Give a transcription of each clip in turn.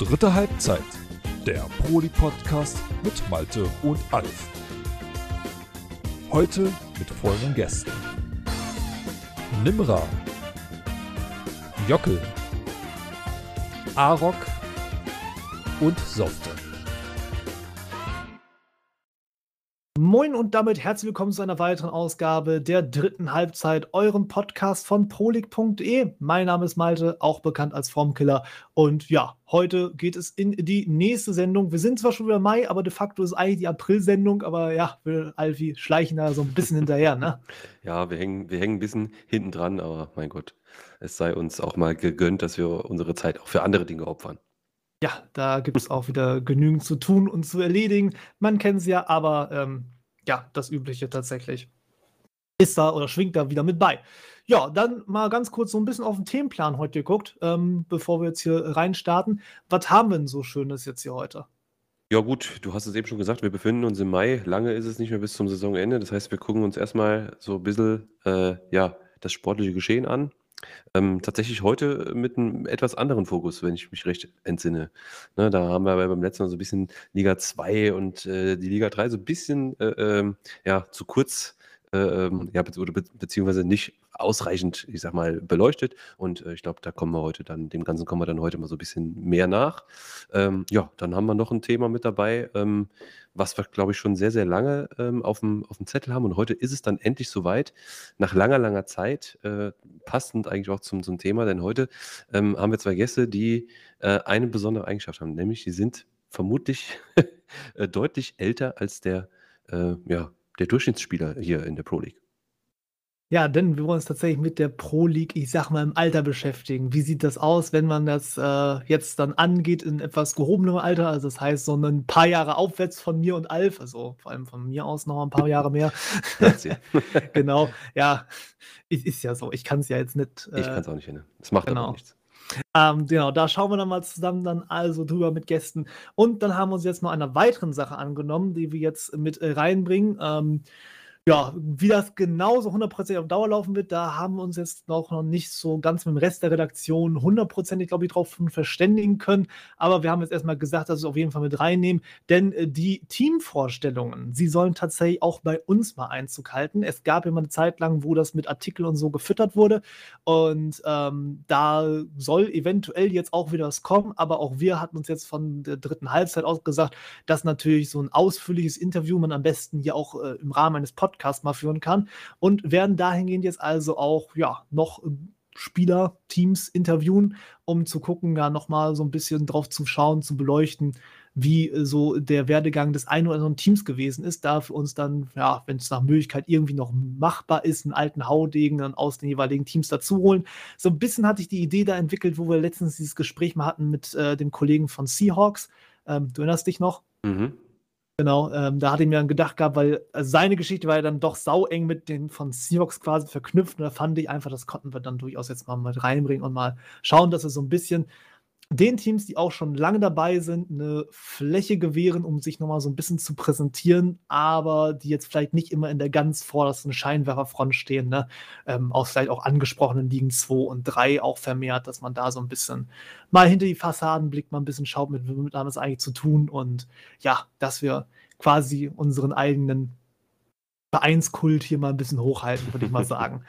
Dritte Halbzeit, der Proli-Podcast mit Malte und Alf. Heute mit folgenden Gästen. Nimra, Jockel, Arok und Softe. Moin und damit herzlich willkommen zu einer weiteren Ausgabe der dritten Halbzeit, eurem Podcast von prolig.de. Mein Name ist Malte, auch bekannt als Formkiller. Und ja, heute geht es in die nächste Sendung. Wir sind zwar schon wieder Mai, aber de facto ist eigentlich die April-Sendung. Aber ja, wir Alfie schleichen da so ein bisschen hinterher, ne? Ja, wir hängen, wir hängen ein bisschen hinten dran, aber mein Gott, es sei uns auch mal gegönnt, dass wir unsere Zeit auch für andere Dinge opfern. Ja, da gibt es auch wieder genügend zu tun und zu erledigen. Man kennt es ja, aber ähm, ja, das Übliche tatsächlich ist da oder schwingt da wieder mit bei. Ja, dann mal ganz kurz so ein bisschen auf den Themenplan heute geguckt, ähm, bevor wir jetzt hier reinstarten. Was haben wir denn so Schönes jetzt hier heute? Ja gut, du hast es eben schon gesagt, wir befinden uns im Mai. Lange ist es nicht mehr bis zum Saisonende. Das heißt, wir gucken uns erstmal so ein bisschen äh, ja, das sportliche Geschehen an. Ähm, tatsächlich heute mit einem etwas anderen Fokus, wenn ich mich recht entsinne. Ne, da haben wir beim letzten Mal so ein bisschen Liga 2 und äh, die Liga 3 so ein bisschen äh, ähm, ja, zu kurz äh, ähm, ja, be oder be beziehungsweise nicht ausreichend, ich sag mal, beleuchtet. Und äh, ich glaube, da kommen wir heute dann, dem Ganzen kommen wir dann heute mal so ein bisschen mehr nach. Ähm, ja, dann haben wir noch ein Thema mit dabei, ähm, was wir, glaube ich, schon sehr, sehr lange ähm, auf, dem, auf dem Zettel haben. Und heute ist es dann endlich soweit, nach langer, langer Zeit, äh, passend eigentlich auch zum, zum Thema, denn heute ähm, haben wir zwei Gäste, die äh, eine besondere Eigenschaft haben, nämlich die sind vermutlich äh, deutlich älter als der, äh, ja, der Durchschnittsspieler hier in der Pro League. Ja, denn wir wollen uns tatsächlich mit der Pro League, ich sag mal, im Alter beschäftigen. Wie sieht das aus, wenn man das äh, jetzt dann angeht in etwas gehobenem Alter? Also das heißt, so ein paar Jahre aufwärts von mir und Alf, also vor allem von mir aus noch ein paar Jahre mehr. genau, ja, ist, ist, ja so. Ich kann es ja jetzt nicht. Äh, ich kann es auch nicht hin. Es macht genau. aber nichts. Ähm, genau, da schauen wir dann mal zusammen dann also drüber mit Gästen. Und dann haben wir uns jetzt noch einer weiteren Sache angenommen, die wir jetzt mit äh, reinbringen. Ähm, ja, wie das genauso hundertprozentig auf Dauer laufen wird, da haben wir uns jetzt noch, nicht so ganz mit dem Rest der Redaktion hundertprozentig, glaube ich, drauf verständigen können. Aber wir haben jetzt erstmal gesagt, dass wir es auf jeden Fall mit reinnehmen, denn äh, die Teamvorstellungen, sie sollen tatsächlich auch bei uns mal Einzug halten. Es gab immer eine Zeit lang, wo das mit Artikeln und so gefüttert wurde. Und ähm, da soll eventuell jetzt auch wieder was kommen. Aber auch wir hatten uns jetzt von der dritten Halbzeit aus gesagt, dass natürlich so ein ausführliches Interview man am besten hier auch äh, im Rahmen eines Podcasts Podcast mal führen kann und werden dahingehend jetzt also auch ja noch Spieler, Teams interviewen, um zu gucken, ja nochmal so ein bisschen drauf zu schauen, zu beleuchten, wie so der Werdegang des einen oder anderen Teams gewesen ist, da für uns dann, ja, wenn es nach Möglichkeit irgendwie noch machbar ist, einen alten Haudegen dann aus den jeweiligen Teams dazu holen. So ein bisschen hatte ich die Idee da entwickelt, wo wir letztens dieses Gespräch mal hatten mit äh, dem Kollegen von Seahawks. Ähm, du erinnerst dich noch? Mhm. Genau, ähm, da hatte ich mir dann gedacht gehabt, weil also seine Geschichte war ja dann doch saueng mit den von Seahawks quasi verknüpft. Und da fand ich einfach, das konnten wir dann durchaus jetzt mal mit reinbringen und mal schauen, dass wir so ein bisschen den Teams, die auch schon lange dabei sind, eine Fläche gewähren, um sich nochmal so ein bisschen zu präsentieren, aber die jetzt vielleicht nicht immer in der ganz vordersten Scheinwerferfront stehen, ne? Ähm, aus vielleicht auch angesprochenen Ligen 2 und 3 auch vermehrt, dass man da so ein bisschen mal hinter die Fassaden blickt, mal ein bisschen schaut, mit wem haben es eigentlich zu tun und ja, dass wir quasi unseren eigenen Vereinskult hier mal ein bisschen hochhalten, würde ich mal sagen.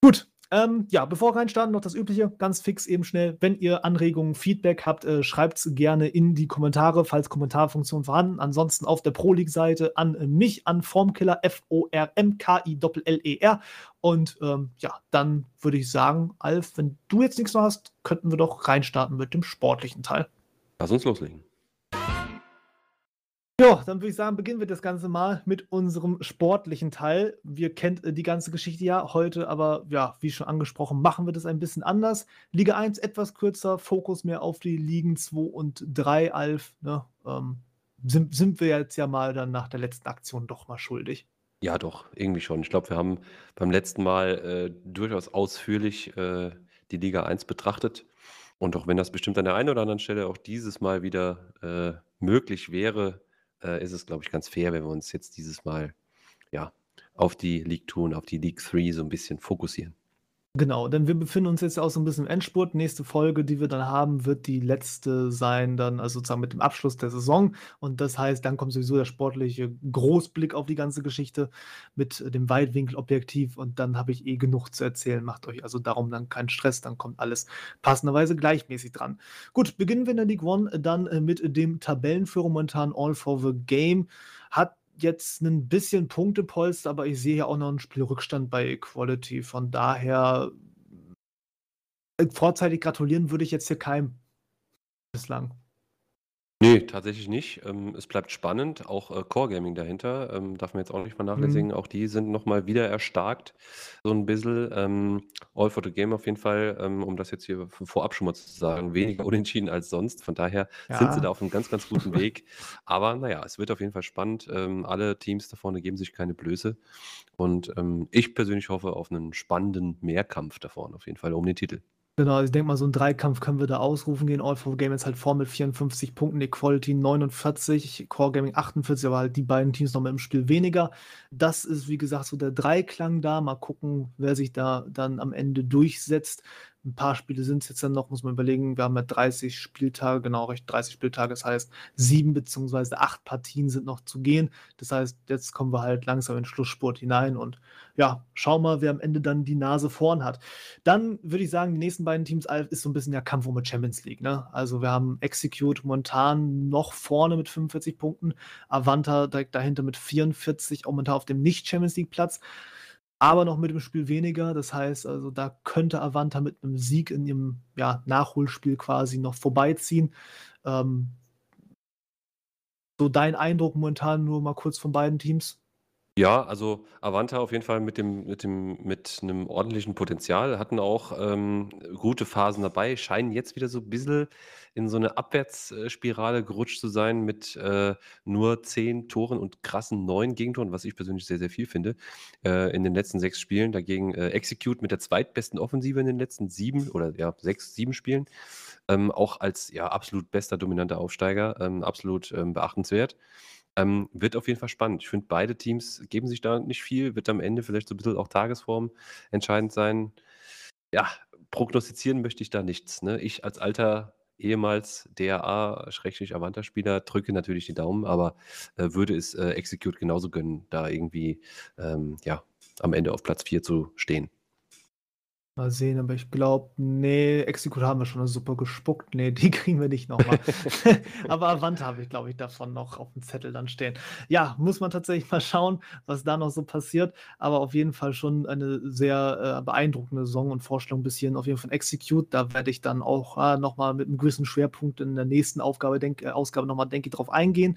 Gut, ähm, ja, bevor wir reinstarten, noch das Übliche, ganz fix eben schnell. Wenn ihr Anregungen, Feedback habt, äh, schreibt es gerne in die Kommentare, falls Kommentarfunktion vorhanden. Ansonsten auf der Pro League-Seite an mich, an Formkiller, F-O-R-M-K-I-L-L-E-R. Und ähm, ja, dann würde ich sagen, Alf, wenn du jetzt nichts mehr hast, könnten wir doch reinstarten mit dem sportlichen Teil. Lass uns loslegen. Ja, dann würde ich sagen, beginnen wir das Ganze mal mit unserem sportlichen Teil. Wir kennt äh, die ganze Geschichte ja heute, aber ja, wie schon angesprochen, machen wir das ein bisschen anders. Liga 1 etwas kürzer, Fokus mehr auf die Ligen 2 und 3, Alf. Ne? Ähm, sind, sind wir jetzt ja mal dann nach der letzten Aktion doch mal schuldig. Ja, doch, irgendwie schon. Ich glaube, wir haben beim letzten Mal äh, durchaus ausführlich äh, die Liga 1 betrachtet. Und auch wenn das bestimmt an der einen oder anderen Stelle auch dieses Mal wieder äh, möglich wäre, äh, ist es, glaube ich, ganz fair, wenn wir uns jetzt dieses Mal ja, auf die League 2 und auf die League 3 so ein bisschen fokussieren. Genau, denn wir befinden uns jetzt auch so 'n bisschen im Endspurt. Nächste Folge, die wir dann haben, wird die letzte sein dann also sozusagen mit dem Abschluss der Saison. Und das heißt, dann kommt sowieso der sportliche Großblick auf die ganze Geschichte mit dem Weitwinkelobjektiv und dann habe ich eh genug zu erzählen. Macht euch also darum dann keinen Stress, dann kommt alles passenderweise gleichmäßig dran. Gut, beginnen wir in der League One dann, äh, mit dem Tabellenführer momentan All for the Game. Hat jetzt ein bisschen Punktepolster, aber ich sehe ja auch noch einen Spielrückstand bei Equality. Von daher äh, vorzeitig gratulieren würde ich jetzt hier keinem bislang. Nee, tatsächlich nicht. Ähm, es bleibt spannend, auch, äh, Core Gaming dahinter, ähm, darf man jetzt auch nicht vernachlässigen. Mhm. Auch die sind noch mal wieder erstarkt, so ein bisschen. Ähm, All for the Game auf jeden Fall, ähm, um das jetzt hier v vorab schon mal zu sagen, weniger unentschieden als sonst. Von daher sind sie da auf einem ganz, ganz guten Weg. Aber na ja, es wird auf jeden Fall spannend. Ähm, alle Teams da vorne geben sich keine Blöße. Und, ähm, ich persönlich hoffe auf einen spannenden Mehrkampf da vorne auf jeden Fall um den Titel. Genau, ich denke mal, so 'n Dreikampf können wir da ausrufen gegen All for Game ist halt vorne mit 54 Punkten, Equality 49, Core Gaming 48, aber halt die beiden Teams noch mal im Spiel weniger. Das ist, wie gesagt, so der Dreiklang da. Mal gucken, wer sich da dann am Ende durchsetzt. 'N paar Spiele sind's jetzt dann noch, muss man überlegen. Wir haben ja 30 Spieltage, genau, recht 30 Spieltage. Das heißt, 7 beziehungsweise 8 Partien sind noch zu gehen. Das heißt, jetzt kommen wir halt langsam in den Schlussspurt hinein und ja, schauen wir, wer am Ende dann die Nase vorn hat. Dann würde ich sagen, die nächsten beiden Teams ist so 'n bisschen ja Kampf um die Champions League, ne? Also, wir haben Execute momentan noch vorne mit 45 Punkten, Avanta direkt dahinter mit 44, auch momentan auf dem Nicht-Champions-League-Platz, aber noch mit dem Spiel weniger. Das heißt also, da könnte Avanta mit 'nem Sieg in ihrem, ja, Nachholspiel quasi noch vorbeiziehen. Ähm so dein Eindruck momentan nur mal kurz von beiden Teams? Ja, also Avanta auf jeden Fall mit dem mit dem mit 'nem ordentlichen Potenzial, hatten auch, ähm, gute Phasen dabei, scheinen jetzt wieder so 'n bisschen in so 'ne Abwärts äh, Spirale gerutscht zu sein mit, äh, nur 10 Toren und krassen 9 Gegentoren, was ich persönlich sehr, sehr viel finde, äh, in den letzten 6 Spielen. Dagegen, äh, Execute mit der zweitbesten Offensive in den letzten 7 oder ja, 6, 7 Spielen. Ähm, auch als, ja, absolut bester dominanter Aufsteiger, ähm, absolut, ähm, beachtenswert. Ähm, wird auf jeden Fall spannend. Ich finde, beide Teams geben sich da nicht viel, wird am Ende vielleicht so 'n bisschen auch Tagesform entscheidend sein. Ja, prognostizieren möchte ich da nichts, ne? Ich als alter ehemals DRA/Avanta-Spieler drücke natürlich die Daumen, aber, äh, würde es, äh, Execute genauso gönnen, da irgendwie, ähm, ja, am Ende auf Platz 4 zu stehen. Mal sehen, aber ich glaube, ne, Execute haben wir schon 'ne Suppe gespuckt. Ne, die kriegen wir nicht noch mal. Aber Avanta habe ich, glaube ich, davon noch aufm Zettel dann stehen. Ja, muss man tatsächlich mal schauen, was da noch so passiert, aber auf jeden Fall schon eine sehr, äh, beeindruckende Saison und Vorstellung bis hierhin auf jeden Fall von Execute. Da werde ich dann auch, ah, noch mal mit 'nem gewissen Schwerpunkt in der nächsten Aufgabe denk äh, Ausgabe noch mal, denke ich, drauf eingehen.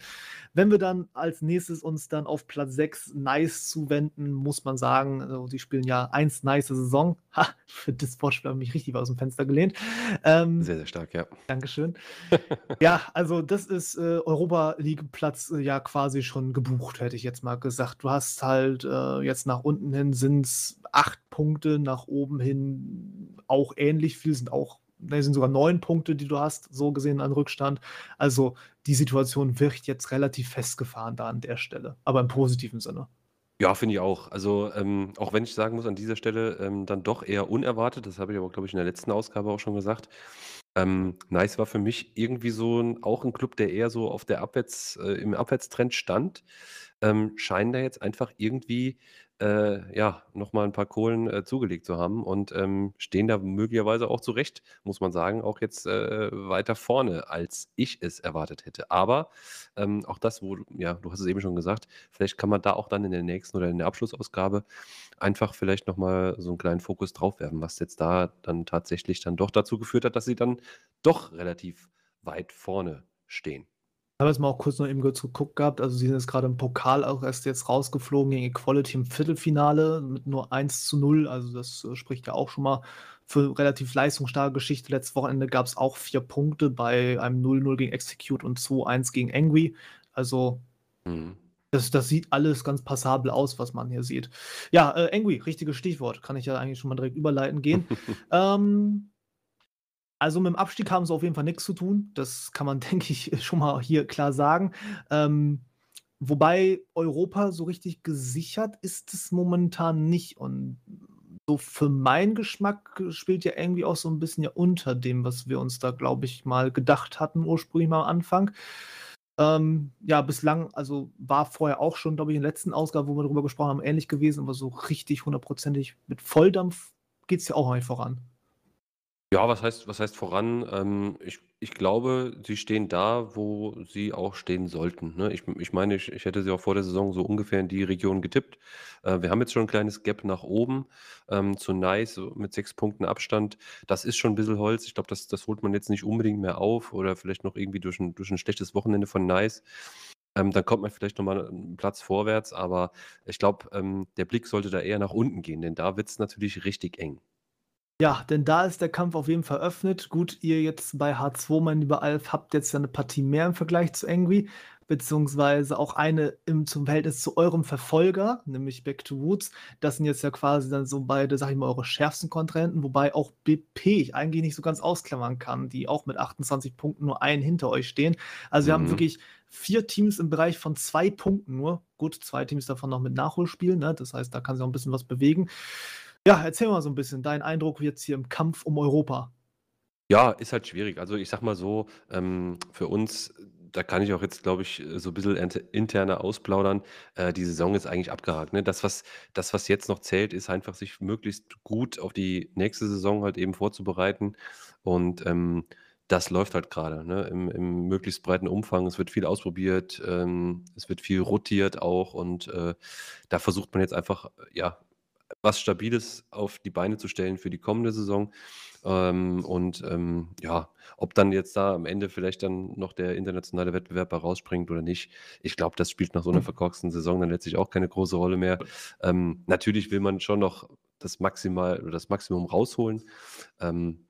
Wenn wir dann als Nächstes uns dann auf Platz 6 NiCE zuwenden, muss man sagen, also, die spielen ja 1 nice Saison. Ha, für das Wortspiel habe ich mich richtig weit aus'm Fenster gelehnt. Ähm Sehr, sehr stark, ja. Dankeschön. Ja, also, das ist, äh, Europa League-Platz, äh, ja quasi schon gebucht, hätte ich jetzt mal gesagt. Du hast halt, äh, jetzt nach unten hin sind's 8 Punkte, nach oben hin auch ähnlich viel, sind auch ne, sind sogar 9 Punkte, die du hast, so gesehen an Rückstand. Also, die Situation wird jetzt relativ festgefahren da an der Stelle, aber im positiven Sinne. Ja, finde ich auch. Also, ähm, auch wenn ich sagen muss an dieser Stelle, ähm, dann doch eher unerwartet, das habe ich aber, glaube ich, in der letzten Ausgabe auch schon gesagt. Ähm, NiCE war für mich irgendwie so 'n auch 'n Club, der eher so auf der Abwärts äh, im Abwärtstrend stand, ähm, scheinen da jetzt einfach irgendwie, äh, ja, noch mal 'n paar Kohlen, äh, zugelegt zu haben und, ähm, stehen da möglicherweise auch zu Recht, muss man sagen, auch jetzt, äh, weiter vorne, als ich es erwartet hätte. Aber, ähm, auch das, wo ja, du hast es eben schon gesagt, vielleicht kann man da auch dann in der nächsten oder in der Abschlussausgabe einfach vielleicht noch mal so 'n kleinen Fokus drauf werfen, was jetzt da dann tatsächlich dann doch dazu geführt hat, dass sie dann doch relativ weit vorne stehen. Habe jetzt mal auch kurz noch eben kurz geguckt gehabt. Also, sie sind jetzt grade im Pokal auch erst jetzt rausgeflogen gegen Equality im Viertelfinale mit nur 1:0. Also, das, äh, spricht ja auch schon mal für relativ leistungsstarke Geschichte. Letztes Wochenende gab's auch 4 Punkte bei einem 0:0 gegen Execute und 2:1 gegen Engwy. Also Mhm. das das sieht alles ganz passabel aus, was man hier sieht. Ja, äh, Engwy, richtiges Stichwort. Kann ich ja eigentlich schon mal direkt überleitend gehen. Ähm also, mit'm Abstieg haben sie auf jeden Fall nix zu tun. Das kann man, denke ich, schon mal hier klar sagen. Ähm, wobei Europa so richtig gesichert ist es momentan nicht und so für meinen Geschmack spielt ja irgendwie auch so ein bisschen ja unter dem, was wir uns da, glaube ich, mal gedacht hatten, ursprünglich mal am Anfang. Ähm, ja, bislang, also war vorher auch schon, glaube ich, in der letzten Ausgabe, wo wir darüber gesprochen haben, ähnlich gewesen, aber so richtig hundertprozentig mit Volldampf geht es ja auch noch nicht voran. Ja, was heißt was heißt voran? Ähm, ich ich glaube, sie stehen da, wo sie auch stehen sollten, ne? Ich ich meine, ich ich hätte sie auch vor der Saison so ungefähr in die Region getippt. Äh, wir haben jetzt schon ein kleines Gap nach oben, ähm, zu Nice mit sechs Punkten Abstand. Das ist schon ein bisschen Holz. Ich glaube, das das holt man jetzt nicht unbedingt mehr auf oder vielleicht noch irgendwie durch ein durch 'n schlechtes Wochenende von Nice. Ähm, dann kommt man vielleicht noch mal 'n Platz vorwärts, aber ich glaube, ähm, der Blick sollte da eher nach unten gehen, denn da wird es natürlich richtig eng. Ja, denn da ist der Kampf auf jeden Fall eröffnet. Gut, ihr jetzt bei H2, mein lieber Alf, habt jetzt ja 'ne Partie mehr im Vergleich zu Angry, beziehungsweise auch eine im zum Verhältnis zu eurem Verfolger, nämlich Back to Roots. Das sind jetzt ja quasi dann so beide, sage ich mal, eure schärfsten Kontrahenten, wobei auch BP ich eigentlich nicht so ganz ausklammern kann, die auch mit 28 Punkten nur einen hinter euch stehen. Also, wir haben Mhm. wirklich 4 Teams im Bereich von 2 Punkten nur. Gut, 2 Teams davon noch mit Nachholspielen, ne? Das heißt, da kann sich auch 'n bisschen was bewegen. Ja, erzähl mal so 'n bisschen deinen Eindruck jetzt hier im Kampf um Europa. Ja, ist halt schwierig. Also, ich sage mal so, ähm, für uns da kann ich auch jetzt, glaube ich, äh, so 'n bisschen interner ausplaudern. Äh, die Saison ist eigentlich abgehakt, ne? Das, was das, was jetzt noch zählt, ist einfach, sich möglichst gut auf die nächste Saison halt eben vorzubereiten. Und, ähm, das läuft halt grade, ne, im im möglichst breiten Umfang. Es wird viel ausprobiert, ähm, es wird viel rotiert auch und, äh, da versucht man jetzt einfach, ja, was Stabiles auf die Beine zu stellen für die kommende Saison. Ähm, und, ähm, ja, ob dann jetzt da am Ende vielleicht dann noch der internationale Wettbewerb rausspringt oder nicht, ich glaube, das spielt nach so 'ner verkorksten Saison dann letztlich auch keine große Rolle mehr. Ähm, natürlich will man schon noch das maximal oder das Maximum rausholen. Ähm,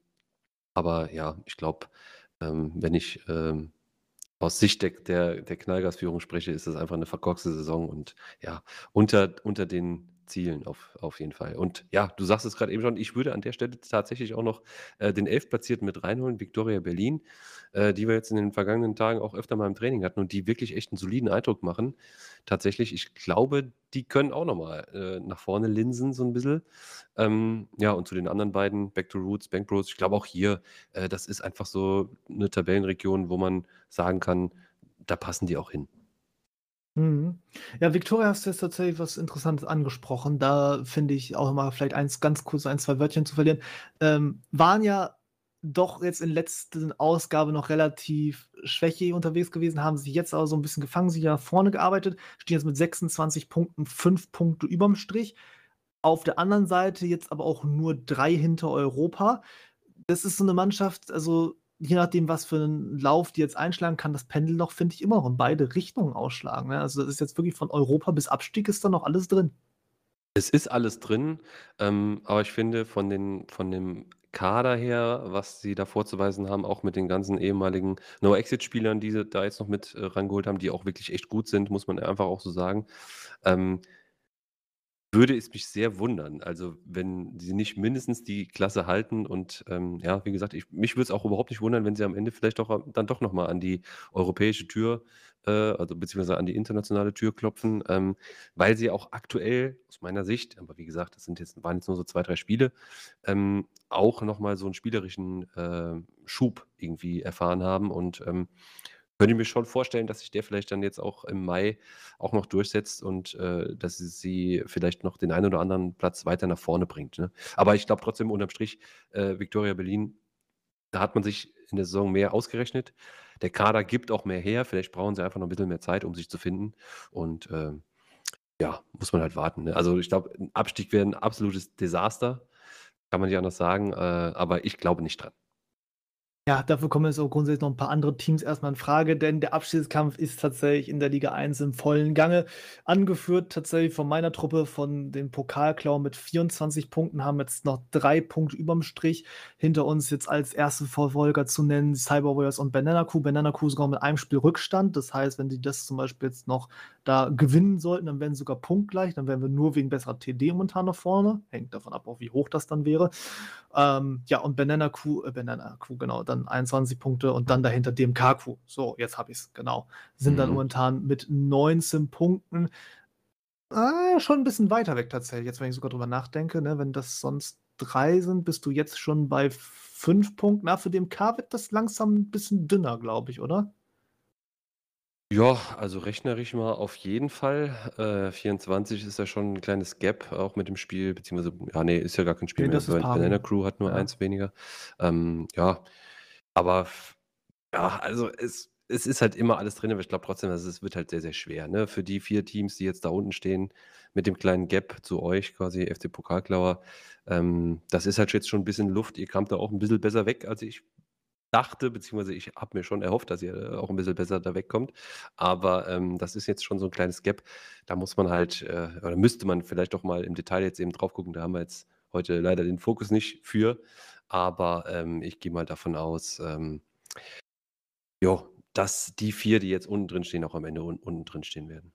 aber ja, ich glaube, ähm, wenn ich, ähm, aus Sicht der der der Knallgas-Führung spreche, ist das einfach 'ne verkorkste Saison und ja, unter unter den Zielen auf auf jeden Fall. Und ja, du sagst es grad eben schon, ich würde an der Stelle tatsächlich auch noch, äh, den Elftplatzierten mit reinholen, Viktoria Berlin, äh, die wir jetzt in den vergangenen Tagen auch öfter mal im Training hatten und die wirklich echt 'n soliden Eindruck machen. Tatsächlich, ich glaube, die können auch noch mal, äh, nach vorne linsen so 'n bisschen. Ähm, ja, und zu den anderen beiden, Back to Roots, Bang Bros, ich glaube auch hier, äh, das ist einfach so 'ne Tabellenregion, wo man sagen kann, da passen die auch hin. Mhm. Ja, Viktoria hast du jetzt tatsächlich was Interessantes angesprochen. Da finde ich auch mal vielleicht eins ganz kurz 1, 2 Wörtchen zu verlieren. Ähm, waren ja doch jetzt in letzten Ausgabe noch relativ schwächig unterwegs gewesen, haben sich jetzt aber so 'n bisschen gefangen, sich nach vorne gearbeitet, stehen jetzt mit 26 Punkten 5 Punkte überm Strich. Auf der anderen Seite jetzt aber auch nur 3 hinter Europa. Das ist so 'ne Mannschaft, also je nachdem, was für 'n Lauf die jetzt einschlagen, kann das Pendel noch, finde ich, immer noch in beide Richtungen ausschlagen, ne? Also, das ist jetzt wirklich von Europa bis Abstieg ist da noch alles drin. Es ist alles drin, ähm, aber ich finde von den von dem Kader her, was sie da vorzuweisen haben, auch mit den ganzen ehemaligen No-Exit-Spielern, die sie da jetzt noch mit, äh, rangeholt haben, die auch wirklich echt gut sind, muss man einfach auch so sagen, ähm würde es mich sehr wundern, also, wenn sie nicht mindestens die Klasse halten und, ähm, ja, wie gesagt, ich mich würde es auch überhaupt nicht wundern, wenn sie am Ende vielleicht auch dann doch noch mal an die europäische Tür, äh, also beziehungsweise an die internationale Tür klopfen, ähm, weil sie auch aktuell aus meiner Sicht, aber wie gesagt, das sind jetzt waren jetzt nur so 2, 3 Spiele, ähm, auch noch mal so 'n spielerischen, äh, Schub irgendwie erfahren haben und, ähm, könnte mir schon vorstellen, dass sich der vielleicht dann jetzt auch im Mai auch noch durchsetzt und, äh, dass sie vielleicht noch den einen oder anderen Platz weiter nach vorne bringt, ne? Aber ich glaube trotzdem unterm Strich, äh, Viktoria Berlin, da hat man sich in der Saison mehr ausgerechnet. Der Kader gibt auch mehr her. Vielleicht brauchen sie einfach noch 'n bisschen mehr Zeit, um sich zu finden und, ähm, ja, muss man halt warten, ne? Also, ich glaube, 'n Abstieg wäre 'n absolutes Desaster, kann man nicht anders sagen, äh, aber ich glaube nicht dran. Ja, dafür kommen jetzt auch grundsätzlich noch 'n paar andere Teams erst mal infrage, denn der Abstiegskampf ist tatsächlich in der Liga 1 im vollen Gange. Angeführt tatsächlich von meiner Truppe, von den Pokalklauen mit 24 Punkten, haben jetzt noch 3 Punkte überm Strich. Hinter uns jetzt als 1. Verfolger zu nennen Cyber Warriors und Banana Crew. Banana Crew sogar mit einem Spiel Rückstand. Das heißt, wenn die das zum Beispiel jetzt noch da gewinnen sollten, dann wären sie sogar punktgleich. Dann wären wir nur wegen besserer TD momentan nach vorne. Hängt davon ab, auch wie hoch das dann wäre. Ähm, ja, und Banana Crew äh, Banana Crew, genau, dann 21 Punkte und dann dahinter DMK Crew. So, jetzt habe ich's, genau. Sind dann Mhm. momentan mit 19 Punkten. Ah, schon ein bisschen weiter weg tatsächlich, jetzt wenn ich sogar drüber nachdenke, ne? Wenn das sonst drei sind, bist du jetzt schon bei fünf Punkten. Na, für DMK wird das langsam ein bisschen dünner, glaube ich, oder? Ja, also rechnerisch mal auf jeden Fall. Äh, 24 ist ja schon ein kleines Gap, auch mit dem Spiel, beziehungsweise, ja, nee, ist ja gar kein Spiel Nee, mehr. Banana. Crew hat nur Ja. eins weniger. Ähm, ja, aber ja, also es es ist halt immer alles drin, aber ich glaube trotzdem, dass es wird halt sehr, sehr schwer, ne? Für die 4 Teams, die jetzt da unten stehen, mit dem kleinen Gap zu euch quasi, FC Pokalklauer. Ähm, das ist halt jetzt schon ein bisschen Luft. Ihr kamt da auch ein bisschen besser weg, als ich dachte, beziehungsweise ich habe mir schon erhofft, dass ihr auch ein bisschen besser da wegkommt. Aber ähm, das ist jetzt schon so ein kleines Gap. Da muss man halt, äh, oder müsste man vielleicht doch mal im Detail jetzt eben drauf gucken. Da haben wir jetzt heute leider den Fokus nicht für. Aber ähm, ich gehe mal davon aus, ähm, jo, dass die vier, die jetzt unten drin stehen, auch am Ende un unten drin stehen werden.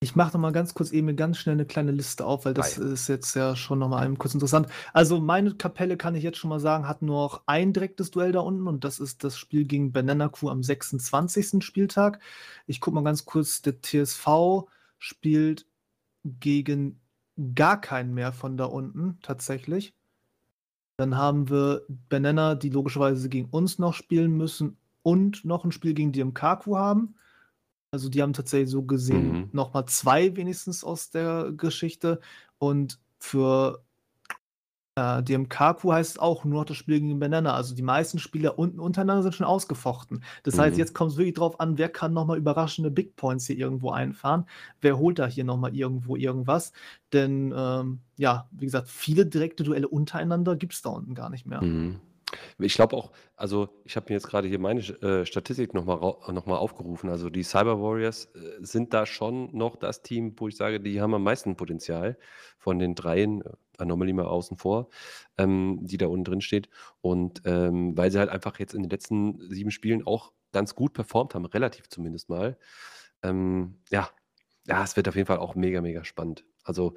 Ich mache noch mal ganz kurz eben ganz schnell eine kleine Liste auf, weil das Geil. ist jetzt ja schon noch mal eben kurz interessant. Also, meine Kapelle, kann ich jetzt schon mal sagen, hat nur noch ein direktes Duell da unten und das ist das Spiel gegen Banana Crew am 26. Spieltag. Ich gucke mal ganz kurz, der TSV spielt gegen gar keinen mehr von da unten tatsächlich. Dann haben wir Banana, die logischerweise gegen uns noch spielen müssen und noch ein Spiel gegen DMK Crew haben. Also, die haben tatsächlich so gesehen Mhm. noch mal 2 wenigstens aus der Geschichte und für äh, DMK Crew heißt es auch nur noch das Spiel gegen Banana. Also, die meisten Spieler unten untereinander sind schon ausgefochten. Das heißt, Mhm. jetzt kommt's wirklich drauf an, wer kann noch mal überraschende Big Points hier irgendwo einfahren? Wer holt da hier noch mal irgendwo irgendwas? Denn, ähm, ja, wie gesagt, viele direkte Duelle untereinander gibt's da unten gar nicht mehr. Mhm. Ich glaube auch also, ich habe mir jetzt gerade hier meine äh, Statistik noch mal rau noch mal aufgerufen. Also, die Cyber Warriors, äh, sind da schon noch das Team, wo ich sage, die haben am meisten Potenzial von den dreien, äh, Anomaly mal außen vor, ähm, die da unten drin steht. Und, ähm, weil sie halt einfach jetzt in den letzten 7 Spielen auch ganz gut performt haben, relativ zumindest mal. Ähm, ja, ja, es wird auf jeden Fall auch mega, mega spannend. Also,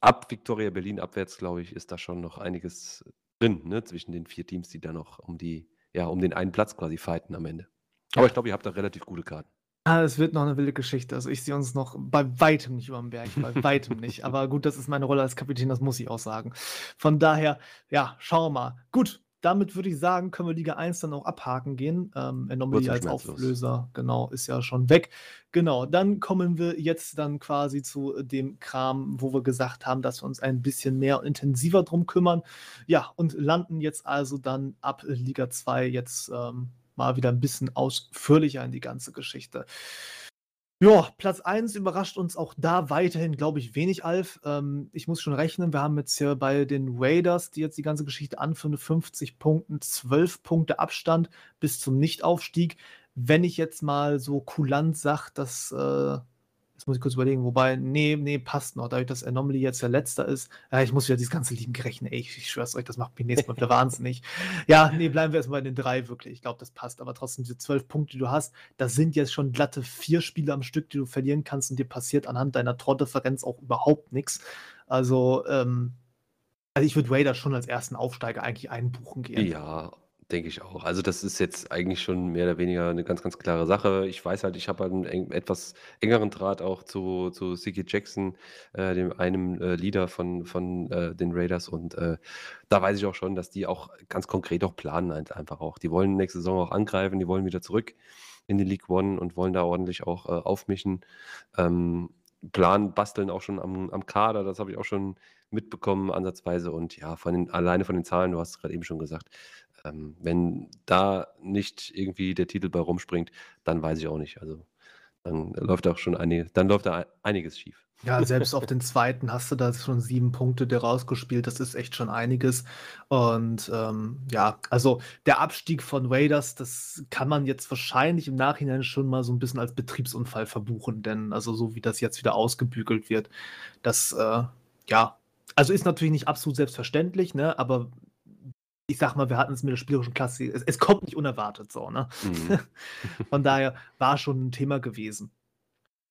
ab Viktoria Berlin abwärts, glaube ich, ist da schon noch einiges drin, ne, zwischen den 4 Teams, die da noch um die ja, um den einen Platz quasi fighten am Ende. Aber Ja. ich glaube, ihr habt da relativ gute Karten. Ah, es wird noch 'ne wilde Geschichte. Also, ich sehe uns noch bei weitem nicht überm Berg, bei weitem nicht. Aber gut, das ist meine Rolle als Kapitän, das muss ich auch sagen. Von daher, ja, schauen wir mal. Gut, damit würde ich sagen, können wir Liga 1 dann auch abhaken gehen. Ähm, Anomaly als. Auflöser, genau, ist ja schon weg. Genau, dann kommen wir jetzt dann quasi zu dem Kram, wo wir gesagt haben, dass wir uns ein bisschen mehr und intensiver drum kümmern. Ja, und landen jetzt also dann ab Liga 2 jetzt, ähm, mal wieder 'n bisschen ausführlicher in die ganze Geschichte. Ja, Platz 1 überrascht uns auch da weiterhin, glaube ich, wenig, Alf. Ähm, ich muss schon rechnen, wir haben jetzt hier bei den Raiders, die jetzt die ganze Geschichte anführen, mit 50 Punkten, 12 Punkte Abstand bis zum Nichtaufstieg. Wenn ich jetzt mal so kulant sage, dass, äh jetzt muss ich kurz überlegen, wobei, ne, ne, passt noch, dadurch, dass Anomaly jetzt der Letzter ist. Ja, ich muss wieder dieses ganze Ligen rechnen, ey, ich ich schwöre es euch, das macht mich nächstes Mal wieder wahnsinnig. Ja, ne, bleiben wir erst mal bei den 3 wirklich. Ich glaube, das passt, aber trotzdem diese 12 Punkte, die du hast, das sind jetzt schon glatte 4 Spiele am Stück, die du verlieren kannst und dir passiert anhand deiner Tordifferenz auch überhaupt nix. Also, ähm also, ich würde Raiders schon als ersten Aufsteiger eigentlich einbuchen gehen. Ja, denke ich auch. Also, das ist jetzt eigentlich schon mehr oder weniger 'ne ganz, ganz klare Sache. Ich weiß halt, ich habe halt 'n eng etwas engeren Draht auch zu zu Siggy Jackson, äh, dem einem, äh, Leader von von, äh, den Raiders und, äh, da weiß ich auch schon, dass die auch ganz konkret auch planen halt einfach auch. Die wollen nächste Saison auch angreifen, die wollen wieder zurück in die League One und wollen da ordentlich auch, äh, aufmischen. Ähm, planen, basteln auch schon am am Kader, das habe ich auch schon mitbekommen ansatzweise und ja, von den alleine von den Zahlen, du hast es grad eben schon gesagt, ähm, wenn da nicht irgendwie der Titel bei rumspringt, dann weiß ich auch nicht. Also, dann läuft auch schon einige dann läuft da ei einiges schief. Ja, selbst auf den 2. hast du da schon 7 Punkte dir rausgespielt. Das ist echt schon einiges. Und, ähm, ja, also, der Abstieg von Raiders, das kann man jetzt wahrscheinlich im Nachhinein schon mal so 'n bisschen als Betriebsunfall verbuchen, denn also, so wie das jetzt wieder ausgebügelt wird, das, äh, ja also, ist natürlich nicht absolut selbstverständlich, ne, aber ich sage mal, wir hatten's mit der spielerischen Klasse es es kommt nicht unerwartet so, ne? Mhm. Von daher war schon 'n Thema gewesen.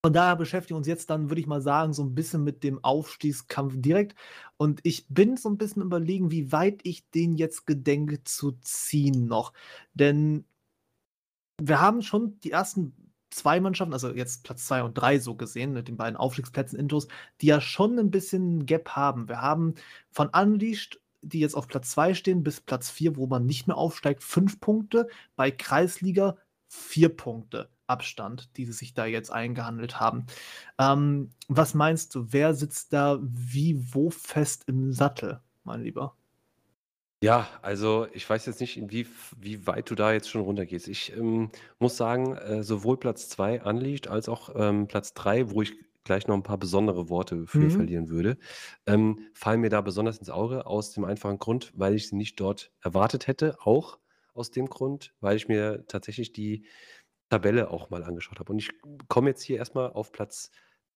Von daher beschäftigen wir uns jetzt dann, würde ich mal sagen, so 'n bisschen mit dem Aufstiegskampf direkt. Und ich bin so 'n bisschen Überlegen, wie weit ich den jetzt gedenke zu ziehen noch. Denn wir haben schon die ersten zwei Mannschaften, also jetzt Platz 2 und 3 so gesehen, mit den beiden Aufstiegsplätzen Intos, die ja schon ein bisschen Gap haben. Wir haben von Unleashed, die jetzt auf Platz 2 stehen, bis Platz 4, wo man nicht mehr aufsteigt, fünf Punkte. Bei Kreisliga vier Punkte Abstand, die sie sich da jetzt eingehandelt haben. Ähm, was meinst du, wer sitzt da wie wo fest im Sattel, mein Lieber? Ja, also ich weiß jetzt nicht, wie, wie weit du da jetzt schon runtergehst. Ich ähm, muss sagen, äh, sowohl Platz 2 Unleashed als auch ähm, Platz 3, wo ich gleich noch ein paar besondere Worte für Mhm. verlieren würde, ähm, fallen mir da besonders ins Auge aus dem einfachen Grund, weil ich sie nicht dort erwartet hätte. Auch aus dem Grund, weil ich mir tatsächlich die Tabelle auch mal angeschaut habe. Und ich komme jetzt hier erstmal auf Platz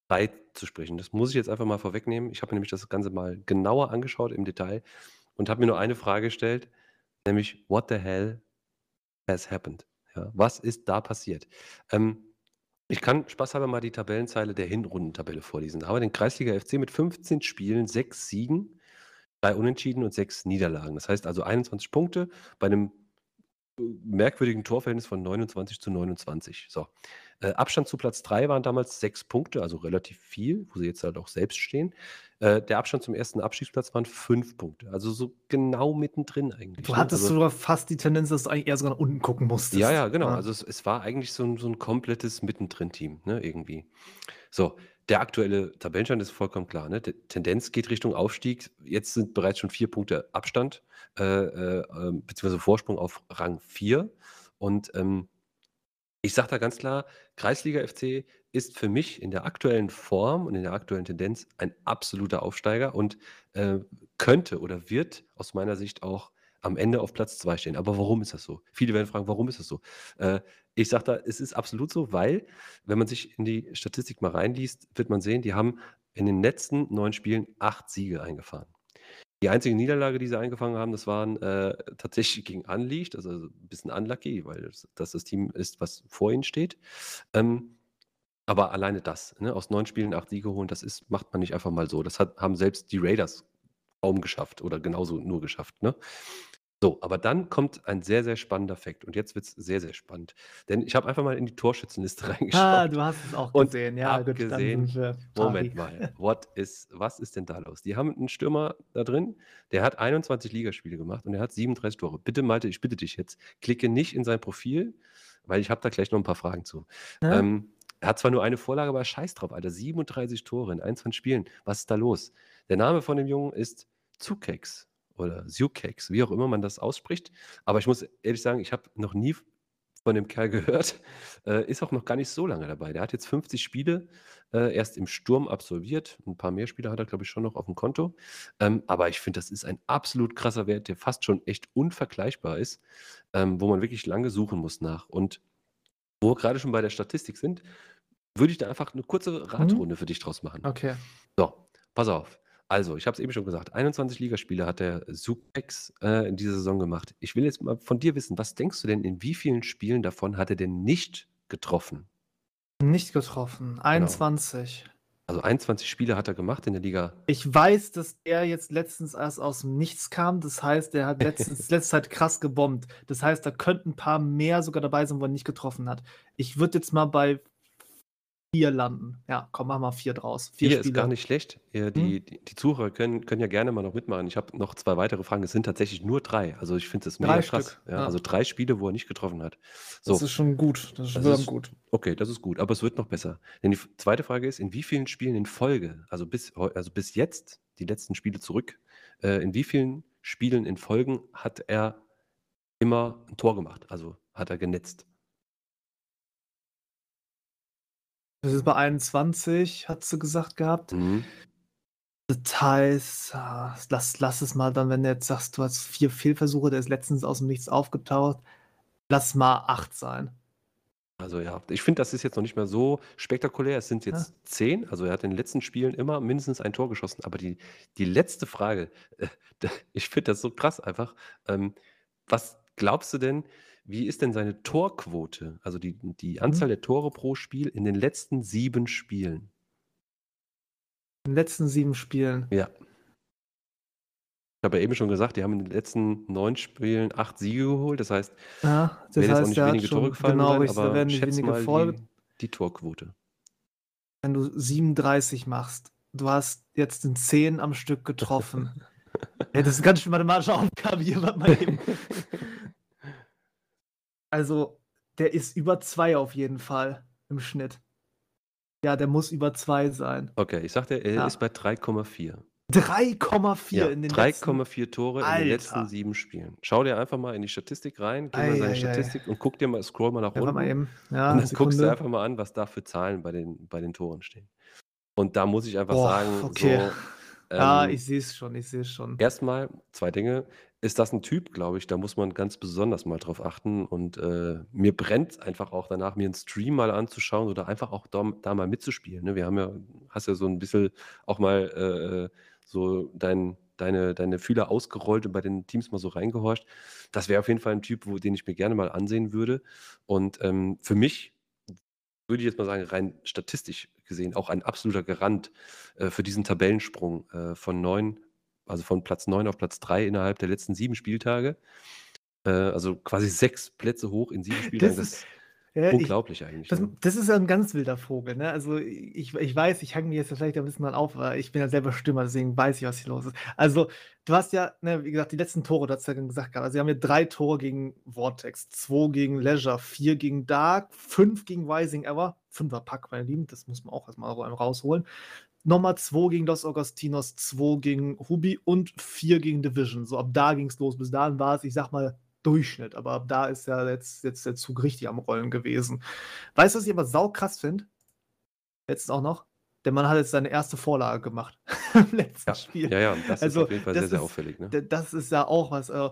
3 zu sprechen. Das muss ich jetzt einfach mal vorwegnehmen. Ich habe mir nämlich das Ganze mal genauer angeschaut im Detail und habe mir nur eine Frage gestellt, nämlich what the hell has happened? Ja, was ist da passiert? Ähm, ich kann spaßhalber mal die Tabellenzeile der Hinrundentabelle vorlesen. Da haben wir den Kreisliga FC mit 15 Spielen, 6 Siegen, 3 Unentschieden und 6 Niederlagen. Das heißt also 21 Punkte bei einem merkwürdigen Torverhältnis von 29 zu 29. So. Äh, Abstand zu Platz 3 waren damals 6 Punkte, also relativ viel, wo sie jetzt halt auch selbst stehen. Äh, der Abstand zum ersten Abstiegsplatz waren 5 Punkte, also so genau mittendrin eigentlich. Du ne? hattest Also, sogar fast die Tendenz, dass du eigentlich eher sogar nach unten gucken musstest. ja, ja, genau. Ja. Also es, es war eigentlich so ein, so ein komplettes Mittendrin-Team, ne, irgendwie. So, der aktuelle Tabellenstand ist vollkommen klar. Ne? Die Tendenz geht Richtung Aufstieg. Jetzt sind bereits schon vier Punkte Abstand, äh, äh, ähm, beziehungsweise Vorsprung auf Rang 4. Und ähm, ich sage da ganz klar, Kreisliga FC ist für mich in der aktuellen Form und in der aktuellen Tendenz ein absoluter Aufsteiger und äh, könnte oder wird aus meiner Sicht auch am Ende auf Platz 2 stehen. Aber warum ist das so? Viele werden fragen, warum ist das so? Äh, ich sage da, es ist absolut so, weil, wenn man sich in die Statistik mal reinliest, wird man sehen, die haben in den letzten neun Spielen acht Siege eingefahren. Die einzige Niederlage, die sie eingefangen haben, das waren äh, tatsächlich gegen Unleashed, also ein bisschen unlucky, weil das das, das Team ist, was vor ihnen steht. Ähm, aber alleine das, ne, aus neun Spielen acht Siege holen, das ist, macht man nicht einfach mal so. Das hat, haben selbst die Raiders kaum geschafft oder genauso nur geschafft. Ne? So, aber dann kommt ein sehr, sehr spannender Fakt. Und jetzt wird es sehr, sehr spannend. Denn ich habe einfach mal in die Torschützenliste Ah, reingeschaut. du hast es auch gesehen. Ja, gut, gesehen, Moment mal, what is, was ist denn da los? Die haben einen Stürmer da drin, der hat 21 Ligaspiele gemacht und er hat 37 Tore. Bitte, Malte, ich bitte dich jetzt, klicke nicht in sein Profil, weil ich habe da gleich noch ein paar Fragen zu. Ja? Ähm, er hat zwar nur eine Vorlage, aber scheiß drauf, Alter. 37 Tore in 21 Spielen. Was ist da los? Der Name von dem Jungen ist Zukex oder Zukex, wie auch immer man das ausspricht. Aber ich muss ehrlich sagen, ich habe noch nie von dem Kerl gehört. Äh, ist auch noch gar nicht so lange dabei. Der hat jetzt 50 Spiele äh, erst im Sturm absolviert. Ein paar mehr Spiele hat er, glaube ich, schon noch auf dem Konto. Ähm, aber ich finde, das ist ein absolut krasser Wert, der fast schon echt unvergleichbar ist, ähm, wo man wirklich lange suchen muss nach. Und wo wir gerade schon bei der Statistik sind, würde ich da einfach eine kurze Mhm. Radrunde für dich draus machen. Okay. So, pass auf. Also, ich habe es eben schon gesagt, 21 Ligaspiele hat der Supex äh, in dieser Saison gemacht. Ich will jetzt mal von dir wissen, was denkst du denn, in wie vielen Spielen davon hat er denn nicht getroffen? Nicht getroffen. Genau. 21. Also 21 Spiele hat er gemacht in der Liga. Ich weiß, dass er jetzt letztens erst aus dem Nichts kam. Das heißt, er hat letztens, letzte Zeit krass gebombt. Das heißt, da könnten ein paar mehr sogar dabei sein, wo er nicht getroffen hat. Ich würde jetzt mal bei vier landen. Ja, komm, mach mal vier draus. Vier Hier ist gar nicht schlecht. Ja, Hm? die, die, die Zuhörer können, können ja gerne mal noch mitmachen. Ich habe noch zwei weitere Fragen. Es sind tatsächlich nur drei. Also ich finde das mega Drei krass. Ja, Ja. Also drei Spiele, wo er nicht getroffen hat. Das So, ist schon gut. Das ist das verdammt ist gut. okay, das ist gut, aber es wird noch besser. Denn die zweite Frage ist, in wie vielen Spielen in Folge, also bis, also bis jetzt, die letzten Spiele zurück, äh, in wie vielen Spielen in Folgen hat er immer ein Tor gemacht? Also hat er genetzt? Das ist bei 21, hat sie gesagt gehabt. Mhm. Ah, lass, lass es mal dann, wenn du jetzt sagst, du hast vier Fehlversuche, der ist letztens aus dem Nichts aufgetaucht. Lass mal acht sein. Also ja, ich finde, das ist jetzt noch nicht mehr so spektakulär. Es sind Ja. jetzt zehn. Also er hat in den letzten Spielen immer mindestens ein Tor geschossen. Aber die, die letzte Frage, äh, ich finde das so krass einfach. Ähm, was glaubst du denn, wie ist denn seine Torquote? Also die, die Anzahl Mhm. der Tore pro Spiel in den letzten sieben Spielen? In den letzten sieben Spielen. Ja. Ich habe ja eben schon gesagt, die haben in den letzten neun Spielen acht Siege geholt. Das heißt, Ja, das werden jetzt auch heißt, nicht wenige Tore gefallen genau sein, aber werden schätz mal Folge. die, die Torquote. Wenn du 37 machst, du hast jetzt in 10 am Stück getroffen. ja, das ist eine ganz schön mathematische Aufgabe hier, mal eben. Also, der ist über 2 auf jeden Fall im Schnitt. Ja, der muss über 2 sein. Okay, ich sagte, er Ja. ist bei 3,4. 3,4 Ja, in den letzten 3,4 Tore in den Alter. letzten sieben Spielen. Schau dir einfach mal in die Statistik rein, geh mal in seine Ei, ei, ei. Statistik und guck dir mal, scroll mal nach Ja, warte mal unten. eben. Ja, Und dann guckst du einfach mal an, was da für Zahlen bei den, bei den Toren stehen. Und da muss ich einfach Boah, sagen, okay. so, Ja, ähm, ich sehe es schon, ich sehe es schon. erstmal zwei Dinge. Ist das ein Typ, glaube ich, da muss man ganz besonders mal drauf achten. Und äh, mir brennt einfach auch danach, mir einen Stream mal anzuschauen oder einfach auch da, da mal mitzuspielen. Ne? Wir haben ja, hast ja so ein bisschen auch mal äh, so dein, deine, deine Fühler ausgerollt und bei den Teams mal so reingehorcht. Das wäre auf jeden Fall ein Typ, wo, den ich mir gerne mal ansehen würde. Und ähm, für mich würde ich jetzt mal sagen, rein statistisch gesehen auch ein absoluter Garant äh, für diesen Tabellensprung äh, von neun, also von Platz 9 auf Platz 3 innerhalb der letzten sieben Spieltage. Äh, also quasi sechs Plätze hoch in sieben Spieltagen. Das, ist- ist Ja, ich, unglaublich eigentlich. das, ne? das ist ja ein ganz wilder Vogel, ne? Also ich, ich weiß, ich hange mir jetzt vielleicht ein bisschen dran auf, aber ich bin ja selber Stürmer, deswegen weiß ich, was hier los ist. Also, du hast ja, ne, wie gesagt, die letzten Tore, du hast ja gesagt, also sie haben ja drei Tore gegen Vortex, zwei gegen Leisure, vier gegen Dark, fünf gegen Rising Ever, fünfer Pack, meine Lieben, das muss man auch erstmal rausholen. Nochmal zwei gegen Los Augustinos, zwei gegen Ruby und vier gegen Division. So ab da ging es los. Bis dahin war es, ich sag mal, Durchschnitt. Aber ab da ist ja jetzt, jetzt der Zug richtig am Rollen gewesen. Weißt du, was ich aber saukrass finde? Jetzt auch noch. Der Mann hat jetzt seine erste Vorlage gemacht im letzten Ja, Spiel. ja, ja, das Also, ist auf jeden Fall sehr, sehr auffällig. Ne? Das ist ja auch was. Äh,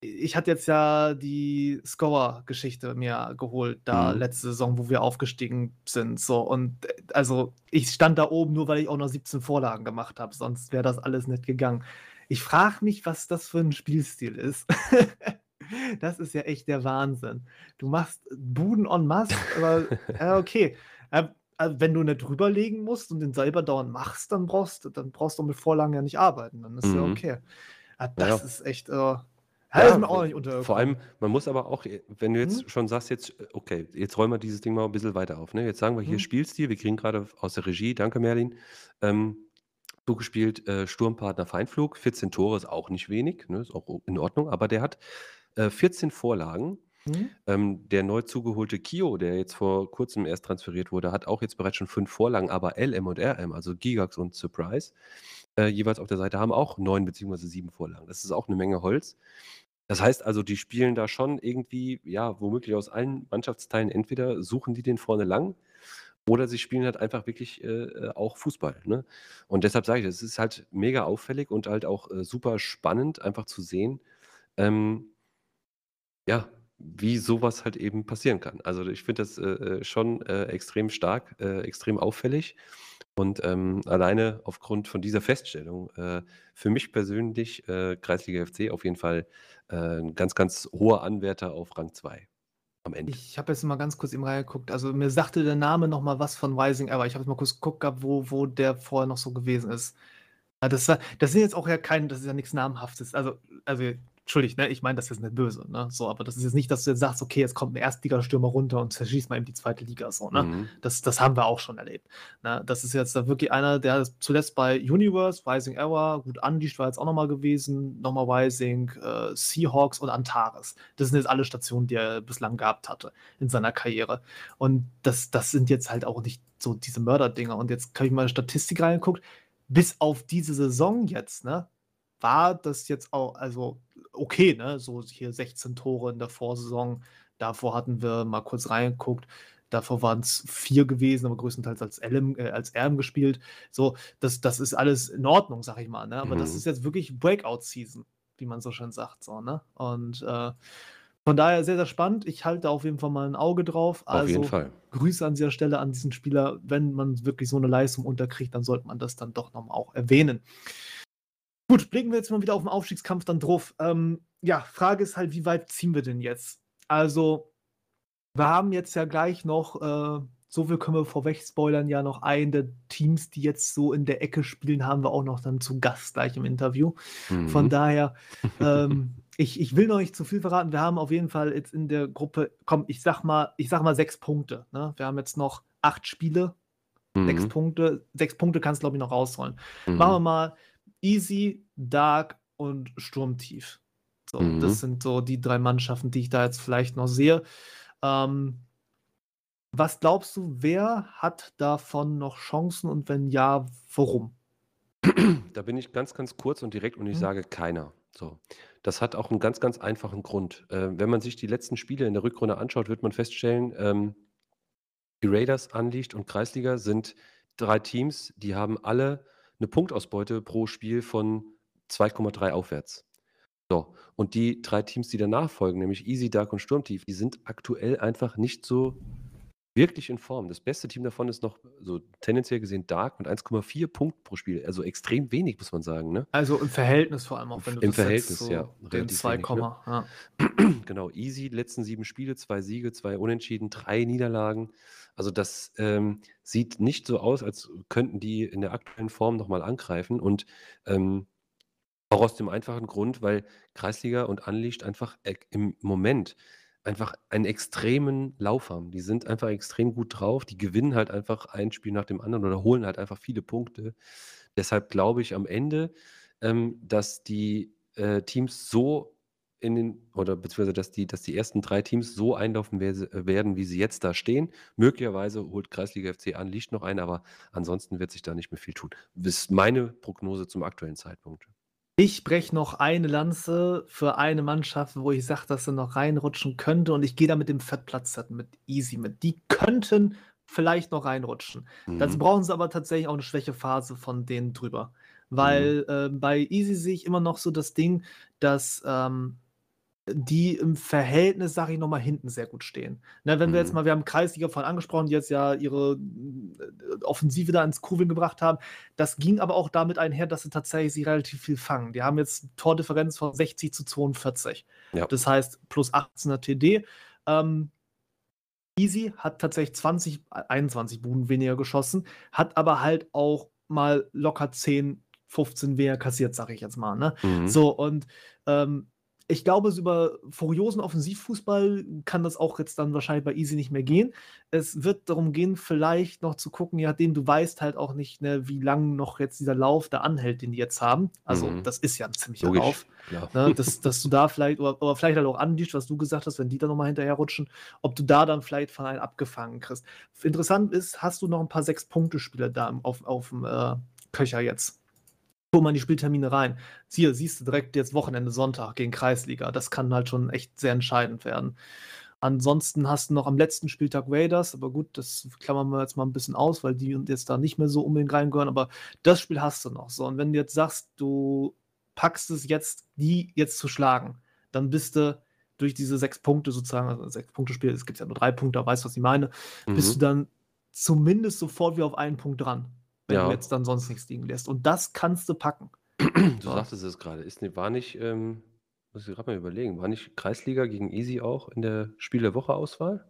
ich hatte jetzt ja die Scorer-Geschichte mir geholt, da Mhm. letzte Saison, wo wir aufgestiegen sind. So, und äh, also ich stand da oben nur, weil ich auch noch 17 Vorlagen gemacht habe, sonst wäre das alles nicht gegangen. Ich frage mich, was das für ein Spielstil ist. das ist ja echt der Wahnsinn. Du machst Buden en masse, aber ja, okay. Äh, also wenn du nicht drüberlegen musst und den selber dauernd machst, dann brauchst, du- dann brauchst du mit Vorlagen ja nicht arbeiten. Dann ist ja Mhm. okay. Ah, Ja. das ist echt. Äh, ja, auch nicht untergekommen. vor allem, man muss aber auch, wenn du jetzt Mhm. schon sagst, jetzt, okay, jetzt räumen wir dieses Ding mal ein bisschen weiter auf. Ne? Jetzt sagen wir hier Mhm. Spielstil, wir kriegen gerade aus der Regie, danke Merlin, ähm, zugespielt äh, Sturmpartner Feinflug, 14 Tore ist auch nicht wenig, ne? ist auch in Ordnung, aber der hat äh, 14 Vorlagen. Mhm. Ähm, der neu zugeholte Kio, der jetzt vor kurzem erst transferiert wurde, hat auch jetzt bereits schon fünf Vorlagen, aber LM und RM, also Gigax und Surprise, äh, jeweils auf der Seite haben auch neun beziehungsweise sieben Vorlagen. Das ist auch eine Menge Holz. Das heißt also, die spielen da schon irgendwie, ja, womöglich aus allen Mannschaftsteilen, entweder suchen die den vorne lang oder sie spielen halt einfach wirklich äh, äh, auch Fußball. Ne? Und deshalb sage ich, es ist halt mega auffällig und halt auch äh, super spannend, einfach zu sehen, ähm, ja, wie sowas halt eben passieren kann. Also ich finde das äh, äh, schon äh, extrem stark, äh, extrem auffällig. Und ähm, alleine aufgrund von dieser Feststellung, äh, für mich persönlich, äh, Kreisliga FC auf jeden Fall ein ganz, ganz hoher Anwärter auf Rang 2 am Ende. Ich habe jetzt mal ganz kurz eben reingeguckt. Also mir sagte der Name noch mal was von Rising Ever. Ich habe jetzt mal kurz geguckt, gehabt, wo, wo der vorher noch so gewesen ist. Das, das sind jetzt auch ja kein, das ist ja nichts Namhaftes. Also, also entschuldigt, ne? Ich meine, das ist nicht böse, ne? So, aber das ist jetzt nicht, dass du jetzt sagst, okay, jetzt kommt ein Erstligastürmer runter und zerschießt mal eben die zweite Liga so, ne? Mhm. Das, das haben wir auch schon erlebt. Ne? Das ist jetzt da wirklich einer, der zuletzt bei Universe, Rising Hour, gut, Unleashed war jetzt auch nochmal gewesen, nochmal Rising, äh, Seahawks und Antares. Das sind jetzt alle Stationen, die er bislang gehabt hatte in seiner Karriere. Und das, das sind jetzt halt auch nicht so diese Mörderdinger. Und jetzt habe ich mal eine Statistik reingeguckt. Bis auf diese Saison jetzt, ne, war das jetzt auch, also okay, ne, so hier 16 Tore in der Vorsaison. Davor hatten wir mal kurz reingeguckt. Davor waren es vier gewesen, aber größtenteils als LM, äh, als RM gespielt. So, das, das ist alles in Ordnung, sag ich mal. Ne? Aber das Mhm. ist jetzt wirklich Breakout-Season, wie man so schön sagt. So, ne? Und äh, von daher sehr, sehr spannend. Ich halte auf jeden Fall mal ein Auge drauf. Auf Also jeden Fall. Grüße an dieser Stelle an diesen Spieler. Wenn man wirklich so eine Leistung unterkriegt, dann sollte man das dann doch nochmal auch erwähnen. Gut, blicken wir jetzt mal wieder auf den Aufstiegskampf dann drauf. Ähm, ja, Frage ist halt, wie weit ziehen wir denn jetzt? Also, wir haben jetzt ja gleich noch, äh, so viel können wir vorweg spoilern, ja noch einen der Teams, die jetzt so in der Ecke spielen, haben wir auch noch dann zu Gast gleich im Interview. Von Mhm. daher, ähm, ich, ich will noch nicht zu viel verraten. Wir haben auf jeden Fall jetzt in der Gruppe, komm, ich sag mal, ich sag mal sechs Punkte. Ne? Wir haben jetzt noch acht Spiele, mhm. sechs Punkte. Sechs Punkte kannst du, glaube ich, noch rausholen. Mhm. Machen wir mal Easy, Dark und Sturmtief. So, mhm. das sind so die drei Mannschaften, die ich da jetzt vielleicht noch sehe. Ähm, was glaubst du, wer hat davon noch Chancen und wenn ja, warum? Da bin ich ganz, ganz kurz und direkt und ich mhm. sage keiner. So. Das hat auch einen ganz, ganz einfachen Grund. Äh, wenn man sich die letzten Spiele in der Rückrunde anschaut, wird man feststellen, ähm, die Raiders, Anlicht und Kreisliga sind drei Teams, die haben alle eine Punktausbeute pro Spiel von 2,3 aufwärts. So, und die drei Teams, die danach folgen, nämlich Easy, Dark und Sturmtief, die sind aktuell einfach nicht so wirklich in Form. Das beste Team davon ist noch so tendenziell gesehen Dark mit 1,4 Punkten pro Spiel. Also extrem wenig, muss man sagen. Ne? Also im Verhältnis vor allem auch, wenn du Im das Verhältnis, so ja. Den 2, ne? ja. Genau, easy, letzten sieben Spiele, zwei Siege, zwei Unentschieden, drei Niederlagen. Also das ähm, sieht nicht so aus, als könnten die in der aktuellen Form nochmal angreifen. Und ähm, auch aus dem einfachen Grund, weil Kreisliga und Anlicht einfach e im Moment einfach einen extremen Lauf haben. Die sind einfach extrem gut drauf. Die gewinnen halt einfach ein Spiel nach dem anderen oder holen halt einfach viele Punkte. Deshalb glaube ich am Ende, ähm, dass die äh, Teams so in den, oder beziehungsweise dass die, dass die ersten drei Teams so einlaufen werden, wie sie jetzt da stehen. Möglicherweise holt Kreisliga FC an Licht noch ein, aber ansonsten wird sich da nicht mehr viel tun. Das ist meine Prognose zum aktuellen Zeitpunkt. Ich breche noch eine Lanze für eine Mannschaft, wo ich sage, dass sie noch reinrutschen könnte und ich gehe da mit dem Fettplatz mit Easy mit. Die könnten vielleicht noch reinrutschen. Mhm. Dazu brauchen sie aber tatsächlich auch eine Schwächephase von denen drüber. Weil mhm. äh, bei Easy sehe ich immer noch so das Ding, dass ähm, die im Verhältnis, sage ich nochmal, hinten sehr gut stehen. Ne, wenn wir jetzt mhm. mal, wir haben Kreisliga vorhin angesprochen, die jetzt ja ihre äh, Offensive da ins Kugeln gebracht haben. Das ging aber auch damit einher, dass sie tatsächlich relativ viel fangen. Die haben jetzt Tordifferenz von 60 zu 42. Ja. Das heißt, plus 18er TD. Ähm, Easy hat tatsächlich 20, 21 Buden weniger geschossen, hat aber halt auch mal locker 10, 15 weniger kassiert, sage ich jetzt mal. Ne? Mhm. So, und ähm, ich glaube, über furiosen Offensivfußball kann das auch jetzt dann wahrscheinlich bei Easy nicht mehr gehen. Es wird darum gehen, vielleicht noch zu gucken, ja, dem du weißt halt auch nicht, ne, wie lange noch jetzt dieser Lauf da anhält, den die jetzt haben. Also, mhm. das ist ja ein ziemlicher Logisch, Lauf. Ne, dass, dass du da vielleicht, oder, oder vielleicht halt auch andischst, was du gesagt hast, wenn die dann nochmal hinterherrutschen, ob du da dann vielleicht von einem abgefangen kriegst. Interessant ist, hast du noch ein paar Sechs-Punkte-Spieler da auf, auf dem äh, Köcher jetzt? Guck mal die Spieltermine rein. Hier siehst du direkt jetzt Wochenende Sonntag gegen Kreisliga. Das kann halt schon echt sehr entscheidend werden. Ansonsten hast du noch am letzten Spieltag Raiders, aber gut, das klammern wir jetzt mal ein bisschen aus, weil die jetzt da nicht mehr so unbedingt reingehören, aber das Spiel hast du noch. So, und wenn du jetzt sagst, du packst es jetzt, die jetzt zu schlagen, dann bist du durch diese sechs Punkte sozusagen, also sechs Punkte Spiel, es gibt ja nur drei Punkte, weißt du, was ich meine, mhm. bist du dann zumindest sofort wieder auf einen Punkt dran wenn du jetzt dann sonst nichts liegen lässt. Und das kannst du packen. Du So. sagtest es gerade. Ist ne war nicht, ähm muss ich gerade mal überlegen, war nicht Kreisliga gegen Easy auch in der Spiel der Woche Auswahl?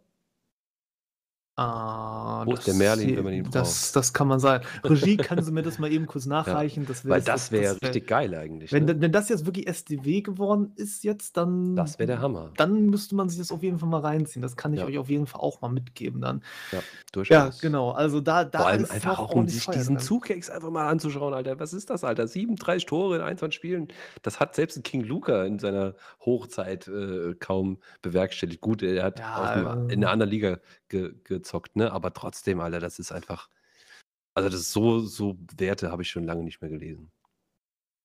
Ah, Wo ist der Merlin, wenn man ihn braucht? das, das kann man sein. Regie, kann sie mir das mal eben kurz Ja, nachreichen? Das weil das wäre ja wär, richtig geil eigentlich, wenn, ne? wenn das jetzt wirklich SDW geworden ist jetzt, dann, Das wäre der Hammer. dann müsste man sich das auf jeden Fall mal reinziehen. Das kann ich Ja, euch auf jeden Fall auch mal mitgeben dann. ja, Ja, genau. Also da, da Vor allem einfach auch, um sich diesen Zugkeks einfach mal anzuschauen, Alter. Was ist das, Alter? 37 Tore in 21 Spielen. Das hat selbst ein King Luca in seiner Hochzeit äh, kaum bewerkstelligt. Gut, er hat Ja, dem, in einer anderen Liga ge gezockt, ne? Aber trotzdem, Alter, das ist einfach also das ist so so Werte habe ich schon lange nicht mehr gelesen.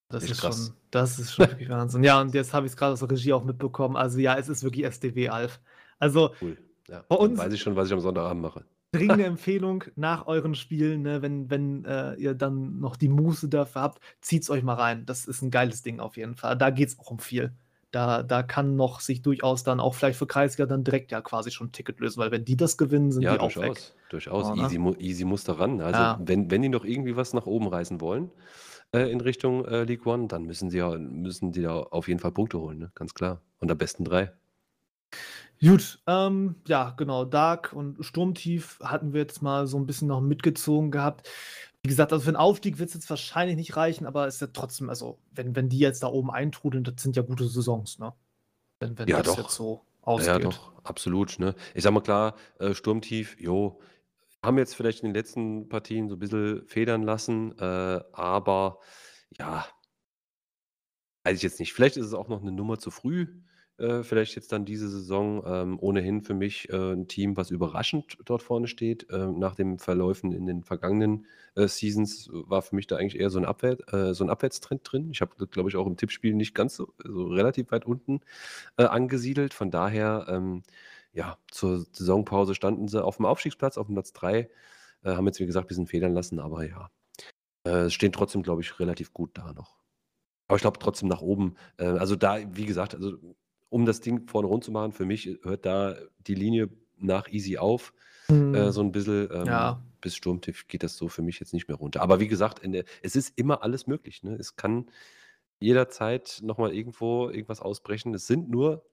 Das ist krass. schon das ist schon wirklich Wahnsinn. Ja, und jetzt habe ich es gerade aus der Regie auch mitbekommen. Also ja, es ist wirklich SDW Alf. Also Cool. Ja, bei uns weiß ich schon, was ich am Sonntagabend mache. dringende Empfehlung nach euren Spielen, ne, wenn wenn, äh, ihr dann noch die Muße dafür habt, zieht's euch mal rein. Das ist ein geiles Ding auf jeden Fall. Da geht es auch um viel da, da kann noch sich durchaus dann auch vielleicht für Kreisliga dann direkt ja quasi schon ein Ticket lösen, weil wenn die das gewinnen, sind ja, die auch durchaus, weg. Durchaus, ne? easy, easy muss da ran. Also ja. wenn, wenn die noch irgendwie was nach oben reißen wollen äh, in Richtung äh, League One, dann müssen sie ja, müssen die da auf jeden Fall Punkte holen, ne? ganz klar. Und am besten drei. Gut, ähm, ja, genau. Dark und Sturmtief hatten wir jetzt mal so ein bisschen noch mitgezogen gehabt. Wie gesagt, also für 'n Aufstieg wird's jetzt wahrscheinlich nicht reichen, aber ist ja trotzdem also, wenn wenn die jetzt da oben eintrudeln, das sind ja gute Saisons, ne? Wenn wenn Ja, das jetzt doch. so Ja, ausgeht. doch, absolut, ne? Ich sage mal klar, äh, Sturmtief, jo, haben jetzt vielleicht in den letzten Partien so 'n bisschen federn lassen, äh, aber ja weiß ich jetzt nicht. Vielleicht ist es auch noch 'ne Nummer zu früh, äh, vielleicht jetzt dann diese Saison. Ähm, ohnehin für mich, äh, 'n Team, was überraschend dort vorne steht. Ähm, nach den Verläufen in den vergangenen, äh, Seasons war für mich da eigentlich eher so 'n Abwär äh, so 'n Abwärtstrend drin. Ich habe, glaube ich, auch im Tippspiel nicht ganz so so relativ weit unten, äh, angesiedelt. Von daher, ähm, ja, zur Saisonpause standen sie aufm Aufstiegsplatz, aufm Platz 3, äh, haben jetzt, wie gesagt, bisschen federn lassen, aber ja, äh, stehen trotzdem, glaube ich, relativ gut da noch. Aber ich glaube trotzdem nach oben äh, also da, wie gesagt, also um das Ding vorne rund zu machen, für mich hört da die Linie nach easy auf, äh, Mhm. so 'n bisschen, ähm, Ja. bis Sturmtief geht das so für mich jetzt nicht mehr runter. Aber wie gesagt, der es ist immer alles möglich, ne? Es kann jederzeit noch mal irgendwo irgendwas ausbrechen. Es sind nur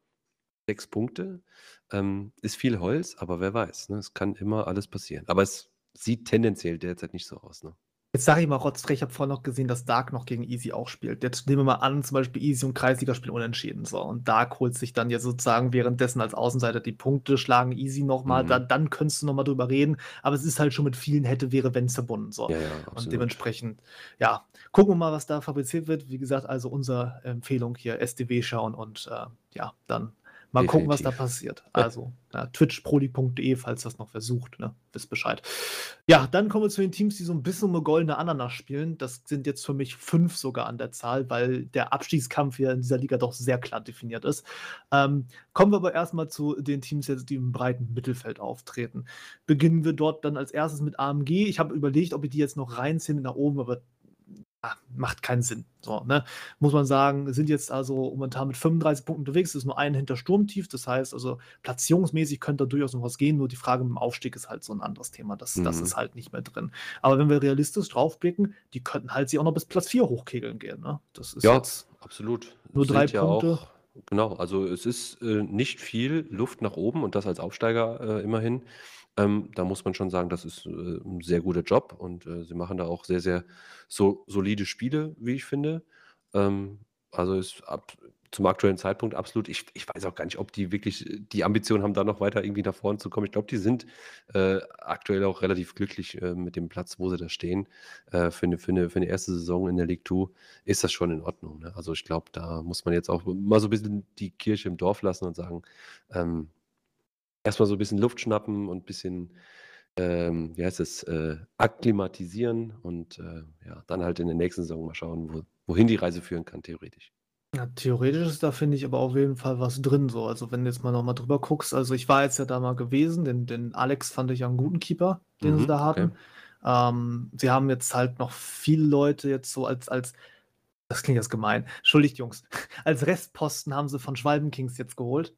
6 Punkte, ähm, ist viel Holz, aber wer weiß, ne? Es kann immer alles passieren. Aber es sieht tendenziell derzeit nicht so aus, ne? Jetzt sage ich mal rotzfrech, ich habe vorhin noch gesehen, dass Dark noch gegen Easy auch spielt. Jetzt nehmen wir mal an, zum Beispiel Easy und Kreisliga spielen unentschieden, so. Und Dark holt sich dann ja sozusagen währenddessen als Außenseiter die Punkte, schlagen Easy noch mal, Mhm. dann dann könntest du noch mal drüber reden, aber es ist halt schon mit vielen hätte, wäre, wenn verbunden, so. Ja, ja, Und dementsprechend, ja, gucken wir mal, was da fabriziert wird. Wie gesagt, also unsere Empfehlung hier SDW schauen und, äh, ja, dann mal gucken, was da Definitiv. passiert. Also, ja, twitchproli.de, falls das noch wer sucht, ne? Wisst Bescheid. Ja, dann kommen wir zu den Teams, die so 'n bisschen um 'ne goldene Ananas spielen. Das sind jetzt für mich 5 sogar an der Zahl, weil der Abstiegskampf hier in dieser Liga doch sehr klar definiert ist. Ähm, kommen wir aber erst mal zu den Teams jetzt, die im breiten Mittelfeld auftreten. Beginnen wir dort dann als Erstes mit AMG. Ich habe überlegt, ob ich die jetzt noch reinzähle mit nach oben, aber, macht keinen Sinn, so, ne? Muss man sagen, sind jetzt also momentan mit 35 Punkten unterwegs, ist nur ein hinter Sturmtief. Das heißt also, platzierungsmäßig könnte da durchaus noch was gehen, nur die Frage mit dem Aufstieg ist halt so 'n anderes Thema. Das das Mhm. ist halt nicht mehr drin. Aber wenn wir realistisch drauf blicken, die könnten halt sich auch noch bis Platz 4 hochkegeln gehen, ne? Das ist Ja, absolut. nur Es 3 sind ja Punkte. auch genau, also es ist, äh, nicht viel Luft nach oben und das als Aufsteiger, äh, immerhin. Ähm, da muss man schon sagen, das ist, äh, 'n sehr guter Job und, äh, sie machen da auch sehr, sehr so solide Spiele, wie ich finde. Ähm, also ist ab zum aktuellen Zeitpunkt absolut ich ich weiß auch gar nicht, ob die wirklich die Ambition haben, da noch weiter irgendwie nach vorne zu kommen. Ich glaube, die sind, äh, aktuell auch relativ glücklich, äh, mit dem Platz, wo sie da stehen. Äh, für 'ne für 'ne für 'ne 1. Saison in der League Two ist das schon in Ordnung, ne? Also, ich glaube, da muss man jetzt auch mal so 'n bisschen die Kirche im Dorf lassen und sagen, ähm, erst mal so 'n bisschen Luft schnappen und bisschen, ähm, wie heißt es, äh, akklimatisieren und, äh, ja, dann halt in der nächsten Saison mal schauen, wo wohin die Reise führen kann, theoretisch. Ja, theoretisch ist da, finde ich, aber auf jeden Fall was drin so. Also, wenn du jetzt mal noch mal drüber guckst also, ich war jetzt ja da mal gewesen, den den Alex fand ich ja 'n guten Keeper, den sie Mhm, da okay. hatten. Ähm, sie haben jetzt halt noch viele Leute jetzt so als als das klingt jetzt gemein. Entschuldigt, Jungs. Als Restposten haben sie von Schwalben-Kings jetzt geholt.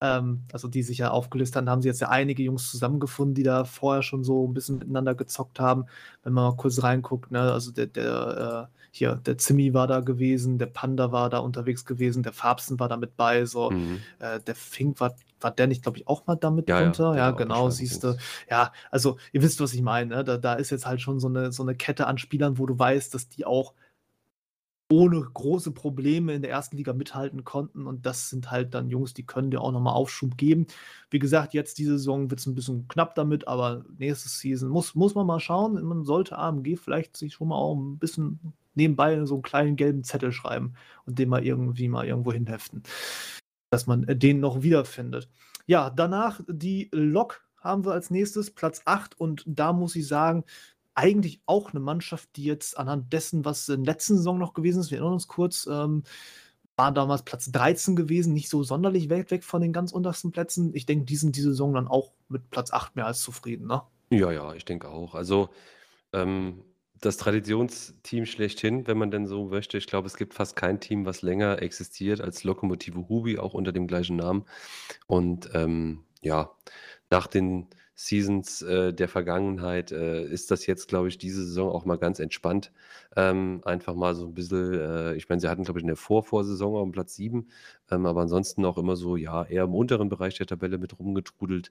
Ähm, also, die sich ja aufgelöst haben, haben sie jetzt ja einige Jungs zusammengefunden, die da vorher schon so 'n bisschen miteinander gezockt haben. Wenn man mal kurz reinguckt, ne, also der der, äh hier, der Zimmi war da gewesen, der Panda war da unterwegs gewesen, der Farbsen war da mit bei, so. Mhm. Äh, der Fink war war der nicht, glaube ich, auch mal da mit Ja, ja, drunter? Ja, bei genau, siehst du. Ja, also, ihr wisst, was ich meine, ne? Da da ist jetzt halt schon so 'ne so 'ne Kette an Spielern, wo du weißt, dass die auch ohne große Probleme in der 1. Liga mithalten konnten und das sind halt dann Jungs, die können dir auch noch mal Aufschub geben. Wie gesagt, jetzt diese Saison wird's 'n bisschen knapp damit, aber nächste Season muss muss man mal schauen. Man sollte AMG vielleicht sich schon mal auch 'n bisschen nebenbei so 'n kleinen gelben Zettel schreiben und den mal irgendwie mal irgendwo hinheften, dass man, den noch wiederfindet. Ja, danach die Lok haben wir als Nächstes, Platz 8 und da muss ich sagen, eigentlich auch 'ne Mannschaft, die jetzt anhand dessen, was in letzten Saison noch gewesen ist wir erinnern uns kurz, ähm, waren damals Platz 13 gewesen, nicht so sonderlich weit weg von den ganz untersten Plätzen. Ich denke, die sind diese Saison dann auch mit Platz 8 mehr als zufrieden, ne? Ja, ja, ich denke auch. Also, ähm, das Traditionsteam schlechthin, wenn man denn so möchte. Ich glaube, es gibt fast kein Team, was länger existiert als Lokomotive Hubi, auch unter dem gleichen Namen. Und, ähm, ja, nach den Seasons, äh, der Vergangenheit, äh, ist das jetzt, glaube ich, diese Saison auch mal ganz entspannt. Ähm, einfach mal so 'n bisschen äh, ich meine, sie hatten, glaube ich, in der Vorvorsaison aufm Platz 7, ähm, aber ansonsten auch immer so, ja, eher im unteren Bereich der Tabelle mit rumgetrudelt.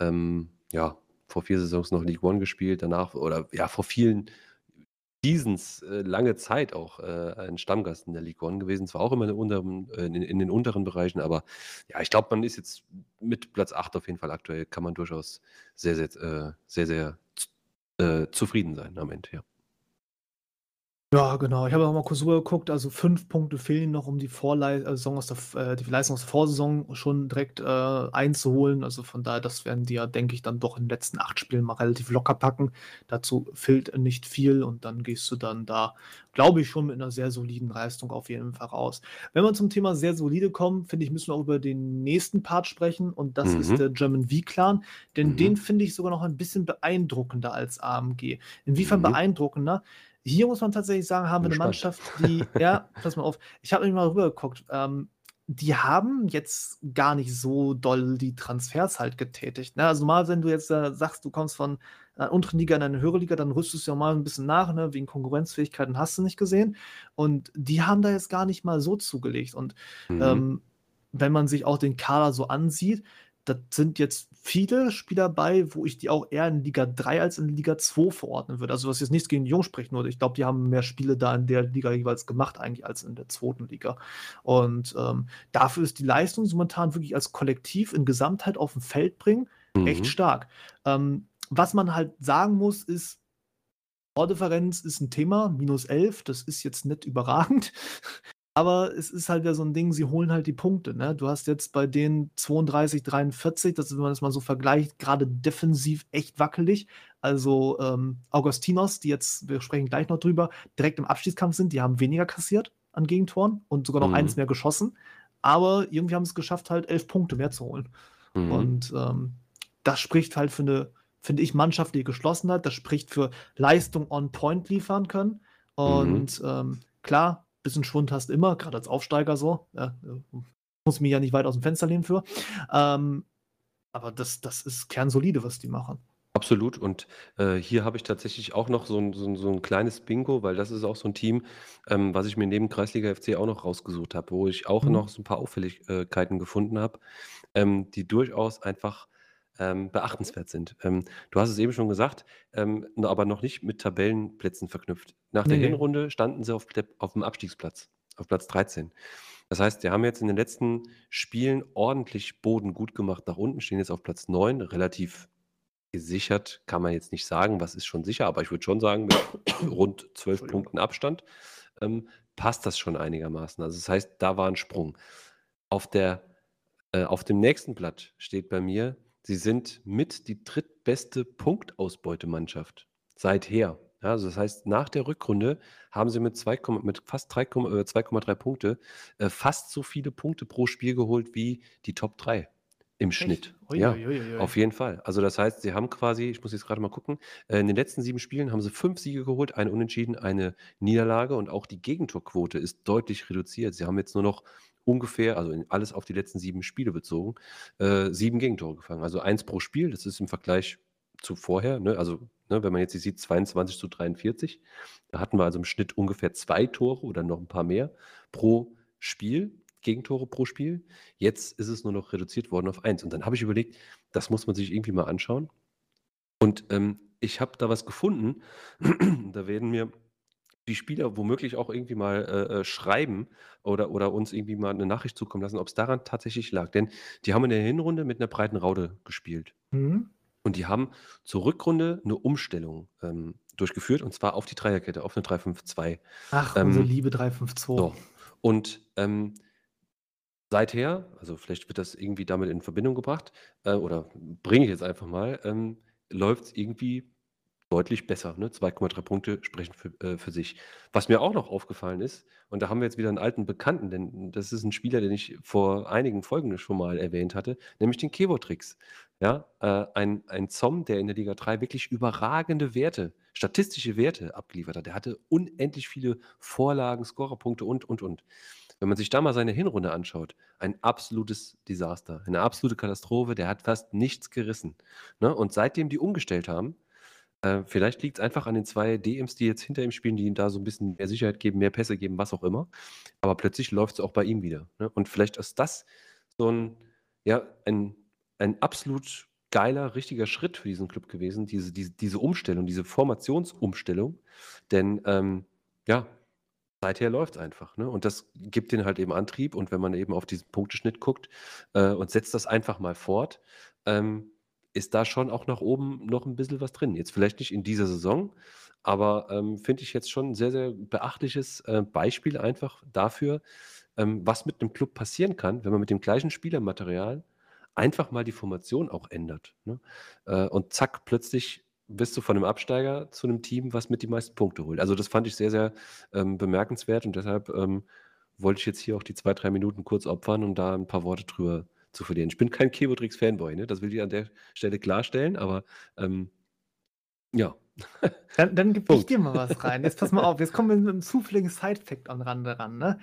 Ähm, ja, vor 4 Saisons noch League One gespielt, danach oder ja, vor vielen Seasons äh, lange Zeit auch äh, ein Stammgast in der League One gewesen. Zwar auch immer in, den unteren, äh, in, in den unteren Bereichen, aber ja, ich glaube, man ist jetzt mit Platz 8 auf jeden Fall aktuell, kann man durchaus sehr, sehr, äh, sehr, sehr äh, zufrieden sein am Ende, ja. Ja, genau. Ich habe auch mal kurz rübergeguckt. Also fünf Punkte fehlen noch, um die Vorlei äh, aus der, äh, die Leistung aus der Vorsaison schon direkt äh, einzuholen. Also von daher, das werden die ja, denke ich, dann doch in den letzten acht Spielen mal relativ locker packen. Dazu fehlt nicht viel und dann gehst du dann da, glaube ich, schon mit einer sehr soliden Leistung auf jeden Fall raus. Wenn wir zum Thema sehr solide kommen, finde ich, müssen wir auch über den nächsten Part sprechen und das ist Mhm. der German V-Clan, denn Mhm. den finde ich sogar noch ein bisschen beeindruckender als AMG. Inwiefern Mhm. beeindruckender? Hier muss man tatsächlich sagen, haben wir eine. Mannschaft, die, ja, pass mal auf, ich habe nämlich mal rübergeguckt, ähm, die haben jetzt gar nicht so doll die Transfers halt getätigt. Ne? Also mal, wenn du jetzt äh, sagst, du kommst von einer unteren Liga in eine höhere Liga, dann rüstest du ja mal ein bisschen nach, ne? wegen Konkurrenzfähigkeiten hast du nicht gesehen. Und die haben da jetzt gar nicht mal so zugelegt. Und Mhm. ähm, wenn man sich auch den Kader so ansieht, da sind jetzt viele Spieler bei, wo ich die auch eher in Liga 3 als in Liga 2 verordnen würde. Also was jetzt nichts gegen die Jungs spricht, nur ich glaube, die haben mehr Spiele da in der Liga jeweils gemacht eigentlich als in der zweiten Liga. Und ähm, dafür ist die Leistung momentan wirklich als Kollektiv in Gesamtheit auf dem Feld bringen echt Mhm. stark. Ähm, was man halt sagen muss, ist, Tordifferenz ist ein Thema, minus 11, das ist jetzt nicht überragend. Aber es ist halt ja so ein Ding, sie holen halt die Punkte. Ne? Du hast jetzt bei denen 32, 43, das ist, wenn man das mal so vergleicht, gerade defensiv echt wackelig. Also ähm, Augustinos, die jetzt, wir sprechen gleich noch drüber, direkt im Abstiegskampf sind, die haben weniger kassiert an Gegentoren und sogar noch Mhm. eins mehr geschossen. Aber irgendwie haben es geschafft, halt elf Punkte mehr zu holen. Mhm. Und ähm, das spricht halt für eine, finde ich, mannschaftliche Geschlossenheit. Das spricht für Leistung on point liefern können. Und ähm, klar, bisschen Schwund hast du immer, gerade als Aufsteiger so. Ja, äh, muss mich ja nicht weit aus dem Fenster lehnen für. Ähm, aber das, das ist kernsolide, was die machen. Absolut. Und äh, hier habe ich tatsächlich auch noch so ein, so, ein, so ein kleines Bingo, weil das ist auch so ein Team, ähm, was ich mir neben Kreisliga FC auch noch rausgesucht habe, wo ich auch Mhm. noch so ein paar Auffälligkeiten gefunden habe, ähm, die durchaus einfach ähm, beachtenswert sind. Ähm, du hast es eben schon gesagt, ähm, aber noch nicht mit Tabellenplätzen verknüpft. Nach der Nee. Hinrunde standen sie auf, auf dem Abstiegsplatz, auf Platz 13. Das heißt, die haben jetzt in den letzten Spielen ordentlich Boden gut gemacht nach unten, stehen jetzt auf Platz 9, relativ gesichert, kann man jetzt nicht sagen, was ist schon sicher, aber ich würde schon sagen, mit rund 12 Entschuldigung. Punkten Abstand ähm, passt das schon einigermaßen. Also das heißt, da war ein Sprung. Auf, der, äh, auf dem nächsten Blatt steht bei mir, sie sind mit die drittbeste Punktausbeutemannschaft seither. Ja, also das heißt, nach der Rückrunde haben sie mit, 2, mit fast 3, äh, 2,3 Punkte äh, fast so viele Punkte pro Spiel geholt wie die Top 3 im Schnitt. Ui, Ja, ui, ui, ui. auf jeden Fall. Also das heißt, sie haben quasi, ich muss jetzt gerade mal gucken, äh, in den letzten sieben Spielen haben sie fünf Siege geholt, eine Unentschieden, eine Niederlage und auch die Gegentorquote ist deutlich reduziert. Sie haben jetzt nur noch ungefähr, also alles auf die letzten sieben Spiele bezogen, äh, sieben Gegentore gefangen. Also eins pro Spiel, das ist im Vergleich zu vorher, ne? also ne, wenn man jetzt hier sieht, 22 zu 43, da hatten wir also im Schnitt ungefähr zwei Tore oder noch ein paar mehr pro Spiel. Gegentore pro Spiel. Jetzt ist es nur noch reduziert worden auf eins. Und dann habe ich überlegt, das muss man sich irgendwie mal anschauen. Und ähm, ich habe da was gefunden. da werden mir die Spieler womöglich auch irgendwie mal äh, äh, schreiben oder, oder uns irgendwie mal eine Nachricht zukommen lassen, ob es daran tatsächlich lag. Denn die haben in der Hinrunde mit einer breiten Raude gespielt. Mhm. Und die haben zur Rückrunde eine Umstellung ähm, durchgeführt und zwar auf die Dreierkette, auf eine 3-5-2. Ach, Ähm, unsere liebe 352. So. Und ähm, seither, also vielleicht wird das irgendwie damit in Verbindung gebracht, äh, oder bringe ich jetzt einfach mal, ähm, läuft es irgendwie deutlich besser. Ne? 2,3 Punkte sprechen für, äh, für sich. Was mir auch noch aufgefallen ist, und da haben wir jetzt wieder einen alten Bekannten, denn das ist ein Spieler, den ich vor einigen Folgen schon mal erwähnt hatte, nämlich den Kevo-Tricks. Ja, äh, ein, ein Zom, der in der Liga 3 wirklich überragende Werte, statistische Werte abgeliefert hat. Der hatte unendlich viele Vorlagen, Scorerpunkte und, und, und. Wenn man sich da mal seine Hinrunde anschaut, ein absolutes Desaster, eine absolute Katastrophe, der hat fast nichts gerissen. Ne? Und seitdem die umgestellt haben, äh, vielleicht liegt es einfach an den zwei DMs, die jetzt hinter ihm spielen, die ihm da so ein bisschen mehr Sicherheit geben, mehr Pässe geben, was auch immer. Aber plötzlich läuft es auch bei ihm wieder. Ne? Und vielleicht ist das so ein, ja, ein, ein absolut geiler, richtiger Schritt für diesen Club gewesen, diese diese diese Umstellung, diese Formationsumstellung. Denn, ähm, ja, seither läuft's einfach, ne? Und das gibt denen halt eben Antrieb und wenn man eben auf diesen Punkteschnitt guckt, äh, und setzt das einfach mal fort, ähm, ist da schon auch nach oben noch ein bisschen was drin. Jetzt vielleicht nicht in dieser Saison, aber, ähm, finde ich jetzt schon 'n sehr, sehr beachtliches, äh, Beispiel einfach dafür, ähm, was mit 'nem Club passieren kann, wenn man mit dem gleichen Spielermaterial einfach mal die Formation auch ändert, ne? Äh, und zack, plötzlich bist du von 'nem Absteiger zu 'nem Team, was mit die meisten Punkte holt. Also, das fand ich sehr, sehr, ähm, bemerkenswert und deshalb, ähm, wollte ich jetzt hier auch die 2, 3 Minuten kurz opfern, um da 'n paar Worte drüber zu verlieren. Ich bin kein Kevotrix Fanboy, ne? Das will ich an der Stelle klarstellen, aber, ähm, ja. Dann dann gebe ich dir mal was rein. Jetzt pass mal auf, jetzt kommen wir mit 'nem zufälligen Side-Fact am Rande ran, ne?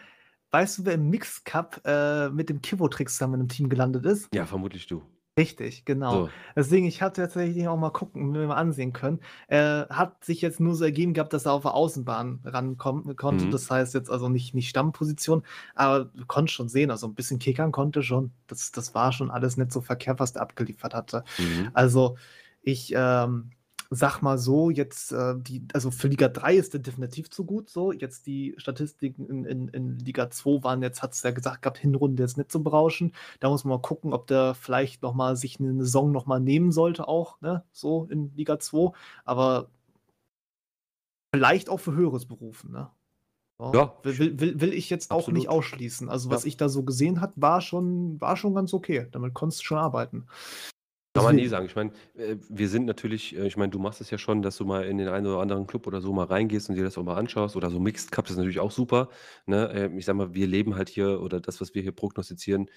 Weißt du, wer im Mixed Cup, äh, mit dem Kivotrix zusammen 'nem Team gelandet ist? Ja, vermutlich du. Richtig, genau. So. Deswegen, ich hatte tatsächlich auch mal gucken mir mal ansehen können. Äh, hat sich jetzt nur so ergeben gehabt, dass er auf der Außenbahn rankommen konnte. Mhm. Das heißt jetzt also nicht nicht Stammposition, aber du konntest schon sehen, also 'n bisschen kickern konnte schon. Das das war schon alles nicht so verkehrt, was der abgeliefert hatte. Mhm. Also, ich, ähm, sage mal so, jetzt, äh, die also für Liga 3 ist der definitiv zu gut so. Jetzt die Statistiken in in in Liga 2 waren jetzt hat's ja gesagt gehabt, Hinrunde jetzt nicht so berauschend. Da muss man mal gucken, ob der vielleicht noch mal sich 'ne Saison noch mal nehmen sollte auch, ne, so in Liga 2. Aber vielleicht auch für Höheres berufen, ne? Ja, Ja, will ich will will ich jetzt auch nicht absolut. ausschließen. Also, was Ja. ich da so gesehen habe, war schon war schon ganz okay. Damit konntest du schon arbeiten. Kann man nie Deswegen. sagen. Ich meine, äh, wir sind natürlich äh, ich meine, du machst es ja schon, dass du mal in den einen oder anderen Club oder so mal reingehst und dir das auch mal anschaust oder so Mixed Cup, das ist natürlich auch super, ne? Ähm, ich sage mal, wir leben halt hier oder das, was wir hier prognostizieren,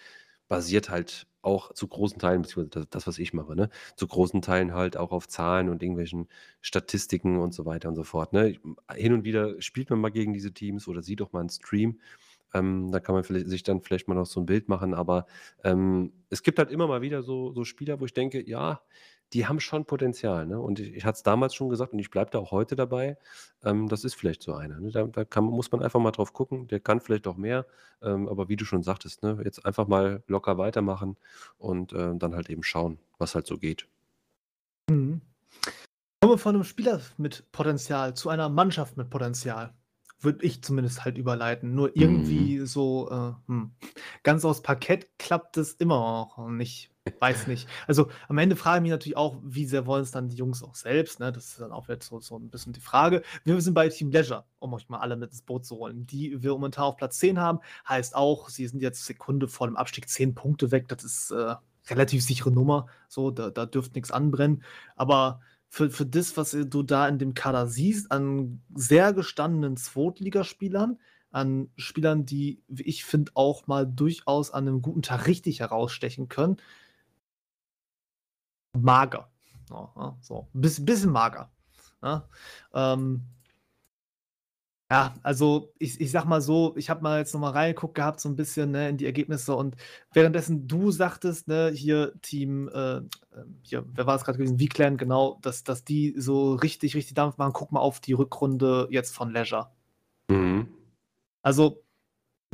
basiert halt auch zu großen Teilen beziehungsweise das was ich mache, ne, zu großen Teilen halt auch auf Zahlen und irgendwelchen Statistiken und so weiter und so fort, ne? Hin und wieder spielt man mal gegen diese Teams oder sieht auch mal 'n Stream. Ähm, da kann man sich dann vielleicht mal noch so 'n Bild machen, aber, ähm, es gibt halt immer mal wieder so so Spieler, wo ich denke: „Ja, die haben schon Potenzial“, ne? Und ich ich hatte es damals schon gesagt und ich bleibe da auch heute dabei, ähm, das ist vielleicht so einer, ne? Da da kann muss man einfach mal drauf gucken. Der kann vielleicht auch mehr, ähm, aber wie du schon sagtest, ne, jetzt einfach mal locker weitermachen und, äh, dann halt eben schauen, was halt so geht. Mhm. Kommen wir von 'nem Spieler mit Potenzial zu einer Mannschaft mit Potenzial. Würde ich zumindest halt überleiten. Nur Mhm. irgendwie so, äh, hm, ganz aufs Parkett klappt es immer noch nicht. Weiß nicht. Also, am Ende frage ich mich natürlich auch, wie sehr wollen's dann die Jungs auch selbst, ne? Das ist dann auch jetzt so so 'n bisschen die Frage. Wir sind bei Team Leisure, um euch mal alle mit ins Boot zu holen, die wir momentan auf Platz 10 haben. Heißt auch, sie sind jetzt Sekunde vor dem Abstieg 10 Punkte weg. Das ist, äh, relativ sichere Nummer. So, da da dürfte nix anbrennen. Aber für für das, was, du da in dem Kader siehst an sehr gestandenen Zweitligaspielern, an Spielern, die, wie ich finde, auch mal durchaus an 'nem guten Tag richtig herausstechen können mager. Ja, so. Biss bisschen mager, ne? Ähm ja, also, ich ich sage mal so, ich habe mal jetzt noch mal reingeguckt gehabt so 'n bisschen, ne, in die Ergebnisse und währenddessen du sagtest, ne, hier Team, äh, ähm, hier, wer war es grad gewesen? V-Clan, genau, dass dass die so richtig, richtig Dampf machen. Guck mal auf die Rückrunde jetzt von Leisure. Mhm. Also,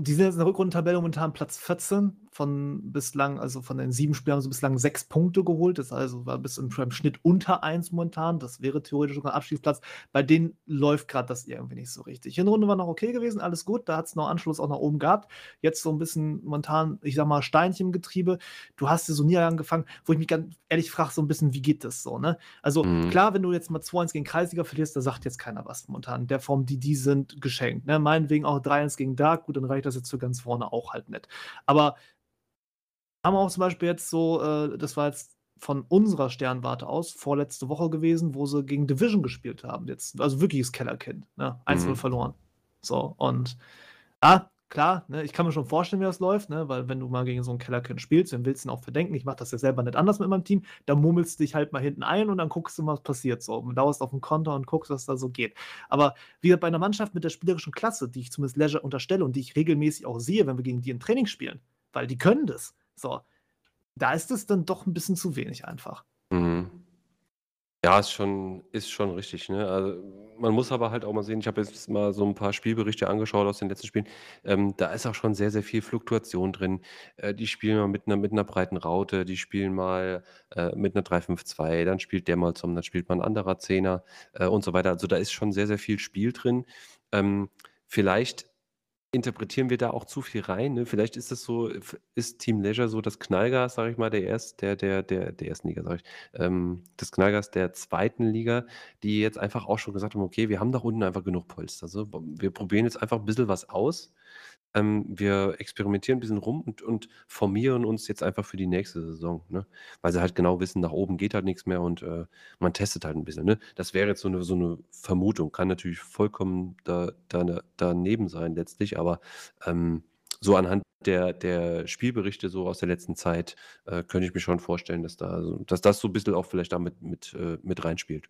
die sind jetzt in der Rückrundentabelle momentan Platz 14 von bislang also, von den 7 Spielen haben sie bislang 6 Punkte geholt. Das also, war bis im Schnitt unter 1 momentan. Das wäre theoretisch sogar Abstiegsplatz. Bei denen läuft grad das irgendwie nicht so richtig. Hinrunde war noch okay gewesen, alles gut. Da hat's noch Anschluss auch nach oben gehabt. Jetzt so 'n bisschen momentan, ich sage mal, Steinchen im Getriebe. Du hast hier so Niederlagen gefangen, wo ich mich ganz ehrlich frage so 'n bisschen, wie geht das so, ne? Also, Mhm. klar, wenn du jetzt mal 2-1 gegen Kreisliga verlierst, da sagt jetzt keiner was momentan. In der Form, die die sind, geschenkt, ne? Meinetwegen auch 3-1 gegen Dark, gut, dann reicht das jetzt für ganz vorne auch halt nicht. Aber haben wir auch zum Beispiel jetzt so, äh das war jetzt von unserer Sternwarte aus vorletzte Woche gewesen, wo sie gegen Division gespielt haben jetzt. Also, wirkliches Kellerkind, ne? 1:0 Mhm. verloren. So, und ja, klar, ne, ich kann mir schon vorstellen, wie das läuft, ne, weil wenn du mal gegen so 'n Kellerkind spielst, wem willst du denn auch verdenken? Ich mache das ja selber nicht anders mit meinem Team. Da murmelst du dich halt mal hinten ein und dann guckst du mal, was passiert so. Und lauerst auf 'n Konter und guckst, was da so geht. Aber wie gesagt, bei 'ner Mannschaft mit der spielerischen Klasse, die ich zumindest Leisure unterstelle und die ich regelmäßig auch sehe, wenn wir gegen die im Training spielen, weil die können das. So, da ist es dann doch 'n bisschen zu wenig einfach. Mhm. Ja, ist schon ist schon richtig, ne? Also, man muss aber halt auch mal sehen ich habe jetzt mal so 'n paar Spielberichte angeschaut aus den letzten Spielen. Ähm, da ist auch schon sehr, sehr viel Fluktuation drin. Äh, die spielen mal mit 'ner mit 'ner breiten Raute, die spielen mal, äh, mit 'ner 3-5-2, dann spielt der mal zum dann spielt mal 'n anderer Zehner, äh, und so weiter. Also, da ist schon sehr, sehr viel Spiel drin. Ähm, vielleicht interpretieren wir da auch zu viel rein, ne? Vielleicht ist das so ist Team Leisure so das Knallgas, sage ich mal, der erst der der der der 1. Liga, sage ich, ähm, das Knallgas der 2. Liga, die jetzt einfach auch schon gesagt haben: „Okay, wir haben da unten einfach genug Polster, so. Wir probieren jetzt einfach 'n bisschen was aus. Ähm, wir experimentieren 'n bisschen rum und und formieren uns jetzt einfach für die nächste Saison“, ne? Weil sie halt genau wissen, nach oben geht halt nix mehr und, äh, man testet halt 'n bisschen, ne? Das wäre jetzt so 'ne so 'ne Vermutung, kann natürlich vollkommen da dane daneben sein letztlich, aber, ähm, so anhand der der Spielberichte so aus der letzten Zeit, äh, könnte ich mir schon vorstellen, dass da so dass das so 'n bisschen auch vielleicht da mit mit äh, mit reinspielt.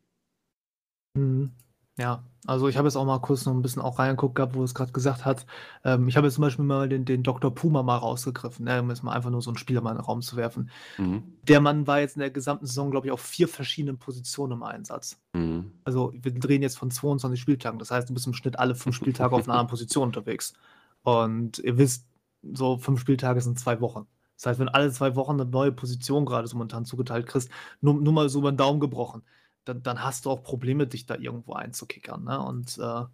Mhm. Ja, also ich habe jetzt auch mal kurz noch 'n bisschen auch reingeguckt gehabt, wo du's grad gesagt hast. Ähm, ich habe jetzt zum Beispiel mal den den Dr. Puma mal rausgegriffen, ne, um jetzt mal einfach nur so 'n Spieler mal in den Raum zu werfen. Mhm. Der Mann war jetzt in der gesamten Saison, glaube ich, auf 4 verschiedenen Positionen im Einsatz. Mhm. Also, wir drehen jetzt von 22 Spieltagen. Das heißt, du bist im Schnitt alle 5 Spieltage auf 'ner anderen Position unterwegs. Und ihr wisst, so 5 Spieltage sind 2 Wochen. Das heißt, wenn alle 2 Wochen 'ne neue Position grade so momentan zugeteilt kriegst, nur nur mal so über 'n Daumen gebrochen, dann dann hast du auch Probleme, dich da irgendwo einzukickern, ne? Und, äh,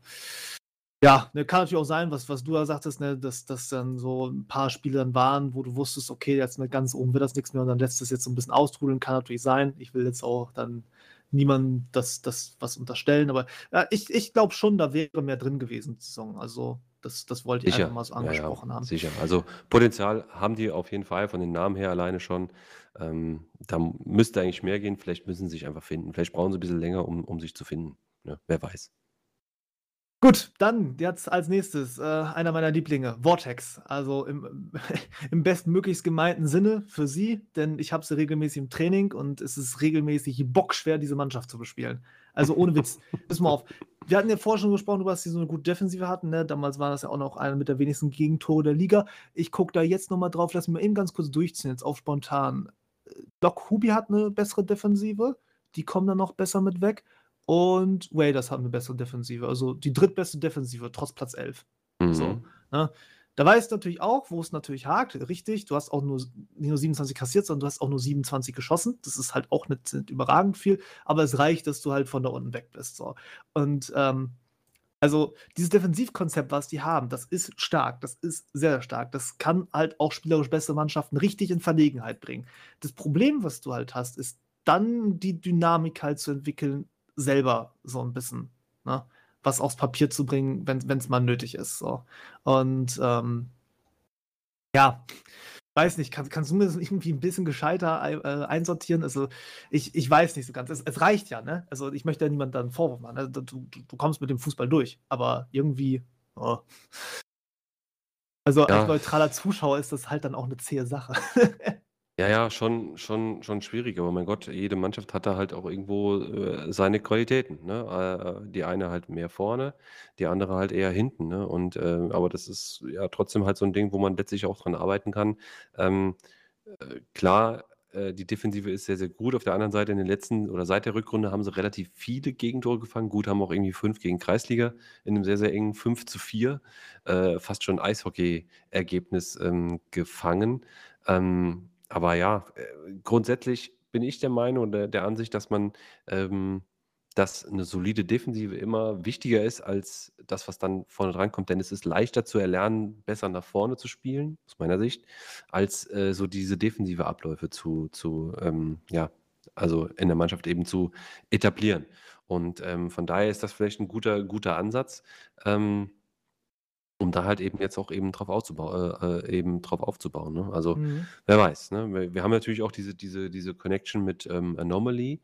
ja, ne, kann natürlich auch sein, was was du da sagtest, ne, dass dass dann so 'n paar Spiele dann waren, wo du wusstest: „Okay, jetzt mit ganz oben wird das nix mehr“, und dann lässt du's jetzt so 'n bisschen austrudeln, kann natürlich sein. Ich will jetzt auch dann niemandem das das was unterstellen, aber, ja, ich ich glaube schon, da wäre mehr drin gewesen die Saison. Also, das das wollte ich einfach Sicher, mal so ja, ja, angesprochen haben. sicher. Also, Potenzial haben die auf jeden Fall von den Namen her alleine schon. Ähm, da müsste eigentlich mehr gehen. Vielleicht müssen sie sich einfach finden. Vielleicht brauchen sie 'n bisschen länger, um um sich zu finden, ne? Wer weiß. Gut, dann jetzt als Nächstes, äh, einer meiner Lieblinge, Vortex. Also, im im bestmöglichst gemeinten Sinne für sie, denn ich habe sie regelmäßig im Training und es ist regelmäßig bockschwer, diese Mannschaft zu bespielen. Also, ohne Witz. Pass mal auf. Wir hatten ja vorher schon gesprochen dass sie so 'ne gute Defensive hatten, ne? Damals war das ja auch noch einer mit der wenigsten Gegentore der Liga. Ich gucke da jetzt noch mal drauf. Lass mich mal eben ganz kurz durchziehen, jetzt auf spontan. Doc Hubi hat 'ne bessere Defensive. Die kommen da noch besser mit weg. Und Raiders haben 'ne bessere Defensive. Also, die drittbeste Defensive trotz Platz 11. So, Mhm. ne? Da weißt du natürlich auch, wo's natürlich hakt. Richtig, du hast auch nur nicht nur 27 kassiert, sondern du hast auch nur 27 geschossen. Das ist halt auch nicht nicht überragend viel, aber es reicht, dass du halt von da unten weg bist, so. Und, ähm, also, dieses Defensivkonzept, was die haben, das ist stark. Das ist sehr stark. Das kann halt auch spielerisch bessere Mannschaften richtig in Verlegenheit bringen. Das Problem, was du halt hast, ist dann die Dynamik halt zu entwickeln, selber so 'n bisschen, ne? Was aufs Papier zu bringen, wenn wenn's mal nötig ist, so. Und, ähm ja, weiß nicht, kann kannst du mir das irgendwie 'n bisschen gescheiter ei äh, einsortieren? Also, ich ich weiß nicht so ganz. Es es reicht ja, ne? Also, ich möchte ja niemandem da 'n Vorwurf machen? D du du kommst mit dem Fußball durch, aber irgendwie, oh. Also, als Ja. neutraler Zuschauer ist das halt dann auch 'ne zähe Sache. Ja, ja, schon schon schon schwierig, aber mein Gott, jede Mannschaft hat da halt auch irgendwo, äh, seine Qualitäten, ne? Äh, die eine halt mehr vorne, die andere halt eher hinten, ne? Und, äh aber das ist ja trotzdem halt so 'n Ding, wo man letztlich auch dran arbeiten kann. Ähm, äh, klar, äh, die Defensive ist sehr, sehr gut. Auf der anderen Seite in den letzten oder seit der Rückrunde haben sie relativ viele Gegentore gefangen. Gut, haben auch irgendwie 5 gegen Kreisliga in 'nem sehr, sehr engen 5:4, äh, fast schon Eishockey-Ergebnis, ähm, gefangen. Ähm, aber ja, äh, grundsätzlich bin ich der Meinung oder der Ansicht, dass man ähm, dass 'ne solide Defensive immer wichtiger ist als das, was dann vorne drankommt. Denn es ist leichter zu erlernen, besser nach vorne zu spielen, aus meiner Sicht, als, äh, so diese defensive Abläufe zu zu ähm, ja, also in der Mannschaft eben zu etablieren. Und, ähm, von daher ist das vielleicht 'n guter guter Ansatz, ähm, um da halt eben jetzt auch eben drauf auszubau äh, äh, eben drauf aufzubauen, ne? Also, Mhm. wer weiß, ne? Wir wir haben natürlich auch diese diese diese Connection mit, ähm, Anomaly,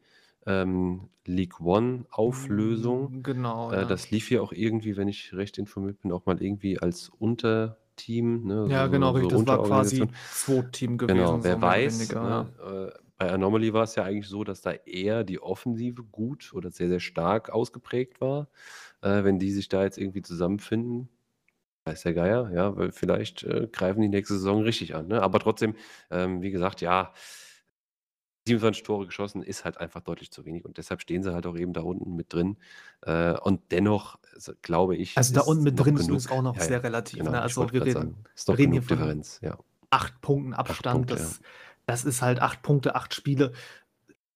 ähm, League One Auflösung. Hm, genau, Äh, ja. das lief hier auch irgendwie, wenn ich recht informiert bin, auch mal irgendwie als Unterteam, ne, Ja, so genau, so so richtig. Das war quasi Unterorganisation. 2. gewesen, Genau, so wer oder weiß, ja. ne? Äh, bei Anomaly war's ja eigentlich so, dass da eher die Offensive gut oder sehr, sehr stark ausgeprägt war. Äh, wenn die sich da jetzt irgendwie zusammenfinden, weiß der Geier, ja, weil vielleicht, äh, greifen die nächste Saison richtig an, ne? Aber trotzdem, ähm, wie gesagt, ja 27 Tore geschossen ist halt einfach deutlich zu wenig und deshalb stehen sie halt auch eben da unten mit drin. Äh, und dennoch also, glaube ich. Also da unten mit drin ist übrigens auch noch ja, sehr relativ. Genau, ne? Also wir reden, wir reden hier von Differenz, ja. acht Punkten Abstand. Acht Punkte, das, ja. das ist halt acht Punkte, acht Spiele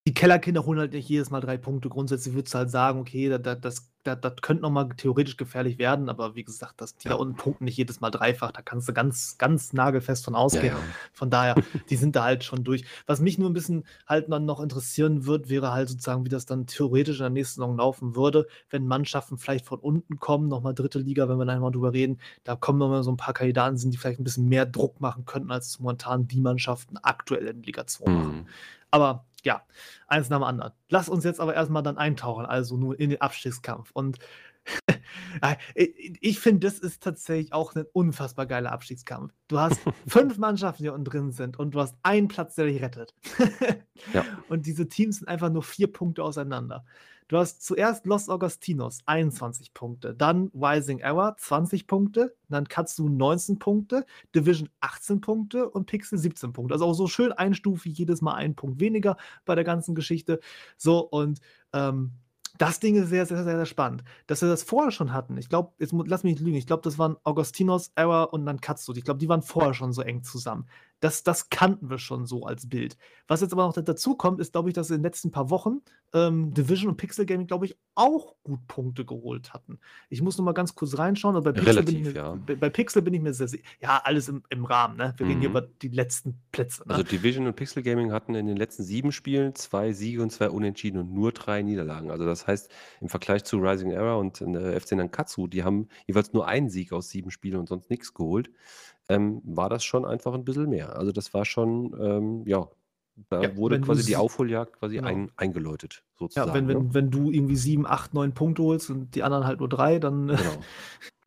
die Kellerkinder holen halt nicht jedes Mal drei Punkte. Grundsätzlich würdest du halt sagen, okay, da, da, das, da, das könnte nochmal theoretisch gefährlich werden, aber wie gesagt, das, die ja. da unten punkten nicht jedes Mal dreifach, da kannst du ganz, ganz nagelfest von ausgehen. Ja, ja. Von daher, die sind da halt schon durch. Was mich nur ein bisschen halt noch interessieren wird, wäre halt sozusagen, wie das dann theoretisch in der nächsten Saison laufen würde, wenn Mannschaften vielleicht von unten kommen, nochmal dritte Liga, wenn wir da mal drüber reden, da kommen nochmal so ein paar Kandidaten sind, die vielleicht ein bisschen mehr Druck machen könnten, als momentan die Mannschaften aktuell in Liga 2 machen. Mhm. Aber ja, eins nach dem anderen. Lass uns jetzt aber erstmal dann eintauchen, also nur in den Abstiegskampf. Und ich finde, das ist tatsächlich auch ein unfassbar geiler Abstiegskampf. Du hast fünf Mannschaften, die unten drin sind und du hast einen Platz, der dich rettet. ja. Und diese Teams sind einfach nur vier Punkte auseinander. Du hast zuerst Los Augustinos 21 Punkte, dann Rising Error 20 Punkte, dann Katsu 19 Punkte, Division 18 Punkte und Pixel 17 Punkte. Also auch so schön einstufig, jedes Mal ein Punkt weniger bei der ganzen Geschichte. So und ähm, das Ding ist sehr, sehr, sehr, sehr spannend. Dass wir das vorher schon hatten, ich glaube, jetzt lass mich nicht lügen, ich glaube, das waren Augustinos, Error und dann Katsu. Ich glaube, die waren vorher schon so eng zusammen. Das, das kannten wir schon so als Bild. Was jetzt aber noch dazu kommt, ist, glaube ich, dass in den letzten paar Wochen ähm, Division und Pixel Gaming, glaube ich, auch gut Punkte geholt hatten. Ich muss noch mal ganz kurz reinschauen. bei, Pixel Relativ, bin ich mir, ja. bei, Pixel bin ich mir sehr, sehr ja, alles im, im Rahmen. Ne? Wir mhm. reden hier mhm. über die letzten Plätze. Ne? Also Division und Pixel Gaming hatten in den letzten sieben Spielen zwei Siege und zwei Unentschieden und nur drei Niederlagen. Also das heißt, im Vergleich zu Rising Era und äh, FC Nankatsu, die haben jeweils nur einen Sieg aus sieben Spielen und sonst nichts geholt ähm, war das schon einfach ein bisschen mehr. Also das war schon, ähm, ja, da Ja, wurde quasi die Aufholjagd quasi genau. ein, eingeläutet, Ja, wenn, ne? wenn, wenn du irgendwie sieben, acht, neun Punkte holst und die anderen halt nur drei, dann äh, Genau.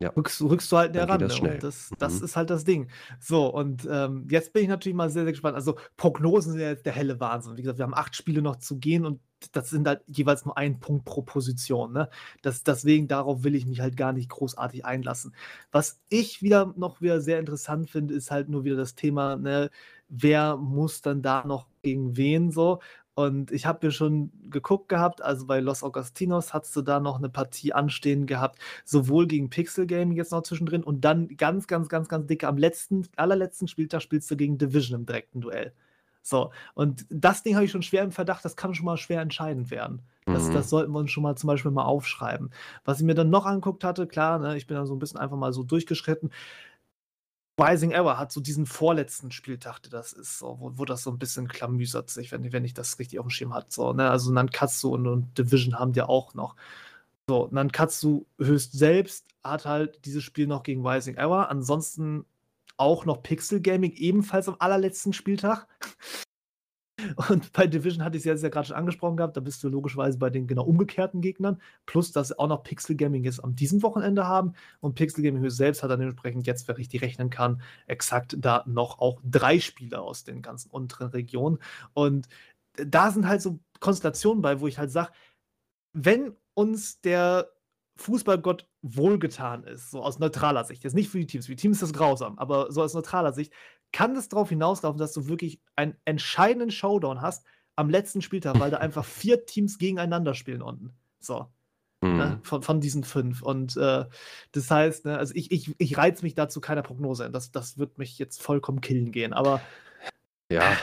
Ja, rückst, rückst du halt näher ran. das Ne? Das, das Mhm. ist halt das Ding. So, und ähm, jetzt bin ich natürlich mal sehr, sehr gespannt. Also, Prognosen sind ja jetzt der helle Wahnsinn. Wie gesagt, wir haben acht Spiele noch zu gehen und das sind halt jeweils nur ein Punkt pro Position. Ne? Das, deswegen darauf will ich mich halt gar nicht großartig einlassen. Was ich wieder noch wieder sehr interessant finde, ist halt nur wieder das Thema, ne, wer muss dann da noch gegen wen so. Und ich habe mir schon geguckt gehabt, also bei Los Augustinos hast du da noch eine Partie anstehen gehabt, sowohl gegen Pixel Gaming jetzt noch zwischendrin und dann ganz, ganz, ganz, ganz dicke am letzten, allerletzten Spieltag spielst du gegen Division im direkten Duell. So, und das Ding habe ich schon schwer im Verdacht, das kann schon mal schwer entscheidend werden. Das, mhm. das sollten wir uns schon mal zum Beispiel mal aufschreiben. Was ich mir dann noch angeguckt hatte, klar, ne, ich bin dann so ein bisschen einfach mal so durchgeschritten. Rising Ever hat so diesen vorletzten Spieltag, der das ist, so, wo, wo das so ein bisschen klamüsert sich, wenn, wenn ich das richtig auf dem Schirm hat. So, ne? Also Nankatsu und, und Division haben die auch noch. So, Nankatsu höchst selbst hat halt dieses Spiel noch gegen Rising Ever. Ansonsten auch noch Pixel Gaming, ebenfalls am allerletzten Spieltag. Und bei Division hatte ich es ja, ja gerade schon angesprochen gehabt, da bist du logischerweise bei den genau umgekehrten Gegnern. Plus, dass auch noch Pixel Gaming jetzt am diesem Wochenende haben. Und Pixel Gaming selbst hat dann entsprechend jetzt, wer richtig rechnen kann, exakt da noch auch drei Spieler aus den ganzen unteren Regionen. Und da sind halt so Konstellationen bei, wo ich halt sage, wenn uns der Fußballgott wohlgetan ist, so aus neutraler Sicht, jetzt nicht für die Teams, für die Teams ist das grausam, aber so aus neutraler Sicht, kann es darauf hinauslaufen, dass du wirklich einen entscheidenden Showdown hast am letzten Spieltag, weil da einfach vier Teams gegeneinander spielen unten. So. Ne, mhm. Ne, von, von diesen fünf. Und äh, das heißt, ne, also ich, ich, ich reiz mich dazu keiner Prognose. Das, das wird mich jetzt vollkommen killen gehen. Aber ja.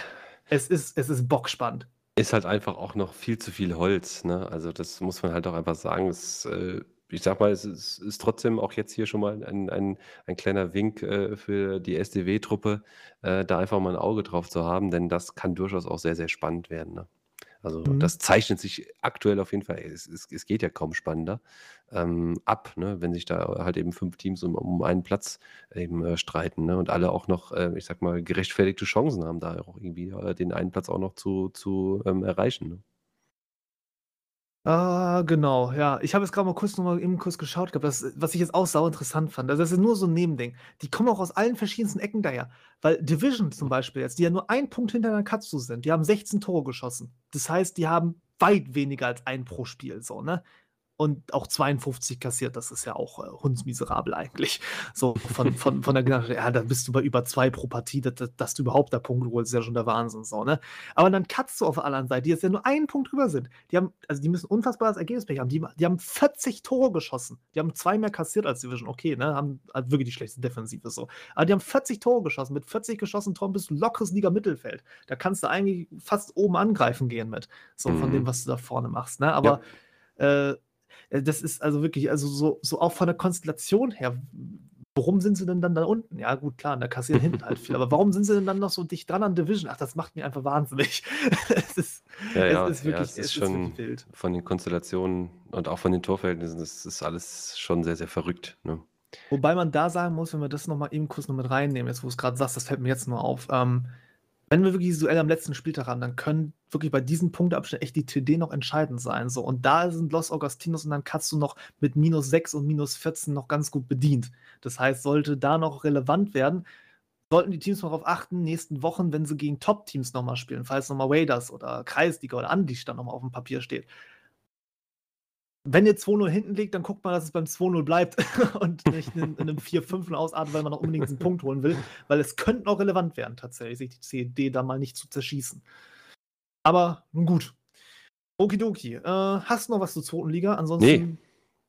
es ist, es ist bockspannend. Ist halt einfach auch noch viel zu viel Holz. Ne? Also das muss man halt auch einfach sagen. Es äh, ich sag mal, es ist, ist, trotzdem auch jetzt hier schon mal ein, ein, ein kleiner Wink äh, für die SDW-Truppe, äh, da einfach mal ein Auge drauf zu haben, denn das kann durchaus auch sehr, sehr spannend werden. Ne? Also mhm. das zeichnet sich aktuell auf jeden Fall, es, es, es geht ja kaum spannender, ähm, ab, ne? wenn sich da halt eben fünf Teams um, um einen Platz eben äh, streiten ne? und alle auch noch, äh, ich sag mal, gerechtfertigte Chancen haben, da auch irgendwie äh, den einen Platz auch noch zu, zu ähm, erreichen. Ah, genau, ja. Ich habe jetzt gerade mal kurz noch mal eben kurz geschaut gehabt, das was ich jetzt auch sau interessant fand. Also, das ist nur so 'n Nebending. Die kommen auch aus allen verschiedensten Ecken daher. Weil Division zum Beispiel jetzt, die ja nur ein Punkt hinter Nankatsu sind, die haben 16 Tore geschossen. Das heißt, die haben weit weniger als ein pro Spiel so, ne? Und auch 52 kassiert. Das ist ja auch äh, hundsmiserabel eigentlich. So von, von, von der Gnade, ja, da bist du bei über zwei pro Partie, dass, dass du überhaupt da Punkte holst, ist ja schon der Wahnsinn. So, ne? Aber dann katzt du auf der anderen Seite, die jetzt ja nur einen Punkt drüber sind. Die haben, also die müssen unfassbares Ergebnispech haben. Die, die haben 40 Tore geschossen. Die haben zwei mehr kassiert als Division. Okay, ne? Haben halt wirklich die schlechteste Defensive so. Aber die haben 40 Tore geschossen. Mit 40 geschossenen Toren bist du lockeres Liga-Mittelfeld. Da kannst du eigentlich fast oben angreifen gehen mit. So mhm. von dem, was du da vorne machst. Ne? Aber ja. äh, das ist also wirklich, also so, so auch von der Konstellation her, warum sind sie denn dann da unten? Ja, gut, klar, da kassieren hinten halt viel, aber warum sind sie denn dann noch so dicht dran an Division? Ach, das macht mich einfach wahnsinnig. es ist, ja, ja, es ist wirklich, ja, es ist, es schon ist wild. Von den Konstellationen und auch von den Torverhältnissen, das ist alles schon sehr, sehr verrückt. Ne? Wobei man da sagen muss, wenn wir das nochmal eben kurz noch mit reinnehmen, jetzt wo du es gerade sagst, das fällt mir jetzt nur auf, ähm, wenn wir wirklich dieses Duell am letzten Spieltag haben, dann können wirklich bei diesem Punktabschnitt echt die TD noch entscheidend sein. So. Und da sind Los Augustinos und dann kannst du noch mit minus 6 und minus 14 noch ganz gut bedient. Das heißt, sollte da noch relevant werden, sollten die Teams darauf achten, nächsten Wochen, wenn sie gegen Top-Teams nochmal spielen, falls nochmal Raiders oder Kreisliga oder Andisch dann nochmal auf dem Papier steht, wenn ihr 2-0 hinten liegt, dann guckt mal, dass es beim 2-0 bleibt und nicht in, in einem 4-5 ausartet, weil man noch unbedingt einen Punkt holen will, weil es könnte noch relevant werden, tatsächlich, sich die CD da mal nicht zu zerschießen. Aber nun gut. Okidoki. Äh, hast du noch was zur zweiten Liga? Ansonsten nee.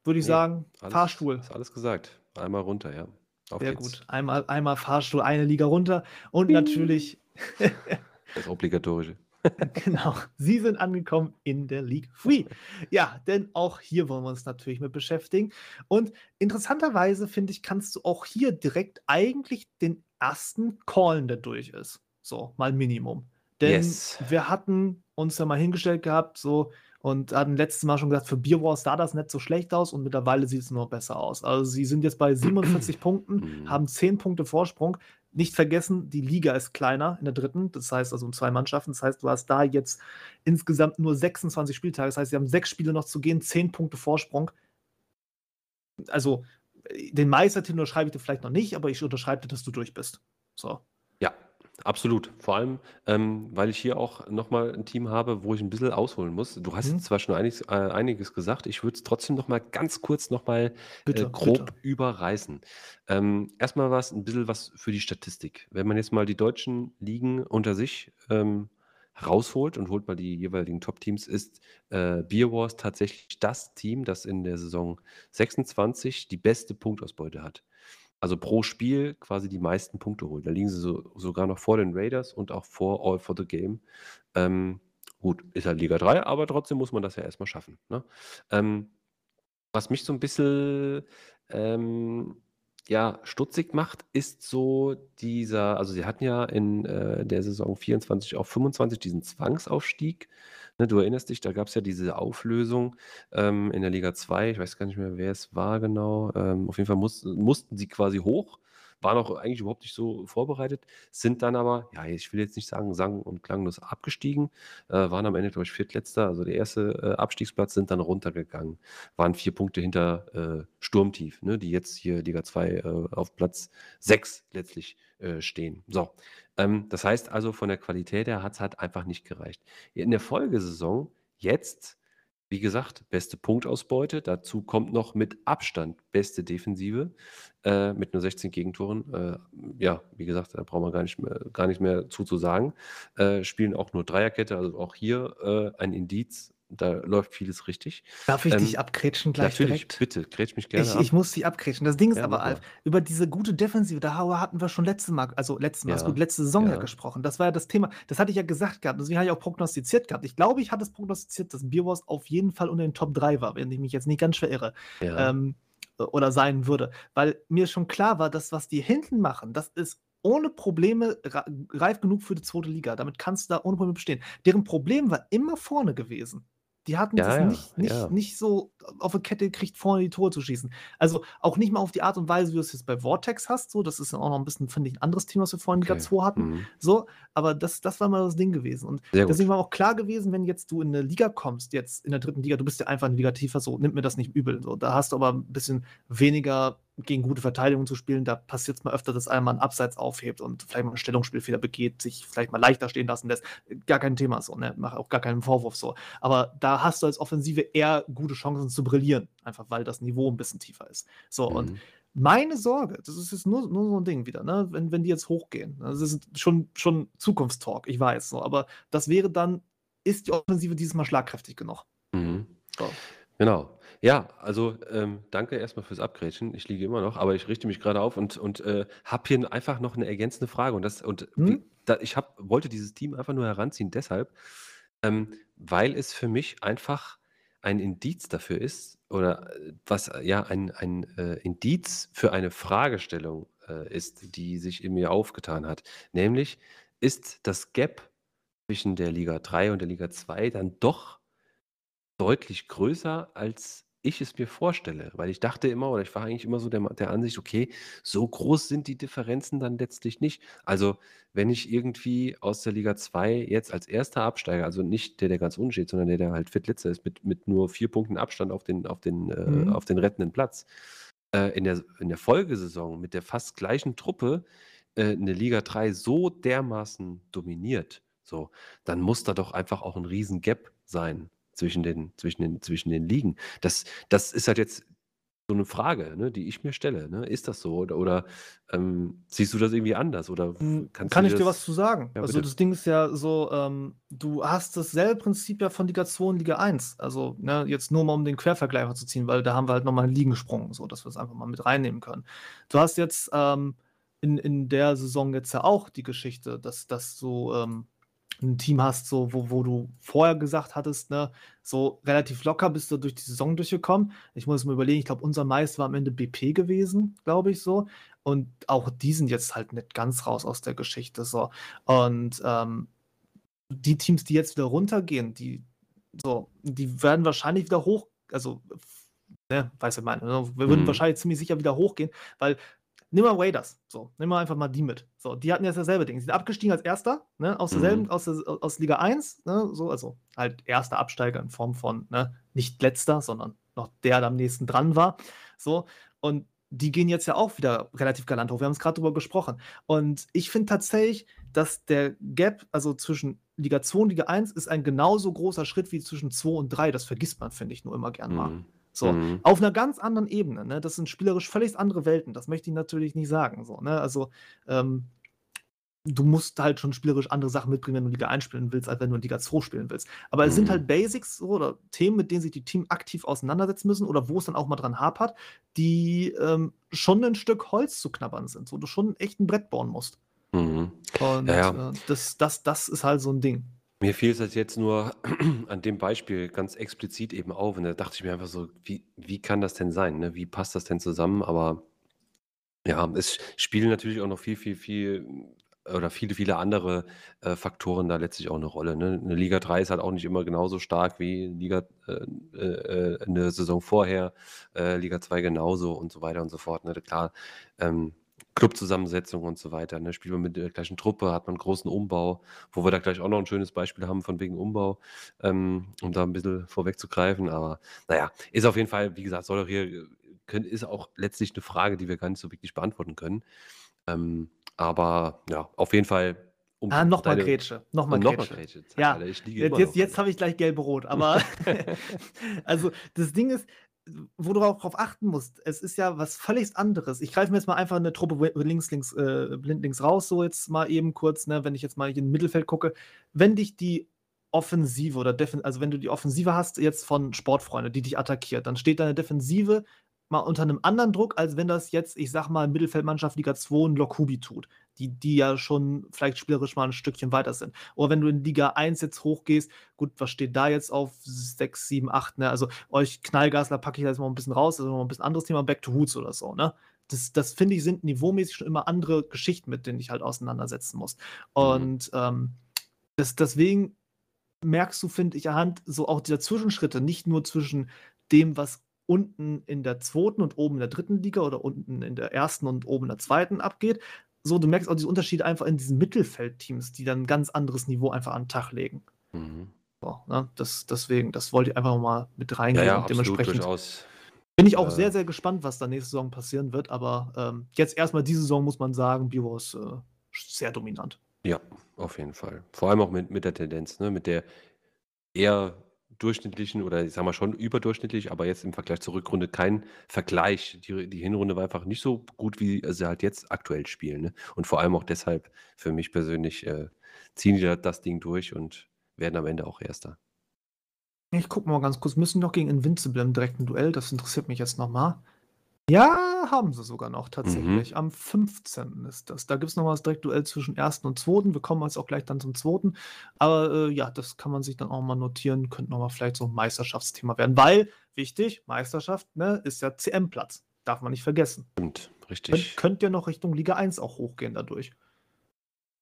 würde ich nee. sagen, alles, Fahrstuhl. Ist alles gesagt. Einmal runter, ja. Auf Sehr geht's. gut. Einmal, einmal Fahrstuhl, eine Liga runter und Bing. natürlich. das Obligatorische. genau, Sie sind angekommen in der League Free. Ja, denn auch hier wollen wir uns natürlich mit beschäftigen. Und interessanterweise, finde ich, kannst du auch hier direkt eigentlich den ersten callen, der durch ist. So, mal Minimum. Denn yes. wir hatten uns ja mal hingestellt gehabt, so, und hatten letztes Mal schon gesagt, für Beer Wars sah das nicht so schlecht aus und mittlerweile sieht es nur besser aus. Also sie sind jetzt bei 47 Punkten, mhm. haben 10 Punkte Vorsprung. Nicht vergessen, die Liga ist kleiner in der dritten, das heißt also um zwei Mannschaften. Das heißt, du hast da jetzt insgesamt nur 26 Spieltage. Das heißt, sie haben sechs Spiele noch zu gehen, zehn Punkte Vorsprung. Also den Meistertitel unterschreibe ich dir vielleicht noch nicht, aber ich unterschreibe dir, dass du durch bist. So. Absolut. Vor allem, ähm, weil ich hier auch nochmal ein Team habe, wo ich ein bisschen ausholen muss. Du hast Mhm. zwar schon einiges, äh, einiges gesagt, ich würde es trotzdem nochmal ganz kurz nochmal äh, grob bitte. überreißen. Ähm, erst mal was, ein bisschen was für die Statistik. Wenn man jetzt mal die deutschen Ligen unter sich ähm, rausholt und holt mal die jeweiligen Top-Teams, ist äh, Beer Wars tatsächlich das Team, das in der Saison 26 die beste Punktausbeute hat also pro Spiel quasi die meisten Punkte holt. Da liegen sie so, sogar noch vor den Raiders und auch vor All for the Game. Ähm, gut, ist halt Liga 3, aber trotzdem muss man das ja erstmal schaffen. Ne? Ähm, was mich so ein bisschen ähm, ja, stutzig macht, ist so dieser, also sie hatten ja in äh, der Saison 24 auf 25 diesen Zwangsaufstieg. Ne, du erinnerst dich, da gab es ja diese Auflösung ähm, in der Liga 2. Ich weiß gar nicht mehr, wer es war genau. Ähm, auf jeden Fall muss, mussten sie quasi hoch waren auch eigentlich überhaupt nicht so vorbereitet, sind dann aber, ja, ich will jetzt nicht sagen, sang- und klanglos abgestiegen, äh, waren am Ende, glaube ich, Viertletzter, also der erste äh, Abstiegsplatz, sind dann runtergegangen, waren vier Punkte hinter äh, Sturmtief, ne, die jetzt hier Liga 2 äh, auf Platz 6 letztlich äh, stehen. So, ähm, das heißt also, von der Qualität her hat es halt einfach nicht gereicht. In der Folgesaison jetzt wie gesagt, beste Punktausbeute. Dazu kommt noch mit Abstand beste Defensive äh, mit nur 16 Gegentoren. Äh, ja, wie gesagt, da brauchen wir gar nicht mehr, gar nicht mehr zu, zu sagen. Äh, spielen auch nur Dreierkette, also auch hier äh, ein Indiz da läuft vieles richtig. Darf ich ähm, dich abkretschen gleich natürlich, direkt? bitte, kretsch mich gerne ich, ab. Ich muss dich abkretschen. Das Ding ist ja, aber, Alf, über diese gute Defensive, da hatten wir schon letztes Mal, also letztes Mal, ja. gut, letzte Saison ja. ja. gesprochen. Das war ja das Thema, das hatte ich ja gesagt gehabt, deswegen habe ich auch prognostiziert gehabt. Ich glaube, ich hatte es prognostiziert, dass Bierwurst auf jeden Fall unter den Top 3 war, wenn ich mich jetzt nicht ganz schwer irre. Ja. Ähm, oder sein würde. Weil mir schon klar war, dass was die hinten machen, das ist ohne Probleme reif genug für die zweite Liga. Damit kannst du da ohne Probleme bestehen. Deren Problem war immer vorne gewesen. Die hatten Ja, das ja, nicht nicht ja. nicht so auf die Kette gekriegt, vorne die Tore zu schießen. Also, auch nicht mal auf die Art und Weise, wie du es jetzt bei Vortex hast, so. Das ist auch noch ein bisschen, finde ich, ein anderes Thema, was wir vorhin in Liga 2 hatten, Mhm. so. Aber das das war mal das Ding gewesen. Und Sehr deswegen gut. war auch klar gewesen, wenn jetzt du in 'ne Liga kommst, jetzt in der dritten Liga, du bist ja einfach 'ne Liga tiefer, so, nimm mir das nicht übel, so. Da hast du aber ein bisschen weniger gegen gute Verteidigung zu spielen. Da passiert es mal öfter, dass einmal ein Abseits aufhebt und vielleicht mal ein Stellungsspielfehler begeht, sich vielleicht mal leichter stehen lassen lässt. Gar kein Thema so, ne? Mach auch gar keinen Vorwurf so. Aber da hast du als Offensive eher gute Chancen zu brillieren, einfach weil das Niveau ein bisschen tiefer ist. So, mhm. und meine Sorge, das ist jetzt nur, nur so ein Ding wieder, ne? wenn, wenn die jetzt hochgehen. Das ist schon, schon Zukunftstalk, ich weiß so. Aber das wäre dann, ist die Offensive dieses Mal schlagkräftig genug? Mhm. So. Genau. Ja, also ähm, danke erstmal fürs Abgrätschen. Ich liege immer noch, aber ich richte mich gerade auf und, und äh, habe hier einfach noch eine ergänzende Frage. Und, das, und hm? wie, da, ich hab, wollte dieses Team einfach nur heranziehen, deshalb, ähm, weil es für mich einfach ein Indiz dafür ist, oder äh, was ja ein, ein äh, Indiz für eine Fragestellung äh, ist, die sich in mir aufgetan hat. Nämlich, ist das Gap zwischen der Liga 3 und der Liga 2 dann doch deutlich größer, als ich es mir vorstelle. Weil ich dachte immer, oder ich war eigentlich immer so der, der Ansicht, okay, so groß sind die Differenzen dann letztlich nicht. Also, wenn ich irgendwie aus der Liga 2 jetzt als erster absteige, also nicht der, der ganz unten steht, sondern der, der halt Viertletzter ist, mit, mit nur vier Punkten Abstand auf den, auf den, äh, mhm. auf den rettenden Platz, äh, in, der, in der Folgesaison mit der fast gleichen Truppe äh, eine Liga 3 so dermaßen dominiert, so, dann muss da doch einfach auch ein riesen Gap sein zwischen den, zwischen den, zwischen den Ligen. Das, das ist halt jetzt so eine Frage, ne, die ich mir stelle. Ne? Ist das so? Oder, oder ähm, siehst du das irgendwie anders? Oder hm, Kann ich dir was zu sagen? Ja, also das Ding ist ja so, ähm, du hast dasselbe Prinzip ja von Liga 2 und Liga 1. Also ne, jetzt nur mal um den Quervergleicher zu ziehen, weil da haben wir halt nochmal in Ligen gesprungen, so dass wir es einfach mal mit reinnehmen können. Du hast jetzt ähm, in, in der Saison jetzt ja auch die Geschichte, dass, dass so ähm, ein Team hast, so, wo, wo du vorher gesagt hattest, ne, so relativ locker bist du durch die Saison durchgekommen. Ich muss mir überlegen, ich glaube, unser Meister war am Ende BP gewesen, glaube ich so. Und auch die sind jetzt halt nicht ganz raus aus der Geschichte. So. Und ähm, die Teams, die jetzt wieder runtergehen, die, so, die werden wahrscheinlich wieder hoch, also ne, weiß ich meine, ne, wir würden mhm. wahrscheinlich ziemlich sicher wieder hochgehen, weil Nimm mal Raiders. So, nimm mal einfach mal die mit. So, die hatten jetzt dasselbe Ding. Sie sind abgestiegen als Erster, ne, aus derselben, mhm. aus, der, aus Liga 1, ne, so, also halt erster Absteiger in Form von, ne, nicht letzter, sondern noch der, der am nächsten dran war. So, und die gehen jetzt ja auch wieder relativ galant hoch. Wir haben es gerade drüber gesprochen. Und ich finde tatsächlich, dass der Gap, also zwischen Liga 2 und Liga 1, ist ein genauso großer Schritt wie zwischen 2 und 3. Das vergisst man, finde ich, nur immer gern mal. Mhm. So, mhm. auf einer ganz anderen Ebene. Ne? Das sind spielerisch völlig andere Welten. Das möchte ich natürlich nicht sagen. So, ne? Also, ähm, du musst halt schon spielerisch andere Sachen mitbringen, wenn du Liga 1 spielen willst, als wenn du in Liga 2 spielen willst. Aber mhm. es sind halt mhm. Basics so, oder Themen, mit denen sich die Teams aktiv auseinandersetzen müssen oder wo es dann auch mal dran hapert, die ähm, schon ein Stück Holz zu knabbern sind, wo du schon echt ein Brett bauen musst. Mhm. Und ja, ja. Äh, das, das, das ist halt so ein Ding. Mir fiel es jetzt nur an dem Beispiel ganz explizit eben auf und da dachte ich mir einfach so: „Wie wie kann das denn sein, ne? Wie passt das denn zusammen?“ Aber ja, es spielen natürlich auch noch viel, viel, viel oder viele, viele andere, äh, Faktoren da letztlich auch eine Rolle, ne? 'Ne Liga 3 ist halt auch nicht immer genauso stark wie Liga äh, äh, 'ne Saison vorher, äh, Liga 2 genauso und so weiter und so fort, ne? Klar, ähm Clubzusammensetzung und so weiter, ne? Spielt man mit der gleichen Truppe, hat man 'n großen Umbau, wo wir da gleich auch noch ein schönes Beispiel haben von wegen Umbau, ähm, um da ein bisschen vorwegzugreifen. Aber naja, ist auf jeden Fall, wie gesagt, soll doch hier können ist auch letztlich eine Frage, die wir gar nicht so wirklich beantworten können. Ähm, aber ja, auf jeden Fall um Ah, noch mal Grätsche, noch mal noch mal Grätsche. Ja, jetzt jetzt jetzt habe ich gleich gelb-rot, aber also, das Ding ist wo du auch drauf achten musst, es ist ja was völlig anderes. Ich greife mir jetzt mal einfach eine Truppe links, links, äh, blind links raus, so jetzt mal eben kurz, ne, wenn ich jetzt mal in Mittelfeld gucke. Wenn dich die Offensive oder Defen also wenn du die Offensive hast jetzt von Sportfreunde, die dich attackiert, dann steht deine Defensive mal unter einem anderen Druck, als wenn das jetzt, ich sag mal, Mittelfeldmannschaft Liga 2 ein Lokubi tut, die, die ja schon vielleicht spielerisch mal ein Stückchen weiter sind. Oder wenn du in Liga 1 jetzt hochgehst, gut, was steht da jetzt auf 6, 7, 8, ne? Also euch Knallgasler packe ich da jetzt mal ein bisschen raus, also noch ein bisschen anderes Thema, Back to Hoots oder so, ne? Das, das finde ich, sind niveaumäßig schon immer andere Geschichten, mit denen ich halt auseinandersetzen muss. Mhm. Und ähm, das, deswegen merkst du, finde ich, anhand so auch dieser Zwischenschritte, nicht nur zwischen dem, was unten in der zweiten und oben in der dritten Liga oder unten in der ersten und oben in der zweiten abgeht. So, du merkst auch diese Unterschiede einfach in diesen Mittelfeldteams, die dann ein ganz anderes Niveau einfach an den Tag legen. Mhm. So, ne? das, deswegen, das wollte ich einfach mal mit reingehen. Ja, ja, absolut, durchaus. Bin ich auch sehr, Äh, sehr gespannt, was da nächste Saison passieren wird, aber ähm, jetzt erstmal diese Saison muss man sagen, Biro ist äh, sehr dominant. ja, auf jeden Fall. Vor allem auch mit, mit der Tendenz, ne? mit der eher durchschnittlichen oder ich sag mal schon überdurchschnittlich, aber jetzt im Vergleich zur Rückrunde kein Vergleich. Die, die Hinrunde war einfach nicht so gut, wie sie halt jetzt aktuell spielen. Ne? Und vor allem auch deshalb für mich persönlich äh, ziehen die da das Ding durch und werden am Ende auch Erster. Ich gucke mal ganz kurz, müssen noch gegen Invincible im direkten Duell, das interessiert mich jetzt nochmal. Ja, haben sie sogar noch tatsächlich. Am 15. ist das. Da gibt es nochmal das Direktduell zwischen 1. und 2. Wir kommen jetzt auch gleich dann zum 2. Aber äh, ja, das kann man sich dann auch mal notieren. Könnte nochmal vielleicht so ein Meisterschaftsthema werden. Weil, wichtig, Meisterschaft ne, ist ja CM-Platz. Darf man nicht vergessen. Stimmt, Könnt, richtig. könnt ihr noch Richtung Liga 1 auch hochgehen dadurch.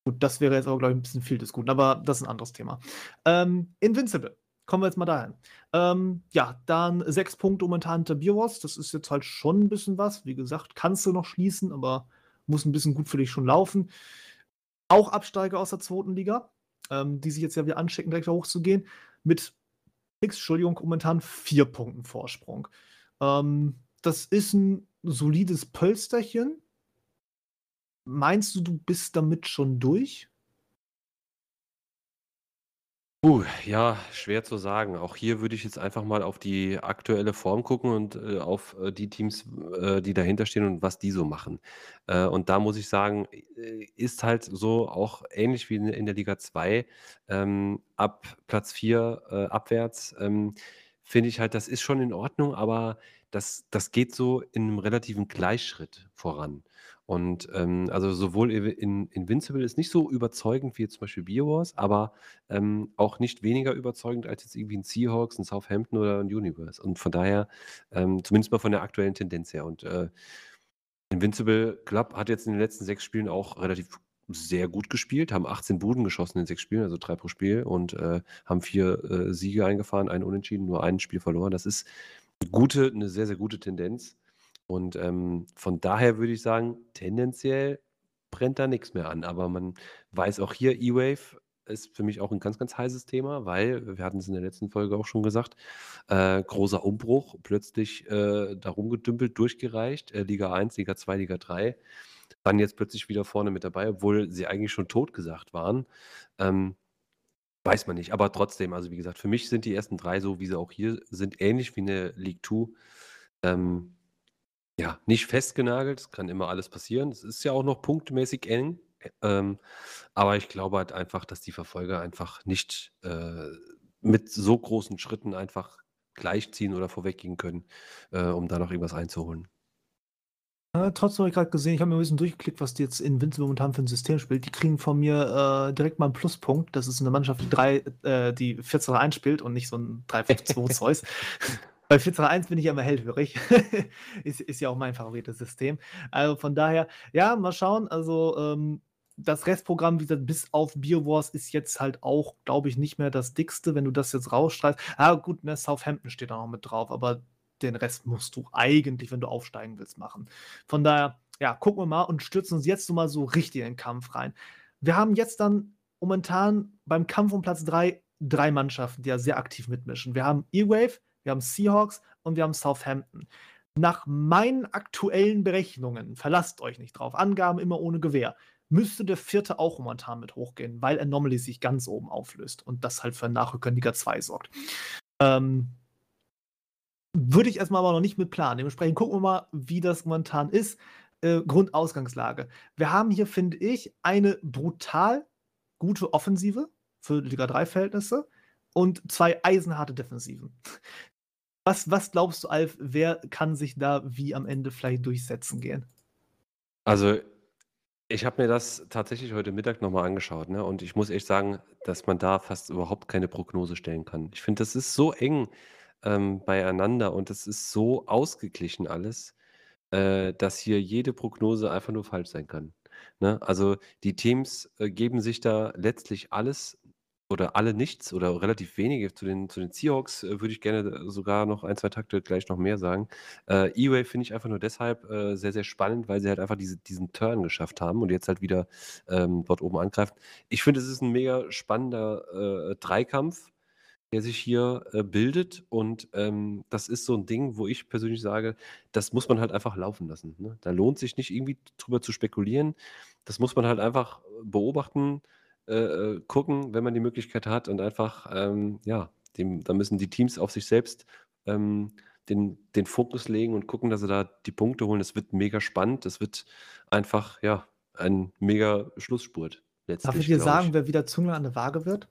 Gut, das wäre jetzt aber, glaube ich, ein bisschen viel des Guten, aber das ist ein anderes Thema. Ähm, Invincible. Kommen wir jetzt mal dahin. Ähm, ja, dann sechs Punkte momentan hinter Bierwurst. Das ist jetzt halt schon ein bisschen was. Wie gesagt, kannst du noch schließen, aber muss ein bisschen gut für dich schon laufen. Auch Absteiger aus der zweiten Liga, ähm, die sich jetzt ja wieder anschicken, direkt hochzugehen. Mit X, Entschuldigung, momentan vier Punkten Vorsprung. Ähm, das ist ein solides Pölsterchen. Meinst du, du bist damit schon durch? Uh, ja, schwer zu sagen. Auch hier würde ich jetzt einfach mal auf die aktuelle Form gucken und äh, auf äh, die Teams, äh, die dahinter stehen und was die so machen. Äh, und da muss ich sagen, äh, ist halt so auch ähnlich wie in, in der Liga 2, ähm, ab Platz 4 äh, abwärts, ähm, finde ich halt, das ist schon in Ordnung, aber das, das geht so in einem relativen Gleichschritt voran. Und ähm, also sowohl in Invincible ist nicht so überzeugend wie jetzt zum Beispiel BioWars, aber ähm, auch nicht weniger überzeugend als jetzt irgendwie ein Seahawks, ein Southampton oder ein Universe. Und von daher, ähm, zumindest mal von der aktuellen Tendenz her. Und äh, Invincible Club hat jetzt in den letzten sechs Spielen auch relativ sehr gut gespielt, haben 18 Buden geschossen in sechs Spielen, also drei pro Spiel und äh, haben vier äh, Siege eingefahren, einen Unentschieden, nur ein Spiel verloren. Das ist eine gute, eine sehr, sehr gute Tendenz. Und ähm, von daher würde ich sagen, tendenziell brennt da nichts mehr an. Aber man weiß auch hier, E-Wave ist für mich auch ein ganz, ganz heißes Thema, weil, wir hatten es in der letzten Folge auch schon gesagt, äh, großer Umbruch, plötzlich äh, da rumgedümpelt, durchgereicht, äh, Liga 1, Liga 2, Liga 3, dann jetzt plötzlich wieder vorne mit dabei, obwohl sie eigentlich schon tot gesagt waren. Ähm, weiß man nicht, aber trotzdem, also wie gesagt, für mich sind die ersten drei so, wie sie auch hier sind, ähnlich wie eine League 2. Ähm, ja, nicht festgenagelt, es kann immer alles passieren. Es ist ja auch noch punktmäßig eng. Ähm, aber ich glaube halt einfach, dass die Verfolger einfach nicht äh, mit so großen Schritten einfach gleichziehen oder vorweggehen können, äh, um da noch irgendwas einzuholen. Äh, trotzdem habe ich gerade gesehen, ich habe mir ein bisschen durchgeklickt, was die jetzt in Invincible momentan für ein System spielt. Die kriegen von mir äh, direkt mal einen Pluspunkt. Das ist eine Mannschaft, die, drei, äh, die 14 spielt und nicht so ein 3-5-2 Zeus. Bei 4-3-1 bin ich ja immer hellhörig. ist, ist ja auch mein favorites System. Also von daher, ja, mal schauen. Also ähm, das Restprogramm, wie gesagt, bis auf BioWars ist jetzt halt auch, glaube ich, nicht mehr das dickste, wenn du das jetzt rausstreifst. Ah, gut, ne, Southampton steht da noch mit drauf, aber den Rest musst du eigentlich, wenn du aufsteigen willst, machen. Von daher, ja, gucken wir mal und stürzen uns jetzt mal so richtig in den Kampf rein. Wir haben jetzt dann momentan beim Kampf um Platz 3 drei Mannschaften, die ja sehr aktiv mitmischen. Wir haben E-Wave, wir haben Seahawks und wir haben Southampton. Nach meinen aktuellen Berechnungen, verlasst euch nicht drauf, Angaben immer ohne Gewehr, müsste der vierte auch momentan mit hochgehen, weil Anomaly sich ganz oben auflöst und das halt für Nachrücker Liga 2 sorgt. Ähm, würde ich erstmal aber noch nicht mit planen. Dementsprechend gucken wir mal, wie das momentan ist. Äh, Grundausgangslage. Wir haben hier, finde ich, eine brutal gute Offensive für Liga 3-Verhältnisse und zwei eisenharte Defensiven. Was, was glaubst du, Alf, wer kann sich da wie am Ende vielleicht durchsetzen gehen? Also, ich habe mir das tatsächlich heute Mittag nochmal angeschaut, ne? Und ich muss echt sagen, dass man da fast überhaupt keine Prognose stellen kann. Ich finde, das ist so eng ähm, beieinander und es ist so ausgeglichen alles, äh, dass hier jede Prognose einfach nur falsch sein kann. Ne? Also die Teams äh, geben sich da letztlich alles oder alle nichts oder relativ wenige. Zu den, zu den Seahawks äh, würde ich gerne sogar noch ein, zwei Takte gleich noch mehr sagen. Äh, E-Way finde ich einfach nur deshalb äh, sehr, sehr spannend, weil sie halt einfach diese, diesen Turn geschafft haben und jetzt halt wieder ähm, dort oben angreifen. Ich finde, es ist ein mega spannender äh, Dreikampf, der sich hier äh, bildet. Und ähm, das ist so ein Ding, wo ich persönlich sage, das muss man halt einfach laufen lassen. Ne? Da lohnt sich nicht irgendwie drüber zu spekulieren. Das muss man halt einfach beobachten, äh, äh gucken, wenn man die Möglichkeit hat und einfach, ähm, ja, dem, da müssen die Teams auf sich selbst ähm, den, den Fokus legen und gucken, dass sie da die Punkte holen. Es wird mega spannend. Es wird einfach, ja, ein mega Schlussspurt. Darf ich dir sagen, ich. wer wieder Zunge an der Waage wird?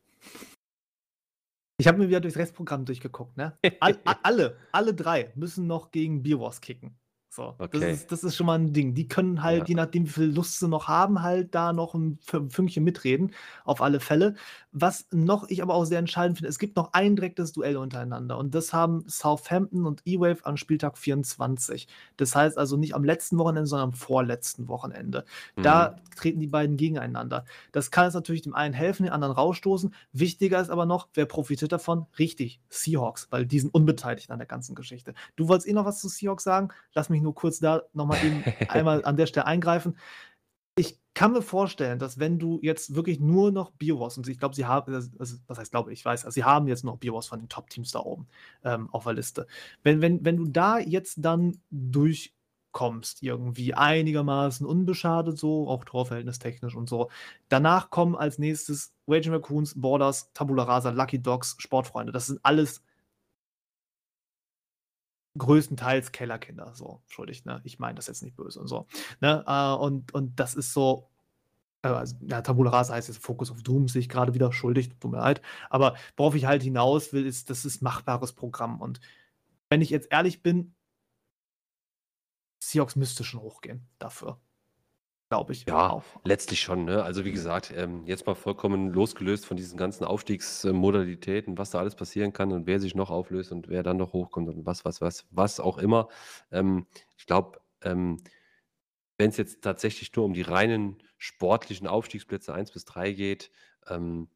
Ich habe mir wieder durchs Restprogramm durchgeguckt, ne? All, alle, alle drei müssen noch gegen Beerwars kicken. So, okay. das, ist, das ist schon mal ein Ding. Die können halt, ja. je nachdem, wie viel Lust sie noch haben, halt da noch ein Fünkchen mitreden, auf alle Fälle. Was noch ich aber auch sehr entscheidend finde, es gibt noch ein direktes Duell untereinander und das haben Southampton und E-Wave am Spieltag 24. Das heißt also nicht am letzten Wochenende, sondern am vorletzten Wochenende. Mhm. Da treten die beiden gegeneinander. Das kann jetzt natürlich dem einen helfen, den anderen rausstoßen. Wichtiger ist aber noch, wer profitiert davon? Richtig, Seahawks, weil die sind unbeteiligt an der ganzen Geschichte. Du wolltest eh noch was zu Seahawks sagen? Lass mich nur kurz da nochmal eben einmal an der Stelle eingreifen. Ich kann mir vorstellen, dass wenn du jetzt wirklich nur noch Biowars, und ich glaube, sie haben, also, was heißt glaube ich, weiß, also sie haben jetzt noch Biowars von den Top-Teams da oben ähm, auf der Liste. Wenn, wenn, wenn du da jetzt dann durchkommst, irgendwie einigermaßen unbeschadet, so, auch torverhältnistechnisch und so, danach kommen als nächstes Raging Raccoons, Borders, Tabula Rasa, Lucky Dogs, Sportfreunde. Das sind alles größtenteils Kellerkinder, so, entschuldigt, ne? Ich meine das jetzt nicht böse und so. Ne? Äh, und, und das ist so, äh, also, ja, Tabula Rasa heißt jetzt Focus of Doom, sehe ich gerade wieder, schuldig, tut mir leid. Aber worauf ich halt hinaus will, ist, das ist machbares Programm. Und wenn ich jetzt ehrlich bin, Seahawks müsste schon hochgehen dafür glaube ich. Ja, auch. letztlich schon. Ne? Also wie gesagt, ähm, jetzt mal vollkommen losgelöst von diesen ganzen Aufstiegsmodalitäten, was da alles passieren kann und wer sich noch auflöst und wer dann noch hochkommt und was, was, was, was auch immer. Ähm, ich glaube, ähm, wenn es jetzt tatsächlich nur um die reinen sportlichen Aufstiegsplätze 1 bis 3 geht, ähm,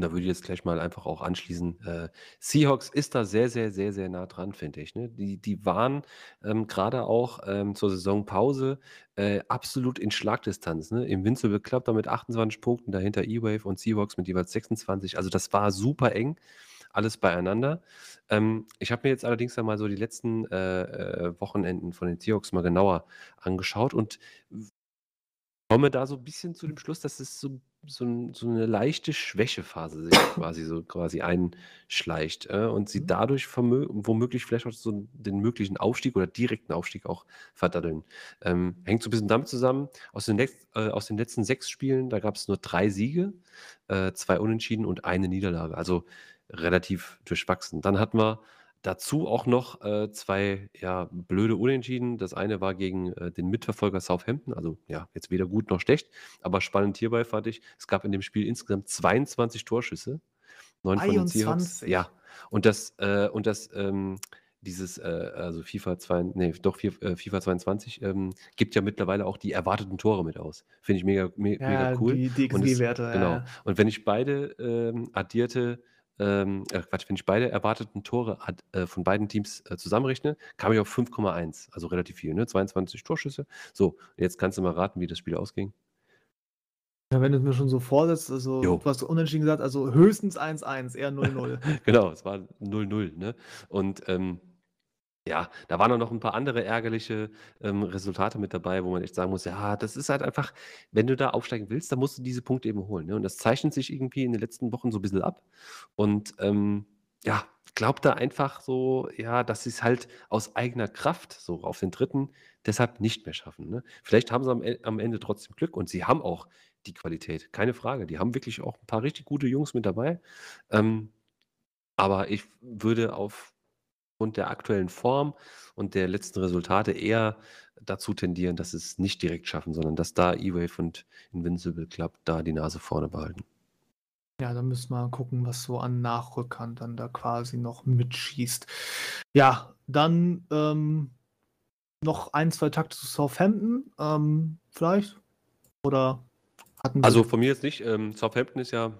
und da würde ich jetzt gleich mal einfach auch anschließen. Äh, Seahawks ist da sehr, sehr, sehr, sehr nah dran, finde ich. Ne? Die, die waren ähm, gerade auch ähm, zur Saisonpause äh, absolut in Schlagdistanz. Ne? Invincible Club da mit 28 Punkten, dahinter E-Wave und Seahawks mit jeweils 26. Also das war super eng, alles beieinander. Ähm, ich habe mir jetzt allerdings einmal so die letzten äh, äh, Wochenenden von den Seahawks mal genauer angeschaut und komme da so ein bisschen zu dem Schluss, dass es so so so 'ne leichte Schwächephase sich quasi so quasi einschleicht, äh, und sie Mhm. dadurch womöglich vielleicht auch so den möglichen Aufstieg oder direkten Aufstieg auch verdatteln. Ähm, hängt so 'n bisschen damit zusammen, aus den letz äh, aus den letzten 6 Spielen, da gab es nur 3 Siege, äh, 2 Unentschieden und eine Niederlage, also relativ durchwachsen. Dann hatten wir Dazu auch noch äh, zwei ja, blöde Unentschieden. Das eine war gegen äh, den Mitverfolger Southampton, also ja, jetzt weder gut noch schlecht, aber spannend hierbei fand ich, es gab in dem Spiel insgesamt 22 Torschüsse. Neun von den Seahawks. Ja, und das, äh, und das, ähm, dieses, äh, also FIFA 2, nee, doch äh, FIFA 22 ähm, gibt ja mittlerweile auch die erwarteten Tore mit aus. Finde ich mega, me ja, mega cool. Die, die XG-Werte. Genau. Ja. Und wenn ich beide ähm, addierte ähm, äh, Quatsch, wenn ich beide erwarteten Tore hat, äh, von beiden Teams äh, zusammenrechne, kam ich auf 5,1. Also relativ viel, ne? 22 Torschüsse. So, jetzt kannst du mal raten, wie das Spiel ausging. Ja, wenn du es mir schon so vorsetzt, also jo. du hast unentschieden gesagt, also höchstens 1-1, eher 0-0. genau, es war 0-0, ne? Und ähm, ja, da waren auch noch ein paar andere ärgerliche, ähm, Resultate mit dabei, wo man echt sagen muss: „Ja, das ist halt einfach wenn du da aufsteigen willst, dann musst du diese Punkte eben holen“, ne? Und das zeichnet sich irgendwie in den letzten Wochen so ein bisschen ab. Und, ähm, ja, glaube da einfach so, ja, dass sie es halt aus eigener Kraft so auf den dritten deshalb nicht mehr schaffen, ne? Vielleicht haben sie am am Ende trotzdem Glück und sie haben auch die Qualität, keine Frage. Die haben wirklich auch ein paar richtig gute Jungs mit dabei. Ähm, aber ich würde auf aufgrund der aktuellen Form und der letzten Resultate eher dazu tendieren, dass es nicht direkt schaffen, sondern dass da E-Wave und Invincible Club da die Nase vorne behalten. Ja, da müssen wir gucken, was so an Nachrückern dann da quasi noch mitschießt. Ja, dann ähm, noch ein, zwei Takte zu Southampton, ähm, vielleicht? Oder hatten wir. Also von mir jetzt nicht. Ähm, Southampton ist ja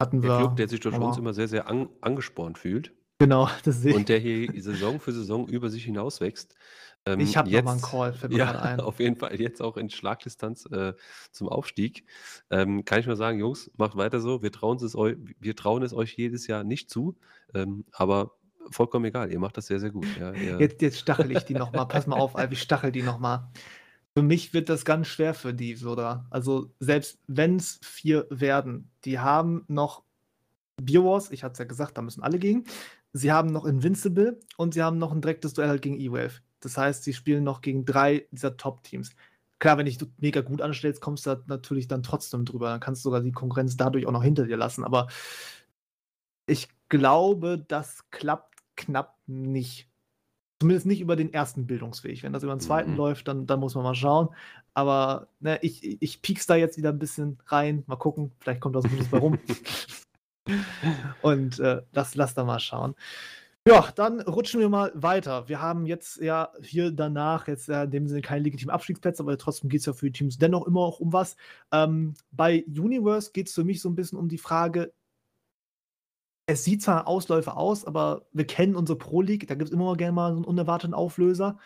hatten der wir, Club, der sich durch uns immer sehr, sehr an, angespornt fühlt. Genau, das sehe Und ich. der hier Saison für Saison über sich hinaus wächst. Ähm, Ich habe noch mal 'n jetzt Call, fällt mir ja, ein. auf jeden Fall jetzt auch in Schlagdistanz, äh, zum Aufstieg. Ähm, kann ich nur sagen: „Jungs, macht weiter so. Wir trauen's es eu wir trauen es euch jedes Jahr nicht zu, ähm, aber vollkommen egal. Ihr macht das sehr, sehr gut, ja. Ihr“ Jetzt jetzt stachele ich die noch mal. Pass mal auf, Alter, ich stachele die noch mal. Für mich wird das ganz schwer für die sogar. Also, selbst wenn's 4 werden, die haben noch Beer Wars, ich hatte es ja gesagt, da müssen alle gegen. Sie haben noch Invincible und sie haben noch 'n direktes Duell halt gegen E-Wave. Das heißt, sie spielen noch gegen 3 dieser Top-Teams. Klar, wenn dich du mega gut anstellst, kommst du da natürlich dann trotzdem drüber. Dann kannst du sogar die Konkurrenz dadurch auch noch hinter dir lassen. Aber ich glaube, das klappt knapp nicht. Zumindest nicht über den ersten Bildungsweg. Wenn das über 'n zweiten Mhm. läuft, dann dann muss man mal schauen. Aber, ne, ich ich piekse da jetzt wieder 'n bisschen rein. Mal gucken, vielleicht kommt da was Gutes bei rum. Und, äh, lass lass da mal schauen. Ja, dann rutschen wir mal weiter. Wir haben jetzt ja hier danach jetzt ja in dem Sinne keine legitimen Abstiegsplätze, aber trotzdem geht's ja für die Teams dennoch immer auch um was. Ähm, bei Universe geht's für mich so 'n bisschen um die Frage es sieht zwar Ausläufer aus, aber wir kennen unsere Pro League, da gibt's immer mal gerne mal so 'n unerwarteten Auflöser.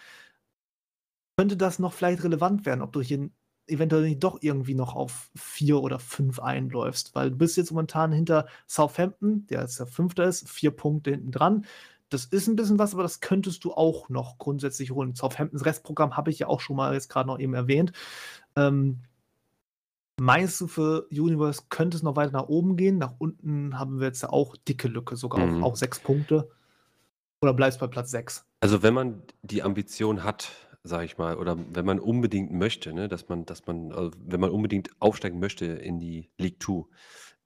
Könnte das noch vielleicht relevant werden, ob du hier eventuell nicht doch irgendwie noch auf 4 oder 5 einläufst? Weil du bist jetzt momentan hinter Southampton, der jetzt der Fünfter ist, 4 Punkte hinten dran. Das ist 'n bisschen was, aber das könntest du auch noch grundsätzlich holen. Southamptons Restprogramm habe ich ja auch schon mal jetzt grad noch eben erwähnt. Ähm meinst du, für Universe könnte es noch weiter nach oben gehen? Nach unten haben wir jetzt ja auch dicke Lücke, sogar auch Mhm. auch 6 Punkte. Oder bleibst bei Platz 6? Also, wenn man die Ambition hat, sage ich mal, oder wenn man unbedingt möchte, ne, dass man dass man äh, wenn man unbedingt aufsteigen möchte in die League Two,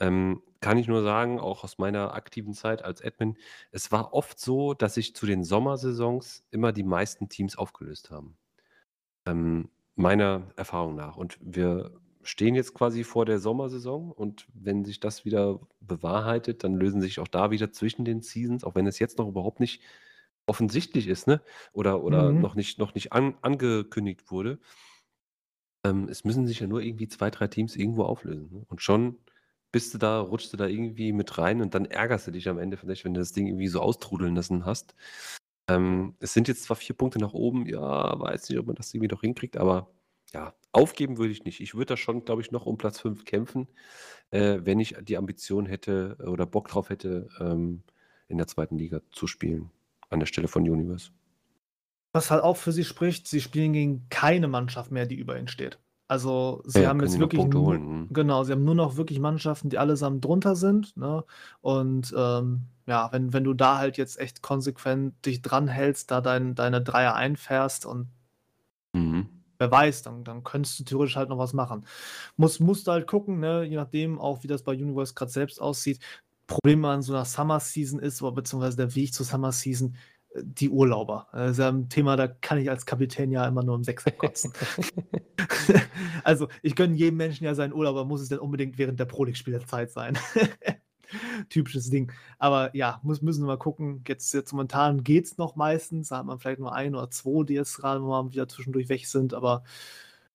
ähm, kann ich nur sagen, auch aus meiner aktiven Zeit als Admin, es war oft so, dass sich zu den Sommersaisons immer die meisten Teams aufgelöst haben. Ähm, meiner Erfahrung nach. Und wir stehen jetzt quasi vor der Sommersaison und wenn sich das wieder bewahrheitet, dann lösen sich auch da wieder zwischen den Seasons, auch wenn es jetzt noch überhaupt nicht offensichtlich ist, ne, oder oder Mhm. noch nicht noch nicht an angekündigt wurde. Ähm, es müssen sich ja nur irgendwie 2, 3 Teams irgendwo auflösen, ne? Und schon bist du da rutschst du da irgendwie mit rein und dann ärgerst du dich am Ende vielleicht, wenn du das Ding irgendwie so austrudeln lassen hast. Ähm, es sind jetzt zwar 4 Punkte nach oben, ja, weiß nicht, ob man das irgendwie noch hinkriegt, aber ja, aufgeben würde ich nicht. Ich würde da schon, glaube ich, noch um Platz 5 kämpfen, äh, wenn ich die Ambition hätte oder Bock drauf hätte, ähm, in der 2. Liga zu spielen, an der Stelle von Universe. Was halt auch für sie spricht, sie spielen gegen keine Mannschaft mehr, die über ihnen steht. Also, sie Ja, haben jetzt wirklich Punkte nur holen, mhm. genau, sie haben nur noch wirklich Mannschaften, die allesamt drunter sind, ne? Und, ähm, ja, wenn wenn du da halt jetzt echt konsequent dich dranhältst, da dein deine Dreier einfährst und Mhm. wer weiß, dann dann könntest du theoretisch halt noch was machen. Musst musst du halt gucken, ne, je nachdem auch, wie das bei Universe grad selbst aussieht. Problem an so 'ner Summer Season ist oder beziehungsweise der Weg zur Summer Season, äh, die Urlauber. Das ist ja 'n Thema, da kann ich als Kapitän ja immer nur im Sechser kotzen. Also, ich gönne jedem Menschen ja seinen Urlaub, aber muss es denn unbedingt während der Pro League Spielerzeit sein? Typisches Ding. Aber ja, muss müssen wir mal gucken. Jetzt jetzt momentan geht's noch meistens. Da hat man vielleicht nur 1 oder 2, die jetzt grade mal wieder zwischendurch weg sind. Aber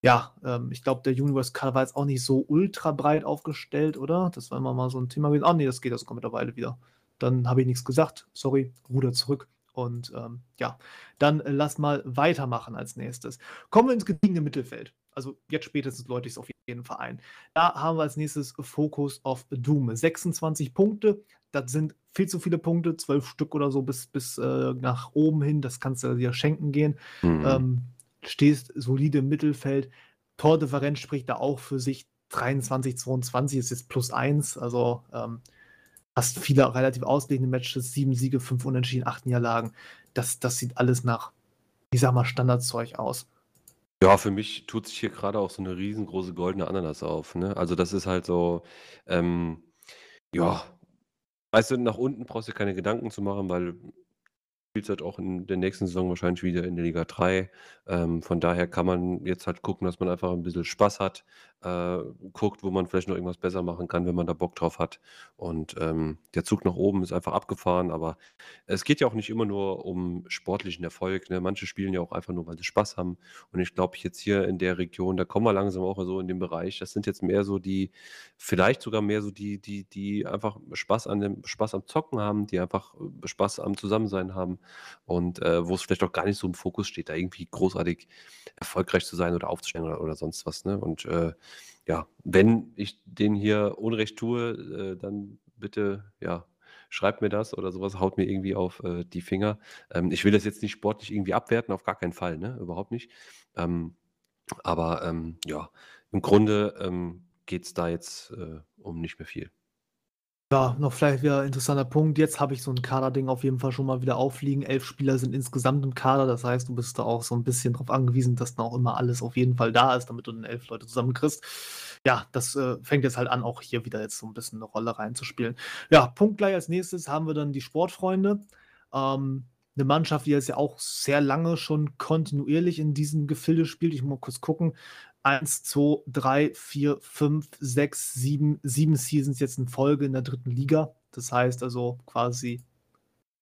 ja, ähm, ich glaube, der Universe-Kader war jetzt auch nicht so ultra breit aufgestellt, oder? Das war immer mal so 'n Thema gewesen. Ah ne, das geht ja sogar mittlerweile wieder. Dann habe ich nix gesagt. Sorry, Ruder zurück. Und, ähm, ja, dann lass mal weitermachen als Nächstes. Kommen wir ins gediegene Mittelfeld. Also, jetzt spätestens läute ich's auf jeden Fall ein. Da haben wir als Nächstes Focus of Doom. 26 Punkte, das sind viel zu viele Punkte, 12 Stück oder so bis bis, äh, nach oben hin. Das kannst du dir schenken gehen. Mhm. Ähm, stehst solide im Mittelfeld. Tordifferenz spricht da auch für sich. 23, 22 ist jetzt +1. Also, ähm, hast viele relativ ausgeglichene Matches, 7 Siege, 5 Unentschieden, 8 Niederlagen. Das das sieht alles nach, ich sage mal, Standardzeug aus. Ja, für mich tut sich hier grade auch so 'ne riesengroße goldene Ananas auf, ne? Also, das ist halt so, ähm, ja weißt du, nach unten brauchst du keine Gedanken zu machen, weil spielt halt auch in der nächsten Saison wahrscheinlich wieder in der Liga 3. Ähm, von daher kann man jetzt halt gucken, dass man einfach ein bisschen Spaß hat, äh, guckt, wo man vielleicht noch irgendwas besser machen kann, wenn man da Bock drauf hat. Und ähm, der Zug nach oben ist einfach abgefahren, aber es geht ja auch nicht immer nur um sportlichen Erfolg. Ne? Manche spielen ja auch einfach nur, weil sie Spaß haben. Und ich glaube, jetzt hier in der Region, da kommen wir langsam auch so in den Bereich. Das sind jetzt mehr so die, vielleicht sogar mehr so die, die, die einfach Spaß an dem Spaß am Zocken haben, die einfach Spaß am Zusammensein haben und äh, wo es vielleicht auch gar nicht so im Fokus steht, da irgendwie großartig erfolgreich zu sein oder aufzustellen oder, oder sonst was. Ne? Und äh, ja, wenn ich den hier Unrecht tue, äh, dann bitte, ja, schreibt mir das oder sowas, haut mir irgendwie auf äh, die Finger. Ähm, ich will das jetzt nicht sportlich irgendwie abwerten, auf gar keinen Fall, ne? Überhaupt nicht. Ähm, aber ähm, ja, im Grunde ähm, geht es da jetzt äh, um nicht mehr viel. Ja, noch vielleicht wieder ein interessanter Punkt. Jetzt habe ich so ein Kaderding auf jeden Fall schon mal wieder aufliegen. Elf Spieler sind insgesamt im Kader. Das heißt, du bist da auch so ein bisschen drauf angewiesen, dass da auch immer alles auf jeden Fall da ist, damit du dann elf Leute zusammenkriegst. Ja, das äh, fängt jetzt halt an, auch hier wieder jetzt so ein bisschen eine Rolle reinzuspielen. Ja, punktgleich als nächstes haben wir dann die Sportfreunde. Ähm, eine Mannschaft, die jetzt ja auch sehr lange schon kontinuierlich in diesem Gefilde spielt. Ich muss mal kurz gucken. 1, 2, 3, 4, 5, 6, 7, 7 Seasons jetzt in Folge in der dritten Liga. Das heißt also quasi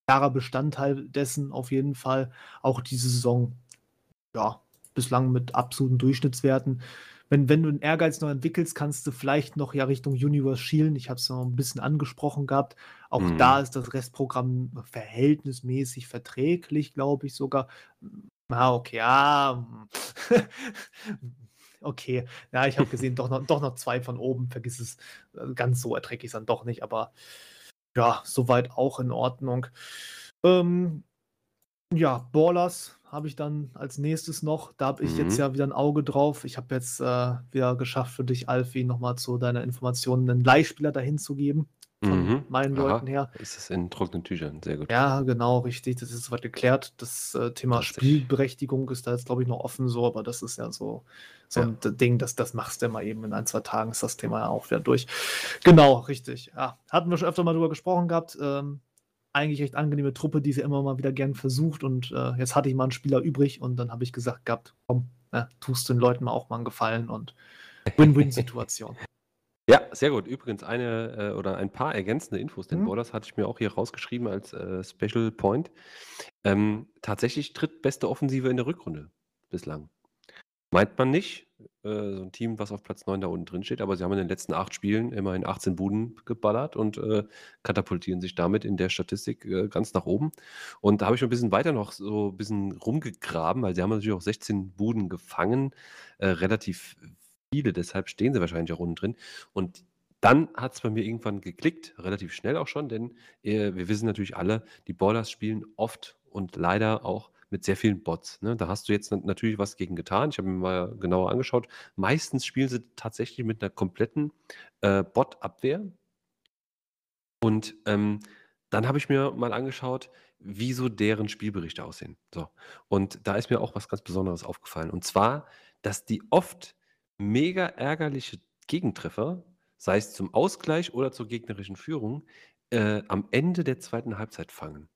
klarer Bestandteil dessen auf jeden Fall. Auch diese Saison, ja, bislang mit absoluten Durchschnittswerten. Wenn, wenn du den Ehrgeiz noch entwickelst, kannst du vielleicht noch ja Richtung Universe schielen. Ich habe es noch ein bisschen angesprochen gehabt. Auch mhm. da ist das Restprogramm verhältnismäßig verträglich, glaube ich sogar. Ah, okay, ja. Okay, ja, ich habe gesehen, doch noch, doch noch zwei von oben, vergiss es, äh, ganz so erträge ich es dann doch nicht, aber ja, soweit auch in Ordnung. Ähm, ja, Ballers habe ich dann als nächstes noch. Da habe ich mhm. jetzt ja wieder ein Auge drauf. Ich habe jetzt äh, wieder geschafft für dich, Alfie, nochmal zu deiner Information einen Leihspieler dahin zu geben von mhm. meinen Aha. Leuten her. Ist es in trockenen Tüchern, sehr gut. Ja, genau, richtig. Das ist soweit geklärt. Das äh, Thema Spielberechtigung ist da jetzt, glaube ich, noch offen so, aber das ist ja so, so ja. ein Ding, das, das machst du mal eben in ein, zwei Tagen, ist das Thema ja auch wieder durch. Genau, richtig. Ja, hatten wir schon öfter mal drüber gesprochen gehabt. Ähm, eigentlich echt angenehme Truppe, die sie immer mal wieder gern versucht und äh, jetzt hatte ich mal einen Spieler übrig und dann habe ich gesagt gehabt, komm, ne, tust den Leuten mal auch mal einen Gefallen und Win-Win-Situation. Ja, sehr gut. Übrigens eine äh, oder ein paar ergänzende Infos, denn Mhm. Borders hatte ich mir auch hier rausgeschrieben als äh, Special Point. Ähm, tatsächlich drittbeste Offensive in der Rückrunde bislang. Meint man nicht, äh, so ein Team, was auf Platz 9 da unten drin steht, aber sie haben in den letzten acht Spielen immerhin 18 Buden geballert und äh, katapultieren sich damit in der Statistik äh, ganz nach oben. Und da habe ich ein bisschen weiter noch so ein bisschen rumgegraben, weil sie haben natürlich auch 16 Buden gefangen, äh, relativ viele, deshalb stehen sie wahrscheinlich auch unten drin. Und dann hat es bei mir irgendwann geklickt, relativ schnell auch schon, denn äh, wir wissen natürlich alle, die Ballers spielen oft und leider auch mit sehr vielen Bots. Ne? Da hast du jetzt natürlich was gegen getan. Ich habe mir mal genauer angeschaut. Meistens spielen sie tatsächlich mit einer kompletten äh, Bot-Abwehr. Und ähm, dann habe ich mir mal angeschaut, wie so deren Spielberichte aussehen. So. Und da ist mir auch was ganz Besonderes aufgefallen. Und zwar, dass die oft mega ärgerliche Gegentreffer, sei es zum Ausgleich oder zur gegnerischen Führung, äh, am Ende der zweiten Halbzeit fangen.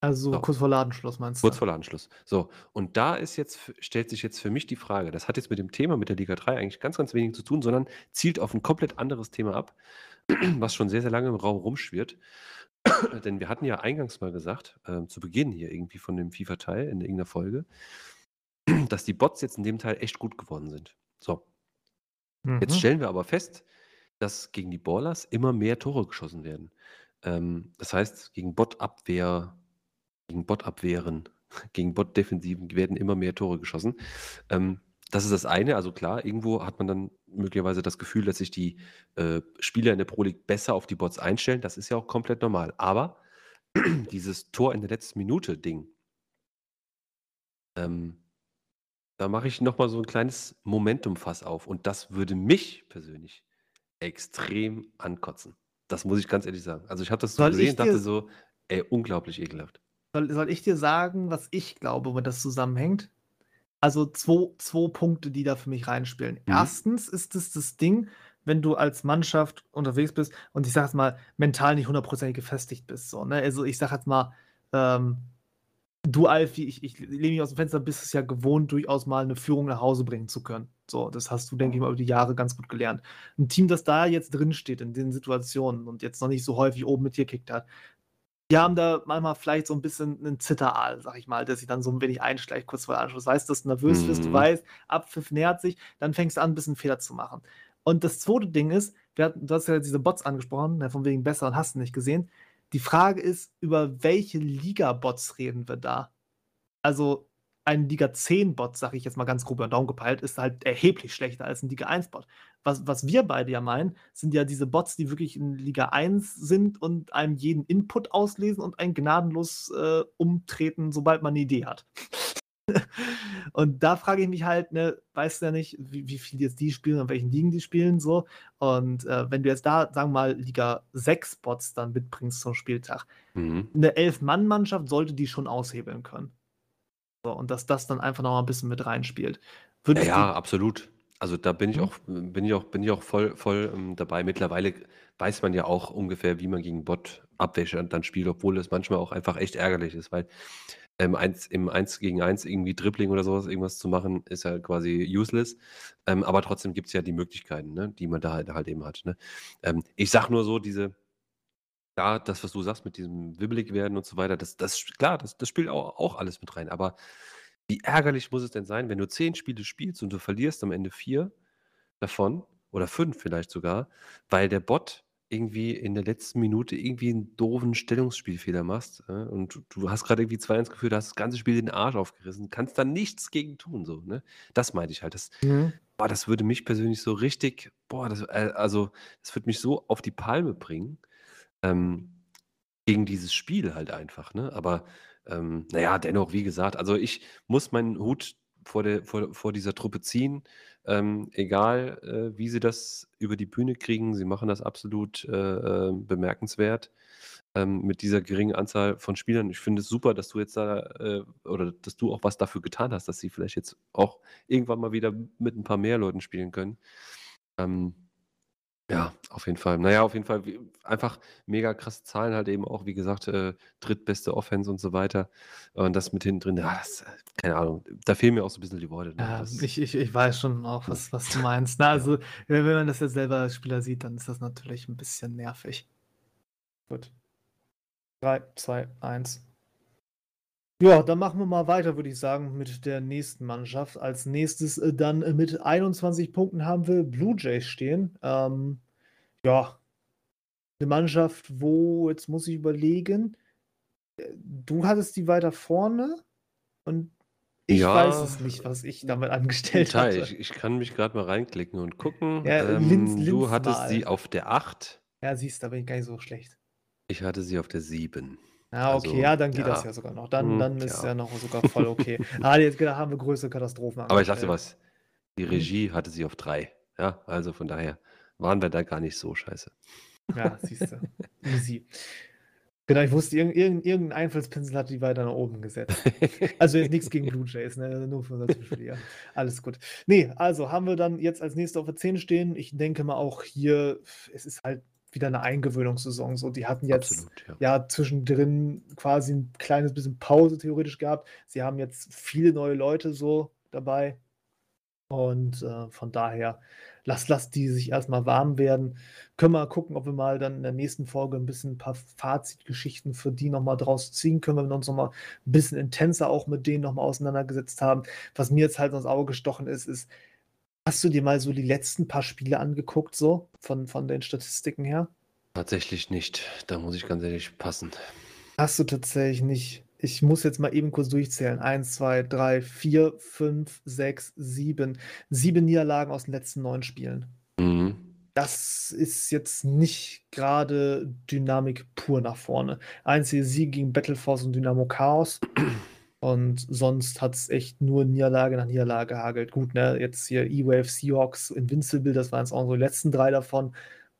Also So. kurz vor Ladenschluss meinst Kurz vor Ladenschluss. So, und da ist jetzt stellt sich jetzt für mich die Frage, das hat jetzt mit dem Thema mit der Liga 3 eigentlich ganz, ganz wenig zu tun, sondern zielt auf ein komplett anderes Thema ab, was schon sehr, sehr lange im Raum rumschwirrt. Denn wir hatten ja eingangs mal gesagt, äh, zu Beginn hier irgendwie von dem FIFA-Teil in irgendeiner Folge, dass die Bots jetzt in dem Teil echt gut geworden sind. So. Jetzt mhm. stellen wir aber fest, dass gegen die Ballers immer mehr Tore geschossen werden. Ähm, das heißt, gegen Bot-Abwehr, gegen Bot-Abwehren, gegen Bot-Defensiven werden immer mehr Tore geschossen. Ähm, das ist das eine. Also klar, irgendwo hat man dann möglicherweise das Gefühl, dass sich die äh, Spieler in der Pro League besser auf die Bots einstellen. Das ist ja auch komplett normal. Aber dieses Tor in der letzten Minute Ding, ähm, da mache ich noch mal so ein kleines Momentum-Fass auf und das würde mich persönlich extrem ankotzen. Das muss ich ganz ehrlich sagen. Also, ich habe das so gesehen und dachte so: „Ey, unglaublich ekelhaft.“ soll soll ich dir sagen, was ich glaube, womit das zusammenhängt? Also, zwei, zwei Punkte, die da für mich reinspielen. Mhm. Erstens ist es das Ding, wenn du als Mannschaft unterwegs bist und ich sage jetzt mal, mental nicht hundertprozentig gefestigt bist so, ne? Also, ich sage jetzt mal, ähm du, Alfie, ich, ich lehne mich aus dem Fenster, bist es ja gewohnt, durchaus mal eine Führung nach Hause bringen zu können. So, das hast du, denke ich mal, über die Jahre ganz gut gelernt. Ein Team, das da jetzt drin steht in den Situationen und jetzt noch nicht so häufig oben mit dir kickt hat, die haben da manchmal vielleicht so ein bisschen einen Zitteraal, sag ich mal, der sich dann so ein wenig einschleicht kurz vor der Anschluss. Weißt, dass du nervös wirst, du Mhm. weißt, Abpfiff nähert sich, dann fängst du an, ein bisschen Fehler zu machen. Und das zweite Ding ist, wir hatten, du hast ja diese Bots angesprochen, ne, von wegen besser und hast du nicht gesehen. Die Frage ist, über welche Liga-Bots reden wir da? Also ein Liga 10-Bot, sage ich jetzt mal ganz grob über den Daumen gepeilt, ist halt erheblich schlechter als ein Liga 1-Bot. Was, was wir beide ja meinen, sind ja diese Bots, die wirklich in Liga 1 sind und einem jeden Input auslesen und ein gnadenlos äh, umtreten, sobald man eine Idee hat. Und da frage ich mich halt, ne, weißt du ja nicht, wie, wie viel jetzt die spielen und welchen Ligen die spielen, so. Und äh, wenn du jetzt da, sagen wir mal, Liga 6 Bots dann mitbringst zum Spieltag, Mhm. eine Elf-Mann-Mannschaft sollte die schon aushebeln können. So, und dass das dann einfach noch mal ein bisschen mit reinspielt. Ja, Würdest ja, du, absolut. Also da bin ich Mhm. auch, bin ich auch, bin ich auch voll, voll ähm, dabei. Mittlerweile weiß man ja auch ungefähr, wie man gegen Bot-Abwehr dann spielt, obwohl es manchmal auch einfach echt ärgerlich ist, weil ähm, eins, im 1 gegen 1 irgendwie Dribbling oder sowas, irgendwas zu machen, ist ja quasi useless. Ähm, aber trotzdem gibt es ja die Möglichkeiten, ne, die man da halt, halt eben hat. Ne? Ähm, ich sag nur so, diese, ja, das, was du sagst mit diesem wibbelig werden und so weiter, das, das klar, das, das spielt auch, auch alles mit rein. Aber wie ärgerlich muss es denn sein, wenn du zehn Spiele spielst und du verlierst am Ende vier davon oder fünf vielleicht sogar, weil der Bot irgendwie in der letzten Minute irgendwie einen doofen Stellungsspielfehler machst äh, und du, du hast gerade irgendwie 2-1 geführt, hast das ganze Spiel den Arsch aufgerissen, kannst da nichts gegen tun, so, ne? Das meinte ich halt. Das, Mhm. boah, das würde mich persönlich so richtig, boah, das, äh, also, das würde mich so auf die Palme bringen, ähm, gegen dieses Spiel halt einfach, ne? Aber ähm, naja, dennoch, wie gesagt, also ich muss meinen Hut vor, der, vor, vor dieser Truppe ziehen. Ähm, egal, äh, wie sie das über die Bühne kriegen, sie machen das absolut äh, äh, bemerkenswert ähm, mit dieser geringen Anzahl von Spielern. Ich finde es super, dass du jetzt da äh, oder dass du auch was dafür getan hast, dass sie vielleicht jetzt auch irgendwann mal wieder mit ein paar mehr Leuten spielen können. Ähm, ja, auf jeden Fall. Naja, auf jeden Fall einfach mega krasse Zahlen halt eben auch, wie gesagt, äh, drittbeste Offense und so weiter. Und das mit hinten drin, ja, das, äh, keine Ahnung, da fehlen mir auch so ein bisschen die Worte. Ne? Ja, Das, ich, ich, ich weiß schon auch, was, was du meinst. Na, also, wenn wenn man das jetzt selber als Spieler sieht, dann ist das natürlich ein bisschen nervig. Gut. 3, 2, 1. Ja, dann machen wir mal weiter, würde ich sagen, mit der nächsten Mannschaft. Als nächstes äh, dann äh, mit 21 Punkten haben wir Blue Jays stehen. Ähm, ja, eine Mannschaft, wo, jetzt muss ich überlegen, äh, du hattest die weiter vorne und ich Ja, weiß es nicht, was ich damit angestellt hatte. ich, ich kann mich gerade mal reinklicken und gucken. Ja, ähm, Linz- du Linz hattest mal. sie auf der 8, Ja, siehst du, da bin ich gar nicht so schlecht. ich hatte sie auf der 7. Ja, okay, Also, ja, dann geht das ja. ja sogar noch. Dann, Hm, dann ist ja. ja noch sogar voll okay. ah, jetzt da haben wir größere Katastrophen Aber ich angestellt. was, die Regie hatte sie auf 3. Ja, also von daher waren wir da gar nicht so scheiße. Ja, siehst du. Easy. Genau, ich wusste, irgend, irgend, irgendein Einflusspinsel hat die weiter nach oben gesetzt. Also jetzt nichts gegen Blue Jays, ne? nur für unser Tischspiel. Ja. Alles gut. Nee, also haben wir dann jetzt als nächste auf der 10 stehen. Ich denke mal auch hier, es ist halt wieder eine Eingewöhnungssaison. So, die hatten jetzt Absolut, ja. ja zwischendrin quasi ein kleines bisschen Pause theoretisch gehabt. Sie haben jetzt viele neue Leute so dabei. Und äh, von daher, lass, lass die sich erstmal warm werden. Können wir mal gucken, ob wir mal dann in der nächsten Folge ein bisschen ein paar Fazitgeschichten für die nochmal draus ziehen können, wenn wir uns nochmal ein bisschen intenser auch mit denen nochmal auseinandergesetzt haben. Was mir jetzt halt ins Auge gestochen ist, ist, hast du dir mal so die letzten paar Spiele angeguckt, so von, von den Statistiken her? Tatsächlich nicht. Da muss ich ganz ehrlich passen. Hast du tatsächlich nicht. Ich muss jetzt mal eben kurz durchzählen. Eins, zwei, drei, vier, fünf, sechs, sieben. Sieben Niederlagen aus den letzten neun Spielen. Mhm. Das ist jetzt nicht gerade Dynamik pur nach vorne. Einzige Sieg gegen Battleforce und Dynamo Chaos. Und sonst hat es echt nur Niederlage nach Niederlage gehagelt. Gut, ne, jetzt hier E-Wave, Seahawks, Invincible, das waren jetzt auch so die letzten drei davon.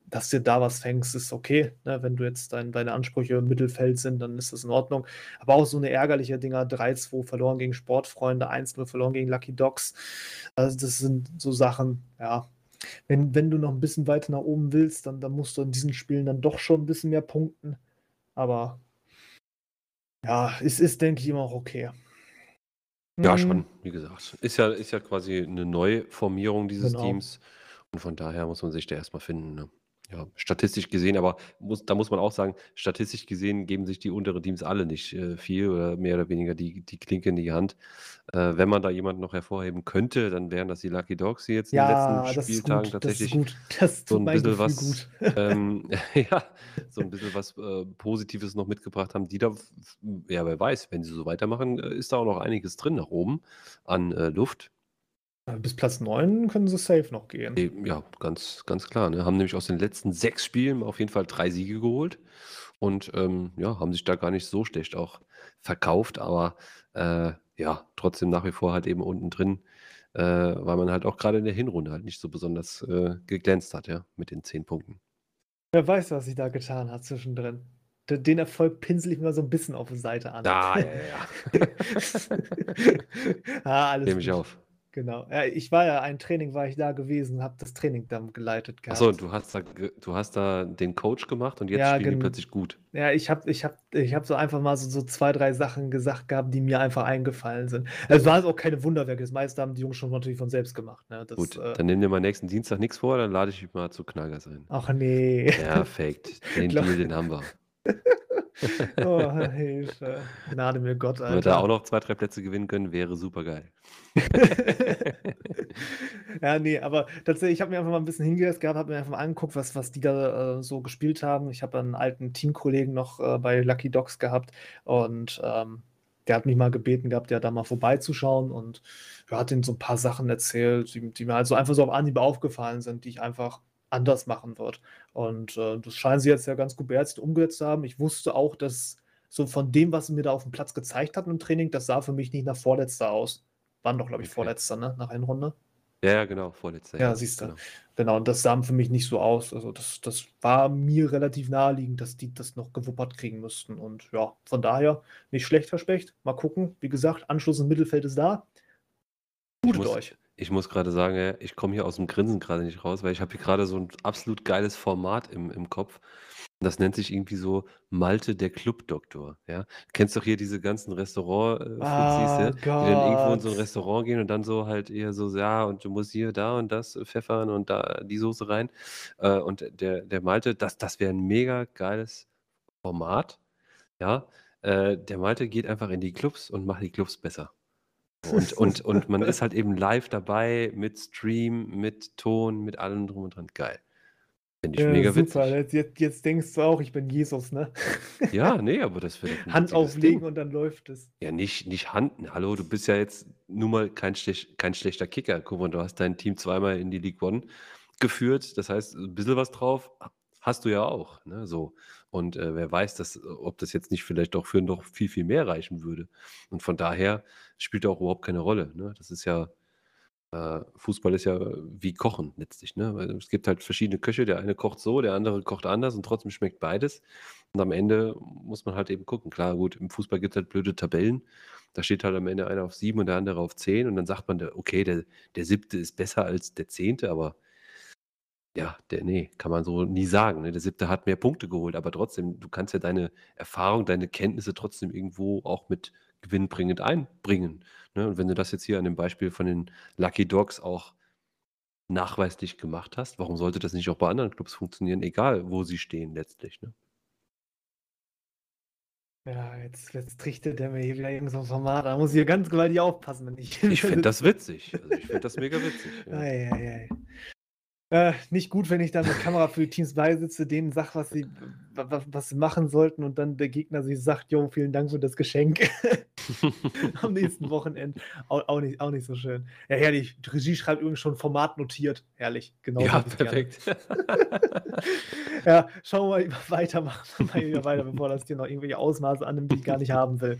Dass du da was fängst, ist okay. Ne? Wenn du jetzt dein, deine Ansprüche im Mittelfeld sind, dann ist das in Ordnung. Aber auch so eine ärgerliche Dinger: 3-2 verloren gegen Sportfreunde, 1-0 verloren gegen Lucky Dogs. Also, das sind so Sachen, ja. Wenn, wenn du noch ein bisschen weiter nach oben willst, dann, dann musst du in diesen Spielen dann doch schon ein bisschen mehr punkten. Aber Ja, es ist, denke ich, immer auch okay. Ja, Hm, schon, wie gesagt. Ist ja, ist ja quasi eine Neuformierung dieses genau. Teams. Und von daher muss man sich da erstmal finden. Ne? Ja, statistisch gesehen, aber muss, da muss man auch sagen, statistisch gesehen geben sich die unteren Teams alle nicht äh, viel oder mehr oder weniger die, die Klinke in die Hand. Äh, wenn man da jemanden noch hervorheben könnte, dann wären das die Lucky Dogs, die jetzt in den Ja, letzten Spieltagen gut. Tatsächlich so ein bisschen was, ähm, ja, so ein bisschen was äh, Positives noch mitgebracht haben, die da, ja, wer weiß, wenn sie so weitermachen, äh, ist da auch noch einiges drin nach oben an äh, Luft. Äh, Bis Platz 9 können sie safe noch gehen. Eh, Ja, ganz, ganz klar. Ne? Haben nämlich aus den letzten sechs Spielen auf jeden Fall drei Siege geholt und ähm, ja, haben sich da gar nicht so schlecht auch verkauft, aber äh, ja, trotzdem nach wie vor halt eben unten drin, äh, weil man halt auch gerade in der Hinrunde halt nicht so besonders äh, geglänzt hat, ja, mit den zehn Punkten. Wer weiß, was sich da getan hat zwischendrin. D- Den Erfolg pinsel ich mal so ein bisschen auf die Seite an. Ah, ja, ja, ja. ah, alles Nehme ich gut. auf. Genau. Ja, ich war ja, ein Training war ich da gewesen, habe das Training dann geleitet Achso, gehabt. du hast da, ge- du hast da den Coach gemacht und jetzt Ja, spielen die plötzlich gut. ja, ich habe ich hab, ich hab so einfach mal so, so zwei, drei Sachen gesagt gehabt, die mir einfach eingefallen sind. Es waren auch keine Wunderwerke, das meiste haben die Jungs schon natürlich von selbst gemacht. Ne? Das, Gut, äh, dann nimm dir mal nächsten Dienstag nichts vor, dann lade ich dich mal zu Knallgas ein. ach nee. Perfekt. Den Deal, den haben wir. oh, Hilfe. Gnade mir Gott, Wenn wir da auch Alter. noch zwei, drei Plätze gewinnen können, wäre super geil. ja, nee, aber tatsächlich, ich habe mir einfach mal ein bisschen hingesetzt gehabt, habe mir einfach mal angeguckt, was, was die da äh, so gespielt haben. Ich habe einen alten Teamkollegen noch äh, bei Lucky Dogs gehabt und ähm, der hat mich mal gebeten gehabt, ja da mal vorbeizuschauen und er hat ihnen so ein paar Sachen erzählt, die, die mir halt so einfach so auf Anhieb aufgefallen sind, die ich einfach anders machen würde. Und äh, das scheinen sie jetzt ja ganz gut beherzigt umgesetzt zu haben. Ich wusste auch, dass so von dem, was sie mir da auf dem Platz gezeigt hatten im Training, das sah für mich nicht nach Vorletzter aus. Waren doch, glaube ich, Okay. Vorletzter, ne? Nach Hinrunde. Ja, ja, genau, vorletzter. Ja, siehst du. Genau. Genau, und das sah für mich nicht so aus. Also das, das war mir relativ naheliegend, dass die das noch gewuppert kriegen müssten. Und ja, von daher nicht schlecht verspecht. Mal gucken. Wie gesagt, Anschluss im Mittelfeld ist da. Muss, euch. Ich muss gerade sagen, ich komme hier aus dem Grinsen gerade nicht raus, weil ich habe hier gerade so ein absolut geiles Format im, im Kopf. Das nennt sich irgendwie so Malte der Clubdoktor. Ja? Kennst doch hier diese ganzen Restaurant-Fuzis, Ah, ja? die dann irgendwo in so ein Gott. Restaurant gehen und dann so halt eher so, ja, und du musst hier, da und das pfeffern und da die Soße rein. Äh, und der, der Malte, das, das wäre ein mega geiles Format. Ja, äh, der Malte geht einfach in die Clubs und macht die Clubs besser. Und, und, und man ist halt eben live dabei mit Stream, mit Ton, mit allem drum und dran. Geil. Finde ich Ja, mega super. witzig. Jetzt, jetzt, denkst du auch, ich bin Jesus, ne? Ja, nee, aber das ein Hand auflegen Ding. und dann läuft es. Ja, nicht, nicht Hand. Hallo, du bist ja jetzt nun mal kein, schlech, kein schlechter Kicker. Guck mal, du hast dein Team zweimal in die League One geführt. Das heißt, ein bisschen was drauf hast du ja auch. Ne? So. Und äh, wer weiß, dass, ob das jetzt nicht vielleicht doch für noch viel, viel mehr reichen würde. Und von daher spielt auch überhaupt keine Rolle. Ne? Das ist ja, äh, Fußball ist ja wie Kochen letztlich. Ne? Weil es gibt halt verschiedene Köche. Der eine kocht so, der andere kocht anders und trotzdem schmeckt beides. Und am Ende muss man halt eben gucken. Klar, gut, im Fußball gibt es halt blöde Tabellen. Da steht halt am Ende einer auf sieben und der andere auf zehn. Und dann sagt man, okay, der, der siebte ist besser als der zehnte, aber ja, der, nee, kann man so nie sagen. Ne? Der siebte hat mehr Punkte geholt, aber trotzdem, du kannst ja deine Erfahrung, deine Kenntnisse trotzdem irgendwo auch mit gewinnbringend einbringen. Ne? Und wenn du das jetzt hier an dem Beispiel von den Lucky Dogs auch nachweislich gemacht hast, warum sollte das nicht auch bei anderen Clubs funktionieren, egal wo sie stehen letztlich? Ne? Ja, jetzt, jetzt trichtet der mir hier wieder irgend so ein Format. Da muss ich hier ganz gewaltig aufpassen, wenn ich. Ich finde das witzig. Also ich finde das mega witzig. Ja. Ei, ei, ei. Äh, nicht gut, wenn ich dann mit Kamera für die Teams beisitze, denen sag, was sie, was, sie machen sollten und dann der Gegner sich sagt, jo, vielen Dank für das Geschenk am nächsten Wochenende. Auch, auch, nicht, auch nicht so schön. Ja, herrlich. Die Regie schreibt übrigens schon Format notiert. Herrlich. Genau. ja, perfekt. Ja, schauen wir mal weiter, machen wir mal weiter, bevor das hier noch irgendwelche Ausmaße annimmt, die ich gar nicht haben will.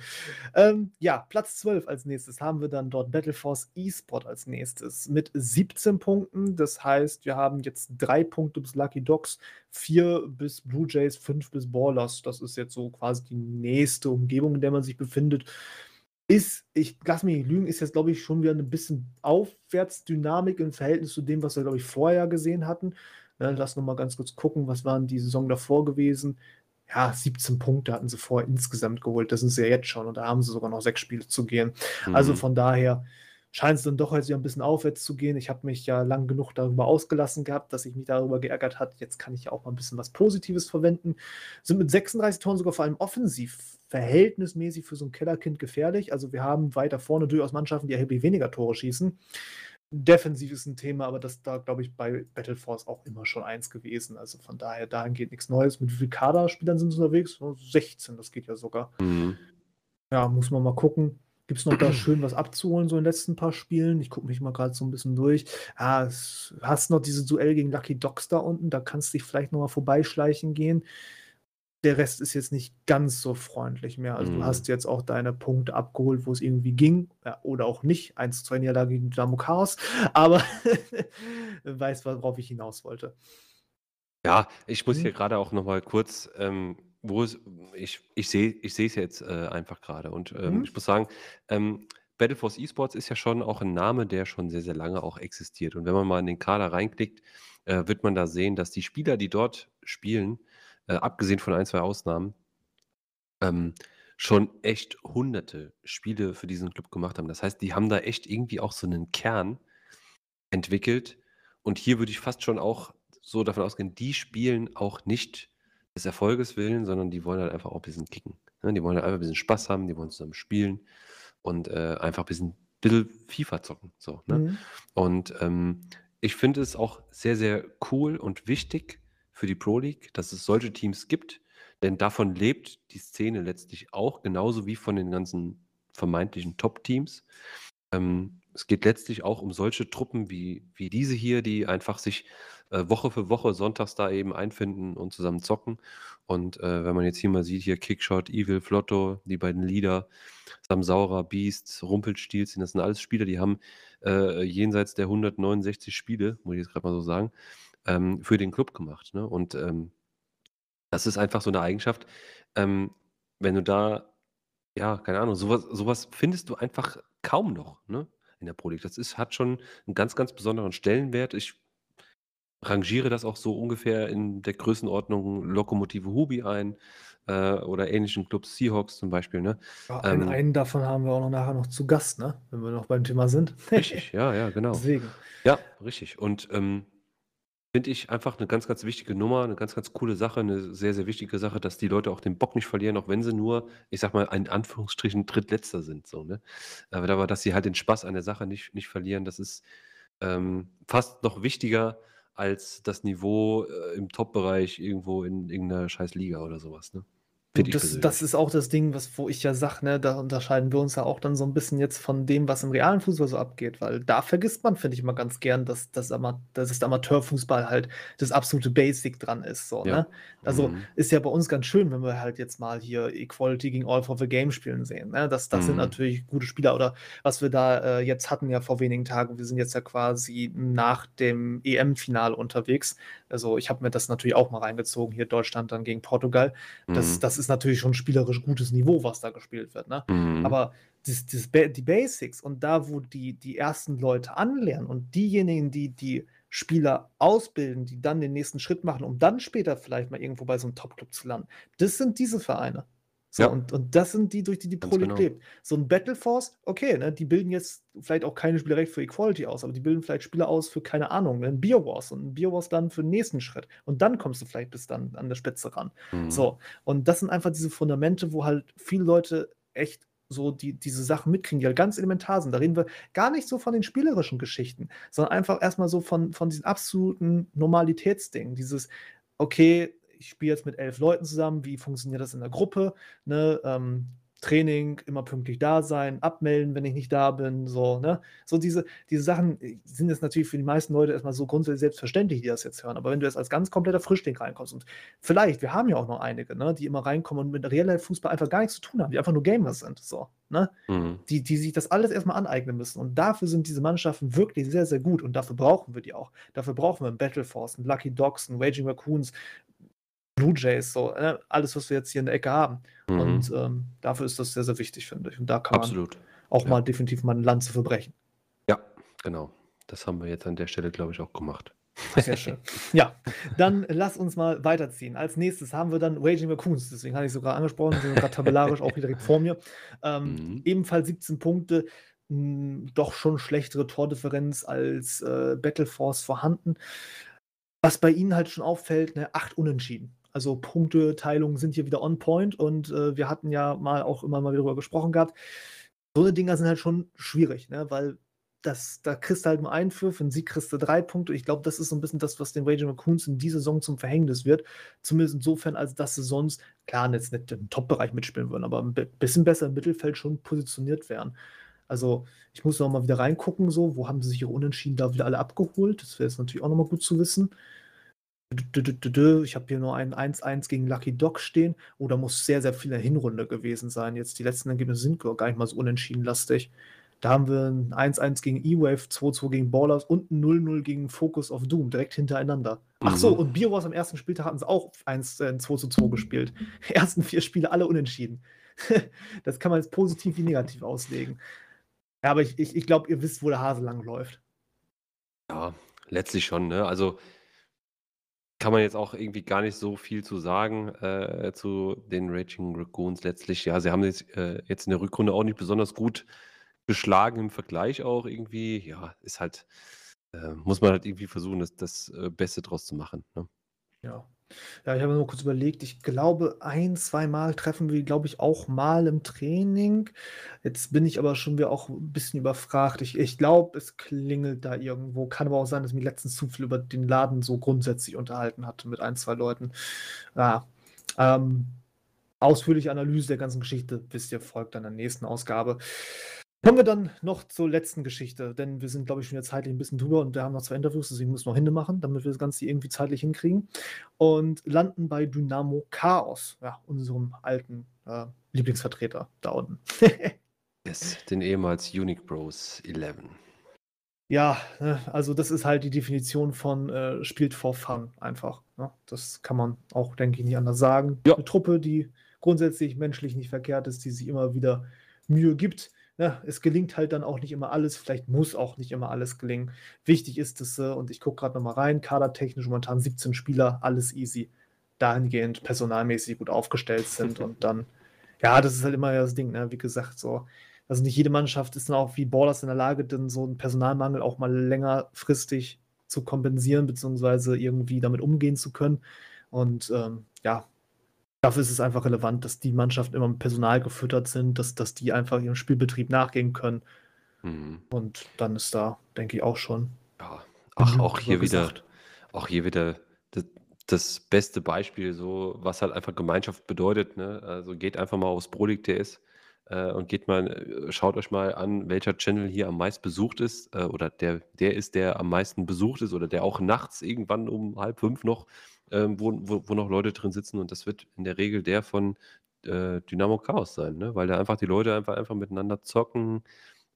Ähm, ja, Platz 12 als nächstes haben wir dann dort Battleforce eSport als nächstes mit 17 Punkten. Das heißt, wir haben jetzt drei Punkte bis Lucky Dogs, vier bis Blue Jays, fünf bis Ballers. Das ist jetzt so quasi die nächste Umgebung, in der man sich befindet. Ist, ich lass mich nicht lügen, ist jetzt, glaube ich, schon wieder ein bisschen Aufwärtsdynamik im Verhältnis zu dem, was wir, glaube ich, vorher gesehen hatten. Ne, lass noch mal ganz kurz gucken, was waren die Saison davor gewesen. ja, 17 Punkte hatten sie vorher insgesamt geholt. Das sind sie ja jetzt schon und da haben sie sogar noch sechs Spiele zu gehen. Also Mhm. von daher scheint es dann doch jetzt wieder ein bisschen aufwärts zu gehen. Ich habe mich ja lang genug darüber ausgelassen gehabt, dass ich mich darüber geärgert hat. Jetzt kann ich ja auch mal ein bisschen was Positives verwenden. Sind mit 36 Toren sogar vor allem offensiv verhältnismäßig für so ein Kellerkind gefährlich. Also wir haben weiter vorne durchaus Mannschaften, die erheblich weniger Tore schießen. Defensiv ist ein Thema, aber das da, glaube ich, bei Battle Force auch immer schon eins gewesen. Also von daher, dahin geht nichts Neues. Mit wie vielen Kaderspielern sind sie unterwegs? Oh, 16, das geht ja sogar. Mhm. Ja, muss man mal gucken. Gibt es noch da schön was abzuholen, so in den letzten paar Spielen? Ich gucke mich mal gerade so ein bisschen durch. Ah, hast noch dieses Duell gegen Lucky Dogs da unten, da kannst du dich vielleicht noch mal vorbeischleichen gehen. Der Rest ist jetzt nicht ganz so freundlich mehr. Also du Mhm. hast jetzt auch deine Punkte abgeholt, wo es irgendwie ging. Ja, oder auch nicht. 1 zu 2 Niederlage gegen Dynamo Chaos. Aber weißt, worauf ich hinaus wollte. Ja, ich muss hier gerade auch noch mal kurz, ähm, wo es ich ich sehe ich sehe es jetzt, äh, einfach gerade und, ähm, Mhm. ich muss sagen, ähm, Battle Force Esports ist ja schon auch ein Name, der schon sehr, sehr lange auch existiert. Und wenn man mal in den Kader reinklickt, äh, wird man da sehen, dass die Spieler, die dort spielen, äh, abgesehen von ein, 2 Ausnahmen ähm, schon echt Hunderte Spiele für diesen Club gemacht haben. Das heißt, die haben da echt irgendwie auch so 'nen Kern entwickelt. Und hier würde ich fast schon auch so davon ausgehen, die spielen auch nicht des Erfolges willen, sondern die wollen halt einfach auch 'n bisschen kicken, ne? Die wollen halt einfach 'n bisschen Spaß haben, die wollen zusammen spielen und, äh, einfach bisschen bisschen FIFA zocken, so, ne? Mhm. Und, ähm, ich finde es auch sehr, sehr cool und wichtig für die Pro League, dass es solche Teams gibt, denn davon lebt die Szene letztlich auch, genauso wie von den ganzen vermeintlichen Top-Teams. Ähm, es geht letztlich auch um solche Truppen wie wie diese hier, die einfach sich, äh, Woche für Woche sonntags da eben einfinden und zusammen zocken. Und, äh, wenn man jetzt hier mal sieht, hier Kickshot, Evil, Flotto, die beiden Leader, Samsaurer, Beast, Rumpelstilzchen, das sind alles Spieler, die haben, äh, jenseits der 169 Spiele, muss ich jetzt grad mal so sagen, ähm, für den Club gemacht, ne? Und, ähm, das ist einfach so 'ne Eigenschaft, ähm, wenn du da ja, keine Ahnung, so was so was findest du einfach kaum noch, ne, in der Pro League. Das ist hat schon 'n ganz, ganz besonderen Stellenwert. Ich rangiere das auch so ungefähr in der Größenordnung Lokomotive Hubi ein, äh, oder ähnlichen Clubs, Seahawks zum Beispiel, ne? Ja, einen Ähm einen davon haben wir auch noch nachher noch zu Gast, ne, wenn wir noch beim Thema sind. Richtig, ja, ja, genau. Deswegen. Ja, richtig. Und, ähm, finde ich einfach 'ne ganz, ganz wichtige Nummer, 'ne ganz, ganz coole Sache, 'ne sehr, sehr wichtige Sache, dass die Leute auch den Bock nicht verlieren, auch wenn sie nur, ich sage mal, in Anführungsstrichen Drittletzter sind, so, ne? Aber aber dass sie halt den Spaß an der Sache nicht nicht verlieren, das ist, ähm, fast noch wichtiger als das Niveau, äh, im Top-Bereich irgendwo in irgend 'ner scheiß Liga oder so was, ne? Ich Das das ist auch das Ding, was wo ich ja sage, ne, da unterscheiden wir uns ja auch dann so 'n bisschen jetzt von dem, was im realen Fußball so abgeht, weil da vergisst man, finde ich immer ganz gern, dass dass Ama dass das Amateurfußball halt das absolute Basic dran ist, so, Ja. ne? Also, Mhm. ist ja bei uns ganz schön, wenn wir halt jetzt mal hier Equality gegen All for the Game spielen sehen, ne? Das das sind Mhm. natürlich gute Spieler oder was wir da, äh, jetzt hatten ja vor wenigen Tagen, wir sind jetzt ja quasi nach dem EM-Finale unterwegs. Also, ich habe mir das natürlich auch mal reingezogen, hier Deutschland dann gegen Portugal. Das Mhm. das ist natürlich schon spielerisch gutes Niveau, was da gespielt wird, ne? Mhm. Aber das das die Basics und da, wo die die ersten Leute anlernen und diejenigen, die die Spieler ausbilden, die dann den nächsten Schritt machen, um dann später vielleicht mal irgendwo bei so 'nem Topclub zu landen, das sind diese Vereine. So, Ja. und und das sind die, durch die die Pro League genau. lebt. So 'n Battle Force, okay, ne, die bilden jetzt vielleicht auch keine Spieler direkt für Equality aus, aber die bilden vielleicht Spieler aus für, keine Ahnung, 'nen Bio-Wars und 'n Bio-Wars dann für 'n nächsten Schritt. Und dann kommst du vielleicht bis dann an der Spitze ran. Mhm. So, und das sind einfach diese Fundamente, wo halt viele Leute echt so die diese Sachen mitkriegen, die halt ganz elementar sind. Da reden wir gar nicht so von den spielerischen Geschichten, sondern einfach erst mal so von von diesen absoluten Normalitätsdingen. Dieses: „Okay, ich spiele jetzt mit 11 Leuten zusammen, wie funktioniert das in der Gruppe?“ Ne, ähm, Training, immer pünktlich da sein, abmelden, wenn ich nicht da bin, so, ne? So diese diese Sachen, äh, sind jetzt natürlich für die meisten Leute erst mal so grundsätzlich selbstverständlich, die das jetzt hören. Aber wenn du jetzt als ganz kompletter Frischling reinkommst und vielleicht wir haben ja auch noch einige, ne, die immer reinkommen und mit Real-Life-Fußball einfach gar nichts zu tun haben, die einfach nur Gamer sind, so, ne? Mhm. Die die sich das alles erst mal aneignen müssen. Und dafür sind diese Mannschaften wirklich sehr, sehr gut und dafür brauchen wir die auch. Dafür brauchen wir 'n Battle Force, 'n Lucky Dogs, 'n Raging Raccoons, Blue Jays, so, ne? Alles, was wir jetzt hier in der Ecke haben. Mhm. Und, ähm, dafür ist das sehr, sehr wichtig, finde ich. Und da kann man Absolut. auch Ja. mal definitiv mal 'ne Lanze für brechen. Ja, genau. Das haben wir jetzt an der Stelle, glaube ich, auch gemacht. Sehr schön. Ja, dann lass uns mal weiterziehen. Als nächstes haben wir dann Raging Raccoons, deswegen hatte ich sogar angesprochen, sind gerade tabellarisch auch direkt vor mir. Ähm, Mhm. ebenfalls 17 Punkte, hm, doch schon schlechtere Tordifferenz als äh, Battle Force vorhanden. Was bei ihnen halt schon auffällt, ne, acht Unentschieden. Also Punkteteilungen sind hier wieder on point und äh, wir hatten ja mal auch immer mal wieder darüber gesprochen gehabt. So eine Dinger sind halt schon schwierig, ne, weil das, da kriegst du halt nur einen für, für einen Sieg kriegst du drei Punkte. Ich glaube, das ist so ein bisschen das, was den Raging Raccoons in dieser Saison zum Verhängnis wird. Zumindest insofern, als dass sie sonst, klar, jetzt nicht im Top-Bereich mitspielen würden, aber ein bi- bisschen besser im Mittelfeld schon positioniert wären. Also, ich muss noch mal wieder reingucken, so, wo haben sie sich ihre Unentschieden da wieder alle abgeholt? Das wäre jetzt natürlich auch noch mal gut zu wissen. Ich habe hier nur ein 1-1 gegen Lucky Dog stehen. Oh, da muss sehr, sehr viel in der Hinrunde gewesen sein. Jetzt die letzten Ergebnisse sind gar nicht mal so unentschieden lastig. Da haben wir ein 1-1 gegen E-Wave, 2-2 gegen Ballers und ein 0-0 gegen Focus of Doom, direkt hintereinander. Ach so, Mhm. und BioWars am ersten Spieltag hatten sie auch 1, äh, 2-2 gespielt. Die ersten vier Spiele alle unentschieden. das kann man jetzt positiv wie negativ auslegen. Ja, aber ich, ich, ich glaube, ihr wisst, wo der Hase lang läuft. Ja, letztlich schon, ne? Also kann man jetzt auch irgendwie gar nicht so viel zu sagen äh, zu den Raging Raccoons letztlich. Ja, sie haben jetzt, äh, jetzt in der Rückrunde auch nicht besonders gut geschlagen im Vergleich auch irgendwie. Ja, ist halt, äh, muss man halt irgendwie versuchen, das, das äh, Beste draus zu machen. Ne? Ja. Ja, ich habe nur kurz überlegt, ich glaube, ein, zwei Mal treffen wir, glaube ich, auch mal im Training. Jetzt bin ich aber schon wieder auch ein bisschen überfragt. Ich, ich glaube, es klingelt da irgendwo. Kann aber auch sein, dass ich mich letztens zu viel über den Laden so grundsätzlich unterhalten hatte mit ein, zwei Leuten. Ja. Ähm, ausführliche Analyse der ganzen Geschichte, wisst ihr, folgt dann der nächsten Ausgabe. Kommen wir dann noch zur letzten Geschichte, denn wir sind, glaube ich, schon jetzt zeitlich ein bisschen drüber und wir haben noch zwei Interviews, deswegen müssen wir noch Hände machen, damit wir das Ganze irgendwie zeitlich hinkriegen. Und landen bei Dynamo Chaos, ja, unserem alten äh, Lieblingsvertreter da unten. Yes, den ehemals Unique Bros 11. ja, ne, also das ist halt die Definition von äh, spielt for fun einfach. Ne? Das kann man auch, denke ich, nicht anders sagen. Ja. Eine Truppe, die grundsätzlich menschlich nicht verkehrt ist, die sich immer wieder Mühe gibt. Ja, es gelingt halt dann auch nicht immer alles, vielleicht muss auch nicht immer alles gelingen. Wichtig ist es, äh, und ich gucke gerade nochmal rein, kadertechnisch momentan 17 Spieler, alles easy. Dahingehend personalmäßig gut aufgestellt sind und dann, ja, das ist halt immer das Ding, ne? wie gesagt, so. Also nicht jede Mannschaft ist dann auch wie Ballers in der Lage, dann so einen Personalmangel auch mal längerfristig zu kompensieren, beziehungsweise irgendwie damit umgehen zu können. Und ähm, ja, dafür ist es einfach relevant, dass die Mannschaften immer mit Personal gefüttert sind, dass, dass die einfach ihrem Spielbetrieb nachgehen können. Mhm. Und dann ist da, denke ich, auch schon. Ja. Ach, auch hier wieder, auch hier wieder das, das beste Beispiel, so was halt einfach Gemeinschaft bedeutet. Ne? Also geht einfach mal aufs Prolig TS äh, und geht mal, äh, schaut euch mal an, welcher Channel hier am meisten besucht ist äh, oder der, der ist, der am meisten besucht ist oder der auch nachts irgendwann um halb fünf noch, ähm, wo, wo, wo noch Leute drin sitzen und das wird in der Regel der von äh, Dynamo Chaos sein, ne? weil da einfach die Leute einfach, einfach miteinander zocken,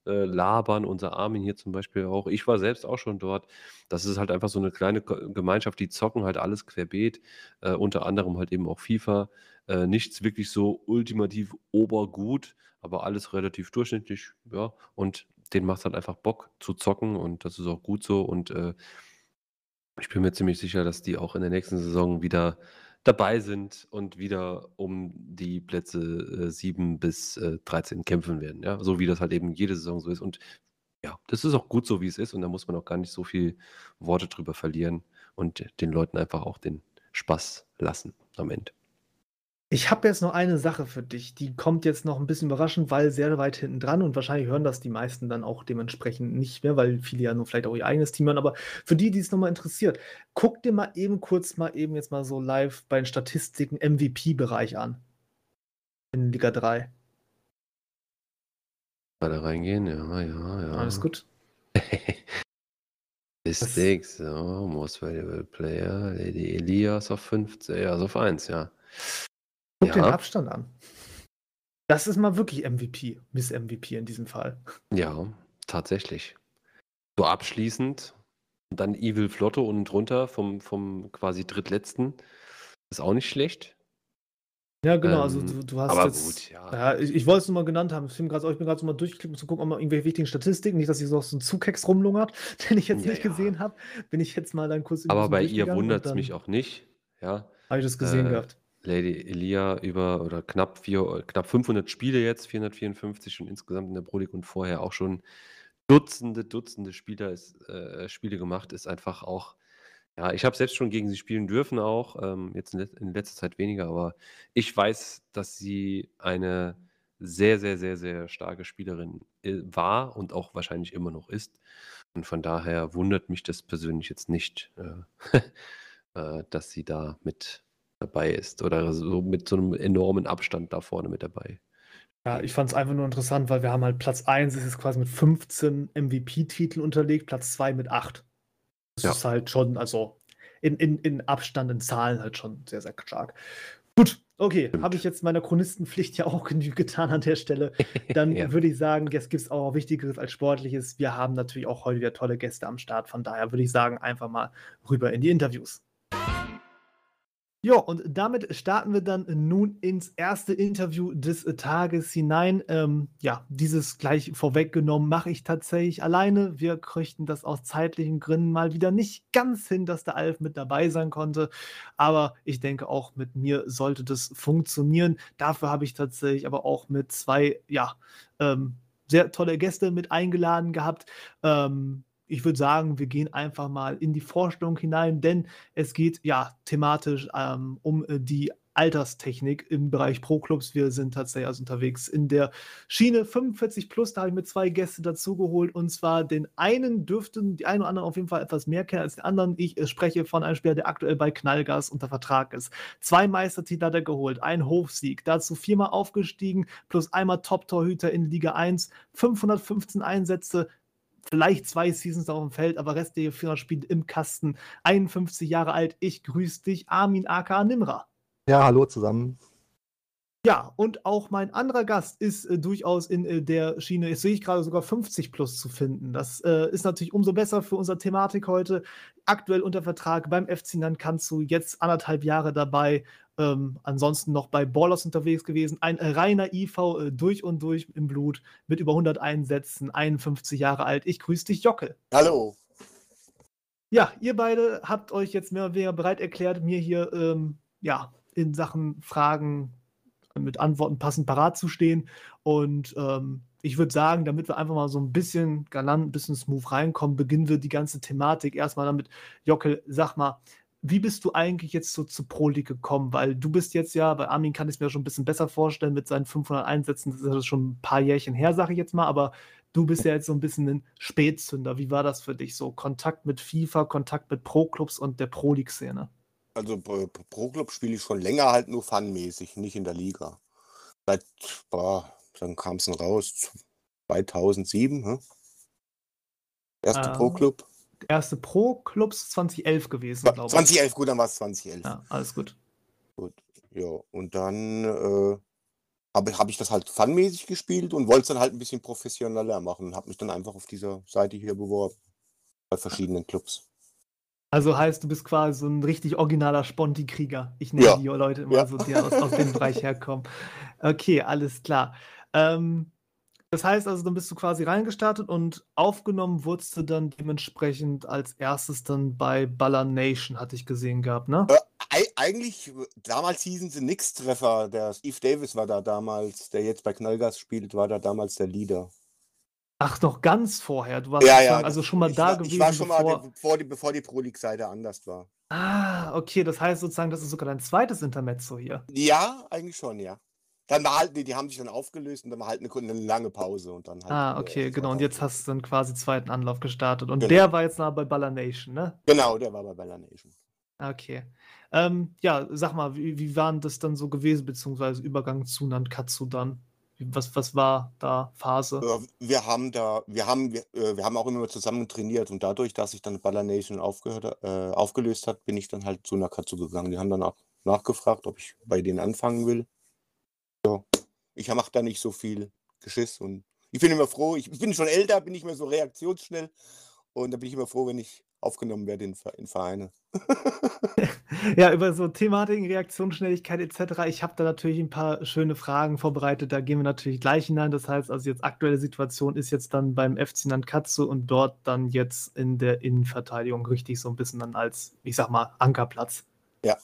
äh, labern, unser Armin hier zum Beispiel auch. Ich war selbst auch schon dort. Das ist halt einfach so eine kleine Gemeinschaft, die zocken halt alles querbeet, äh, unter anderem halt eben auch FIFA. Äh, nichts wirklich so ultimativ obergut, aber alles relativ durchschnittlich, ja. Und denen macht es halt einfach Bock zu zocken und das ist auch gut so. Und äh, ich bin mir ziemlich sicher, dass die auch in der nächsten Saison wieder dabei sind und wieder um die Plätze äh, 7 bis äh, 13 kämpfen werden. Ja? So wie das halt eben jede Saison so ist. Und ja, das ist auch gut so, wie es ist. Und da muss man auch gar nicht so viel Worte drüber verlieren und den Leuten einfach auch den Spaß lassen am Ende. Ich habe jetzt noch eine Sache für dich, die kommt jetzt noch ein bisschen überraschend, weil sehr weit hinten dran und wahrscheinlich hören das die meisten dann auch dementsprechend nicht mehr, weil viele ja nur vielleicht auch ihr eigenes Team hören. Aber für die, die es nochmal interessiert, guck dir mal eben kurz mal eben jetzt mal so live bei den Statistiken MVP-Bereich an. In Liga 3. Mal da reingehen, ja, ja, ja. Alles gut. Statistics, so, Most Valuable Player, Lady Elias auf 15, ja, also auf 1, ja. Guck den Ja. Abstand an. Das ist mal wirklich MVP, Miss MVP in diesem Fall. Ja, tatsächlich. So abschließend, und dann Evil Flotte unten drunter vom, vom quasi drittletzten. Ist auch nicht schlecht. Ja, genau, also Ähm, du, du hast aber jetzt. gut, ja. Ja, ich, ich wollte es nur mal genannt haben. Ich bin gerade so mal durchklicken, um zu gucken, ob man irgendwelche wichtigen Statistiken, nicht, dass hier so ein Zukex rumlungert, den ich jetzt Ja, nicht ja. gesehen habe. Bin ich jetzt mal dann kurz Aber bei ihr und wundert es mich auch nicht, ja. habe ich das gesehen Äh, gehabt. Lady Elia über oder knapp, vier, knapp 500 Spiele jetzt, 454 schon insgesamt in der Pro League und vorher auch schon Dutzende, Dutzende Spieler ist, äh, Spiele gemacht, ist einfach auch, ja, ich habe selbst schon gegen sie spielen dürfen auch, ähm, jetzt in, in letzter Zeit weniger, aber ich weiß, dass sie eine sehr, sehr, sehr, sehr starke Spielerin äh, war und auch wahrscheinlich immer noch ist. Und von daher wundert mich das persönlich jetzt nicht, äh, äh, dass sie da mit dabei ist oder so mit so einem enormen Abstand da vorne mit dabei. Ja, ich fand es einfach nur interessant, weil wir haben halt Platz 1 ist jetzt quasi mit 15 MVP-Titeln unterlegt, Platz 2 mit 8. Das Ja. ist halt schon, also in, in, in Abstand, in Zahlen halt schon sehr, sehr stark. Gut, okay, habe ich jetzt meiner Chronistenpflicht ja auch genügend getan an der Stelle. Dann Ja. würde ich sagen, jetzt gibt es auch Wichtigeres als Sportliches. Wir haben natürlich auch heute wieder tolle Gäste am Start. Von daher würde ich sagen, einfach mal rüber in die Interviews. Ja, und damit starten wir dann nun ins erste Interview des Tages hinein. Ähm, ja, dieses gleich vorweggenommen mache ich tatsächlich alleine. Wir kriegten das aus zeitlichen Gründen mal wieder nicht ganz hin, dass der Alf mit dabei sein konnte. Aber ich denke, auch mit mir sollte das funktionieren. Dafür habe ich tatsächlich aber auch mit zwei, ja, ähm, sehr tolle Gäste mit eingeladen gehabt. Ähm, ich würde sagen, wir gehen einfach mal in die Vorstellung hinein, denn es geht ja thematisch ähm, um äh, die Alterstechnik im Bereich Pro-Clubs. Wir sind tatsächlich also unterwegs in der Schiene 45 plus. Da habe ich mir zwei Gäste dazugeholt und zwar den einen dürften die einen oder anderen auf jeden Fall etwas mehr kennen als den anderen. Ich äh, spreche von einem Spieler, der aktuell bei Knallgas unter Vertrag ist. Zwei Meistertitel hat er geholt, ein Hofsieg, dazu viermal aufgestiegen, plus einmal Top-Torhüter in Liga 1, 515 Einsätze, vielleicht zwei Seasons auf dem Feld, aber restliche 400 Spiele im Kasten. 51 Jahre alt. Ich grüße dich, Armin aka Nimra. Ja, hallo zusammen. Ja, und auch mein anderer Gast ist äh, durchaus in äh, der Schiene, jetzt sehe ich gerade sogar 50 plus zu finden. Das äh, ist natürlich umso besser für unsere Thematik heute. Aktuell unter Vertrag beim FC Nankanzu, jetzt anderthalb Jahre dabei. Ähm, ansonsten noch bei Ballers unterwegs gewesen. Ein äh, reiner IV äh, durch und durch im Blut mit über 100 Einsätzen, 51 Jahre alt. Ich grüße dich, Jockel. Hallo. Ja, ihr beide habt euch jetzt mehr oder weniger bereit erklärt, mir hier ähm, ja, in Sachen Fragen mit Antworten passend parat zu stehen. Und ähm, ich würde sagen, damit wir einfach mal so ein bisschen galant, ein bisschen smooth reinkommen, beginnen wir die ganze Thematik erstmal damit. Jockel, sag mal, wie bist du eigentlich jetzt so zu Pro League gekommen? Weil du bist jetzt ja, bei Armin kann ich es mir schon ein bisschen besser vorstellen mit seinen 500 Einsätzen, das ist ja schon ein paar Jährchen her, sage ich jetzt mal, aber du bist ja jetzt so ein bisschen ein Spätzünder. Wie war das für dich so? Kontakt mit FIFA, Kontakt mit Pro-Clubs und der Pro-League-Szene? Also Pro Pro Club spiele ich schon länger halt nur fanmäßig, nicht in der Liga. Seit, boah, dann kam es raus, 2007, hä? Erste Ah, Pro Club. Erste Pro-Clubs 2011 gewesen, glaube ich. 2011, gut, dann war es 2011. Ja, alles gut. Gut, ja. Und dann äh, habe hab ich das halt fanmäßig gespielt und wollte es dann halt ein bisschen professioneller machen und habe mich dann einfach auf dieser Seite hier beworben. Bei verschiedenen Clubs. Also heißt, du bist quasi so ein richtig originaler Sponti-Krieger. Ich nenne Ja. die Leute immer Ja. so, die aus, aus dem Bereich herkommen. Okay, alles klar. Ähm, das heißt also, dann bist du quasi reingestartet und aufgenommen wurdest du dann dementsprechend als erstes dann bei Baller Nation, hatte ich gesehen gehabt, ne? Äh, ei- eigentlich, damals hießen sie Nix-Treffer. Der Steve Davis war da damals, der jetzt bei Knallgas spielt, war da damals der Leader. Ach, noch ganz vorher. Du warst Ja, ja. also schon mal da war, gewesen, Ich war schon mal, bevor... der- bevor die, bevor die Pro League-Seite anders war. Ah, okay, das heißt sozusagen, das ist sogar dein zweites Intermezzo hier. Ja, eigentlich schon, ja. Dann war halt, nee, die haben sich dann aufgelöst und dann war halt eine, eine lange Pause und dann halt. Ah, äh, okay, das genau. Und jetzt hast du dann quasi zweiten Anlauf gestartet. Und Genau. der war jetzt noch bei Baller Nation, ne? Genau, der war bei Bella Nation. Okay. Ähm, ja, sag mal, wie, wie war das dann so gewesen, beziehungsweise Übergang zu Nankatsu dann? Was, was war da Phase? Äh, Wir haben da, wir haben, wir, äh, wir haben auch immer zusammen trainiert und dadurch, dass sich dann Baller Nation aufgehört, äh, aufgelöst hat, bin ich dann halt zu Nakatsu gegangen. Die haben dann auch nachgefragt, ob ich bei denen anfangen will. Ja, ich mache da nicht so viel Geschiss und ich bin immer froh, ich, ich bin schon älter, bin nicht mehr so reaktionsschnell und da bin ich immer froh, wenn ich aufgenommen werde in, in Vereine. ja, über so Thematiken, Reaktionsschnelligkeit etc. Ich habe da natürlich ein paar schöne Fragen vorbereitet. Da gehen wir natürlich gleich hinein. Das heißt, also jetzt aktuelle Situation ist jetzt dann beim FC Nankatsu und dort dann jetzt in der Innenverteidigung richtig so ein bisschen dann als, ich sag mal, Ankerplatz. Ja.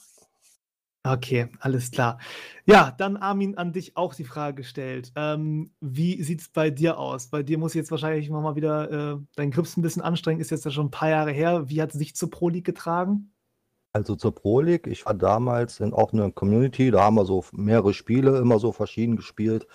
Okay, alles klar. Ja, dann Armin, an dich auch die Frage gestellt. Ähm, wie sieht es bei dir aus? Bei dir muss jetzt wahrscheinlich nochmal wieder äh, dein Grips ein bisschen anstrengen, ist jetzt ja schon ein paar Jahre her. Wie hat es dich zur Pro League getragen? Also zur Pro League, ich war damals in auch einer Community, da haben wir so mehrere Spiele immer so verschieden gespielt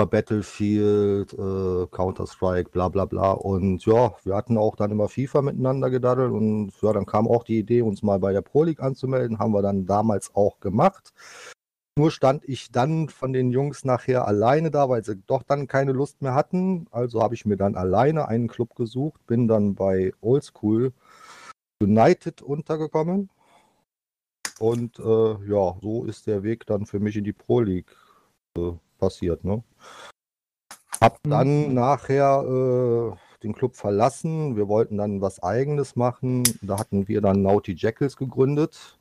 über Battlefield, äh, Counter-Strike, bla bla bla. Und ja, wir hatten auch dann immer FIFA miteinander gedaddelt und ja, dann kam auch die Idee, uns mal bei der Pro League anzumelden. Haben wir dann damals auch gemacht. Nur stand ich dann von den Jungs nachher alleine da, weil sie doch dann keine Lust mehr hatten. Also habe ich mir dann alleine einen Club gesucht, bin dann bei Oldschool United untergekommen. Und äh, ja, so ist der Weg dann für mich in die Pro League äh, passiert. Ne? Hab dann mhm. nachher äh, den Club verlassen. Wir wollten dann was Eigenes machen. Da hatten wir dann Naughty Jackals gegründet.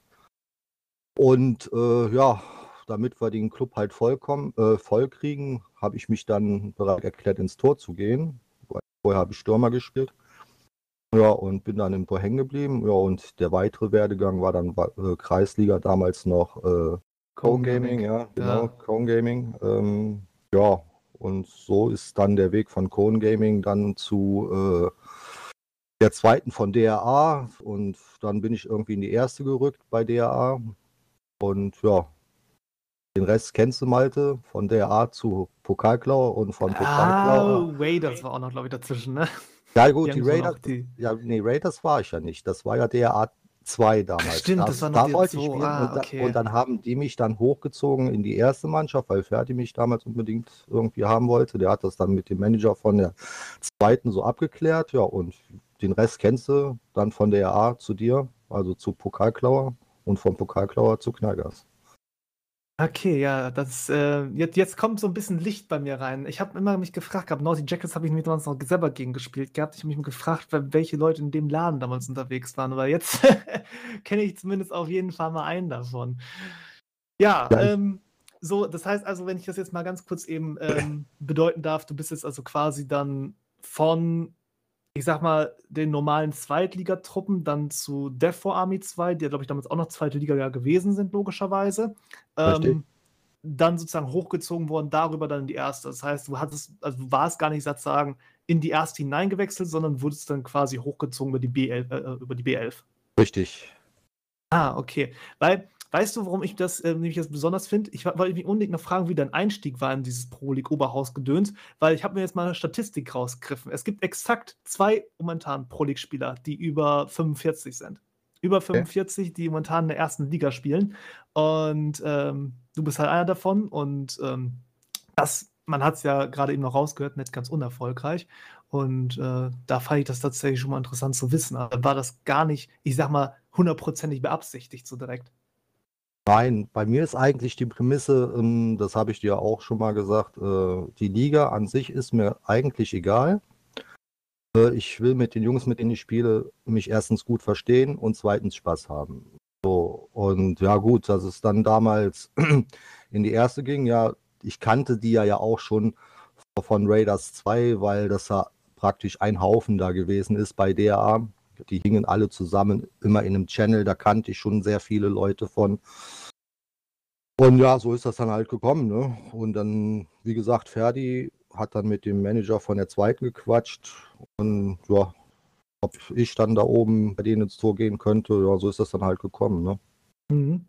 Und äh, ja, damit wir den Club halt vollkommen äh, voll kriegen, habe ich mich dann bereit erklärt, ins Tor zu gehen. Vorher habe ich Stürmer gespielt. Ja, und bin dann im Tor hängen geblieben. Ja, und der weitere Werdegang war dann äh, Kreisliga, damals noch äh, Cone Gaming, ja, genau, ja. Cone Gaming. Ähm, ja, und so ist dann der Weg von Cone Gaming dann zu äh, der zweiten von DRA und dann bin ich irgendwie in die erste gerückt bei DRA und ja, den Rest kennst du, Malte, von DRA zu Pokalklauer und von Pokalklauer. Ah, Raiders war auch noch, glaube ich, dazwischen, ne? Ja, gut, die, die Raiders, die... ja, nee, Raiders war ich ja nicht. Das war ja DRA 2 damals. Stimmt, da, das war noch da wollte ich spielen ah, und, okay. und, dann haben die mich dann hochgezogen in die erste Mannschaft, weil Ferdi mich damals unbedingt irgendwie haben wollte. Der hat das dann mit dem Manager von der zweiten so abgeklärt. Ja, und den Rest kennst du dann von der A zu dir, also zu Pokalklauer und vom Pokalklauer zu Knallgas. Okay, ja, das, äh, jetzt, jetzt kommt so ein bisschen Licht bei mir rein. Ich habe immer mich gefragt gehabt, Naughty Jackets habe ich mir damals noch selber gegen gespielt gehabt. Ich habe mich gefragt, welche Leute in dem Laden damals unterwegs waren, aber jetzt kenne ich zumindest auf jeden Fall mal einen davon. Ja, Ja, ähm, so, das heißt also, wenn ich das jetzt mal ganz kurz eben ähm, bedeuten darf, du bist jetzt also quasi dann von ich sag mal, den normalen Zweitligatruppen dann zu Death Army 2, die ja, glaube ich, damals auch noch zweite Liga ja gewesen sind, logischerweise. Ähm, dann sozusagen hochgezogen worden, darüber dann in die erste. Das heißt, du hattest, also du warst gar nicht sozusagen in die erste hineingewechselt, sondern wurdest dann quasi hochgezogen über die B11. Äh, äh, über die B11. Richtig. Ah, okay. Weil Weißt du, warum ich das äh, nämlich jetzt besonders finde? Ich wollte mich unbedingt noch fragen, wie dein Einstieg war in dieses Pro League Oberhaus gedöns, weil ich habe mir jetzt mal eine Statistik rausgegriffen. Es gibt exakt zwei momentan Pro League Spieler, die über 45 sind. Über 45, okay. die momentan in der ersten Liga spielen. Und ähm, du bist halt einer davon. Und ähm, das, man hat es ja gerade eben noch rausgehört, nicht ganz unerfolgreich. Und äh, da fand ich das tatsächlich schon mal interessant zu wissen. Aber war das gar nicht, ich sag mal, hundertprozentig beabsichtigt so direkt. Nein, bei mir ist eigentlich die Prämisse, ähm, das habe ich dir auch schon mal gesagt, äh, die Liga an sich ist mir eigentlich egal. Äh, ich will mit den Jungs, mit denen ich spiele, mich erstens gut verstehen und zweitens Spaß haben. So, und ja gut, dass es dann damals in die erste ging, ja, ich kannte die ja, ja auch schon von Raiders 2, weil das ja praktisch ein Haufen da gewesen ist bei DRA. Die hingen alle zusammen immer in einem Channel, da kannte ich schon sehr viele Leute von. Und ja, so ist das dann halt gekommen. Ne? Und dann, wie gesagt, Ferdi hat dann mit dem Manager von der zweiten gequatscht. Und ja, ob ich dann da oben bei denen ins Tor gehen könnte, ja, so ist das dann halt gekommen. Ne? Mhm.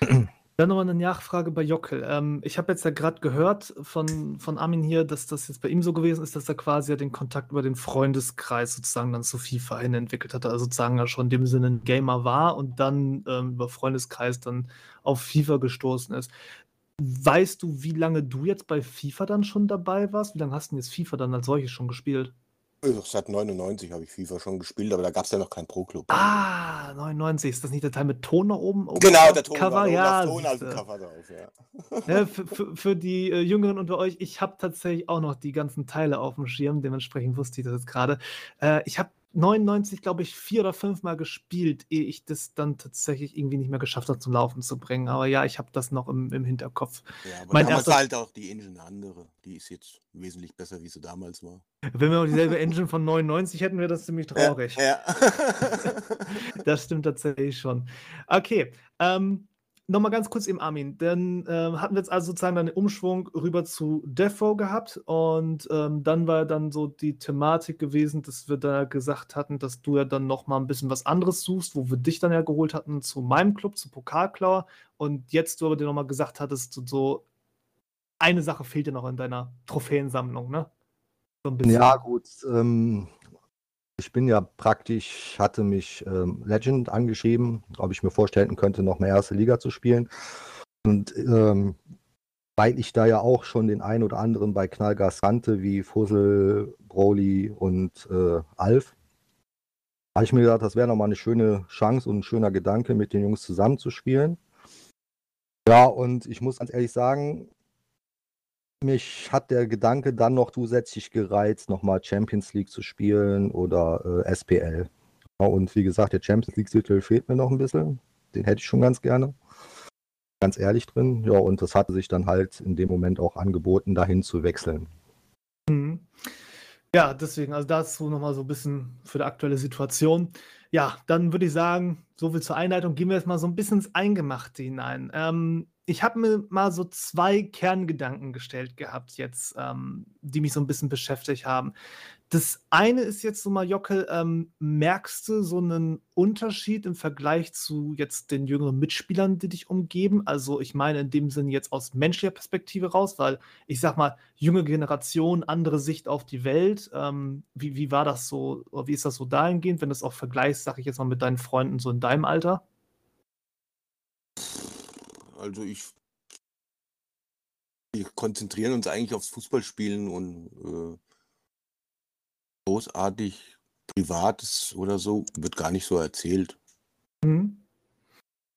Dann nochmal eine Nachfrage bei Jockel. Ähm, ich habe jetzt ja gerade gehört von, von Armin hier, dass das jetzt bei ihm so gewesen ist, dass er quasi ja den Kontakt über den Freundeskreis sozusagen dann zu FIFA hin entwickelt hatte. Also sozusagen ja schon in dem Sinne ein Gamer war und dann ähm, über Freundeskreis dann auf FIFA gestoßen ist. Weißt du, wie lange du jetzt bei FIFA dann schon dabei warst? Wie lange hast du jetzt FIFA dann als solches schon gespielt? Seit 99 habe ich FIFA schon gespielt, aber da gab es ja noch keinen Pro-Club. Ah, 99. Ist das nicht der Teil mit Ton da oben? oben genau, der Ton Cover? Ja, Ton als Cover drauf, ja. ja für, für, für, die äh, Jüngeren unter euch, ich habe tatsächlich auch noch die ganzen Teile auf dem Schirm, dementsprechend wusste ich das jetzt gerade. Äh, ich habe 99, glaube ich, vier oder fünfmal gespielt, ehe ich das dann tatsächlich irgendwie nicht mehr geschafft habe, zum Laufen zu bringen. Aber ja, ich habe das noch im, im Hinterkopf. Ja, aber Mein damals erster- halt auch die Engine eine andere. Die ist jetzt wesentlich besser, wie sie damals war. Wenn wir noch dieselbe Engine von 99 hätten, wäre das ziemlich traurig. Ja. Das stimmt tatsächlich schon. Okay, ähm, nochmal ganz kurz im Armin. Dann ähm, hatten wir jetzt also sozusagen einen Umschwung rüber zu Row gehabt und ähm, dann war dann so die Thematik gewesen, dass wir da gesagt hatten, dass du ja dann nochmal ein bisschen was anderes suchst, wo wir dich dann ja geholt hatten zu meinem Club, zu Pokalklauer und jetzt du aber dir nochmal gesagt hattest, so, so eine Sache fehlt dir noch in deiner Trophäensammlung, ne? So. Ja, gut. Ähm, ich bin ja praktisch, hatte mich ähm, Legend angeschrieben, ob ich mir vorstellen könnte, noch mehr erste Liga zu spielen. Und ähm, weil ich da ja auch schon den einen oder anderen bei Knallgas kannte, wie Fussel, Broly und äh, Alf, habe ich mir gedacht, das wäre nochmal eine schöne Chance und ein schöner Gedanke, mit den Jungs zusammenzuspielen. Ja, und ich muss ganz ehrlich sagen, mich hat der Gedanke dann noch zusätzlich gereizt, nochmal Champions League zu spielen oder äh, SPL. Und wie gesagt, der Champions League-Titel fehlt mir noch ein bisschen. Den hätte ich schon ganz gerne. Ganz ehrlich drin. Ja, und das hatte sich dann halt in dem Moment auch angeboten, dahin zu wechseln. Mhm. Ja, deswegen, also dazu nochmal so ein bisschen für die aktuelle Situation. Ja, dann würde ich sagen, so viel zur Einleitung. Gehen wir jetzt mal so ein bisschen ins Eingemachte hinein. Ähm, ich habe mir mal so zwei Kerngedanken gestellt gehabt jetzt, ähm, die mich so ein bisschen beschäftigt haben. Das eine ist jetzt so mal, Jockel, ähm, merkst du so einen Unterschied im Vergleich zu jetzt den jüngeren Mitspielern, die dich umgeben? Also ich meine in dem Sinne jetzt aus menschlicher Perspektive raus, weil ich sag mal, junge Generation, andere Sicht auf die Welt. Ähm, wie, wie war das so, wie ist das so dahingehend, wenn du es auch vergleichst, sag ich jetzt mal, mit deinen Freunden so in deinem Alter? Also ich. Wir konzentrieren uns eigentlich aufs Fußballspielen und äh, großartig Privates oder so wird gar nicht so erzählt. Mhm.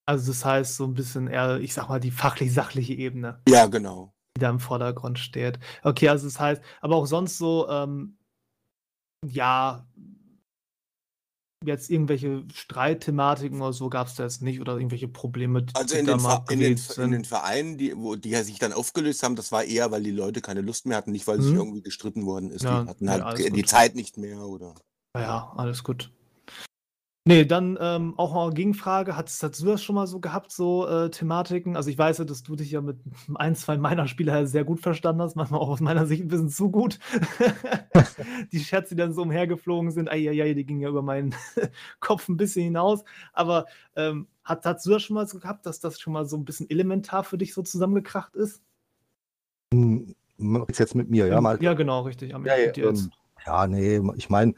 Also das heißt so ein bisschen eher, ich sag mal, die fachlich-sachliche Ebene, Ja, genau. die da im Vordergrund steht. Okay, also das heißt, aber auch sonst so, ähm, ja, jetzt irgendwelche Streitthematiken oder so gab es da jetzt nicht oder irgendwelche Probleme, die, Also in da den, mal in, den, in den. Vereinen, die, wo, die ja sich dann aufgelöst haben, das war eher, weil die Leute keine Lust mehr hatten, nicht weil sich Mhm. irgendwie gestritten worden ist. Ja, die hatten halt alles die gut. Zeit nicht mehr oder. Ja, ja, alles gut. Nee, dann ähm, auch mal eine Gegenfrage. Hattest, hattest du das schon mal so gehabt, so äh, Thematiken? Also ich weiß ja, dass du dich ja mit ein, zwei meiner Spieler sehr gut verstanden hast, manchmal auch aus meiner Sicht ein bisschen zu gut. die Scherze, die dann so umhergeflogen sind, eieiei, die gingen ja über meinen Kopf ein bisschen hinaus. Aber ähm, hat, hast du das schon mal so gehabt, dass das schon mal so ein bisschen elementar für dich so zusammengekracht ist? Hm, Ist jetzt mit mir, ja, mal. ja genau, richtig. Am Ja, ja, mit dir jetzt. ähm, ja, nee, ich meine,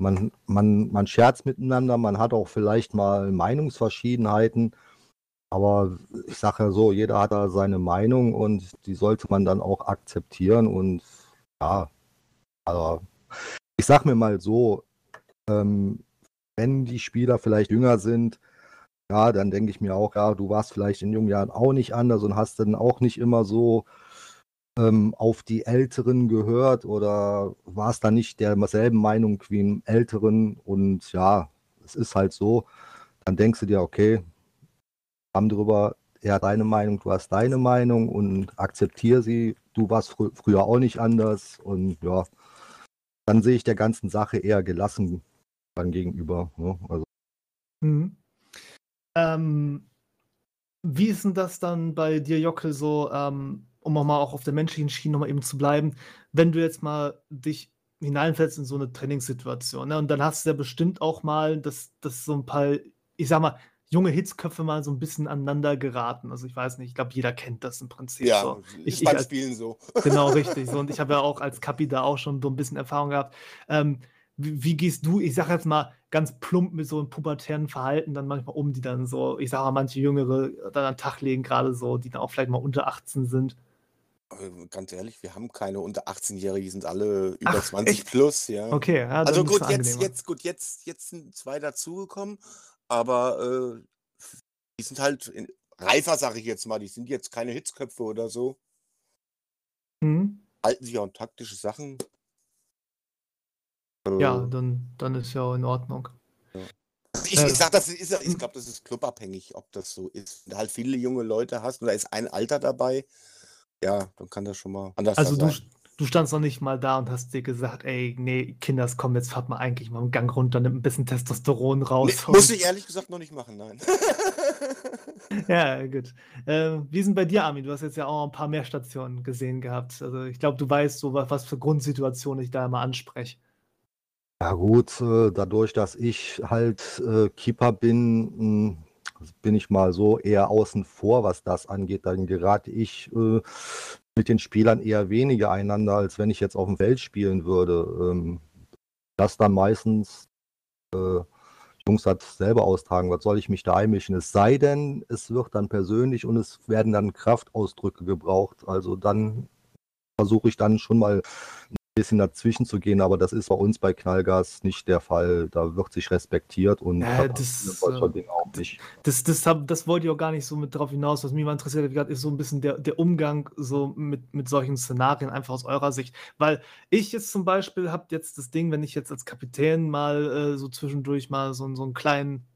man, man, man scherzt miteinander, man hat auch vielleicht mal Meinungsverschiedenheiten, aber ich sage ja so, jeder hat da seine Meinung und die sollte man dann auch akzeptieren und ja, aber ich sag mir mal so, ähm, wenn die Spieler vielleicht jünger sind, ja, dann denke ich mir auch, ja, du warst vielleicht in jungen Jahren auch nicht anders und hast dann auch nicht immer so ähm, auf die Älteren gehört oder warst da nicht derselben Meinung wie ein Älteren und ja, es ist halt so, dann denkst du dir, okay, haben drüber, er hat deine Meinung, du hast deine Meinung und akzeptiere sie, du warst frü früher auch nicht anders und ja, dann sehe ich der ganzen Sache eher gelassen dann gegenüber. Ne? Also, Mhm. Ähm, wie ist denn das dann bei dir, Jockel, so, ähm, um auch mal auch auf der menschlichen Schiene nochmal eben zu bleiben, wenn du jetzt mal dich hineinfällst in so eine Trainingssituation, ne? Und dann hast du ja bestimmt auch mal, dass, dass so ein paar, ich sag mal, junge Hitzköpfe mal so ein bisschen aneinander geraten. Also ich weiß nicht, ich glaube, jeder kennt das im Prinzip Ja, so. ist Ich, ich beim als, Spielen so. Genau, richtig. So, und ich habe ja auch als Kapi da auch schon so ein bisschen Erfahrung gehabt. Ähm, wie, wie gehst du, ich sage jetzt mal ganz plump mit so einem pubertären Verhalten dann manchmal um, die dann so, ich sage mal, manche Jüngere dann an den Tag legen, gerade so, die dann auch vielleicht mal unter 18 sind. Äh, Ganz ehrlich, wir haben keine unter 18-Jährige, die sind alle über Ach, 20 echt? plus, ja. Okay, ja, dann Also ist gut, es jetzt, angenehmer. jetzt, gut, jetzt, jetzt sind zwei dazugekommen, aber äh, die sind halt in, reifer, sage ich jetzt mal. Die sind jetzt keine Hitzköpfe oder so. Mhm. Halten sich auch an taktische Sachen. Ja, Äh, dann, dann ist ja in Ordnung. Ich, Äh, ich sag, das ist, ich glaube, das ist clubabhängig, ob das so ist. Wenn du halt viele junge Leute hast und da ist ein Alter dabei, ja, dann kann das schon mal anders Also du, sein. du standst noch nicht mal da und hast dir gesagt, ey, nee, Kinders, komm, jetzt fahrt mal eigentlich mal einen Gang runter, nimm ein bisschen Testosteron raus. Nee, muss ich ehrlich gesagt noch nicht machen, nein. Ja, gut. Ähm, wie ist denn bei dir, Armin? Du hast jetzt ja auch ein paar mehr Stationen gesehen gehabt. Also ich glaube, du weißt so, was, für Grundsituationen ich da immer anspreche. Ja gut, äh, dadurch, dass ich halt äh, Keeper bin, bin ich mal so eher außen vor, was das angeht. Dann gerate ich äh, mit den Spielern eher weniger einander, als wenn ich jetzt auf dem Feld spielen würde. Ähm, das dann meistens äh, Jungs hat selber austragen, was soll ich mich da einmischen? Es sei denn, es wird dann persönlich und es werden dann Kraftausdrücke gebraucht. Also dann versuche ich dann schon mal bisschen dazwischen zu gehen, aber das ist bei uns bei Knallgas nicht der Fall. Da wird sich respektiert und da das, äh, auch nicht. Das, das, hab, das wollte ich auch gar nicht so mit drauf hinaus. Was mich mal interessiert hat, ist so ein bisschen der, der Umgang so mit, mit solchen Szenarien, einfach aus eurer Sicht. Weil ich jetzt zum Beispiel habe jetzt das Ding, wenn ich jetzt als Kapitän mal äh, so zwischendurch mal so, so einen kleinen,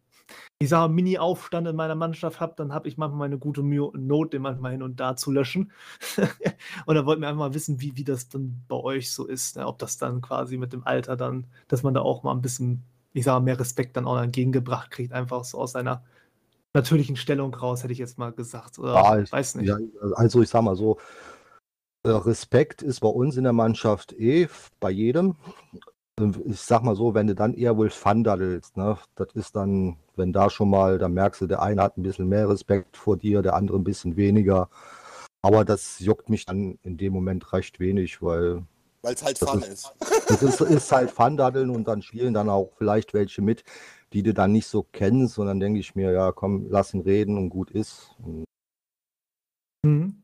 ich sage mal, Mini-Aufstand in meiner Mannschaft habe, dann habe ich manchmal eine gute Not, den manchmal hin und da zu löschen. und da wollten wir einfach mal wissen, wie, wie das dann bei euch so ist. Ne? Ob das dann quasi mit dem Alter dann, dass man da auch mal ein bisschen, ich sage mehr Respekt dann auch entgegengebracht kriegt, einfach so aus seiner natürlichen Stellung raus, hätte ich jetzt mal gesagt. Oder Ja, ich, weiß nicht. ja, also ich sag mal so, äh, Respekt ist bei uns in der Mannschaft eh bei jedem. Ich sag mal so, wenn du dann eher wohl Fun daddelst, ne, das ist dann, wenn da schon mal, da merkst du, der eine hat ein bisschen mehr Respekt vor dir, der andere ein bisschen weniger. Aber das juckt mich dann in dem Moment recht wenig, weil Weil es halt Fun ist- ist. es ist, ist halt Fun-Daddeln und dann spielen dann auch vielleicht welche mit, die du dann nicht so kennst. Und dann denke ich mir, ja, komm, lass ihn reden und gut ist. Mhm.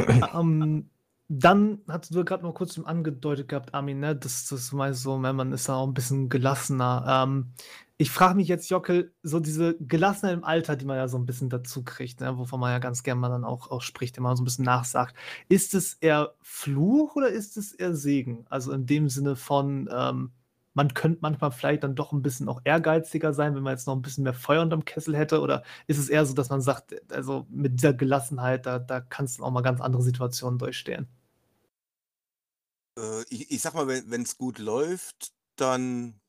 ähm, dann hast du gerade mal kurz angedeutet gehabt, Armin, ne? Das, das meinst so, ne, man ist da auch ein bisschen gelassener. Ähm, ich frage mich jetzt, Jockel, so diese Gelassenheit im Alter, die man ja so ein bisschen dazu kriegt, ne, wovon man ja ganz gerne mal dann auch, auch spricht, man so ein bisschen nachsagt. Ist es eher Fluch oder ist es eher Segen? Also in dem Sinne von, ähm, man könnte manchmal vielleicht dann doch ein bisschen auch ehrgeiziger sein, wenn man jetzt noch ein bisschen mehr Feuer unterm Kessel hätte? Oder ist es eher so, dass man sagt, also mit dieser Gelassenheit, da, da kannst du auch mal ganz andere Situationen durchstehen? Äh, ich, ich sag mal, wenn es gut läuft, dann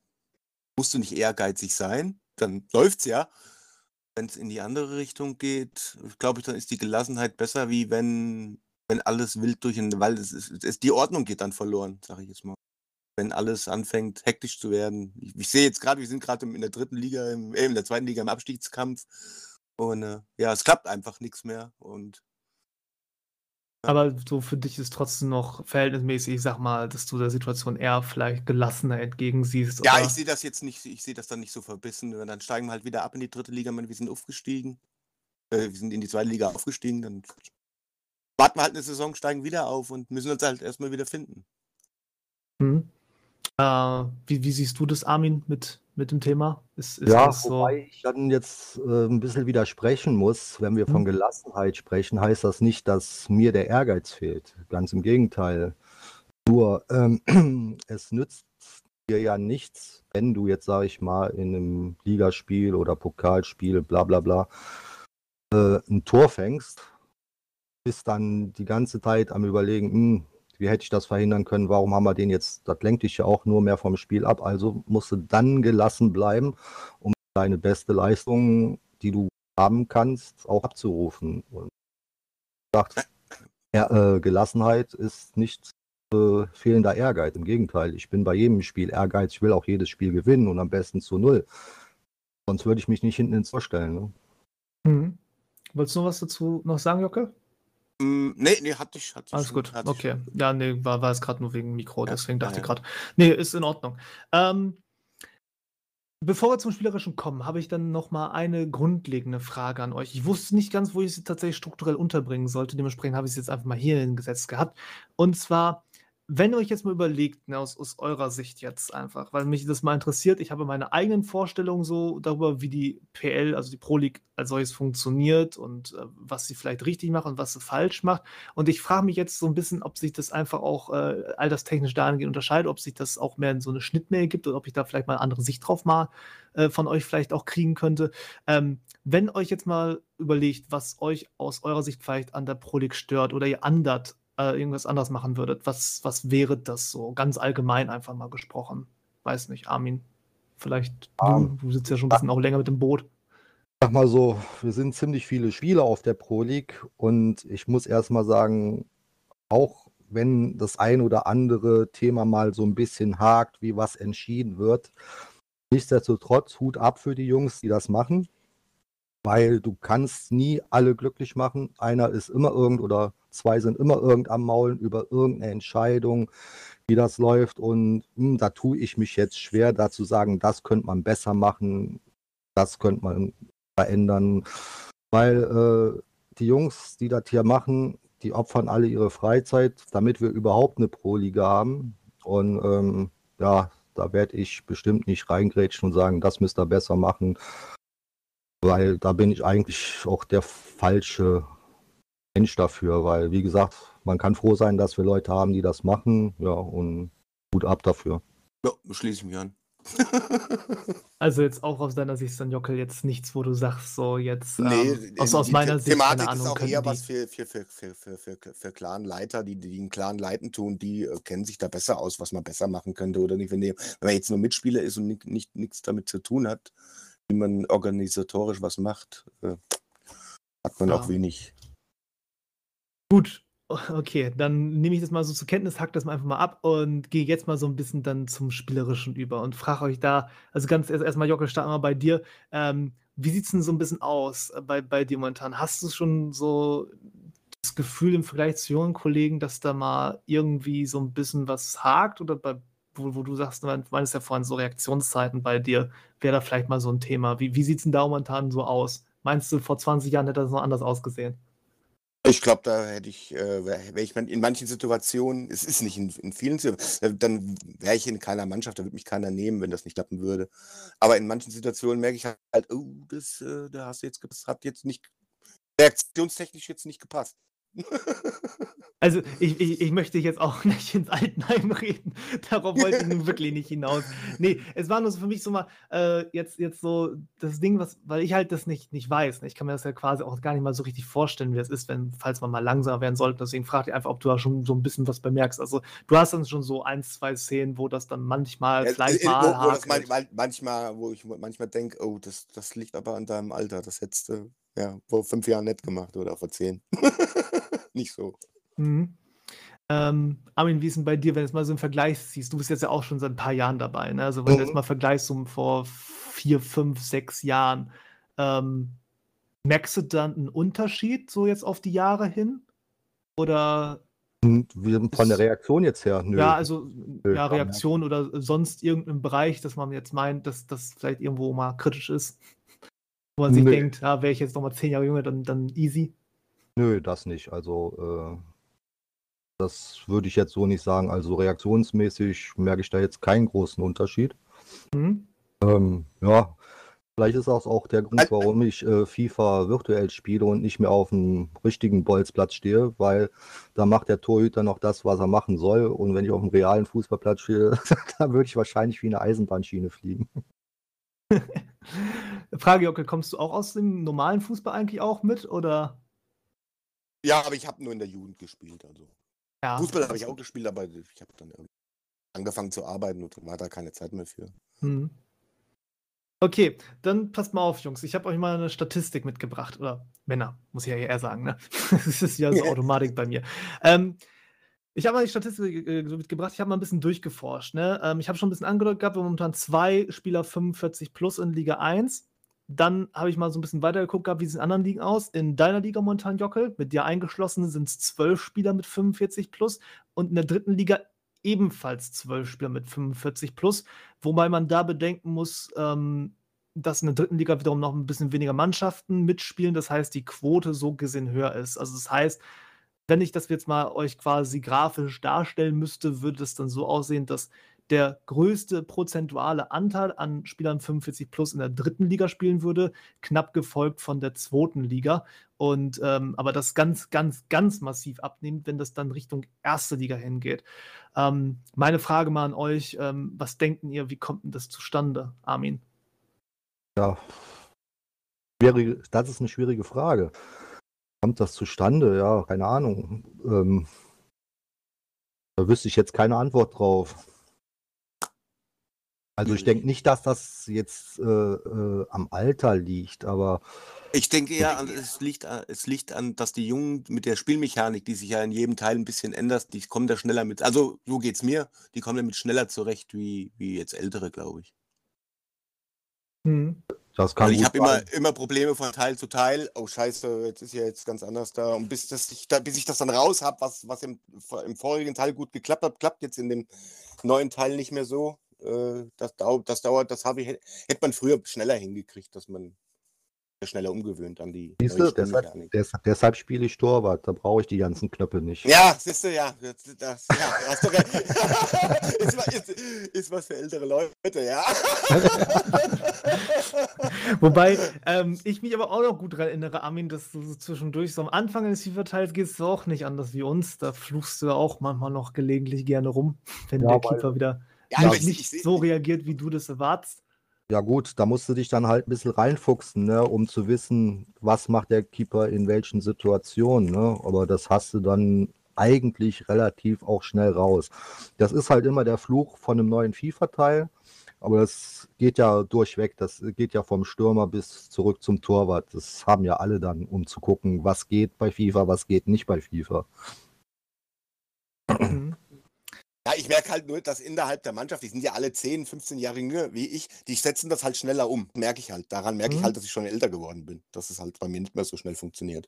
musst du nicht ehrgeizig sein. Dann läuft's ja. Wenn es in die andere Richtung geht, glaube ich, dann ist die Gelassenheit besser, wie wenn, wenn alles wild durch den Wald ist. Es, es, die Ordnung geht dann verloren, sage ich jetzt mal. Wenn alles anfängt, hektisch zu werden. Ich, ich sehe jetzt gerade, wir sind gerade in der dritten Liga, im, äh, in der zweiten Liga im Abstiegskampf. Und äh, ja, es klappt einfach nichts mehr. Und Aber so für dich ist trotzdem noch verhältnismäßig, ich sag mal, dass du der Situation eher vielleicht gelassener entgegensiehst. Ja, oder? ich sehe das jetzt nicht, ich sehe das dann nicht so verbissen. Und Dann steigen wir halt wieder ab in die dritte Liga, wir sind aufgestiegen. Äh, wir sind in die zweite Liga aufgestiegen, dann warten wir halt eine Saison, steigen wieder auf und müssen uns halt erstmal wieder finden. Hm. Äh, wie, wie siehst du das, Armin, mit, mit dem Thema? Ist, ist ja, so? wobei ich dann jetzt äh, ein bisschen widersprechen muss. Wenn wir von Hm. Gelassenheit sprechen, heißt das nicht, dass mir der Ehrgeiz fehlt. Ganz im Gegenteil. Nur, ähm, es nützt dir ja nichts, wenn du jetzt, sage ich mal, in einem Ligaspiel oder Pokalspiel, bla bla bla, äh, ein Tor fängst, bist dann die ganze Zeit am Überlegen, hm, wie hätte ich das verhindern können, warum haben wir den jetzt, das lenkt dich ja auch nur mehr vom Spiel ab, also musst du dann gelassen bleiben, um deine beste Leistung, die du haben kannst, auch abzurufen. Und gesagt, ja, äh, Gelassenheit ist nicht äh, fehlender Ehrgeiz, im Gegenteil, ich bin bei jedem Spiel Ehrgeiz, ich will auch jedes Spiel gewinnen und am besten zu null. Sonst würde ich mich nicht hinten ins Tor stellen. Ne? Hm. Wolltest du noch was dazu noch sagen, Jocke? Mm, nee, nee, hatte ich. Hatte ich Alles schon- gut, hatte ich okay. schon. Ja, nee, war, war es gerade nur wegen Mikro, Ja, deswegen ja, dachte ich ja. gerade. Nee, ist in Ordnung. Ähm, bevor wir zum Spielerischen kommen, habe ich dann noch mal eine grundlegende Frage an euch. Ich wusste nicht ganz, wo ich sie tatsächlich strukturell unterbringen sollte. Dementsprechend habe ich sie jetzt einfach mal hier hingesetzt gehabt. Und zwar, wenn ihr euch jetzt mal überlegt, ne, aus, aus eurer Sicht jetzt einfach, weil mich das mal interessiert, ich habe meine eigenen Vorstellungen so darüber, wie die PL, also die Pro League als solches funktioniert und äh, was sie vielleicht richtig macht und was sie falsch macht. Und ich frage mich jetzt so ein bisschen, ob sich das einfach auch äh, alterstechnisch dahingehend unterscheidet, ob sich das auch mehr in so eine Schnittmenge gibt oder ob ich da vielleicht mal eine andere Sicht drauf mal äh, von euch vielleicht auch kriegen könnte. Ähm, wenn euch jetzt mal überlegt, was euch aus eurer Sicht vielleicht an der Pro League stört oder ihr andert äh, irgendwas anders machen würdet, was, was wäre das so? Ganz allgemein einfach mal gesprochen. Weiß nicht, Armin. Vielleicht Um, du, du sitzt ja schon ein bisschen auch länger mit dem Boot. Sag mal so, wir sind ziemlich viele Spieler auf der Pro League und ich muss erstmal sagen, auch wenn das ein oder andere Thema mal so ein bisschen hakt, wie was entschieden wird, nichtsdestotrotz Hut ab für die Jungs, die das machen, weil du kannst nie alle glücklich machen. Einer ist immer irgend oder zwei sind immer irgend am Maulen über irgendeine Entscheidung, wie das läuft und hm, da tue ich mich jetzt schwer, da zu sagen, das könnte man besser machen, das könnte man verändern, weil äh, die Jungs, die das hier machen, die opfern alle ihre Freizeit, damit wir überhaupt eine Pro-Liga haben. Und ähm, ja, da werde ich bestimmt nicht reingrätschen und sagen, das müsst ihr besser machen, weil da bin ich eigentlich auch der falsche Mensch dafür, weil wie gesagt, man kann froh sein, dass wir Leute haben, die das machen, ja, und gut ab dafür. Ja, schließe ich mich an. Also jetzt auch aus deiner Sicht, Sanjockel, jetzt nichts, wo du sagst, so jetzt Nee, ähm, aus, aus meiner The Sicht, Thematik keine Ahnung, ist auch eher was für, für, für, für, für, für, für Clan-Leiter, die, die einen Clan leiten tun, die äh, kennen sich da besser aus, was man besser machen könnte oder nicht. Wenn, die, wenn man jetzt nur Mitspieler ist und nicht, nicht, nichts damit zu tun hat, wie man organisatorisch was macht, äh, hat man Ja. auch wenig. Gut, okay, dann nehme ich das mal so zur Kenntnis, hack das mal einfach mal ab und gehe jetzt mal so ein bisschen dann zum Spielerischen über und frage euch da, also ganz erst erstmal, Jockel, starten wir bei dir. Ähm, wie sieht es denn so ein bisschen aus bei, bei dir momentan? Hast du schon so das Gefühl im Vergleich zu jungen Kollegen, dass da mal irgendwie so ein bisschen was hakt oder bei, wo, wo du sagst, du meinst ja vorhin so Reaktionszeiten bei dir, wäre da vielleicht mal so ein Thema. Wie, wie sieht es denn da momentan so aus? Meinst du, vor 20 Jahren hätte das noch anders ausgesehen? Ich glaube, da hätte ich, äh, wäre wär ich in manchen Situationen, es ist nicht in, in vielen Situationen, dann wäre ich in keiner Mannschaft, da würde mich keiner nehmen, wenn das nicht klappen würde. Aber in manchen Situationen merke ich halt, oh, das, äh, da hast du jetzt, das hat jetzt nicht, reaktionstechnisch jetzt nicht gepasst. Also ich, ich, ich möchte jetzt auch nicht ins Altenheim reden. Darauf wollte ich nun wirklich nicht hinaus. Nee, es war nur so für mich so mal äh, jetzt, jetzt so das Ding, was, weil ich halt das nicht, nicht weiß. Ne? Ich kann mir das ja quasi auch gar nicht mal so richtig vorstellen, wie das ist, wenn, falls man mal langsamer werden sollte. Deswegen frage ich einfach, ob du da schon so ein bisschen was bemerkst. Also du hast dann schon so ein, zwei Szenen, wo das dann manchmal Ja, vielleicht äh, mal wo, wo man, manchmal, wo ich manchmal denke, oh, das, das liegt aber an deinem Alter. Das hättest du ja vor fünf Jahren nicht gemacht oder vor zehn. nicht so. Mhm. Ähm, Armin, wie ist denn bei dir, wenn du es mal so im Vergleich siehst? Du bist jetzt ja auch schon seit ein paar Jahren dabei, ne? Also wenn du jetzt Mhm. mal vergleichst, so vor vier, fünf, sechs Jahren, ähm, merkst du dann einen Unterschied so jetzt auf die Jahre hin? Oder wir von der Reaktion jetzt her, nö. ja, also Nö, ja. Reaktion oder sonst irgendein Bereich, dass man jetzt meint, dass das vielleicht irgendwo mal kritisch ist, wo man sich Nö. denkt, ja, wäre ich jetzt noch mal zehn Jahre jünger, dann, dann easy. Nö, das nicht. Also, äh, das würde ich jetzt so nicht sagen. Also, reaktionsmäßig merke ich da jetzt keinen großen Unterschied. Mhm. Ähm, ja, vielleicht ist das auch der Grund, warum ich äh, FIFA virtuell spiele und nicht mehr auf dem richtigen Bolzplatz stehe, weil da macht der Torhüter noch das, was er machen soll. Und wenn ich auf dem realen Fußballplatz stehe, da würde ich wahrscheinlich wie eine Eisenbahnschiene fliegen. Frage, Jockel, kommst du auch aus dem normalen Fußball eigentlich auch mit? Oder Ja, aber ich habe nur in der Jugend gespielt. Also. ja, Fußball habe ich auch gespielt, aber ich habe dann irgendwie angefangen zu arbeiten und war da keine Zeit mehr für. hm. Okay, dann passt mal auf, Jungs. Ich habe euch mal eine Statistik mitgebracht. Oder Männer, muss ich ja eher sagen. Ne? Das ist ja so Automatik bei mir. Ähm, ich habe mal die Statistik äh, so mitgebracht. Ich habe mal ein bisschen durchgeforscht. Ne? Ähm, ich habe schon ein bisschen angedeutet gehabt, wir haben momentan zwei Spieler 45 plus in Liga 1. Dann habe ich mal so ein bisschen weitergeguckt gehabt, wie es in anderen Ligen aus. In deiner Liga momentan, Jockel, mit dir eingeschlossen sind es zwölf Spieler mit 45 plus. Und in der dritten Liga ebenfalls zwölf Spieler mit 45 plus. Wobei man da bedenken muss, ähm, dass in der dritten Liga wiederum noch ein bisschen weniger Mannschaften mitspielen. Das heißt, die Quote so gesehen höher ist. Also das heißt, wenn ich das jetzt mal euch quasi grafisch darstellen müsste, würde es dann so aussehen, dass der größte prozentuale Anteil an Spielern 45 plus in der dritten Liga spielen würde, knapp gefolgt von der zweiten Liga. Und ähm, aber das ganz, ganz, ganz massiv abnimmt, wenn das dann Richtung erste Liga hingeht. Ähm, meine Frage mal an euch: ähm, Was denken ihr, wie kommt denn das zustande, Armin? Ja, das ist eine schwierige Frage. Kommt das zustande? Ja, keine Ahnung. Ähm, da wüsste ich jetzt keine Antwort drauf. Also ich denke nicht, dass das jetzt äh, äh, am Alter liegt, aber ich denke eher, es liegt, es liegt an, dass die Jungen mit der Spielmechanik, die sich ja in jedem Teil ein bisschen ändert, die kommen da schneller mit. Also so geht es mir, die kommen damit schneller zurecht wie, wie jetzt Ältere, glaube ich. Hm. Das kann also ich habe immer, immer Probleme von Teil zu Teil. Oh Scheiße, jetzt ist ja jetzt ganz anders da. Und bis, das ich, da, bis ich das dann raus habe, was, was im, im vorigen Teil gut geklappt hat, klappt jetzt in dem neuen Teil nicht mehr so. Äh, das, dauert, das dauert, das habe ich, hätte man früher schneller hingekriegt, dass man schneller umgewöhnt an die Siehste, deshalb, deshalb, deshalb, spiele ich Torwart, da brauche ich die ganzen Knöpfe nicht. Ja, siehst du, ja. Das, das, ja hast du recht. ist, ist, ist, was für ältere Leute, ja. Wobei ähm, ich mich aber auch noch gut daran erinnere, Armin, dass du so zwischendurch so am Anfang eines FIFA-Teils gehst du auch nicht anders wie uns. Da fluchst du auch manchmal noch gelegentlich gerne rum, wenn ja, der Keeper wieder ja, nicht, nicht so reagiert, wie du das erwartest. Ja gut, da musst du dich dann halt ein bisschen reinfuchsen, ne, um zu wissen, was macht der Keeper in welchen Situationen. Ne? Aber das hast du dann eigentlich relativ auch schnell raus. Das ist halt immer der Fluch von einem neuen FIFA-Teil. Aber das geht ja durchweg. Das geht ja vom Stürmer bis zurück zum Torwart. Das haben ja alle dann, um zu gucken, was geht bei FIFA, was geht nicht bei FIFA. Ja, ich merke halt nur, dass innerhalb der Mannschaft, die sind ja alle 10, 15 Jahre jünger wie ich, die setzen das halt schneller um. Merke ich halt. Daran merke ich mhm. halt, dass ich schon älter geworden bin. Dass es halt bei mir nicht mehr so schnell funktioniert.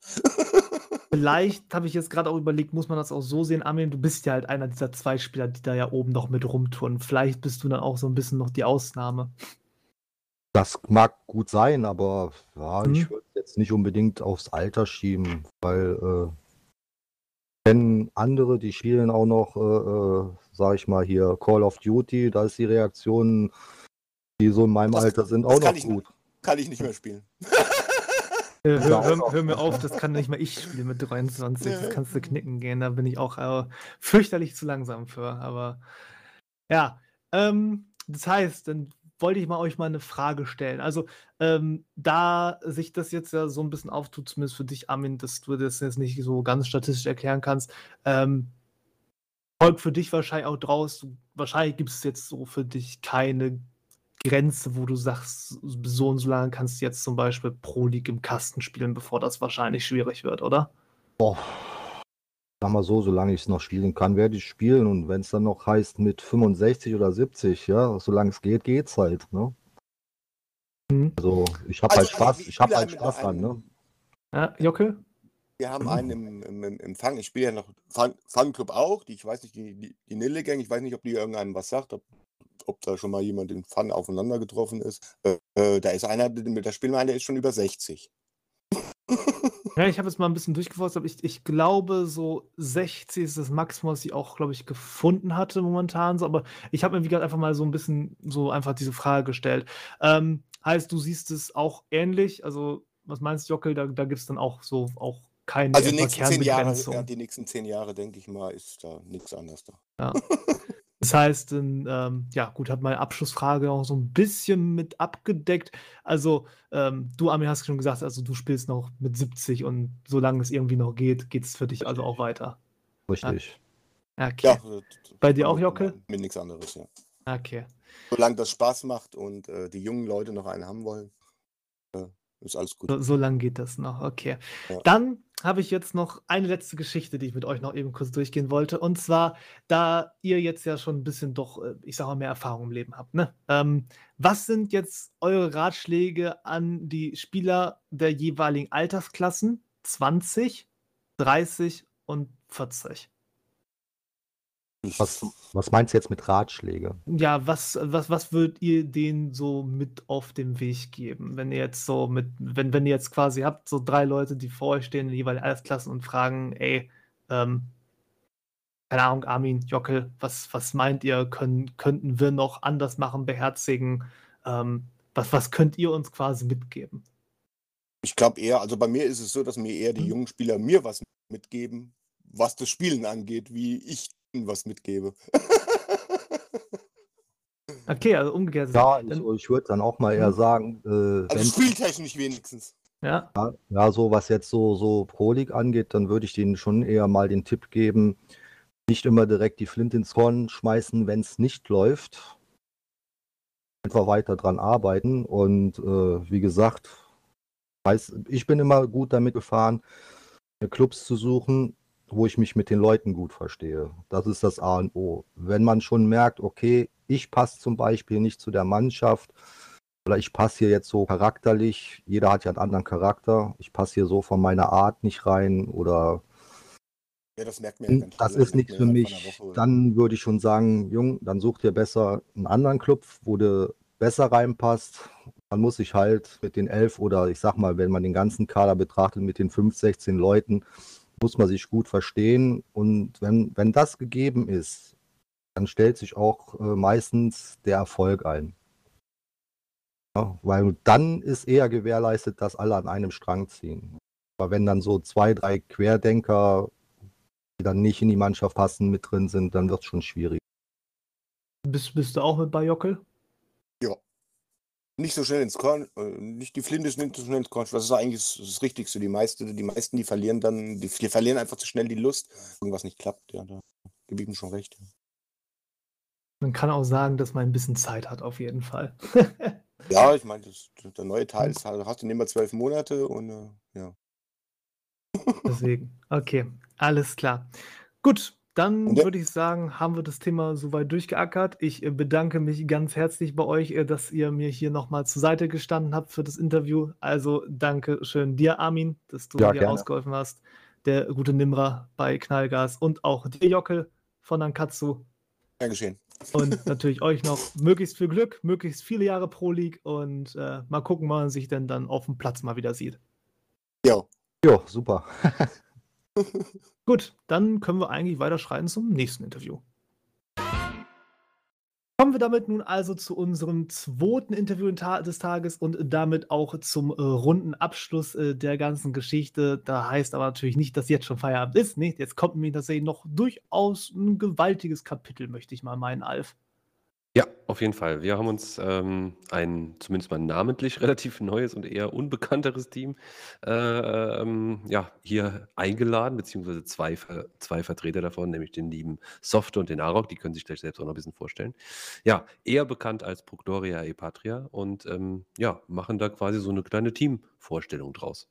Vielleicht habe ich jetzt gerade auch überlegt, muss man das auch so sehen, Armin, du bist ja halt einer dieser zwei Spieler, die da ja oben noch mit rumtouren. Vielleicht bist du dann auch so ein bisschen noch die Ausnahme. Das mag gut sein, aber ja, ich mhm. würde jetzt nicht unbedingt aufs Alter schieben, weil äh, kennen andere, die spielen auch noch, äh, äh, sag ich mal hier, Call of Duty. Da ist die Reaktion, die so in meinem das, Alter sind, auch noch gut. kann ich nicht mehr spielen. Äh, hör, hör, hör, mir auf, das kann nicht mal ich spielen mit 23. Das kannst du knicken gehen. Da bin ich auch äh, fürchterlich zu langsam für. Aber ja, ähm, das heißt, dann wollte ich mal euch mal eine Frage stellen. Also, ähm, da sich das jetzt ja so ein bisschen auftut, zumindest für dich, Armin, dass du das jetzt nicht so ganz statistisch erklären kannst, ähm, folgt für dich wahrscheinlich auch draus, wahrscheinlich gibt es jetzt so für dich keine Grenze, wo du sagst, so und so lange kannst du jetzt zum Beispiel Pro League im Kasten spielen, bevor das wahrscheinlich schwierig wird, oder? Boah, sag mal so, solange ich es noch spielen kann, werde ich spielen. Und wenn es dann noch heißt mit 65 oder 70, ja, solange es geht, geht's halt, ne? Mhm. Also ich habe also, halt Spaß, ich habe halt Spaß dran, ne? Ja, Jocke? Wir haben einen im, im, im Empfang, ich spiele ja noch Fun, Funclub auch, die, ich weiß nicht, die, die, die Nille Gang, ich weiß nicht, ob die irgendeinem was sagt, ob, ob da schon mal jemand in Fun aufeinander getroffen ist. Äh, äh da ist einer, da spielen wir einen, der ist schon über 60. Ja, ich habe jetzt mal ein bisschen durchgeforstet, ich, ich glaube, so 60 ist das Maximum, was ich auch, glaube ich, gefunden hatte momentan. So, aber ich habe mir, wie gesagt, einfach mal so ein bisschen so einfach diese Frage gestellt. Ähm, heißt, du siehst es auch ähnlich? Also, was meinst du, Jockel? Da, da gibt es dann auch so auch keine Also die nächsten zehn Jahre, ja, die nächsten zehn Jahre, denke ich mal, ist da nichts anderes da. Ja. Das heißt, ähm, ja, gut, hat meine Abschlussfrage auch so ein bisschen mit abgedeckt. Also, ähm, du, Amir, hast schon gesagt, also du spielst noch mit 70 und solange es irgendwie noch geht, geht es für dich also auch weiter. Richtig. Ja. Okay. Ja, Bei dir auch, Jocke? Mit nichts anderes, ja. Okay. Solange das Spaß macht und äh, die jungen Leute noch einen haben wollen, äh, ist alles gut. So, so lange geht das noch, okay. Ja. Dann habe ich jetzt noch eine letzte Geschichte, die ich mit euch noch eben kurz durchgehen wollte. Und zwar, da ihr jetzt ja schon ein bisschen doch, äh, ich sage mal, mehr Erfahrung im Leben habt. Ne? Ähm, was sind jetzt eure Ratschläge an die Spieler der jeweiligen Altersklassen? 20, 30 und 40. Was, was meinst du jetzt mit Ratschläge? Ja, was, was, was würdet ihr denen so mit auf den Weg geben, wenn ihr jetzt so mit, wenn, wenn ihr jetzt quasi habt, so drei Leute, die vor euch stehen, jeweils Altersklassen und fragen, ey, Ähm, keine Ahnung, Armin, Jockel, was, was meint ihr, können, könnten wir noch anders machen, beherzigen? Ähm, was, was könnt ihr uns quasi mitgeben? Ich glaube eher, also bei mir ist es so, dass mir eher die Mhm. jungen Spieler mir was mitgeben, was das Spielen angeht, wie ich was mitgebe. Okay, also umgekehrt. Ja, ich, ich würde dann auch mal eher Mhm. sagen, äh, Also spieltechnisch wenigstens. ja, Ja, ja, so was jetzt so, so Pro League angeht, dann würde ich denen schon eher mal den Tipp geben, nicht immer direkt die Flint ins Korn schmeißen, wenn es nicht läuft. Einfach weiter dran arbeiten und äh, wie gesagt, weiß, ich bin immer gut damit gefahren, Clubs zu suchen, wo ich mich mit den Leuten gut verstehe. Das ist das A und O. Wenn man schon merkt, okay, ich passe zum Beispiel nicht zu der Mannschaft, oder ich passe hier jetzt so charakterlich, jeder hat ja einen anderen Charakter, ich passe hier so von meiner Art nicht rein oder Ja, das merkt man ja das ist nichts für mich, dann würde ich schon sagen, Jung, dann such dir besser einen anderen Club, wo du besser reinpasst. Man muss sich halt mit den elf oder ich sag mal, wenn man den ganzen Kader betrachtet, mit den fünf, 16 Leuten, muss man sich gut verstehen. Und wenn, wenn das gegeben ist, dann stellt sich auch äh, meistens der Erfolg ein. Ja, weil dann ist eher gewährleistet, dass alle an einem Strang ziehen. Aber wenn dann so zwei, drei Querdenker, die dann nicht in die Mannschaft passen, mit drin sind, dann wird es schon schwierig. bist, bist du auch mit bei Jockel? Nicht so schnell ins Korn, äh, nicht die Flinte nicht so schnell ins Korn. Das ist eigentlich das, das Richtigste. Die, meiste, die meisten, die verlieren dann, die, die verlieren einfach zu schnell die Lust. Irgendwas nicht klappt, ja, da gebe ich ihm schon recht. Man kann auch sagen, dass man ein bisschen Zeit hat, auf jeden Fall. Ja, ich meine, der neue Teil ist, halt- hast du mehr zwölf Monate und äh, ja. Deswegen. Okay, alles klar. Gut, dann würde ich sagen, haben wir das Thema soweit durchgeackert. Ich äh, bedanke mich ganz herzlich bei euch, äh, dass ihr mir hier nochmal zur Seite gestanden habt für das Interview. Also danke schön dir, Armin, dass du Ja, mir gerne. ausgeholfen hast. Der gute Nimra bei Knallgas und auch dir, Jockel von Ankatsu. Gern geschehen. Und natürlich euch noch möglichst viel Glück, möglichst viele Jahre Pro League und äh, mal gucken, wann man sich denn dann auf dem Platz mal wieder sieht. Jo. Jo, super. Gut, dann können wir eigentlich weiterschreiten zum nächsten Interview. Kommen wir damit nun also zu unserem zweiten Interview des Tages und damit auch zum äh, runden Abschluss äh, der ganzen Geschichte. Da heißt aber natürlich nicht, dass jetzt schon Feierabend ist. Nee, jetzt kommt nämlich tatsächlich noch durchaus ein gewaltiges Kapitel, möchte ich mal meinen, Alf. Ja, auf jeden Fall. Wir haben uns ähm, ein zumindest mal namentlich relativ neues und eher unbekannteres Team äh, ähm, ja, hier eingeladen, beziehungsweise zwei, Ver zwei Vertreter davon, nämlich den lieben Softe und den Arok, die können sich gleich selbst auch noch ein bisschen vorstellen. Ja, eher bekannt als Procdoria e Patria und ähm, ja, machen da quasi so eine kleine Teamvorstellung draus.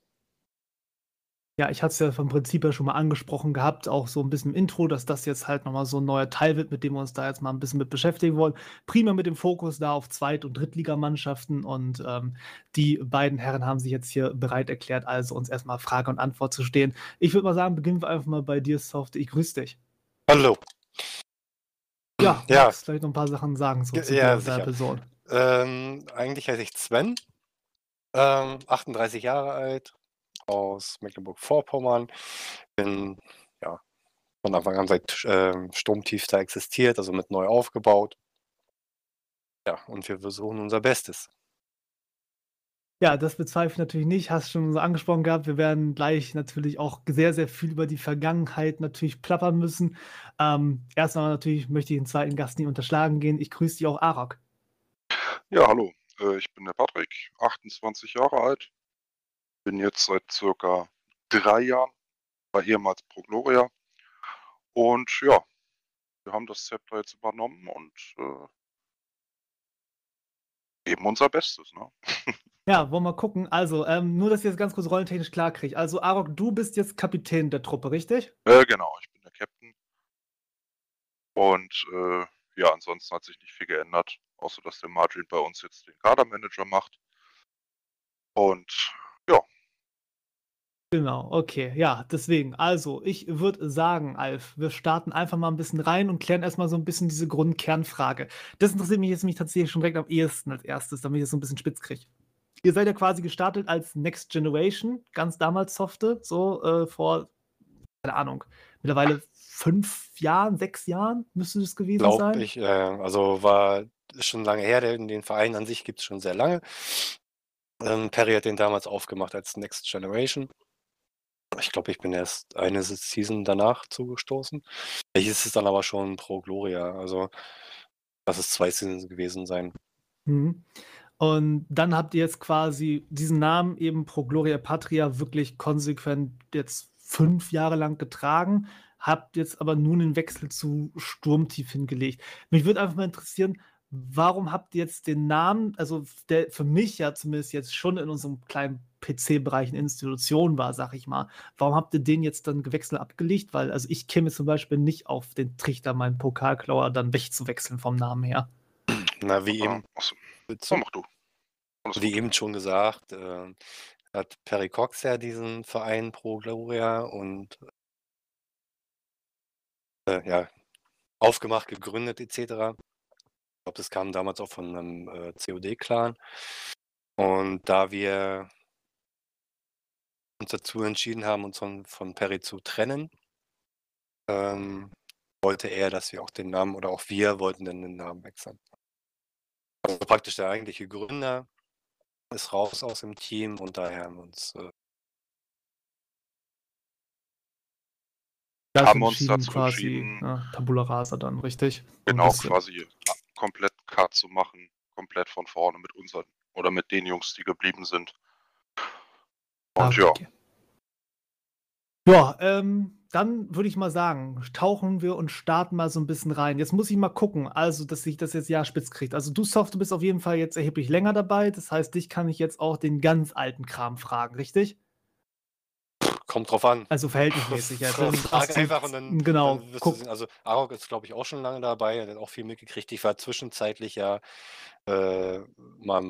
Ja, ich hatte es ja vom Prinzip her schon mal angesprochen gehabt, auch so ein bisschen im Intro, dass das jetzt halt nochmal so ein neuer Teil wird, mit dem wir uns da jetzt mal ein bisschen mit beschäftigen wollen. Prima mit dem Fokus da auf Zweit- und Drittligamannschaften und ähm, die beiden Herren haben sich jetzt hier bereit erklärt, also uns erstmal Frage und Antwort zu stehen. Ich würde mal sagen, beginnen wir einfach mal bei dir, Soft. Ich grüße dich. Hallo. Ja, Ja. magst vielleicht noch ein paar Sachen sagen so zu ja, deiner Person. Ähm, eigentlich heiße ich Sven, ähm, 38 Jahre alt, aus Mecklenburg-Vorpommern. Bin ja von Anfang an seit ähm, Sturmtief da existiert, also mit neu aufgebaut. Ja, und wir versuchen unser Bestes. Ja, das bezweifle ich natürlich nicht. Hast schon so angesprochen gehabt. Wir werden gleich natürlich auch sehr, sehr viel über die Vergangenheit natürlich plappern müssen. Ähm, erstmal natürlich möchte ich den zweiten Gast nicht unterschlagen gehen. Ich grüße dich auch, Arok. Ja, hallo. Äh, Ich bin der Patrick, 28 Jahre alt. Bin jetzt seit circa drei Jahren bei ehemals Pro Gloria. Und ja, wir haben das Zepter jetzt übernommen und äh, geben unser Bestes. Ne? Ja, wollen wir mal gucken. Also, ähm, nur, dass ich das ganz kurz rollentechnisch klar kriege. Also, Arok, du bist jetzt Kapitän der Truppe, richtig? Äh, genau, ich bin der Captain. Und äh, ja, ansonsten hat sich nicht viel geändert, außer dass der Margin bei uns jetzt den Kadermanager macht. Und Genau, okay, ja, deswegen. Also, ich würde sagen, Alf, wir starten einfach mal ein bisschen rein und klären erstmal so ein bisschen diese Grundkernfrage. Das interessiert mich jetzt nämlich tatsächlich schon direkt am ehesten als erstes, damit ich das so ein bisschen spitz kriege. Ihr seid ja quasi gestartet als Next Generation, ganz damals Softe, so äh, vor keine Ahnung, mittlerweile fünf Jahren, sechs Jahren müsste das gewesen Glaube sein. ich, äh, also war schon lange her, den, den Verein an sich gibt es schon sehr lange. Ähm, Perry hat den damals aufgemacht als Next Generation. Ich glaube, ich bin erst eine Season danach zugestoßen. Da hieß es dann aber schon Pro Gloria. Also lass es zwei Seasons gewesen sein. Mhm. Und dann habt ihr jetzt quasi diesen Namen eben Pro Gloria Patria wirklich konsequent jetzt fünf Jahre lang getragen, habt jetzt aber nun den Wechsel zu Sturmtief hingelegt. Mich würde einfach mal interessieren, warum habt ihr jetzt den Namen, also der für mich ja zumindest jetzt schon in unserem kleinen PC-Bereich eine Institution war, sag ich mal, warum habt ihr den jetzt dann gewechselt abgelegt? Weil, also ich käme zum Beispiel nicht auf den Trichter, meinen Pokalklauer dann wegzuwechseln vom Namen her. Na, wie eben, Achso, Bitte? so mach du. Wie eben schon gesagt, äh, hat Perry Cox ja diesen Verein Pro Gloria und äh, ja, aufgemacht, gegründet etc. Ich glaube, das kam damals auch von einem äh, COD-Clan. Und da wir uns dazu entschieden haben, uns von, von Perry zu trennen, ähm, wollte er, dass wir auch den Namen oder auch wir wollten dann den Namen wechseln. Also praktisch der eigentliche Gründer ist raus aus dem Team und daher haben wir uns äh, Da ist Haben wir uns dazu quasi entschieden. ja, Tabula Rasa dann, richtig? Genau, das, quasi komplett Cut zu machen, komplett von vorne mit unseren oder mit den Jungs, die geblieben sind. Und ja, okay. Ja, ähm, dann würde ich mal sagen, tauchen wir und starten mal so ein bisschen rein. Jetzt muss ich mal gucken, also, dass sich das jetzt ja spitz kriegt. Also, du, Soft, du bist auf jeden Fall jetzt erheblich länger dabei. Das heißt, dich kann ich jetzt auch den ganz alten Kram fragen, richtig? Kommt drauf an. Also verhältnismäßig jetzt. Dann Frag einfach und dann, genau, dann wirst guck. du. Also Arok ist, glaube ich, auch schon lange dabei. Er hat auch viel mitgekriegt. Ich war zwischenzeitlich ja äh, mal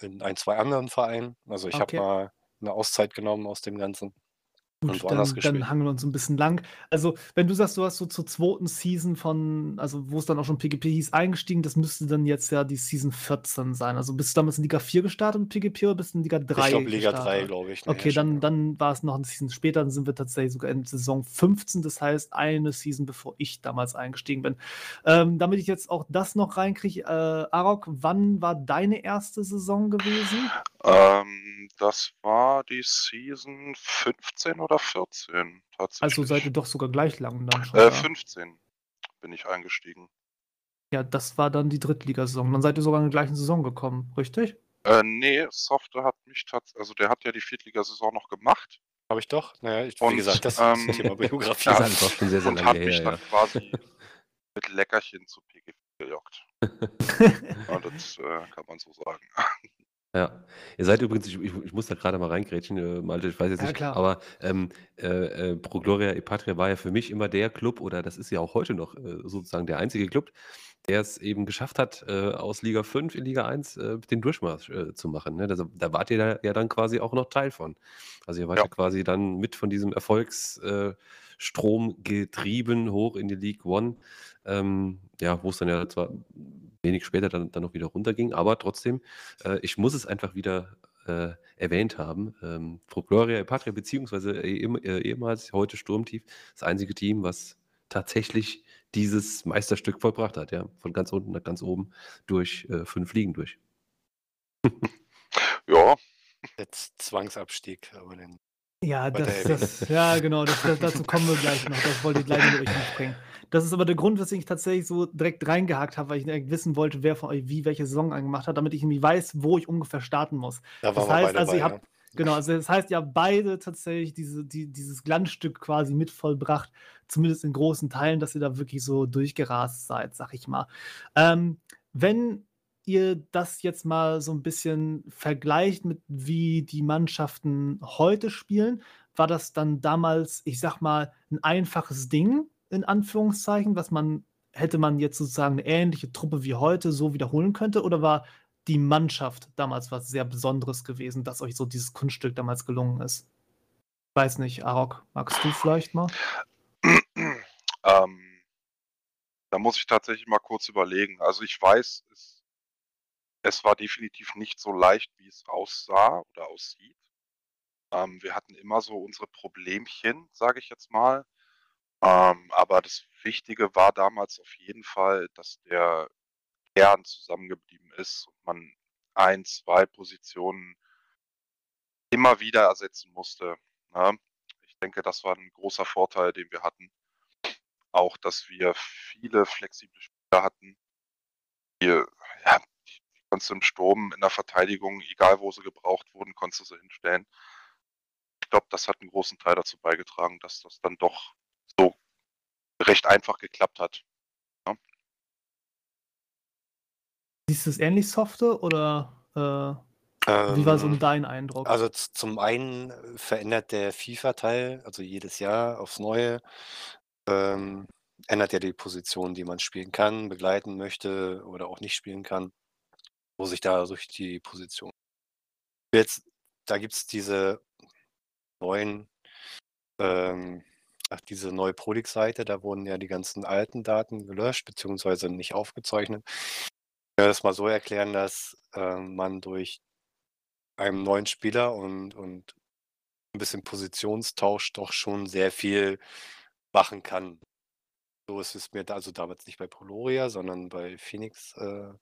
in ein, zwei anderen Vereinen. Also ich Okay. habe mal eine Auszeit genommen aus dem Ganzen. Gut, dann, dann hangeln wir uns ein bisschen lang. Also, wenn du sagst, du hast so zur zweiten Season von, also wo es dann auch schon PGP hieß, eingestiegen, das müsste dann jetzt ja die Season 14 sein. Also bist du damals in Liga 4 gestartet mit PGP oder bist du in Liga 3? ich glaube Liga 3, gestartet? glaube ich. Okay, nachher schon, dann, dann war es noch eine Season später, dann sind wir tatsächlich sogar in Saison 15, das heißt eine Season, bevor ich damals eingestiegen bin. Ähm, damit ich jetzt auch das noch reinkriege, äh, Arok, wann war deine erste Saison gewesen? ähm, das war die Season 15 oder 14 tatsächlich. Also seid ihr doch sogar gleich lang dann schon. äh, da. 15 bin ich eingestiegen. Ja, das war dann die Drittligasaison. Dann seid ihr sogar in der gleichen Saison gekommen, richtig? Äh, nee, Softe hat mich tatsächlich, also der hat ja die Viertligasaison noch gemacht Habe ich doch. Naja, ich, wie Und, gesagt, das ähm, ist Thema Biografie. ja, Das ist sehr, sehr und hat her. mich Ja. dann quasi mit Leckerchen zu PG gelockt. Ja, das äh, kann man so sagen. Ja, ihr seid übrigens, ich, ich, ich muss da gerade mal reingrätschen, äh, Malte, ich weiß jetzt Ja, nicht, klar. aber ähm, äh, äh, Pro Gloria e Patria war ja für mich immer der Club, oder das ist ja auch heute noch äh, sozusagen der einzige Club, der es eben geschafft hat, äh, aus Liga 5 in Liga 1 äh, den Durchmarsch äh, zu machen. Ne? Das, da wart ihr da, ja dann quasi auch noch Teil von. Also ihr wart ja, Ja. quasi dann mit von diesem Erfolgsstrom äh, Strom getrieben hoch in die League One, ähm, ja, wo es dann ja zwar wenig später dann, dann noch wieder runterging, aber trotzdem, äh, ich muss es einfach wieder äh, erwähnt haben. Ähm, Pro Gloria e Patria, beziehungsweise eh- ehem- äh, ehemals, heute Sturmtief, das einzige Team, was tatsächlich dieses Meisterstück vollbracht hat, ja, von ganz unten nach ganz oben durch äh, fünf Ligen durch. Ja, Jetzt Zwangsabstieg, aber den Ja, das, das, ja, genau, das, das, dazu kommen wir gleich noch. Das wollte ich gleich mit euch mitbringen. Das ist aber der Grund, weswegen ich tatsächlich so direkt reingehakt habe, weil ich direkt wissen wollte, wer von euch wie welche Saison angemacht hat, damit ich irgendwie weiß, wo ich ungefähr starten muss. Da Das wir heißt, beide also ihr bei, habt, genau, also das heißt, ihr habt beide tatsächlich diese, die, dieses Glanzstück quasi mit vollbracht, zumindest in großen Teilen, dass ihr da wirklich so durchgerast seid, sag ich mal. Ähm, wenn ihr das jetzt mal so ein bisschen vergleicht mit wie die Mannschaften heute spielen, war das dann damals, ich sag mal, ein einfaches Ding, in Anführungszeichen, was man, hätte man jetzt sozusagen eine ähnliche Truppe wie heute so wiederholen könnte, oder war die Mannschaft damals was sehr Besonderes gewesen, dass euch so dieses Kunststück damals gelungen ist? Weiß nicht, Arok, magst du vielleicht mal? ähm, da muss ich tatsächlich mal kurz überlegen. Also ich weiß, es, es war definitiv nicht so leicht, wie es aussah oder aussieht. Ähm, wir hatten immer so unsere Problemchen, sage ich jetzt mal. Ähm, aber das Wichtige war damals auf jeden Fall, dass der Kern zusammengeblieben ist und man ein, zwei Positionen immer wieder ersetzen musste. Ne? Ich denke, das war ein großer Vorteil, den wir hatten. Auch, dass wir viele flexible Spieler hatten. Die, konntest du im Sturm, in der Verteidigung, egal wo sie gebraucht wurden, konntest du sie hinstellen. Ich glaube, das hat einen großen Teil dazu beigetragen, dass das dann doch so recht einfach geklappt hat. Ja. Siehst du es ähnlich softe oder äh, wie war so Ähm, dein Eindruck? Also zum einen verändert der FIFA-Teil, also jedes Jahr aufs Neue, ähm, ändert ja die Position, die man spielen kann, begleiten möchte oder auch nicht spielen kann, wo sich da durch die Position. Jetzt, da gibt es diese neuen, ähm, ach, diese neue Prolik-Seite, da wurden ja die ganzen alten Daten gelöscht, beziehungsweise nicht aufgezeichnet. Ich will das mal so erklären, dass ähm, man durch einem neuen Spieler und, und ein bisschen Positionstausch doch schon sehr viel machen kann. So ist es mir da, also damals nicht bei Poloria, sondern bei Phoenix äh,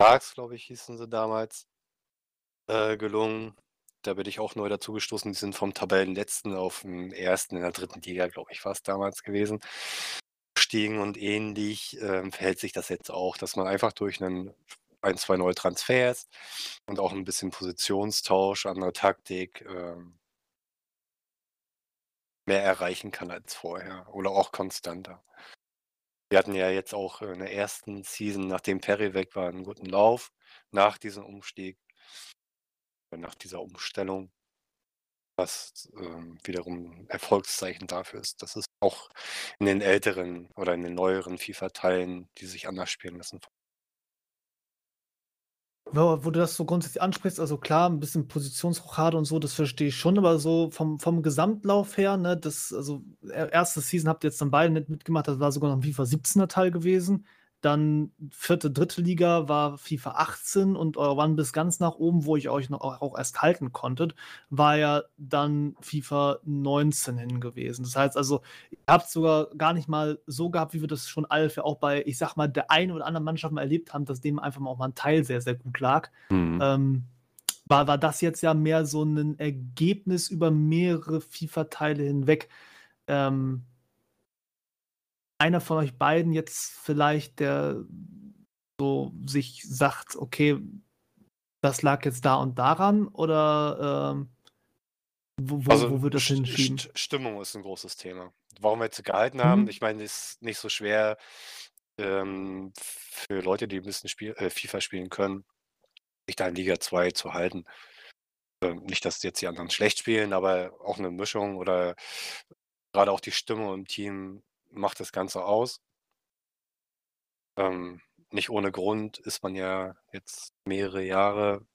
Sharks, glaube ich, hießen sie damals, äh, gelungen. Da bin ich auch neu dazugestoßen. Die sind vom Tabellenletzten auf den ersten in der dritten Liga, glaube ich, war es damals gewesen. Gestiegen und ähnlich ähm, verhält sich das jetzt auch, dass man einfach durch einen ein, zwei neue Transfers und auch ein bisschen Positionstausch, andere Taktik ähm, mehr erreichen kann als vorher oder auch konstanter. Wir hatten ja jetzt auch in der ersten Season, nachdem Perry weg war, einen guten Lauf nach diesem Umstieg, äh, nach dieser Umstellung, was ähm, wiederum ein Erfolgszeichen dafür ist, dass es auch in den älteren oder in den neueren FIFA-Teilen, die sich anders spielen lassen, Wo, wo du das so grundsätzlich ansprichst, also klar, ein bisschen Positionsrochade und so, das verstehe ich schon, aber so vom, vom Gesamtlauf her, ne, das, also er- erste Season habt ihr jetzt dann beide nicht mitgemacht, das war sogar noch ein FIFA 17er Teil gewesen. Dann vierte, dritte Liga war FIFA 18 und euer One bis ganz nach oben, wo ich euch noch auch erst halten konntet, war ja dann FIFA 19 hin gewesen. Das heißt also, ihr habt sogar gar nicht mal so gehabt, wie wir das schon alle für auch bei, ich sag mal, der einen oder anderen Mannschaft mal erlebt haben, dass dem einfach mal auch mal ein Teil sehr, sehr gut lag. Mhm. Ähm, war, war das jetzt ja mehr so ein Ergebnis über mehrere FIFA-Teile hinweg. Ähm, einer von euch beiden jetzt vielleicht, der so sich sagt, okay, das lag jetzt da und daran oder ähm, wo, wo, wo wird das St- hinschieben? St- Stimmung ist ein großes Thema. Warum wir jetzt gehalten haben, Mhm. ich meine, es ist nicht so schwer ähm, für Leute, die ein bisschen Spiel, äh, FIFA spielen können, sich da in Liga 2 zu halten. Ähm, nicht, dass jetzt die anderen schlecht spielen, aber auch eine Mischung oder gerade auch die Stimmung im Team macht das Ganze aus. Ähm, nicht ohne Grund ist man ja jetzt mehrere Jahre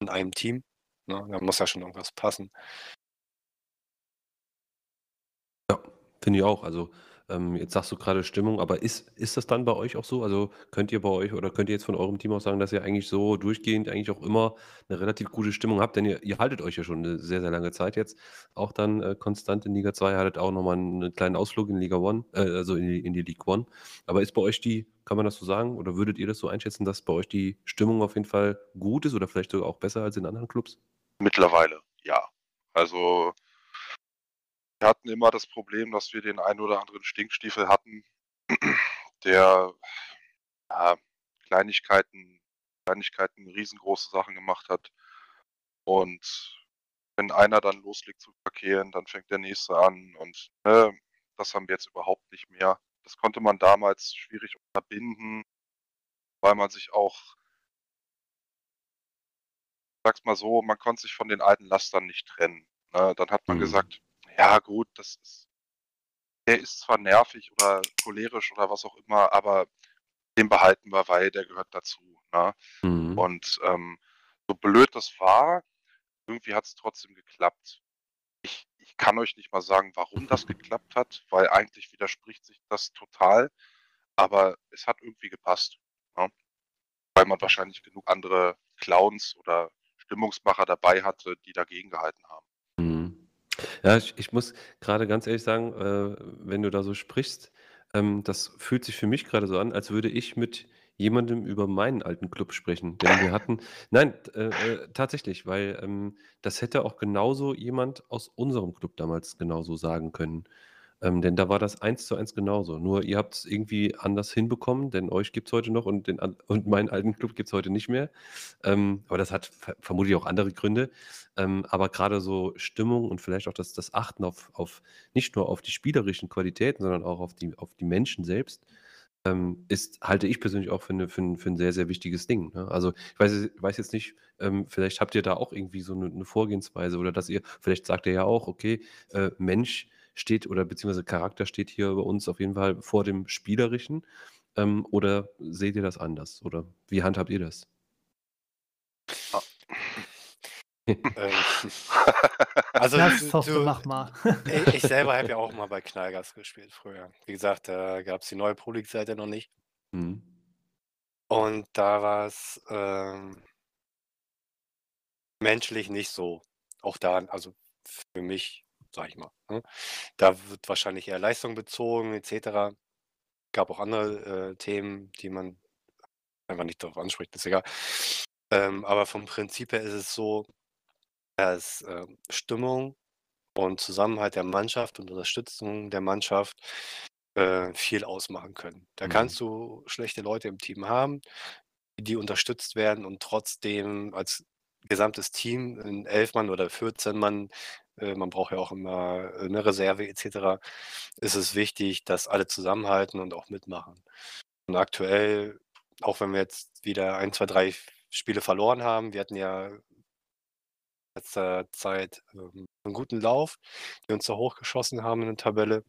in einem Team. Ne? Da muss ja schon irgendwas passen. Finde ich auch. Also, ähm, jetzt sagst du gerade Stimmung, aber ist, ist das dann bei euch auch so? Also könnt ihr bei euch oder könnt ihr jetzt von eurem Team aus sagen, dass ihr eigentlich so durchgehend eigentlich auch immer eine relativ gute Stimmung habt? Denn ihr, ihr haltet euch ja schon eine sehr, sehr lange Zeit jetzt. Auch dann äh, konstant in Liga 2, hattet auch nochmal einen kleinen Ausflug in Liga 1, äh, also in die, in die League 1. Aber ist bei euch die, kann man das so sagen, oder würdet ihr das so einschätzen, dass bei euch die Stimmung auf jeden Fall gut ist oder vielleicht sogar auch besser als in anderen Clubs? Mittlerweile, ja. Also wir hatten immer das Problem, dass wir den einen oder anderen Stinkstiefel hatten, der ja, Kleinigkeiten, Kleinigkeiten riesengroße Sachen gemacht hat. Und wenn einer dann loslegt zu verkehren, dann fängt der nächste an. Und ne, das haben wir jetzt überhaupt nicht mehr. Das konnte man damals schwierig unterbinden, weil man sich auch, sag's mal so, man konnte sich von den alten Lastern nicht trennen. Ne? Dann hat man Mhm. gesagt, ja gut, das ist, der ist zwar nervig oder cholerisch oder was auch immer, aber den behalten wir, weil der gehört dazu. Ne? Mhm. Und ähm, so blöd das war, irgendwie hat es trotzdem geklappt. Ich, ich kann euch nicht mal sagen, warum das geklappt hat, weil eigentlich widerspricht sich das total. Aber es hat irgendwie gepasst. Ne? Weil man wahrscheinlich genug andere Clowns oder Stimmungsmacher dabei hatte, die dagegen gehalten haben. Ja, ich, ich muss gerade ganz ehrlich sagen, äh, wenn du da so sprichst, ähm, das fühlt sich für mich gerade so an, als würde ich mit jemandem über meinen alten Club sprechen. Denn wir hatten, nein, äh, äh, tatsächlich, weil ähm, das hätte auch genauso jemand aus unserem Club damals genauso sagen können. Ähm, denn da war das eins zu eins genauso. Nur ihr habt es irgendwie anders hinbekommen, denn euch gibt es heute noch und, den, und meinen alten Club gibt es heute nicht mehr. Ähm, aber das hat ver vermutlich auch andere Gründe. Ähm, aber gerade so Stimmung und vielleicht auch das, das Achten auf, auf nicht nur auf die spielerischen Qualitäten, sondern auch auf die, auf die Menschen selbst, ähm, ist, halte ich persönlich auch für, eine, für, ein, für ein sehr, sehr wichtiges Ding. Ne? Also ich weiß, weiß jetzt nicht, ähm, vielleicht habt ihr da auch irgendwie so eine, eine, Vorgehensweise oder dass ihr, vielleicht sagt ihr ja auch, okay, äh, Mensch steht oder beziehungsweise Charakter steht hier bei uns auf jeden Fall vor dem Spielerischen. Ähm, oder seht ihr das anders? Oder wie handhabt ihr das? Ah. Also Das du, mach mal. ich, ich selber habe ja auch mal bei Knallgas gespielt früher. Wie gesagt, da gab es die neue Pro League-Seite noch nicht. Mhm. Und da war es ähm, menschlich nicht so. Auch da, also für mich, sag ich mal. Ne? Da wird wahrscheinlich eher Leistung bezogen, etc. Gab auch andere äh, Themen, die man einfach nicht darauf anspricht, ist egal. Ähm, aber vom Prinzip her ist es so, dass äh, Stimmung und Zusammenhalt der Mannschaft und Unterstützung der Mannschaft äh, viel ausmachen können. Da Mhm. kannst du schlechte Leute im Team haben, die unterstützt werden und trotzdem als gesamtes Team in elf Mann oder 14 Mann, äh, man braucht ja auch immer äh, eine Reserve etc., ist es wichtig, dass alle zusammenhalten und auch mitmachen. Und aktuell, auch wenn wir jetzt wieder ein, zwei, drei Spiele verloren haben, wir hatten ja letzter Zeit ähm, einen guten Lauf, die uns da hochgeschossen haben in der Tabelle.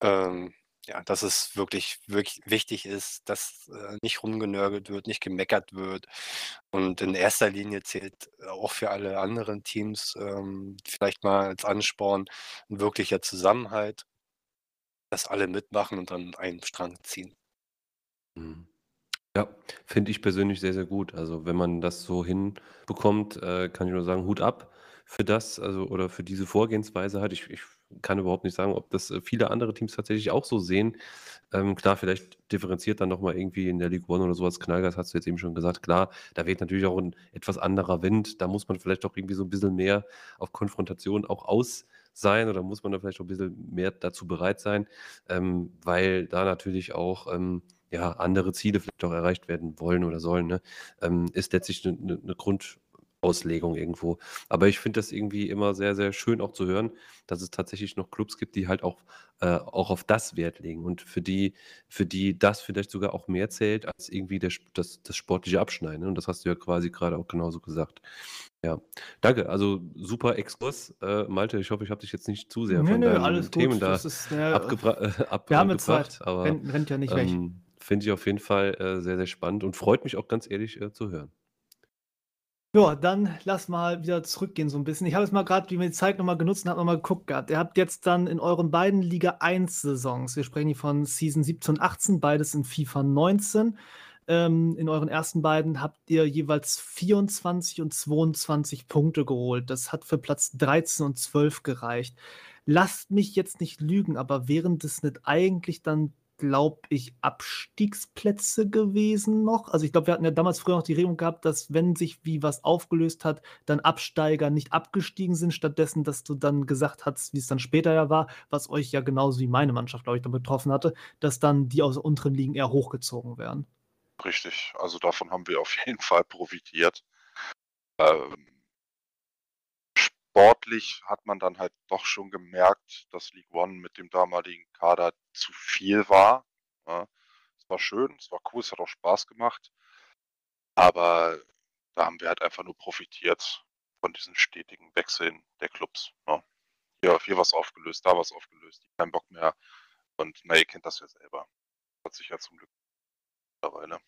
Ähm, ja, dass es wirklich, wirklich wichtig ist, dass äh, nicht rumgenörgelt wird, nicht gemeckert wird. Und in erster Linie zählt auch für alle anderen Teams ähm, vielleicht mal als Ansporn ein wirklicher Zusammenhalt, dass alle mitmachen und an einen Strang ziehen. Mhm. Ja, finde ich persönlich sehr, sehr gut. Also wenn man das so hinbekommt, äh, kann ich nur sagen, Hut ab für das, also oder für diese Vorgehensweise halt. Ich, ich kann überhaupt nicht sagen, ob das äh, viele andere Teams tatsächlich auch so sehen. Ähm, klar, vielleicht differenziert dann nochmal irgendwie in der League One oder sowas. Knallgas hast du jetzt eben schon gesagt. Klar, da weht natürlich auch ein etwas anderer Wind. Da muss man vielleicht auch irgendwie so ein bisschen mehr auf Konfrontation auch aus sein oder muss man da vielleicht auch ein bisschen mehr dazu bereit sein, ähm, weil da natürlich auch ähm, ja, andere Ziele vielleicht auch erreicht werden wollen oder sollen, ne? Ähm, ist letztlich eine, eine, eine Grundauslegung irgendwo. Aber ich finde das irgendwie immer sehr, sehr schön auch zu hören, dass es tatsächlich noch Clubs gibt, die halt auch, äh, auch auf das Wert legen und für die, für die das vielleicht sogar auch mehr zählt als irgendwie der, das, das sportliche Abschneiden. Ne? Und das hast du ja quasi gerade auch genauso gesagt. Ja, danke. Also super Exkurs. Äh, Malte, ich hoffe, ich habe dich jetzt nicht zu sehr Nö, von nö, deinen Themen gut. da ist, äh, abgebra äh, ab, wir haben jetzt Zeit. Aber Rennt, rennt ja nicht weg. ähm, finde ich auf jeden Fall äh, sehr, sehr spannend und freut mich auch ganz ehrlich zu hören. Ja, dann lass mal wieder zurückgehen so ein bisschen. Ich habe jetzt mal gerade, wie wir die Zeit nochmal genutzt und habe nochmal geguckt gehabt. Ihr habt jetzt dann in euren beiden Liga 1 Saisons, wir sprechen hier von Season 17 und 18, beides in FIFA 19. Ähm, in euren ersten beiden habt ihr jeweils 24 und 22 Punkte geholt. Das hat für Platz 13 und 12 gereicht. Lasst mich jetzt nicht lügen, aber wären das nicht eigentlich dann glaube ich, Abstiegsplätze gewesen noch. Also ich glaube, wir hatten ja damals früher noch die Regelung gehabt, dass wenn sich wie was aufgelöst hat, dann Absteiger nicht abgestiegen sind, stattdessen, dass du dann gesagt hast, wie es dann später ja war, was euch ja genauso wie meine Mannschaft, glaube ich, dann betroffen hatte, dass dann die aus unteren Ligen eher hochgezogen werden. Richtig, also davon haben wir auf jeden Fall profitiert. Ähm, sportlich hat man dann halt doch schon gemerkt, dass League One mit dem damaligen Kader zu viel war. Ja. Es war schön, es war cool, es hat auch Spaß gemacht. Aber da haben wir halt einfach nur profitiert von diesen stetigen Wechseln der Clubs. Ja. Hier, hier was aufgelöst, da was aufgelöst, kein Bock mehr. Und na, ihr kennt das ja selber. Hat sich ja zum Glück mittlerweile.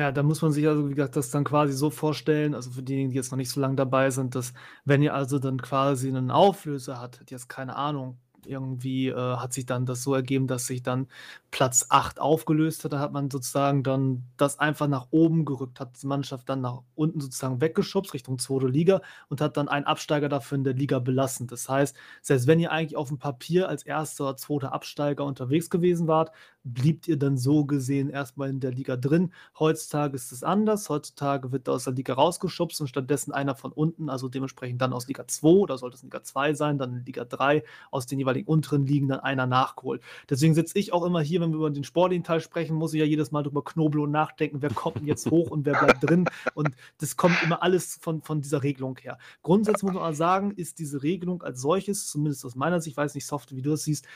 Ja, da muss man sich also, wie gesagt, das dann quasi so vorstellen, also für diejenigen, die jetzt noch nicht so lange dabei sind, dass wenn ihr also dann quasi einen Auflöser hattet, jetzt keine Ahnung, irgendwie äh, hat sich dann das so ergeben, dass sich dann Platz 8 aufgelöst hat. Da hat man sozusagen dann das einfach nach oben gerückt, hat die Mannschaft dann nach unten sozusagen weggeschubst Richtung zweite Liga und hat dann einen Absteiger dafür in der Liga belassen. Das heißt, selbst wenn ihr eigentlich auf dem Papier als erster oder zweiter Absteiger unterwegs gewesen wart, bliebt ihr dann so gesehen erstmal in der Liga drin. Heutzutage ist es anders. Heutzutage wird aus der Liga rausgeschubst und stattdessen einer von unten, also dementsprechend dann aus Liga 2 oder sollte es Liga 2 sein, dann in Liga 3 aus den jeweiligen unteren Ligen dann einer nachgeholt. Deswegen sitze ich auch immer hier, wenn wir über den sportlichen Teil sprechen, muss ich ja jedes Mal drüber knobeln und nachdenken, wer kommt denn jetzt hoch und wer bleibt drin. Und das kommt immer alles von, von dieser Regelung her. Grundsätzlich muss man aber sagen, ist diese Regelung als solches, zumindest aus meiner Sicht, ich weiß nicht, Soft, wie du das siehst,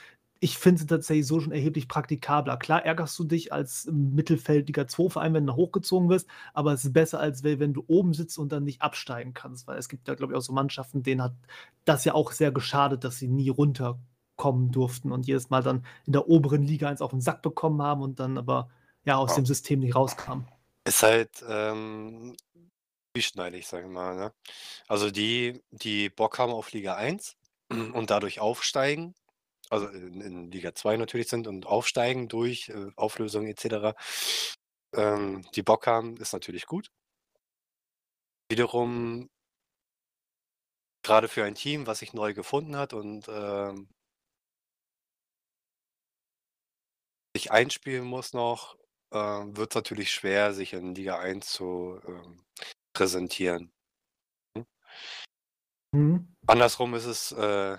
ich finde sie tatsächlich so schon erheblich praktikabler. Klar ärgerst du dich als Mittelfeld Liga 2 Verein, wenn du hochgezogen wirst, aber es ist besser, als wenn du oben sitzt und dann nicht absteigen kannst, weil es gibt ja, glaube ich, auch so Mannschaften, denen hat das ja auch sehr geschadet, dass sie nie runterkommen durften und jedes Mal dann in der oberen Liga eins auf den Sack bekommen haben und dann aber ja aus Ja. dem System nicht rauskamen. Ist halt ähm, zwieschneidig, sagen wir mal. Ne? Also die, die Bock haben auf Liga 1 und dadurch aufsteigen, also in, in Liga 2 natürlich sind und aufsteigen durch äh, Auflösung etc. Ähm, die Bock haben, ist natürlich gut. Wiederum gerade für ein Team, was sich neu gefunden hat und ähm, sich einspielen muss noch, ähm, wird es natürlich schwer, sich in Liga 1 zu ähm, präsentieren. Hm? Mhm. Andersrum ist es äh,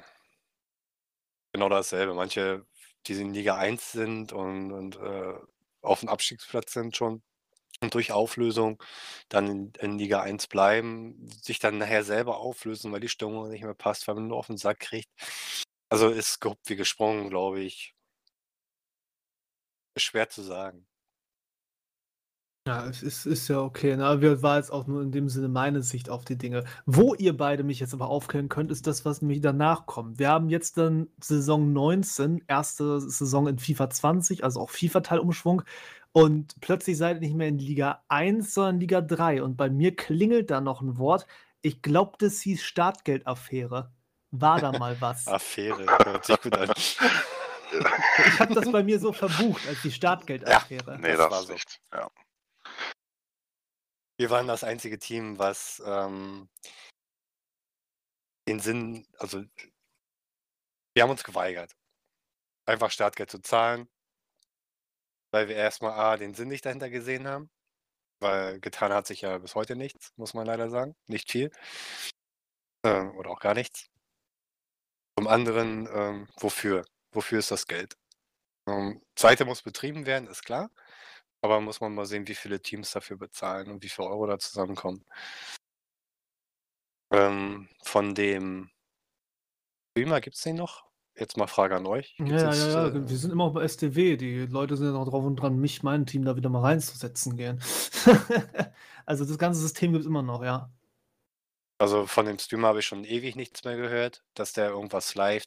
genau dasselbe. Manche, die in Liga 1 sind und, und äh, auf dem Abstiegsplatz sind schon und durch Auflösung dann in, Liga 1 bleiben, sich dann nachher selber auflösen, weil die Stimmung nicht mehr passt, weil man nur auf den Sack kriegt. Also ist gehuppt wie gesprungen, glaube ich. Ist schwer zu sagen. Ja, es ist, ist ja okay. Ne? Wir war jetzt auch nur in dem Sinne meine Sicht auf die Dinge. Wo ihr beide mich jetzt aber aufklären könnt, ist das, was nämlich danach kommt. Wir haben jetzt dann Saison 19, erste Saison in FIFA 20, also auch FIFA-Teilumschwung. Und plötzlich seid ihr nicht mehr in Liga 1, sondern Liga 3. Und bei mir klingelt da noch ein Wort. Ich glaube, das hieß Startgeldaffäre. War da mal was? Affäre, hört sich gut an. Ich habe das bei mir so verbucht als die Startgeldaffäre. Nee, Das das, war so. nicht. Ja. Wir waren das einzige Team, was ähm, den Sinn, also wir haben uns geweigert, einfach Startgeld zu zahlen, weil wir erstmal A, den Sinn nicht dahinter gesehen haben, weil getan hat sich ja bis heute nichts, muss man leider sagen, nicht viel ähm, oder auch gar nichts. Zum anderen, ähm, wofür? Wofür ist das Geld? Ähm, Seite muss betrieben werden, ist klar. Aber muss man mal sehen, wie viele Teams dafür bezahlen und wie viel Euro da zusammenkommen. Ähm, von dem Streamer gibt es den noch? Jetzt mal Frage an euch. Ja, Gibt's ja, jetzt, ja, ja. äh, Wir sind immer auch bei STW. Die Leute sind ja noch drauf und dran, mich, mein Team da wieder mal reinzusetzen gehen. also das ganze System gibt es immer noch, ja. Also von dem Streamer habe ich schon ewig nichts mehr gehört, dass der irgendwas live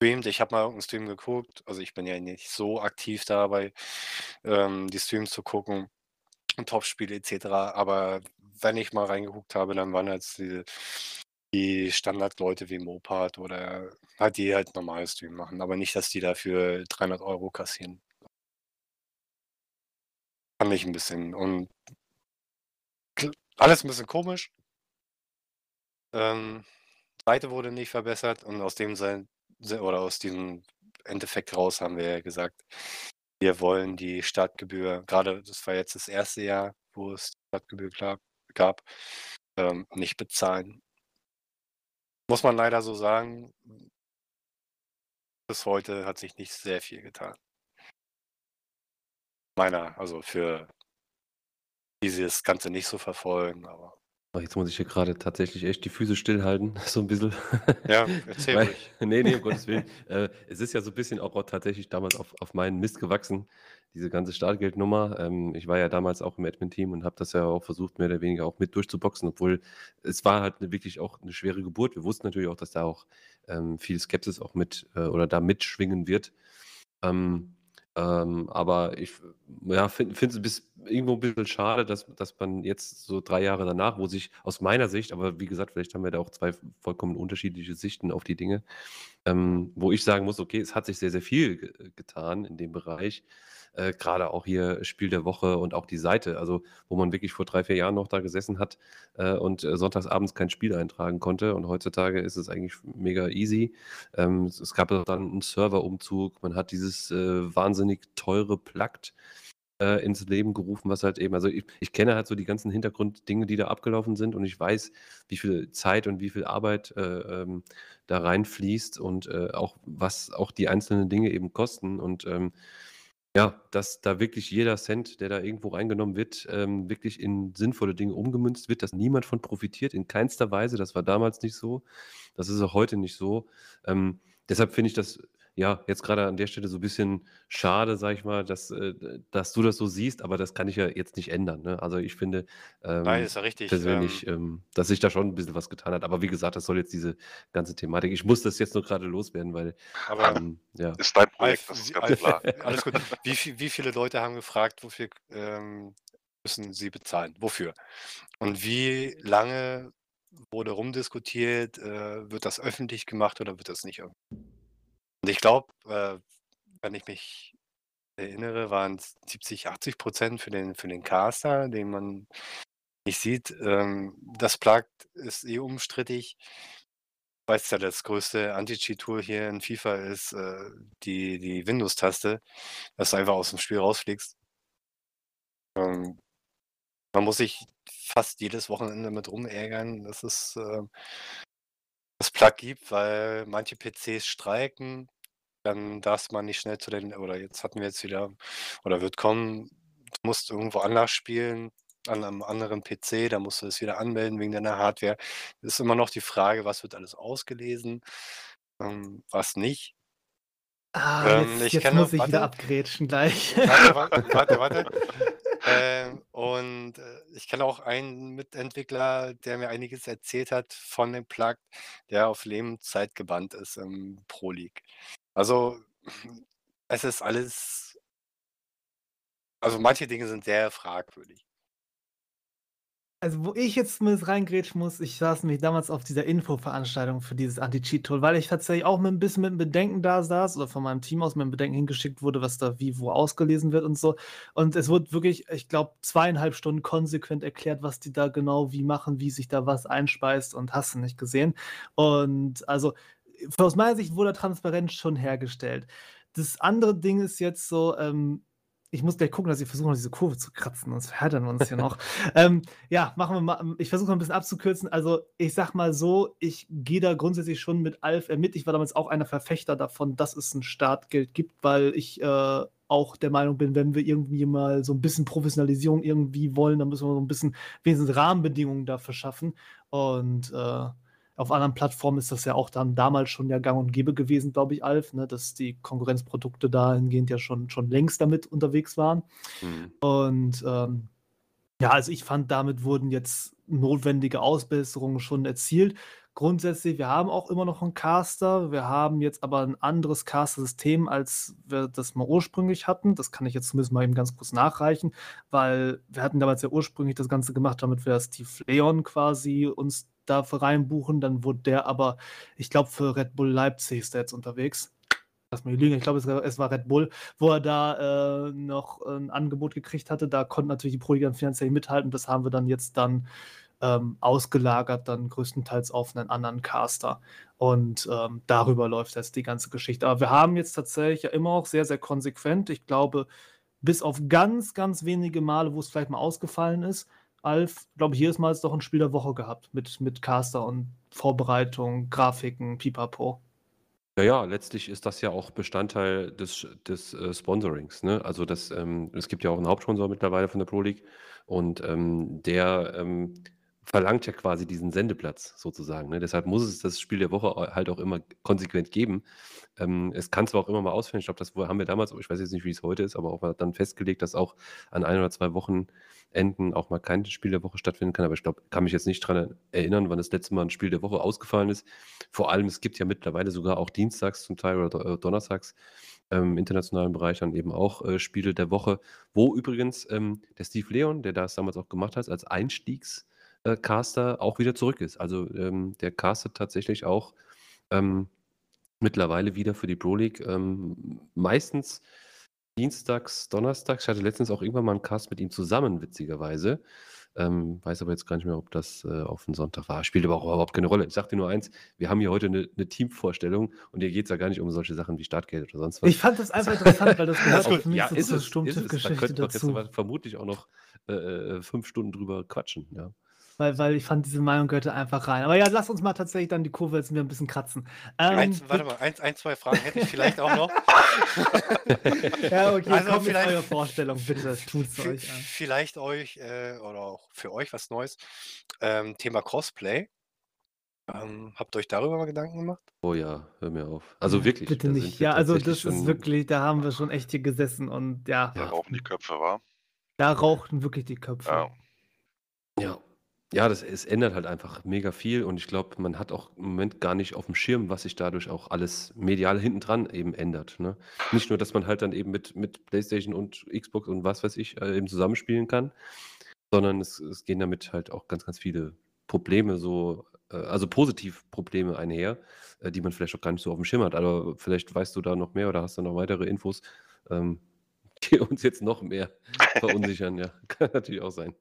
äh, streamt. Ich habe mal irgendeinen Stream geguckt. Also ich bin ja nicht so aktiv dabei, ähm, die Streams zu gucken Topspiele etc. Aber wenn ich mal reingeguckt habe, dann waren jetzt die, die Standardleute wie Mopad oder halt die halt normale Stream machen. Aber nicht, dass die dafür 300 Euro kassieren. Fand ich ein bisschen und alles ein bisschen komisch. Ähm, Seite wurde nicht verbessert und aus dem sein se- oder aus diesem Endeffekt raus haben wir ja gesagt, wir wollen die Startgebühr, gerade das war jetzt das erste Jahr, wo es Startgebühr gab, gab ähm, nicht bezahlen. Muss man leider so sagen, bis heute hat sich nicht sehr viel getan. Meiner, also für die sie das Ganze nicht so verfolgen, aber Ach, Jetzt muss ich hier gerade tatsächlich echt die Füße stillhalten, so ein bisschen. ja, erzähl Weil, ruhig. nee, nee, um Gottes Willen. Äh, es ist ja so ein bisschen auch tatsächlich damals auf, auf meinen Mist gewachsen, diese ganze Startgeldnummer. Ähm, ich war ja damals auch im Admin-Team und habe das ja auch versucht, mehr oder weniger auch mit durchzuboxen, obwohl es war halt eine, wirklich auch eine schwere Geburt. Wir wussten natürlich auch, dass da auch ähm, viel Skepsis auch mit äh, oder da mitschwingen wird. Ähm, ähm, aber ich ja, finde es bis, irgendwo ein bisschen schade, dass, dass man jetzt so drei Jahre danach, wo sich aus meiner Sicht, aber wie gesagt, vielleicht haben wir da auch zwei vollkommen unterschiedliche Sichten auf die Dinge, ähm, wo ich sagen muss, okay, es hat sich sehr, sehr viel ge getan in dem Bereich. Äh, Gerade auch hier Spiel der Woche und auch die Seite, also wo man wirklich vor drei, vier Jahren noch da gesessen hat äh, und äh, sonntagsabends kein Spiel eintragen konnte. Und heutzutage ist es eigentlich mega easy. Ähm, es, gab dann einen Serverumzug, man hat dieses äh, wahnsinnig teure Plugged äh, ins Leben gerufen, was halt eben, also ich, ich kenne halt so die ganzen Hintergrunddinge, die da abgelaufen sind und ich weiß, wie viel Zeit und wie viel Arbeit äh, ähm, da reinfließt und äh, auch was auch die einzelnen Dinge eben kosten und ähm, ja, dass da wirklich jeder Cent, der da irgendwo reingenommen wird, ähm, wirklich in sinnvolle Dinge umgemünzt wird, dass niemand von profitiert, in keinster Weise. Das war damals nicht so. Das ist auch heute nicht so. Ähm, deshalb finde ich das ja, jetzt gerade an der Stelle so ein bisschen schade, sage ich mal, dass, äh, dass du das so siehst, aber das kann ich ja jetzt nicht ändern. Ne? Also ich finde Nein, ähm, ist ja richtig. persönlich, Ähm, ähm, dass sich da schon ein bisschen was getan hat. Aber wie gesagt, das soll jetzt diese ganze Thematik. Ich muss das jetzt nur gerade loswerden, weil aber ähm, ja. Ist dein Projekt, das ist wie, ganz klar. alles gut. Wie, viel, wie viele Leute haben gefragt, wofür ähm, müssen sie bezahlen? Wofür? Und wie lange wurde rumdiskutiert, äh, wird das öffentlich gemacht oder wird das nicht? Und ich glaube, äh, wenn ich mich erinnere, waren es 70, 80 Prozent für den, für den Caster, den man nicht sieht. Ähm, das Plug ist eh umstrittig, weil es ja das größte Anti-Cheat-Tool hier in FIFA ist, äh, die, die Windows-Taste, dass du einfach aus dem Spiel rausfliegst. Ähm, man muss sich fast jedes Wochenende mit rumärgern, dass es äh, das Plug gibt, weil manche PCs streiken. Dann darfst man nicht schnell zu den, oder jetzt hatten wir jetzt wieder, oder wird kommen, du musst irgendwo anders spielen, an einem anderen PC, da musst du es wieder anmelden wegen deiner Hardware. Es ist immer noch die Frage, was wird alles ausgelesen, ähm, was nicht. Ah, Ähm, jetzt, ich jetzt muss ich wieder warte, abgrätschen gleich. warte, warte, warte, warte. Ähm, und äh, ich kenne auch einen Mitentwickler, der mir einiges erzählt hat von dem Plug, der auf Lebenszeit gebannt ist im Pro League. Also es ist alles, also manche Dinge sind sehr fragwürdig. Also, wo ich jetzt zumindest reingrätschen muss, ich saß nämlich damals auf dieser Infoveranstaltung für dieses Anti-Cheat-Tool, weil ich tatsächlich auch mit ein bisschen mit 'm Bedenken da saß oder von meinem Team aus mit 'm Bedenken hingeschickt wurde, was da wie wo ausgelesen wird und so. Und es wurde wirklich, ich glaube, zweieinhalb Stunden konsequent erklärt, was die da genau wie machen, wie sich da was einspeist und hast du nicht gesehen. Und also, aus meiner Sicht wurde Transparenz schon hergestellt. Das andere Ding ist jetzt so, ähm ich muss gleich gucken, dass ich versuche, noch diese Kurve zu kratzen, sonst verheddern wir uns hier noch. Ähm, ja, machen wir mal. Ich versuche mal ein bisschen abzukürzen. Also, ich sag mal so, ich gehe da grundsätzlich schon mit Alf äh, mit. Ich war damals auch einer Verfechter davon, dass es ein Startgeld gibt, weil ich äh, auch der Meinung bin, wenn wir irgendwie mal so ein bisschen Professionalisierung irgendwie wollen, dann müssen wir so ein bisschen wenigstens Rahmenbedingungen dafür schaffen. Und äh, auf anderen Plattformen ist das ja auch dann damals schon ja gang und gäbe gewesen, glaube ich, Alf, ne, dass die Konkurrenzprodukte dahingehend ja schon, schon längst damit unterwegs waren. Mhm. Und ähm, ja, also ich fand, damit wurden jetzt notwendige Ausbesserungen schon erzielt. Grundsätzlich, wir haben auch immer noch einen Caster, wir haben jetzt aber ein anderes Caster-System, als wir das mal ursprünglich hatten. Das kann ich jetzt zumindest mal eben ganz kurz nachreichen, weil wir hatten damals ja ursprünglich das Ganze gemacht, damit wir Steve Leon quasi uns dafür reinbuchen. Dann wurde der aber, ich glaube, für Red Bull Leipzig ist der jetzt unterwegs. Lass mich lügen, ich glaube, es, war Red Bull, wo er da äh, noch ein Angebot gekriegt hatte. Da konnten natürlich die Pro dann finanziell mithalten. Das haben wir dann jetzt dann ähm, ausgelagert, dann größtenteils auf einen anderen Caster. Und ähm, darüber läuft jetzt die ganze Geschichte. Aber wir haben jetzt tatsächlich ja immer auch sehr, sehr konsequent. Ich glaube, bis auf ganz, ganz wenige Male, wo es vielleicht mal ausgefallen ist, Alf, glaube ich, jedes Mal ist doch ein Spiel der Woche gehabt mit, mit Caster und Vorbereitung, Grafiken, pipapo. Ja, ja, letztlich ist das ja auch Bestandteil des, des äh, Sponsorings. Ne? Also das, ähm, es gibt ja auch einen Hauptsponsor mittlerweile von der Pro League und ähm, der ähm, verlangt ja quasi diesen Sendeplatz sozusagen. Ne? Deshalb muss es das Spiel der Woche halt auch immer konsequent geben. Ähm, es kann zwar auch immer mal ausfallen, ich glaube, das haben wir damals, ich weiß jetzt nicht, wie es heute ist, aber auch mal dann festgelegt, dass auch an ein oder zwei Wochenenden auch mal kein Spiel der Woche stattfinden kann. Aber ich glaube, kann mich jetzt nicht daran erinnern, wann das letzte Mal ein Spiel der Woche ausgefallen ist. Vor allem, es gibt ja mittlerweile sogar auch dienstags zum Teil oder äh, donnerstags ähm, im internationalen Bereich dann eben auch äh, Spiele der Woche, wo übrigens ähm, der Steve Leon, der das damals auch gemacht hat, als Einstiegscaster äh, auch wieder zurück ist. Also ähm, der castet tatsächlich auch ähm, mittlerweile wieder für die Pro League. Ähm, meistens dienstags, donnerstags. Ich hatte letztens auch irgendwann mal einen Cast mit ihm zusammen, witzigerweise. Ähm, weiß aber jetzt gar nicht mehr, ob das äh, auf den Sonntag war. Spielt aber auch überhaupt keine Rolle. Ich sag dir nur eins: Wir haben hier heute eine, eine Teamvorstellung und hier geht es ja gar nicht um solche Sachen wie Startgeld oder sonst was. Ich fand das einfach interessant, weil das gehört für mich ja, so ist zur es, ist es. Da könnten wir jetzt dazu. vermutlich auch noch äh, äh, fünf Stunden drüber quatschen. Ja. Weil, weil ich fand, diese Meinung gehörte einfach rein. Aber ja, lass uns mal tatsächlich dann die Kurve jetzt wieder ein bisschen kratzen. Ähm, Eins, warte mal, eins, ein, zwei Fragen hätte ich vielleicht auch noch. Ja, okay, Also komm mit vielleicht- eurer Vorstellung, bitte, tut's euch an. Vielleicht euch äh, oder auch für euch was Neues. Ähm, Thema Cosplay. Ähm, habt ihr euch darüber mal Gedanken gemacht? Oh ja, hör mir auf. Also wirklich. Bitte nicht. Ja, also das ist wirklich, da haben wir schon echt hier gesessen und ja, Da rauchen die Köpfe, war. da rauchten wirklich die Köpfe. Ja. Ja. Ja, das, es ändert halt einfach mega viel und ich glaube, man hat auch im Moment gar nicht auf dem Schirm, was sich dadurch auch alles medial hinten dran eben ändert. Ne? Nicht nur, dass man halt dann eben mit, mit PlayStation und Xbox und was weiß ich äh, eben zusammenspielen kann, sondern es, es gehen damit halt auch ganz, ganz viele Probleme so, äh, also positiv Probleme einher, äh, die man vielleicht auch gar nicht so auf dem Schirm hat. Aber vielleicht weißt du da noch mehr oder hast du noch weitere Infos, ähm, die uns jetzt noch mehr verunsichern. ja, kann natürlich auch sein.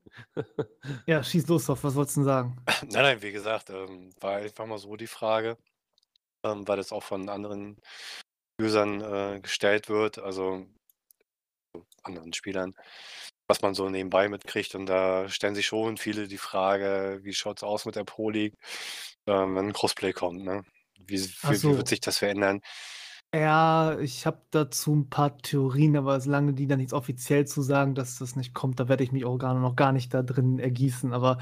Ja, schieß los, Sof, was wolltest du denn sagen? Nein, nein, wie gesagt, ähm, war einfach mal so die Frage, ähm, weil das auch von anderen Usern äh, gestellt wird, also so anderen Spielern, was man so nebenbei mitkriegt. Und da stellen sich schon viele die Frage, wie schaut es aus mit der Pro League, ähm, wenn ein Crossplay kommt, ne? Wie, wie, so. wie wird sich das verändern? Ja, ich habe dazu ein paar Theorien, aber solange die da nichts offiziell zu sagen, dass das nicht kommt, da werde ich mich auch gar noch gar nicht da drin ergießen. Aber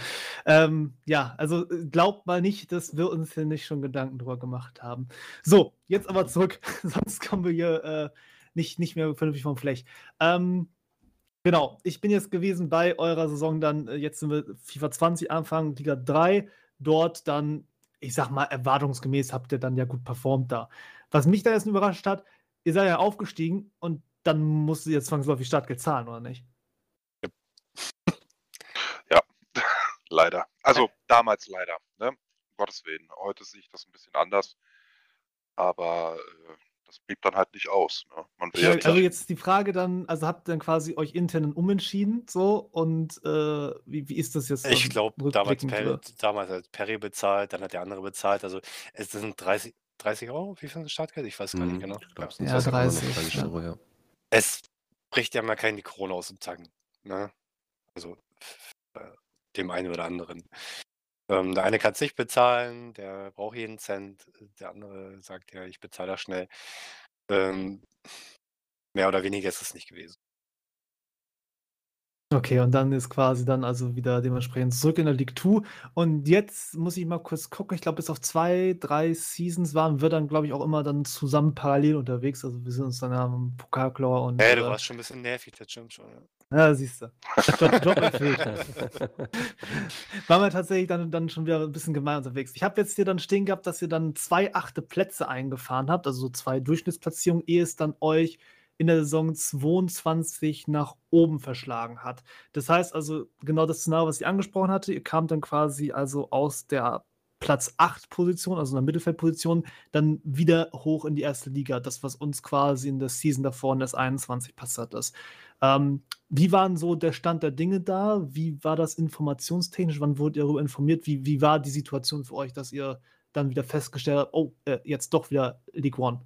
ähm, ja, also äh, glaubt mal nicht, dass wir uns hier nicht schon Gedanken drüber gemacht haben. So, jetzt aber zurück, sonst kommen wir hier äh, nicht, nicht mehr vernünftig vom Fleck. Ähm, genau, ich bin jetzt gewesen bei eurer Saison dann, äh, jetzt sind wir FIFA 20 Anfang, Liga 3, dort dann, ich sag mal, erwartungsgemäß habt ihr dann ja gut performt da. Was mich da jetzt überrascht hat, ihr seid ja aufgestiegen und dann musst du jetzt zwangsläufig Startgeld zahlen, oder nicht? Leider. Also damals leider, ne? Um Gottes Willen. Heute sehe ich das ein bisschen anders. Aber äh, das blieb dann halt nicht aus. Ne? Man will Ja, ja, also jetzt die Frage dann, also habt ihr dann quasi euch intern umentschieden, so und äh, wie, wie ist das jetzt? Ich glaube, damals, Perry, damals hat Perry bezahlt, dann hat der andere bezahlt. Also es sind 30, 30 Euro, wie viel ist das Startgeld? Ich weiß gar nicht Hm, genau. Ich glaube, Ja. Ja, sonst immer noch 30, 30 ja. Euro, ja. Es bricht ja mal keine Krone aus dem Zacken. Ne? Also äh, dem einen oder anderen. Ähm, der eine kann es nicht bezahlen, der braucht jeden Cent. Der andere sagt ja, ich bezahle das schnell. Ähm, mehr oder weniger ist es nicht gewesen. Okay, und dann ist quasi dann also wieder dementsprechend zurück in der League 2. Und jetzt muss ich mal kurz gucken. Ich glaube, bis auf zwei, drei Seasons waren wir dann, glaube ich, auch immer dann zusammen parallel unterwegs. Also wir sind uns dann am Pokalchlor und. Hey, du äh, warst schon ein bisschen nervig, das stimmt schon. Ja. Ja, siehst du. Waren wir tatsächlich dann, dann schon wieder ein bisschen gemein unterwegs. Ich habe jetzt hier dann stehen gehabt, dass ihr dann zwei achte Plätze eingefahren habt, also so zwei Durchschnittsplatzierungen, ehe es dann euch in der Saison 22 nach oben verschlagen hat. Das heißt also, genau das Szenario, was ich angesprochen hatte, ihr kamt dann quasi also aus der Platz 8 Position, also in der Mittelfeldposition, dann wieder hoch in die erste Liga. Das, was uns quasi in der Season davor in das 21 passiert ist. Ähm, wie war so der Stand der Dinge da? Wie war das informationstechnisch? Wann wurdet ihr darüber informiert? Wie, wie war die Situation für euch, dass ihr dann wieder festgestellt habt, oh, äh, jetzt doch wieder League One?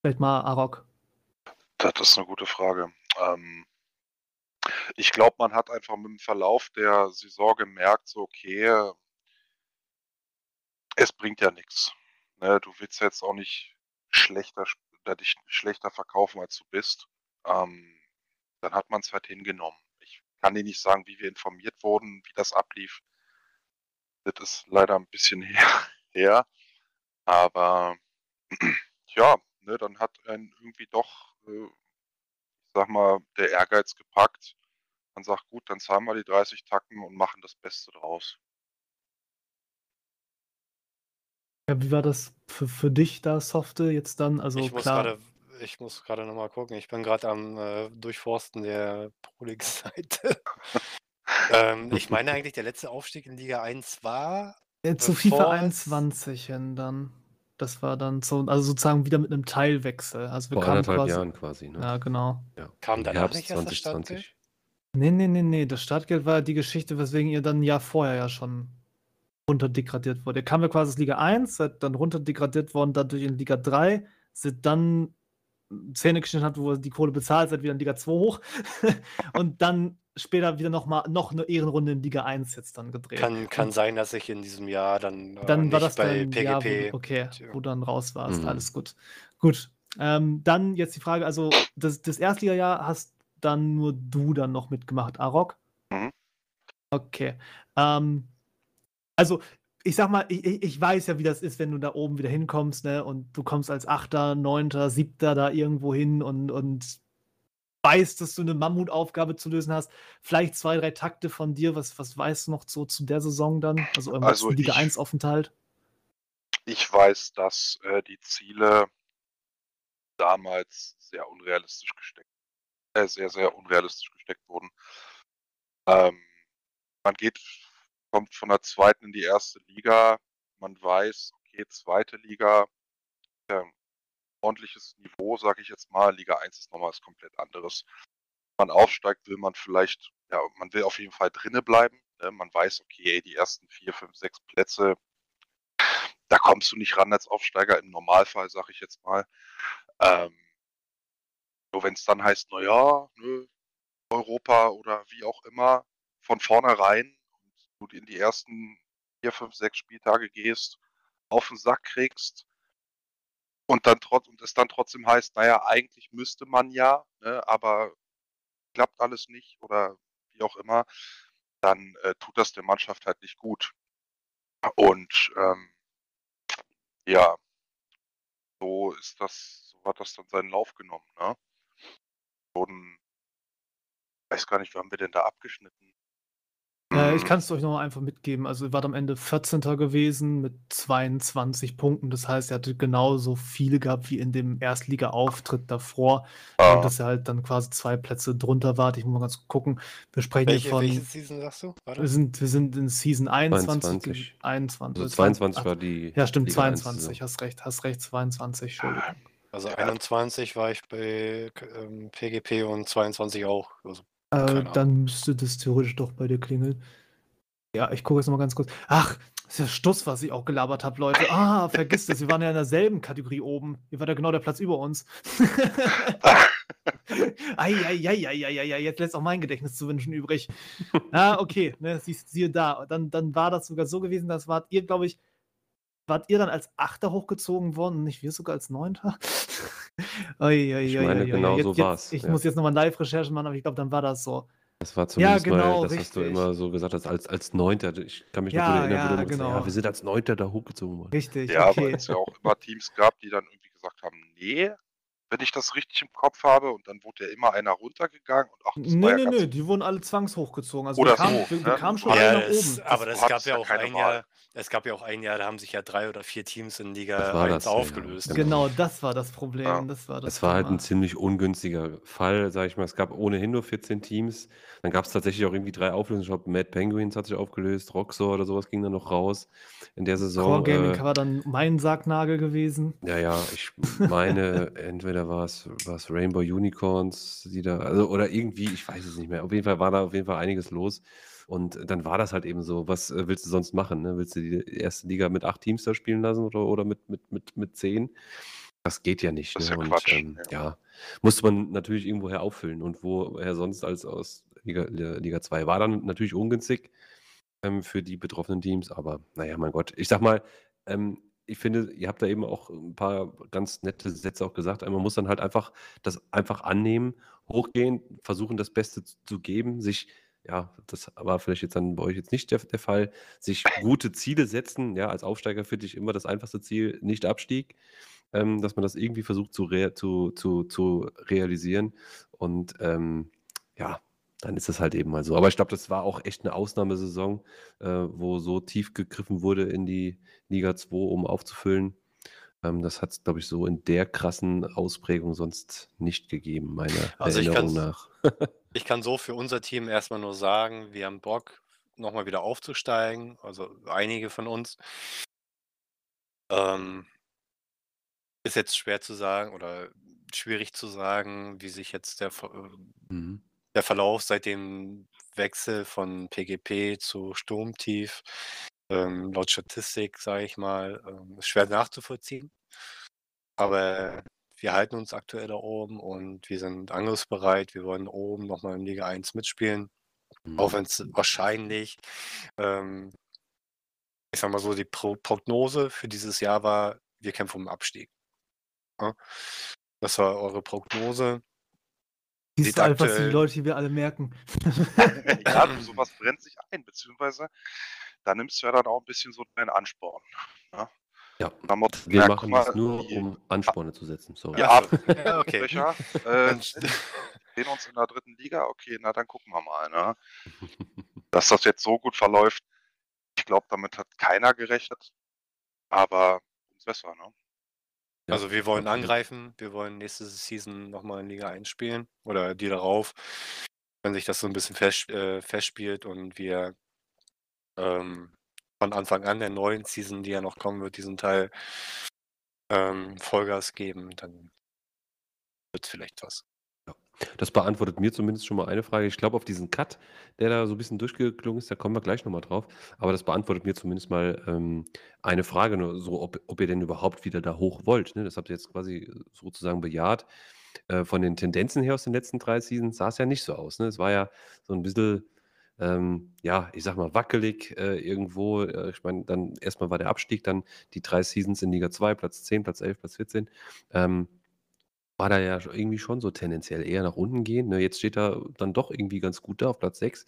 Vielleicht mal Arok. Das ist eine gute Frage. Ähm, ich glaube, man hat einfach mit dem Verlauf der Saison gemerkt, so okay, es bringt ja nichts. Ne? Du willst jetzt auch nicht schlechter, dich schlechter verkaufen, als du bist. Ähm, dann hat man es halt hingenommen. Ich kann dir nicht sagen, wie wir informiert wurden, wie das ablief. Das ist leider ein bisschen her. her. Aber ja, ne, dann hat einen irgendwie doch, äh, ich sag mal, der Ehrgeiz gepackt. Man sagt, gut, dann zahlen wir die 30 Tacken und machen das Beste draus. Ja, wie war das für, für dich da, Softe, jetzt dann? Also ich muss klar. gerade ich muss gerade noch mal gucken. Ich bin gerade am äh, Durchforsten der Pro League-Seite. ähm, ich meine eigentlich, der letzte Aufstieg in Liga 1 war. Äh, zu FIFA 21 hin dann. Das war dann so, also sozusagen wieder mit einem Teilwechsel. Also wir Vor kamen anderthalb quasi, Jahren quasi. Ne? Ja, genau. Ja. Kam danach Herbst nicht erst das Startgeld? 2020. Nee, nee, nee, nee. Das Startgeld war die Geschichte, weswegen ihr dann ein Jahr vorher ja schon runterdegradiert wurde. Ihr kam ja quasi aus Liga 1, seid dann runterdegradiert worden, dadurch in Liga 3, sind dann Zähne geschnitten hat, wo die Kohle bezahlt, seid wieder in Liga 2 hoch und dann später wieder noch mal noch eine Ehrenrunde in Liga 1 jetzt dann gedreht. Kann, kann Und sein, dass ich in diesem Jahr dann, äh, dann war nicht das bei wo PGP. du, okay, Tja. wo du dann raus warst. Mhm. Alles gut. Gut. Ähm, dann jetzt die Frage, also das, das Erstliga-Jahr hast dann nur du dann noch mitgemacht, Arok? Mhm. Okay. Ähm, also ich sag mal, ich, ich weiß ja, wie das ist, wenn du da oben wieder hinkommst, ne? Und du kommst als Achter, Neunter, Siebter da irgendwo hin und, und weißt, dass du eine Mammutaufgabe zu lösen hast. Vielleicht zwei, drei Takte von dir. Was, was weißt du noch so zu der Saison dann? Also eurem Also Liga ich- 1 Aufenthalt? Ich weiß, dass äh, die Ziele damals sehr unrealistisch gesteckt, äh, sehr, sehr unrealistisch gesteckt wurden. Ähm, man geht, kommt von der zweiten in die erste Liga, man weiß, okay, zweite Liga, äh, ordentliches Niveau, sage ich jetzt mal. Liga 1 ist nochmal was komplett anderes. Wenn man aufsteigt, will man vielleicht, ja, man will auf jeden Fall drinne bleiben. Ne? Man weiß, okay, die ersten vier, fünf, sechs Plätze, da kommst du nicht ran als Aufsteiger im Normalfall, sage ich jetzt mal. Ähm, nur wenn es dann heißt, naja, ne, Europa oder wie auch immer, von vornherein du in die ersten vier, fünf, sechs Spieltage gehst, auf den Sack kriegst und dann trotz und es dann trotzdem heißt, naja, eigentlich müsste man ja, ne, aber klappt alles nicht oder wie auch immer, dann äh, tut das der Mannschaft halt nicht gut. Und ähm, ja, so ist das, so hat das dann seinen Lauf genommen, ne? Wurden, weiß gar nicht, wie haben wir denn da abgeschnitten? Äh, ich Hm, kann es euch noch mal einfach mitgeben. Also, ihr wart am Ende 14. gewesen mit 22 Punkten. Das heißt, ihr hattet genauso viele gehabt wie in dem Erstliga-Auftritt davor. Ah, dass ihr halt dann quasi zwei Plätze drunter wart. Ich muss mal ganz gucken. Wir sprechen Welche, hier von. welche Season sagst du? Warte. Wir sind, wir sind in Season 21. 22. 21. Also äh, 22 ach, war die. Ja, stimmt, Liga 1 22. Saison. Hast recht, hast recht, 22. Entschuldigung. Also Ja. 21 war ich bei ähm, PGP und 22 auch. Also, Äh, dann müsste das theoretisch doch bei dir klingeln. Ja, ich gucke jetzt noch mal ganz kurz. Ach, das ist ja Stuss, was ich auch gelabert habe, Leute. Ah, vergisst es, wir waren ja in derselben Kategorie oben. Ihr wart ja genau der Platz über uns. Eieieiei, jetzt lässt auch mein Gedächtnis zu wünschen übrig. Ah, okay, ne, siehst, siehe da. Dann, dann war das sogar so gewesen, dass wart ihr, glaube ich, wart ihr dann als Achter hochgezogen worden und nicht wir sogar als Neunter? Oi, oi, Ich meine, oi, oi, genau jetzt, so jetzt, war's, Ich ja. muss jetzt nochmal Live-Recherchen machen, aber ich glaube, dann war das so. Das war Ja, zumindest genau, mal, das hast du richtig. immer so gesagt hast, als, als Neunter. Ich kann mich noch Ja, gut erinnern, wo ja, du immer gesagt hast, genau. ja, wir sind als Neunter da hochgezogen worden. Richtig, ja, okay. weil es ja auch immer Teams gab, die dann irgendwie gesagt haben, nee, wenn ich das richtig im Kopf habe, und dann wurde ja immer einer runtergegangen und ach, das Nee, war ja nee, ganz nee, die wurden alle zwangshochgezogen. Also Oder wir kamen, so, wir, wir ne? kamen schon Ja, alle Ja, nach es, oben. aber du das gab ja ja auch ein. Jahr, es gab ja auch ein Jahr, da haben sich ja drei oder vier Teams in Liga war 1 das, aufgelöst. ja, Genau, das war das Problem. Ja. Das war das Es war halt Thema. ein ziemlich ungünstiger Fall, sage ich mal. Es gab ohnehin nur 14 Teams. Dann gab es tatsächlich auch irgendwie drei Auflösungen. Ich glaube, Mad Penguins hat sich aufgelöst, Roxor oder sowas ging dann noch raus in der Core Saison. Gaming Äh, war dann mein Sargnagel gewesen. ja, ja, ich meine, entweder war es, war es Rainbow Unicorns, die da, also, oder irgendwie, ich weiß es nicht mehr. Auf jeden Fall war da auf jeden Fall einiges los. Und dann war das halt eben so, was äh, willst du sonst machen? Ne? Willst du die erste Liga mit acht Teams da spielen lassen oder, oder mit, mit, mit, mit zehn? Das geht ja nicht. Das ist Ne? ja Und ähm, ja. ja, musste man natürlich irgendwoher auffüllen. Und woher sonst als aus Liga, Liga 2 war dann natürlich ungünstig ähm, für die betroffenen Teams. Aber naja, mein Gott, ich sag mal, ähm, ich finde, ihr habt da eben auch ein paar ganz nette Sätze auch gesagt. Man muss dann halt einfach das einfach annehmen, hochgehen, versuchen das Beste zu geben, sich, ja, das war vielleicht jetzt dann bei euch jetzt nicht der, der Fall, sich gute Ziele setzen. Ja, als Aufsteiger finde ich immer das einfachste Ziel, nicht Abstieg, ähm, dass man das irgendwie versucht zu, rea zu, zu, zu realisieren. Und ähm, ja, dann ist es halt eben mal so. Aber ich glaube, das war auch echt eine Ausnahmesaison, äh, wo so tief gegriffen wurde in die Liga 2, um aufzufüllen. Ähm, das hat es, glaube ich, so in der krassen Ausprägung sonst nicht gegeben, meiner Also Erinnerung nach. ich kann so für unser Team erstmal nur sagen, wir haben Bock, nochmal wieder aufzusteigen, also einige von uns. Ähm ist jetzt schwer zu sagen oder schwierig zu sagen, wie sich jetzt der äh, Mhm. der Verlauf seit dem Wechsel von PGP zu Sturmtief, ähm, laut Statistik, sage ich mal, ähm, ist schwer nachzuvollziehen. Aber wir halten uns aktuell da oben und wir sind angriffsbereit. Wir wollen oben nochmal in Liga 1 mitspielen, auch Mhm. wenn es wahrscheinlich, ähm ich sage mal so, die Pro Prognose für dieses Jahr war, wir kämpfen um 'n Abstieg. Ne? Das war eure Prognose. Siehst Sieht du einfach, was die Leute, die wir alle merken. Ja, sowas brennt sich ein, beziehungsweise da nimmst du ja dann auch ein bisschen so deinen Ansporn, ne? Ja, wir „Na, guck machen mal, das nur, die um Ansporne zu setzen, sorry. ja, okay. Arschlöcher, äh, sehen uns in der 3. Liga, okay, na dann gucken wir mal, ne? Dass das jetzt so gut verläuft, ich glaube, damit hat keiner gerechnet, aber umso besser, ne? Ja, Also, wir wollen angreifen. Wir wollen nächste Season nochmal in Liga 1 spielen oder die darauf, wenn sich das so 'n bisschen fest äh, festspielt und wir ähm, von Anfang an der neuen Season, die ja noch kommen wird, diesen Teil ähm, Vollgas geben, dann wird's vielleicht was. Das beantwortet mir zumindest schon mal eine Frage. Ich glaube, auf diesen Cut, der da so 'n bisschen durchgeklungen ist, da kommen wir gleich noch mal drauf. Aber das beantwortet mir zumindest mal, ähm, eine Frage nur so, ob ob ihr denn überhaupt wieder da hoch wollt, ne? Das habt ihr jetzt quasi sozusagen bejaht. Äh, von den Tendenzen her aus den letzten 3 Seasons sah's ja nicht so aus, ne? Es war ja so 'n bisschen, ähm, ja, ich sage mal, wackelig, äh, irgendwo. Äh, ich meine, dann erst mal war der Abstieg, dann die 3 Seasons in Liga 2, Platz 10, Platz 11, Platz 14. Ähm, war da ja irgendwie schon so tendenziell eher nach unten gehen, ne? Jetzt steht er dann doch irgendwie ganz gut da auf Platz 6.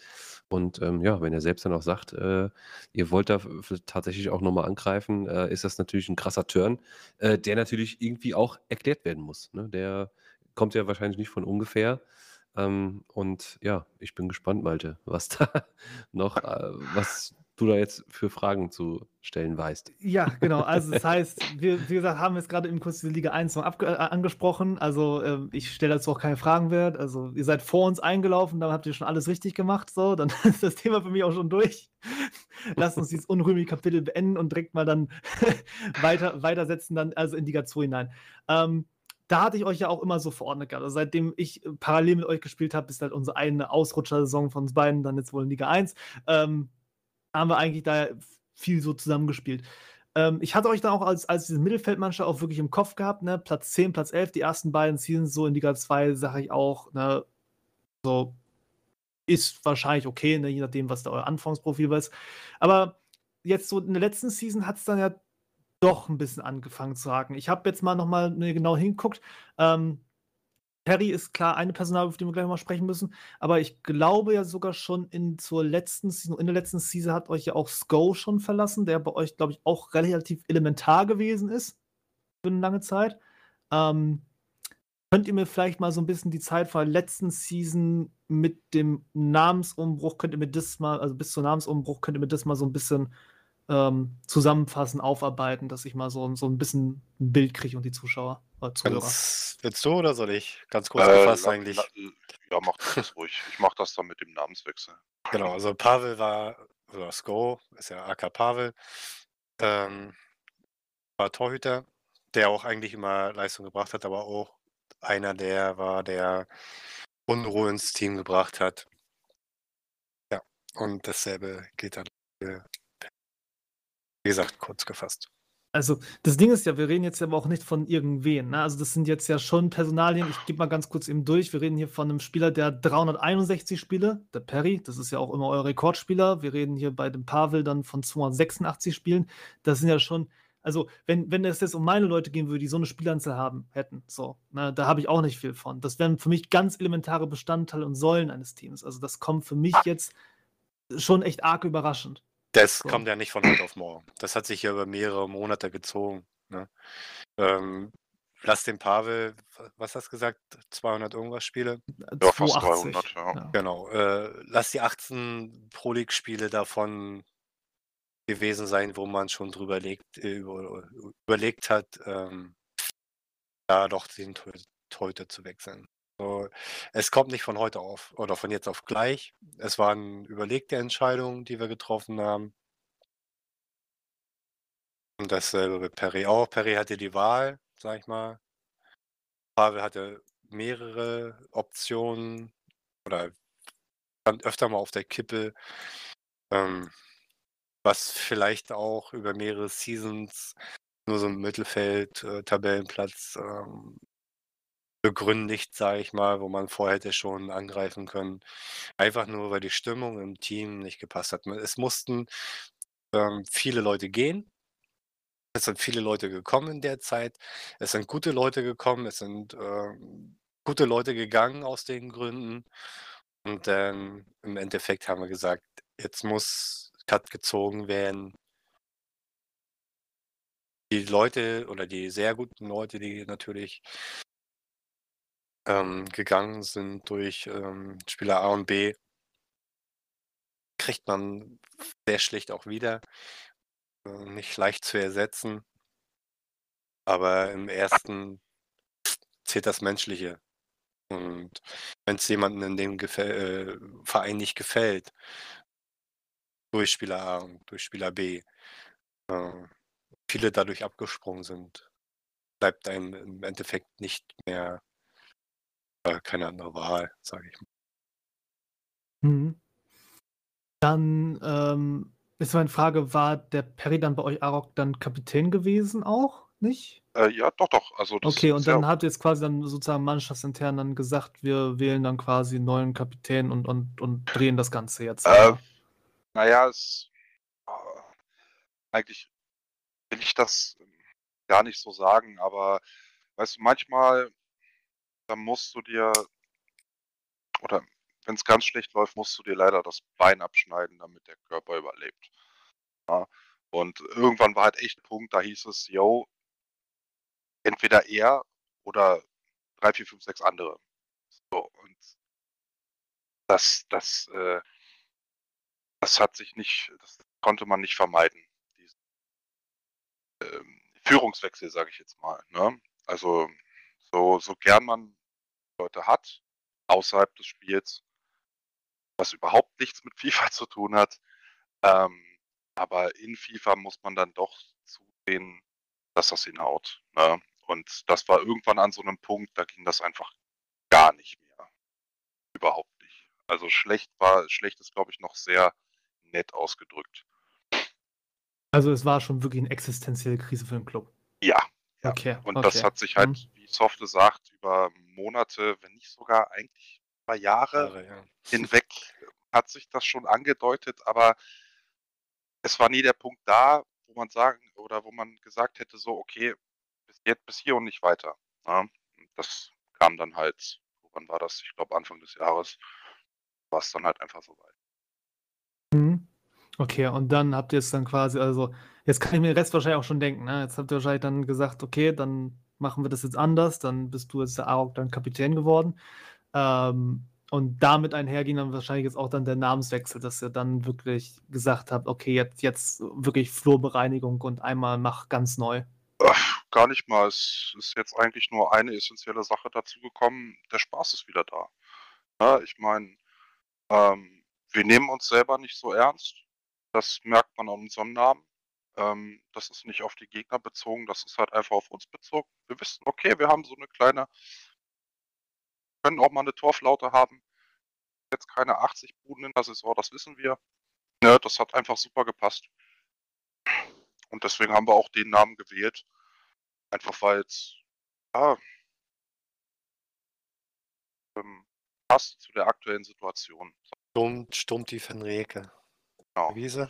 Und, ähm, ja, wenn er selbst dann auch sagt, äh, ihr wollt da tatsächlich auch noch mal angreifen, äh, ist das natürlich 'n krasser Turn, äh, der natürlich irgendwie auch erklärt werden muss, ne? Der kommt ja wahrscheinlich nicht von ungefähr. Ähm, und ja, ich bin gespannt, Malte, was da noch äh, was du da jetzt für Fragen zu stellen weißt. Ja, genau. Also, das heißt, wir wie gesagt, haben jetzt grade eben kurz diese Liga 1 mal abge äh, angesprochen. Also, ähm, ich stelle dazu auch keine Fragen mehr. Also, ihr seid vor uns eingelaufen, da habt ihr schon alles richtig gemacht, so. Dann ist das Thema für mich auch schon durch. Lasst uns dieses unrühmliche Kapitel beenden und direkt mal dann weiter weitersetzen dann also in Liga 2 hinein. Ähm, da hatte ich euch ja auch immer so verordnet gehabt. Also, seitdem ich, äh, parallel mit euch gespielt habe, ist halt unsere eine Ausrutschersaison von uns beiden dann jetzt wohl in Liga 1. Ähm, haben wir eigentlich da viel so zusammengespielt. Ähm, ich hatte euch dann auch als als diese Mittelfeldmannschaft auch wirklich im Kopf gehabt, ne? Platz 10, Platz 11, die ersten beiden Seasons so in Liga 2, sage ich auch, ne, so ist wahrscheinlich okay, ne, je nachdem, was da euer Anfangsprofil war. Aber jetzt so in der letzten Season hat's dann ja doch 'n bisschen angefangen zu haken. Ich habe jetzt mal noch mal, ne, genau hingeguckt. Ähm, Perry ist klar eine Personalie, auf die wir gleich mal sprechen müssen. Aber ich glaube ja sogar schon in zur letzten Season in der letzten Season hat euch ja auch Sko schon verlassen, der bei euch, glaube ich, auch relativ elementar gewesen ist für 'ne lange Zeit. Ähm, könnt ihr mir vielleicht mal so 'n bisschen die Zeit von der letzten Season mit dem Namensumbruch könnt ihr mir das mal also bis zum Namensumbruch könnt ihr mir das mal so 'n bisschen, ähm, zusammenfassen, aufarbeiten, dass ich mal so so 'n bisschen 'n Bild kriege und die Zuschauer oder Zuhörer. Ganz willst du oder soll ich? Ganz kurz Äh, gefasst la eigentlich. la ja, mach das ruhig. Ich mache das dann mit dem Namenswechsel. Genau, also Pavel war oder Sko, ist ja aka Pavel, ähm, war Torhüter, der auch eigentlich immer Leistung gebracht hat, aber auch einer der war, der Unruhe ins Team gebracht hat. Ja, und dasselbe gilt dann für wie gesagt, kurz gefasst. Also, das Ding ist ja, wir reden jetzt aber auch nicht von irgendwen, ne? Also, das sind jetzt ja schon Personalien ich gebe mal ganz kurz eben durch. Wir reden hier von 'nem Spieler, der hat 361 Spiele, der Perry, das ist ja auch immer euer Rekordspieler. Wir reden hier bei dem Pavel dann von 286 Spielen. Das sind ja schon also, wenn wenn es jetzt um meine Leute gehen würde, die so 'ne Spielanzahl haben hätten, so, ne, da habe ich auch nicht viel von. Das wären für mich ganz elementare Bestandteile und Säulen eines Teams. Also, das kommt für mich jetzt schon echt arg überraschend. Das So. kommt ja nicht von heute auf morgen. Das hat sich ja über mehrere Monate gezogen, ne? Ähm, lass den Pavel, wa was hast gesagt, 200 irgendwas Spiele? Ja, fast 280, 300, ja. ja. Genau, äh, lass die 18 Pro League Spiele davon gewesen sein, wo man schon drüber legt, äh, über, überlegt hat, ähm, ja doch den Torhüter zu wechseln. So, es kommt nicht von heute auf oder von jetzt auf gleich. Es waren überlegte Entscheidungen, die wir getroffen haben. Und dasselbe mit Perry auch. Perry hatte die Wahl, sag ich mal. Pavel hatte mehrere Optionen oder stand öfter mal auf der Kippe, ähm, was vielleicht auch über mehrere Seasons nur so 'n Mittelfeld äh, ähm, begründigt, sage ich mal, wo man vorher hätte schon angreifen können. Einfach nur, weil die Stimmung im Team nicht gepasst hat. es mussten, ähm, viele Leute gehen. Es sind viele Leute gekommen in der Zeit. Es sind gute Leute gekommen, es sind, ähm, gute Leute gegangen aus den Gründen. Und dann im Endeffekt haben wir gesagt: „Jetzt muss Cut gezogen werden.“ Die Leute oder die sehr guten Leute, die natürlich ähm, gegangen sind durch, ähm, Spieler A und B kriegt man sehr schlecht auch wieder. Äh, nicht leicht zu ersetzen. Aber im ersten zählt das Menschliche. Und wenn es jemandem in dem gefäll äh, Verein nicht gefällt durch Spieler A und durch Spieler B, äh, viele dadurch abgesprungen sind, bleibt einem im Endeffekt nicht mehr äh, keine andere Wahl, sage ich mal. Mhm. Dann, ähm, ist meine Frage, war der Perry dann bei euch Arok dann Kapitän gewesen auch, nicht? Äh, ja, doch, doch. Also das Okay, und dann habt ihr jetzt quasi dann sozusagen mannschaftsintern dann gesagt, wir wählen dann quasi 'n neuen Kapitän und und und drehen das Ganze jetzt, Äh, oder? na ja, es äh, eigentlich will ich das gar nicht so sagen, aber weißt du, manchmal da musst du dir oder wenn es ganz schlecht läuft, musst du dir leider das Bein abschneiden, damit der Körper überlebt. Ja, und irgendwann war halt echt 'n Punkt, da hieß es: „Jo“ entweder er oder 3, 4, 5, 6 andere. So, und das das, äh das hat sich nicht das konnte man nicht vermeiden, diesen ähm, Führungswechsel, sage ich jetzt mal, ne? Also, so so gern man Leute hat, außerhalb des Spiels was überhaupt nichts mit FIFA zu tun hat. Ähm, aber in FIFA muss man dann doch zusehen, dass das hinhaut, ne? Und das war irgendwann an so 'nem Punkt, da ging das einfach gar nicht mehr. Überhaupt nicht. Also, schlecht war schlecht ist, glaube ich, noch sehr nett ausgedrückt. Also, es war schon wirklich 'ne existenzielle Krise für den Club? Ja, ja. Okay, Und okay. das hat sich halt, Mhm. wie Softe sagt, über Monate, wenn nicht sogar eigentlich über Jahre Jahre, ja. hinweg hat sich das schon angedeutet, aber es war nie der Punkt da, wo man sagen oder wo man gesagt hätte, so: „Okay, bis jet bis hier und nicht weiter“, ne? Und das kam dann halt wann war das? Ich glaube, Anfang des Jahres war's dann halt einfach so weit. Mhm. Okay, und dann habt ihr's dann quasi also, jetzt kann ich mir den Rest wahrscheinlich auch schon denken, ne? Jetzt habt ihr wahrscheinlich dann gesagt: „Okay, dann machen wir das jetzt anders.“ Dann bist du jetzt der Arok dann Kapitän geworden. Ähm, und damit einherging dann wahrscheinlich jetzt auch dann der Namenswechsel, dass ihr dann wirklich gesagt habt: „Okay, jetzt jetzt wirklich Flurbereinigung und einmal mach ganz neu.“ Gar nicht mal. Es ist jetzt eigentlich nur eine essenzielle Sache dazugekommen. Der Spaß ist wieder da. Ne, ich meine, ähm, wir nehmen uns selber nicht so ernst. Das merkt man an unserem Namen. Ähm, das ist nicht auf die Gegner bezogen, das ist halt einfach auf uns bezogen. Wir wissen, okay, wir haben so 'ne kleine können auch mal 'ne Torflaute haben. Jetzt keine 80 Buden in der Saison, das wissen wir. Ne, das hat einfach super gepasst. Und deswegen haben wir auch den Namen gewählt. Einfach weil's ja ähm, passt zu der aktuellen Situation. Sturm Sturmtief van Rijeke. Genau. Wiese?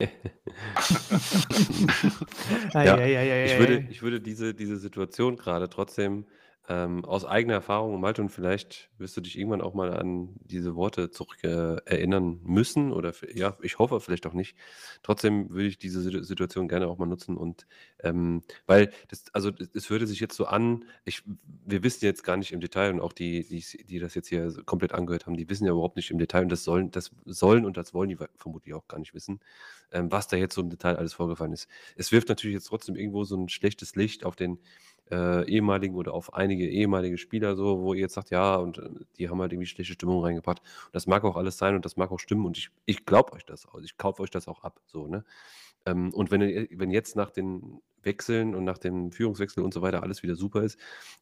Ja, ich würde ich würde diese diese Situation grade trotzdem, ähm, aus eigener Erfahrung, Malte, und vielleicht wirst du dich irgendwann auch mal an diese Worte zurück äh, müssen oder ja, ich hoffe vielleicht auch nicht. Trotzdem würde ich diese Situ- Situation gerne auch mal nutzen und ähm, weil das, also es hörte sich jetzt so an, ich, wir wissen jetzt gar nicht im Detail und auch die, die, die das jetzt hier komplett angehört haben, die wissen ja überhaupt nicht im Detail und das sollen, das sollen und das wollen die vermutlich auch gar nicht wissen, ähm, was da jetzt so im Detail alles vorgefallen ist. Es wirft natürlich jetzt trotzdem irgendwo so ein schlechtes Licht auf den äh, ehemaligen oder auf einige ehemalige Spieler so, wo ihr jetzt sagt, ja, und äh, die haben halt irgendwie schlechte Stimmung reingebracht. Und das mag auch alles sein und das mag auch stimmen und ich, ich glaube euch das auch. Ich kaufe euch das auch ab, so, ne? Ähm, und wenn, wenn jetzt nach den Wechseln und nach dem Führungswechsel und so weiter alles wieder super ist,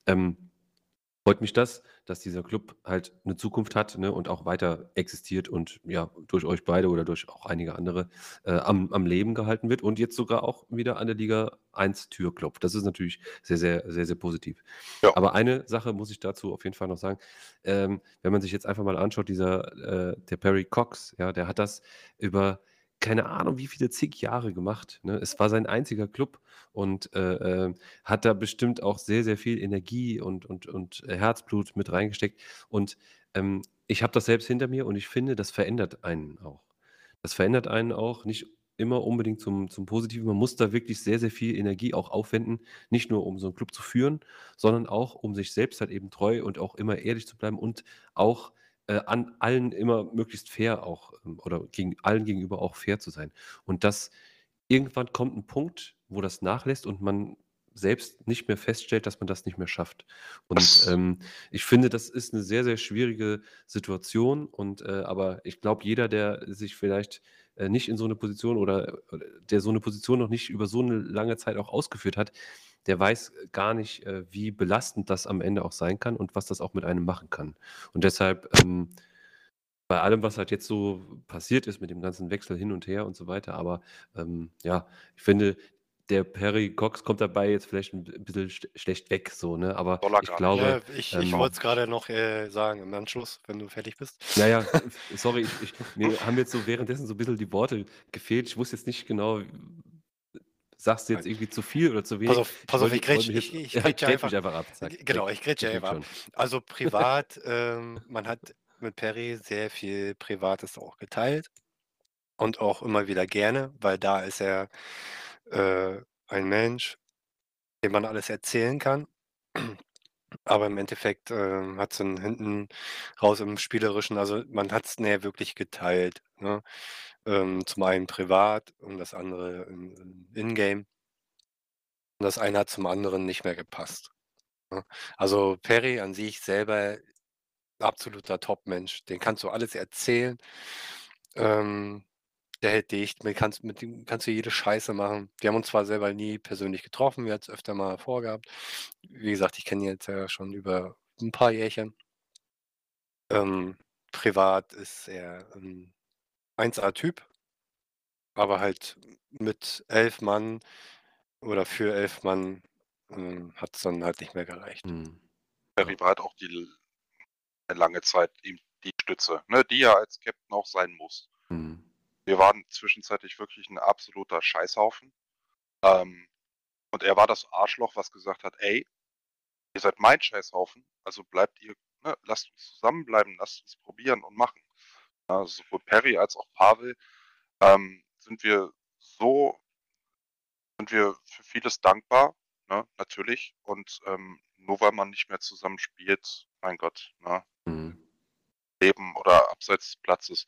ähm, freut mich das, dass dieser Club halt eine Zukunft hat ne, und auch weiter existiert und ja, durch euch beide oder durch auch einige andere äh, am, am Leben gehalten wird und jetzt sogar auch wieder an der Liga 1 Tür klopft. Das ist natürlich sehr, sehr, sehr, sehr positiv. Ja. Aber eine Sache muss ich dazu auf jeden Fall noch sagen. Ähm, wenn man sich jetzt einfach mal anschaut, dieser, äh, der Perry Cox, ja, der hat das über keine Ahnung, wie viele zig Jahre gemacht. Ne? Es war sein einziger Club und äh, äh, hat da bestimmt auch sehr, sehr viel Energie und, und, und Herzblut mit reingesteckt. Und ähm, ich habe das selbst hinter mir und ich finde, das verändert einen auch. Das verändert einen auch nicht immer unbedingt zum, zum Positiven. Man muss da wirklich sehr, sehr viel Energie auch aufwenden, nicht nur um so einen Club zu führen, sondern auch um sich selbst halt eben treu und auch immer ehrlich zu bleiben und auch äh, an allen immer möglichst fair auch ähm, oder gegen allen gegenüber auch fair zu sein. Und das irgendwann kommt ein Punkt, wo das nachlässt und man selbst nicht mehr feststellt, dass man das nicht mehr schafft. Und ähm, ich finde, das ist eine sehr, sehr schwierige Situation. Und äh, aber ich glaube, jeder, der sich vielleicht äh, nicht in so eine Position oder, oder der so eine Position noch nicht über so eine lange Zeit auch ausgeführt hat, der weiß gar nicht, äh, wie belastend das am Ende auch sein kann und was das auch mit einem machen kann. Und deshalb ähm, bei allem, was halt jetzt so passiert ist mit dem ganzen Wechsel hin und her und so weiter, aber ähm, ja, ich finde, der Perry Cox kommt dabei jetzt vielleicht ein bisschen sch schlecht weg, so, ne? Aber Soll er ich glaube, Ja, ich ich ähm, wollte es gerade noch äh, sagen im Anschluss, wenn du fertig bist. naja, sorry, ich, ich, mir haben jetzt so währenddessen so ein bisschen die Worte gefehlt. Ich wusste jetzt nicht genau, sagst du jetzt irgendwie zu viel oder zu wenig? Pass auf, pass auf, ich grätsch, wollte mich ich, ich ja, grätsche grätsch einfach. mich einfach ab. Zack, Genau, ich grätsche einfach ab. Also privat, ähm, man hat mit Perry sehr viel Privates auch geteilt und auch immer wieder gerne, weil da ist er äh, ein Mensch, dem man alles erzählen kann. Aber im Endeffekt äh, hat es dann hinten raus im Spielerischen, also man hat es näher wirklich geteilt. Ne? Ähm, zum einen privat und das andere im in-game. Das eine hat zum anderen nicht mehr gepasst. Ne? Also Perry an sich selber absoluter Top-Mensch. Den kannst du alles erzählen. Ähm, der hält dicht, mit, kannst, mit dem kannst du jede Scheiße machen. Wir haben uns zwar selber nie persönlich getroffen, wir hatten es öfter mal vorgehabt. Wie gesagt, ich kenne ihn jetzt ja schon über ein paar Jährchen. Ähm, privat ist er ein 1A-Typ, aber halt mit elf Mann oder für elf Mann ähm, hat es dann halt nicht mehr gereicht. Hm. Perry war halt auch die eine lange Zeit ihm die Stütze, ne, die ja als Captain auch sein muss. Hm. Wir waren zwischenzeitlich wirklich ein absoluter Scheißhaufen. Ähm, und er war das Arschloch, was gesagt hat, ey, ihr seid mein Scheißhaufen, also bleibt ihr, ne, lasst uns zusammenbleiben, lasst uns probieren und machen. Also sowohl Perry als auch Pavel ähm, sind wir so, sind wir für vieles dankbar, ne, natürlich. Und ähm, nur weil man nicht mehr zusammen spielt, mein Gott, ne, Hm. Leben oder abseits des Platzes,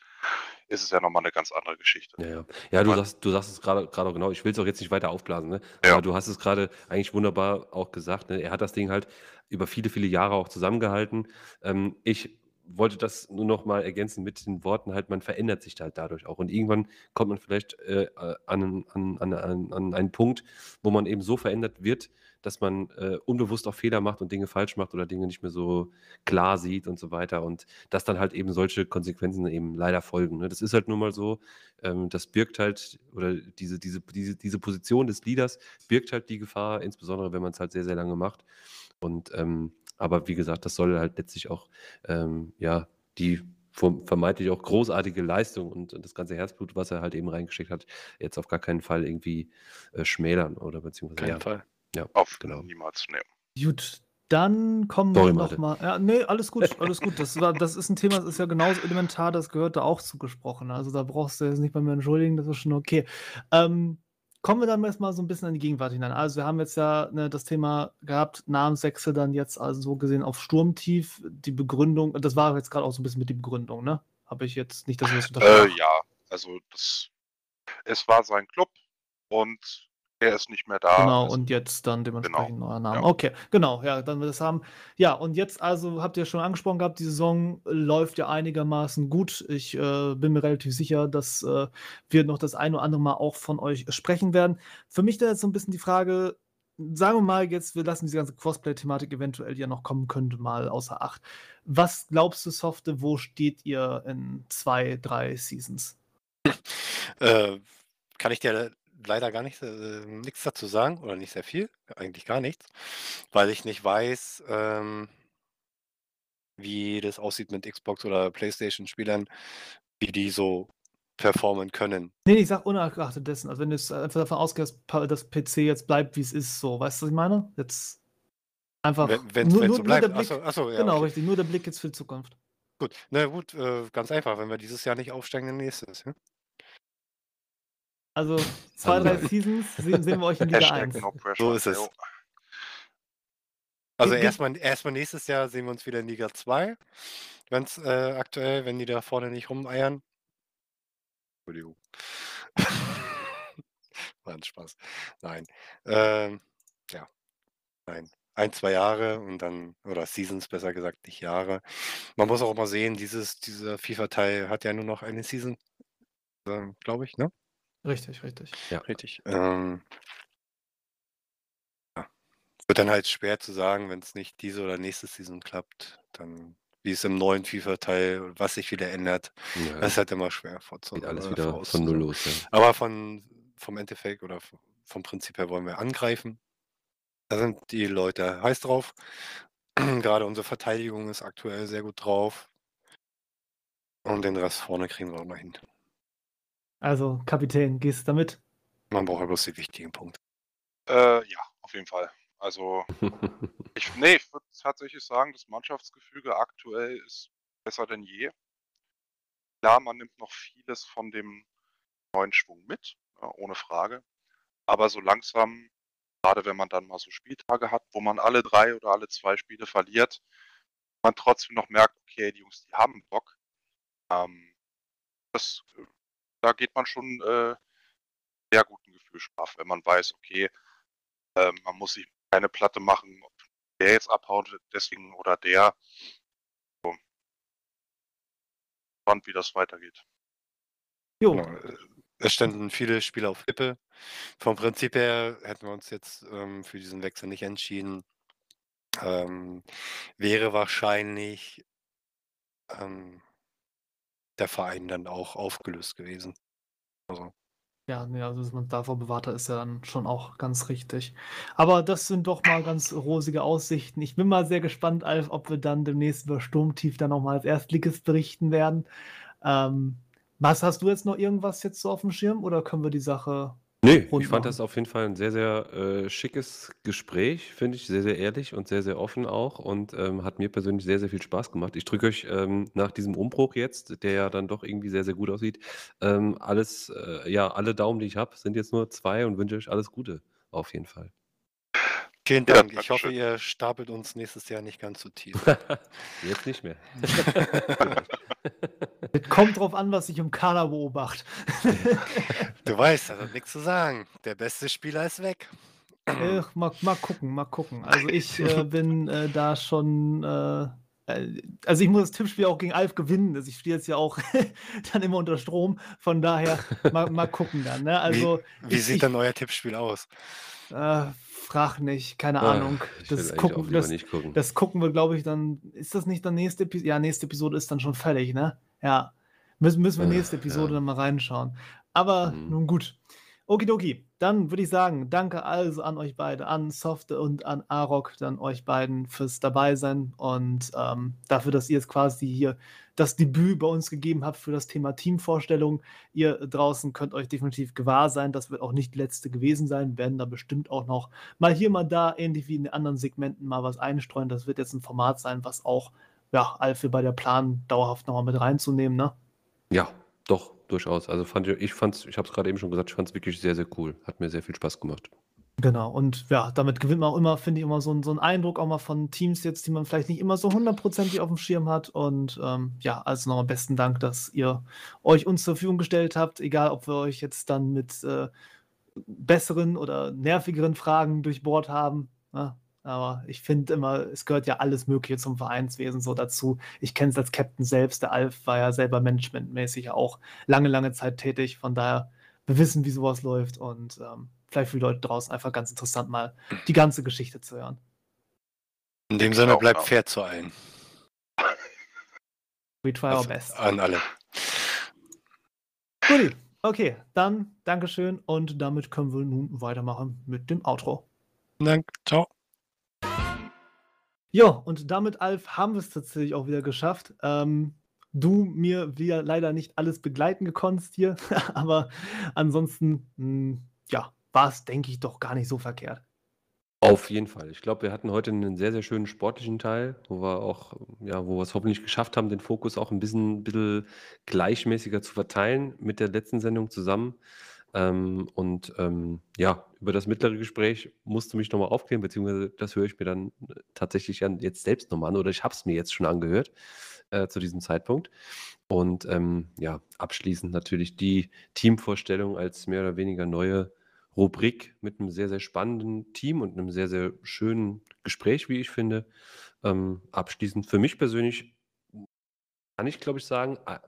ist es ja nochmal eine ganz andere Geschichte. Ja, ja. Ja, du sagst, du sagst es gerade gerade auch genau. Ich will es auch jetzt nicht weiter aufblasen, ne? Ja. Aber du hast es gerade eigentlich wunderbar auch gesagt, ne? Er hat das Ding halt über viele, viele Jahre auch zusammengehalten. Ähm, ich wollte das nur noch mal ergänzen mit den Worten halt, man verändert sich halt dadurch auch. Und irgendwann kommt man vielleicht äh, äh, an, an, an, an, einen Punkt, wo man eben so verändert wird, dass man äh, unbewusst auch Fehler macht und Dinge falsch macht oder Dinge nicht mehr so klar sieht und so weiter. Und dass dann halt eben solche Konsequenzen eben leider folgen. Ne? Das ist halt nun mal so. Ähm, das birgt halt, oder diese, diese, diese, diese Position des Leaders birgt halt die Gefahr, insbesondere wenn man es halt sehr, sehr lange macht. Und ähm, aber wie gesagt, das soll halt letztlich auch ähm, ja die vermeintlich auch großartige Leistung und, und das ganze Herzblut, was er halt eben reingesteckt hat, jetzt auf gar keinen Fall irgendwie äh, schmälern oder beziehungsweise Keinen ja, Fall. ja, Auf genau. niemals nehmen. Gut, Dann kommen Sorry, wir noch Malte. mal. Ja, nee, alles gut, alles gut. Das, war, das ist ein Thema, das ist ja genauso elementar, das gehört da auch zugesprochen. Also da brauchst du jetzt nicht bei mir entschuldigen, das ist schon okay. Ähm, kommen wir dann erstmal so ein bisschen in die Gegenwart hinein. Also wir haben jetzt ja ne, das Thema gehabt, Namenswechsel dann jetzt also so gesehen auf Sturmtief. Die Begründung, das war jetzt gerade auch so ein bisschen mit die Begründung, ne? Habe ich jetzt nicht, dass wir das Äh, ja, also das, es war sein Club und er ist nicht mehr da. Genau, und jetzt dann dementsprechend neuer Name. ja. Okay, genau, ja, dann wir das haben. Ja, und jetzt also habt ihr schon angesprochen gehabt, die Saison läuft ja einigermaßen gut. Ich äh, bin mir relativ sicher, dass äh, wir noch das ein oder andere Mal auch von euch sprechen werden. Für mich da jetzt so ein bisschen die Frage, sagen wir mal jetzt, wir lassen diese ganze Crossplay-Thematik eventuell, die ja noch kommen könnte, mal außer Acht. Was glaubst du, Softe, wo steht ihr in zwei, drei Seasons? Äh, kann ich dir leider gar nicht, äh, nichts dazu sagen oder nicht sehr viel, eigentlich gar nichts, weil ich nicht weiß, ähm, wie das aussieht mit Xbox oder PlayStation-Spielern, wie die so performen können. Nee, ich sag ungeachtet dessen. Also wenn du einfach davon ausgehst, dass das PC jetzt bleibt, wie es ist, so, weißt du, was ich meine? Jetzt einfach Wenn wenn nur, nur, so nur der bleibt. Blick, Achso, achso, ja, genau, okay. richtig, nur der Blick jetzt für die Zukunft. Gut, na gut, äh, ganz einfach. Wenn wir dieses Jahr nicht aufsteigen, dann nächstes. Ja? Also zwei, drei Seasons sehen, sehen wir euch in Liga Hashtag 1. no pressure. So ist es. Also erstmal erstmal nächstes Jahr sehen wir uns wieder in Liga 2. Wenn's äh, aktuell, wenn die da vorne nicht rumeiern. Entschuldigung. War ein Spaß. Nein. Ähm, ja. Nein. Ein, zwei Jahre und dann, oder Seasons besser gesagt, nicht Jahre. Man muss auch mal sehen, dieses, dieser FIFA-Teil hat ja nur noch eine Season, ähm, glaube ich, ne? Richtig, richtig. Richtig. Ähm, ja. Wird dann halt schwer zu sagen, wenn es nicht diese oder nächste Season klappt, dann wie es im neuen FIFA-Teil, was sich wieder ändert. Ja, Das ist halt immer schwer vorzu geht alles wieder von null los. Ja. Aber von, vom Endeffekt oder vom Prinzip her wollen wir angreifen. Da sind die Leute heiß drauf. Gerade unsere Verteidigung ist aktuell sehr gut drauf. Und den Rest vorne kriegen wir auch noch hin. Also, Kapitän, gehst du damit? Man braucht ja bloß die wichtigen Punkte. Äh, ja, auf jeden Fall. Also, ich, nee, ich würde tatsächlich sagen, das Mannschaftsgefüge aktuell ist besser denn je. Klar, man nimmt noch vieles von dem neuen Schwung mit, ja, ohne Frage. Aber so langsam, gerade wenn man dann mal so Spieltage hat, wo man alle drei oder alle zwei Spiele verliert, man trotzdem noch merkt, okay, die Jungs, die haben Bock. Ähm, das, äh, da geht man schon äh, sehr guten Gefühl straff, wenn man weiß, okay, ähm, man muss sich keine Platte machen, ob der jetzt abhaut, deswegen oder der. So. Spannend, wie das weitergeht. Jo, Genau, äh, Es ständen viele Spiele auf Kippe. Vom Prinzip her hätten wir uns jetzt ähm, für diesen Wechsel nicht entschieden. Ähm, wäre wahrscheinlich ähm, der Verein dann auch aufgelöst gewesen. Also, Ja, ne, also dass man davor bewahrt hat, ist ja dann schon auch ganz richtig. Aber das sind doch mal ganz rosige Aussichten. Ich bin mal sehr gespannt, Alf, ob wir dann demnächst über Sturmtief dann nochmal als Erstligist berichten werden. Ähm, was hast du jetzt noch irgendwas jetzt so auf dem Schirm oder können wir die Sache Nee, rund ich fand machen? das auf jeden Fall ein sehr, sehr äh, schickes Gespräch, finde ich, sehr, sehr ehrlich und sehr, sehr offen auch und ähm, hat mir persönlich sehr, sehr viel Spaß gemacht. Ich drücke euch ähm, nach diesem Umbruch jetzt, der ja dann doch irgendwie sehr, sehr gut aussieht, ähm, alles, äh, ja, alle Daumen, die ich habe, sind jetzt nur zwei und wünsche euch alles Gute, auf jeden Fall. Vielen Ja, Dank. ich hoffe, Dankeschön. ihr stapelt uns nächstes Jahr nicht ganz so tief. Jetzt nicht mehr. Es kommt drauf an, was ich im Kader beobachte. du weißt, also nichts zu sagen. Der beste Spieler ist weg. Äh, mal, mal gucken, mal gucken. Also ich äh, bin äh, da schon. Äh, äh, also ich muss das Tippspiel auch gegen Alf gewinnen. Also ich stehe jetzt ja auch dann immer unter Strom. Von daher mal, mal gucken dann. Ne? Also Wie ich, sieht denn euer Tippspiel aus? Frag nicht, keine Ah, Ahnung. Das gucken, das, gucken. das gucken wir, glaube ich, dann. Ist das nicht dann nächste Episode? Ja, nächste Episode ist dann schon fertig, ne? Ja. Müssen, müssen wir Äh, nächste Episode ja. dann mal reinschauen. Aber Mhm. nun gut. Okidoki. dann würde ich sagen, danke also an euch beide, an Softe und an Arok, dann euch beiden fürs Dabeisein und ähm, dafür, dass ihr jetzt quasi hier das Debüt bei uns gegeben habt für das Thema Teamvorstellung. Ihr draußen könnt euch definitiv gewahr sein, das wird auch nicht die letzte gewesen sein, Wir werden da bestimmt auch noch mal hier, mal da, ähnlich wie in den anderen Segmenten, mal was einstreuen. Das wird jetzt ein Format sein, was auch, ja, Alfie bei der Plan dauerhaft nochmal mit reinzunehmen, ne? Ja, doch, durchaus. Also fand ich, ich fand's, ich habe es gerade eben schon gesagt, ich fand es wirklich sehr, sehr cool. Hat mir sehr viel Spaß gemacht. Genau, und ja, damit gewinnt man auch immer, finde ich, immer so, so 'n Eindruck auch mal von Teams jetzt, die man vielleicht nicht immer so hundertprozentig auf dem Schirm hat. Und ähm, ja, also nochmal besten Dank, dass ihr euch uns zur Verfügung gestellt habt, egal ob wir euch jetzt dann mit äh, besseren oder nervigeren Fragen durchbohrt haben. Ne? Aber ich finde immer, es gehört ja alles Mögliche zum Vereinswesen so dazu. Ich kenne es als Captain selbst. Der Alf war ja selber managementmäßig auch lange, lange Zeit tätig. Von daher, wir wissen, wie sowas läuft. Und ähm, vielleicht für die Leute draußen einfach ganz interessant, mal die ganze Geschichte zu hören. In dem Sinne, bleibt fair zu allen. We try our best. An alle. Gut, okay, dann Dankeschön und damit können wir nun weitermachen mit dem Outro. Danke, ciao. Ja, und damit, Alf, haben wir es tatsächlich auch wieder geschafft. Ähm, du mir wieder leider nicht alles begleiten gekonnt hier, aber ansonsten, mh, hm, ja, war es, denke ich, doch gar nicht so verkehrt. Auf jeden Fall. Ich glaube, wir hatten heute einen sehr, sehr schönen sportlichen Teil, wo wir auch, ja, wo wir es hoffentlich geschafft haben, den Fokus auch ein bisschen, bisschen gleichmäßiger zu verteilen mit der letzten Sendung zusammen. Ähm, und ähm, ja, über das mittlere Gespräch musst du mich nochmal aufklären, beziehungsweise das höre ich mir dann tatsächlich jetzt selbst nochmal an oder ich habe es mir jetzt schon angehört äh, zu diesem Zeitpunkt. Und ähm, ja, abschließend natürlich die Teamvorstellung als mehr oder weniger neue Rubrik mit einem sehr, sehr spannenden Team und einem sehr, sehr schönen Gespräch, wie ich finde. Ähm, abschließend für mich persönlich kann ich, glaube ich, sagen, äh,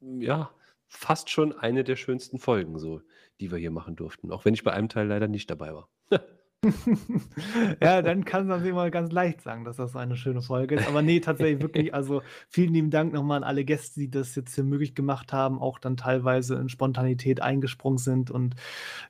ja, fast schon eine der schönsten Folgen, so, die wir hier machen durften. Auch wenn ich bei einem Teil leider nicht dabei war. Ja, dann kann man sich mal ganz leicht sagen, dass das eine schöne Folge ist. Aber nee, tatsächlich wirklich, also vielen lieben Dank nochmal an alle Gäste, die das jetzt hier möglich gemacht haben, auch dann teilweise in Spontanität eingesprungen sind. Und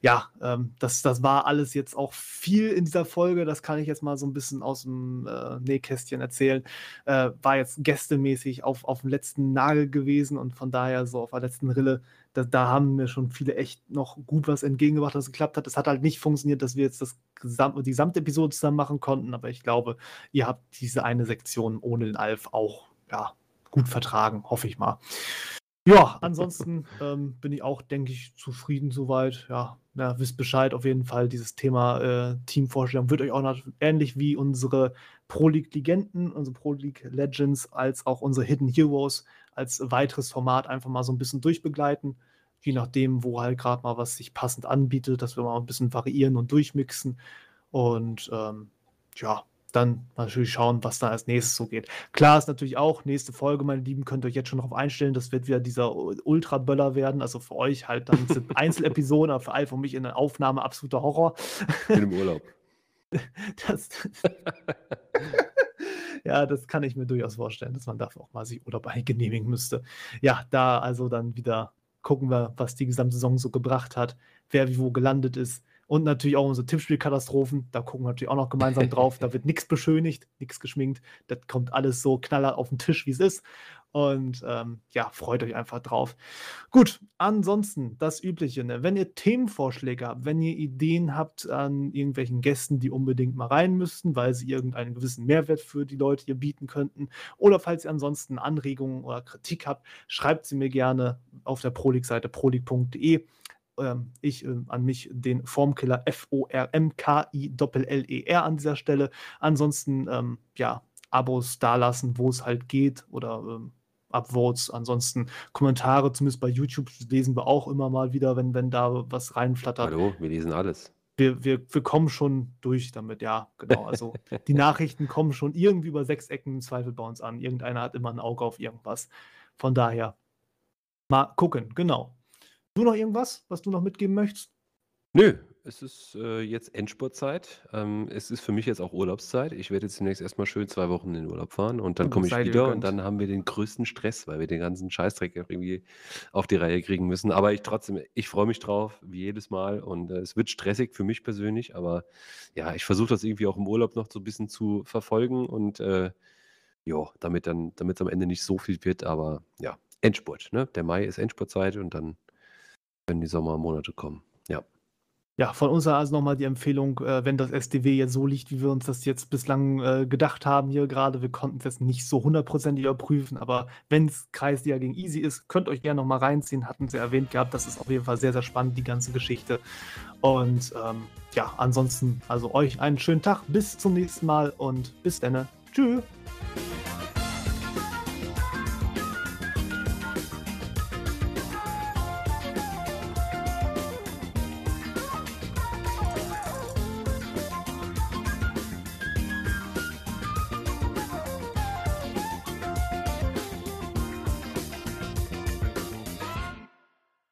ja, ähm, das, das war alles jetzt auch viel in dieser Folge. Das kann ich jetzt mal so ein bisschen aus dem äh, Nähkästchen erzählen. Äh, war jetzt gästemäßig auf, auf dem letzten Nagel gewesen und von daher so auf der letzten Rille da, da, haben mir schon viele echt noch gut was entgegengebracht, dass es geklappt hat. Es hat halt nicht funktioniert, dass wir jetzt das Gesam die gesamte Episode zusammen machen konnten, aber ich glaube, ihr habt diese eine Sektion ohne den Alf auch ja, gut vertragen, hoffe ich mal. Ja, ansonsten ähm, bin ich auch, denke ich, zufrieden soweit. Ja, ja, wisst Bescheid, auf jeden Fall dieses Thema äh, Teamvorstellung wird euch auch noch ähnlich wie unsere Pro League Legenden, unsere Pro League Legends, als auch unsere Hidden Heroes als weiteres Format einfach mal so ein bisschen durchbegleiten. Je nachdem, wo halt gerade mal was sich passend anbietet, dass wir mal ein bisschen variieren und durchmixen. Und ähm, ja, dann natürlich schauen, was da als nächstes so geht. Klar ist natürlich auch, nächste Folge, meine Lieben, könnt ihr euch jetzt schon darauf einstellen, das wird wieder dieser Ultra-Böller werden. Also für euch halt dann sind Einzelepisoden, aber für Alf und mich in der Aufnahme absoluter Horror. Ich bin im Urlaub. Das, ja, das kann ich mir durchaus vorstellen, dass man dafür auch mal sich Urlaub genehmigen müsste. Ja, da also dann wieder gucken wir, was die gesamte Saison so gebracht hat, wer wie wo gelandet ist. Und natürlich auch unsere Tippspielkatastrophen. Da gucken wir natürlich auch noch gemeinsam drauf. Da wird nichts beschönigt, nichts geschminkt. Das kommt alles so knaller auf den Tisch, wie es ist. Und ähm, ja, freut euch einfach drauf. Gut, ansonsten das Übliche. Ne? Wenn ihr Themenvorschläge habt, wenn ihr Ideen habt an irgendwelchen Gästen, die unbedingt mal rein müssten, weil sie irgendeinen gewissen Mehrwert für die Leute hier bieten könnten, oder falls ihr ansonsten Anregungen oder Kritik habt, schreibt sie mir gerne auf der Prolig-Seite prolig.de. Ähm, ich äh, an mich den Formkiller F-O-R-M-K-I-L-L-E-R an dieser Stelle. Ansonsten, ähm, ja, Abos dalassen, wo es halt geht oder ähm, Upvotes. Ansonsten Kommentare, zumindest bei YouTube, lesen wir auch immer mal wieder, wenn, wenn da was reinflattert. Hallo, wir lesen alles. Wir, wir, wir kommen schon durch damit, ja, genau. Also die Nachrichten kommen schon irgendwie über sechs Ecken im Zweifel bei uns an. Irgendeiner hat immer ein Auge auf irgendwas. Von daher mal gucken, genau. Du noch irgendwas, was du noch mitgeben möchtest? Nö, es ist äh, jetzt Endspurtzeit. Ähm, es ist für mich jetzt auch Urlaubszeit. Ich werde jetzt demnächst erstmal schön zwei Wochen in den Urlaub fahren und dann Oh, komme ich sei dir wieder und gegönnt. dann haben wir den größten Stress, weil wir den ganzen Scheißdreck irgendwie auf die Reihe kriegen müssen. Aber ich trotzdem, ich freue mich drauf, wie jedes Mal. Und äh, es wird stressig für mich persönlich, aber ja, ich versuche das irgendwie auch im Urlaub noch so ein bisschen zu verfolgen und äh, ja, damit dann, damit es am Ende nicht so viel wird, aber ja, Endspurt, ne? Der Mai ist Endspurtzeit und dann können die Sommermonate kommen. Ja. Ja, von uns also nochmal die Empfehlung, äh, wenn das SDW jetzt so liegt, wie wir uns das jetzt bislang äh, gedacht haben hier gerade, wir konnten es jetzt nicht so hundertprozentig überprüfen, aber wenn es Kreisliga gegen Easy ist, könnt euch gerne nochmal reinziehen, hatten sie erwähnt gehabt, das ist auf jeden Fall sehr, sehr spannend, die ganze Geschichte. Und ähm, ja, ansonsten, also euch einen schönen Tag, bis zum nächsten Mal und bis dann. Tschüss.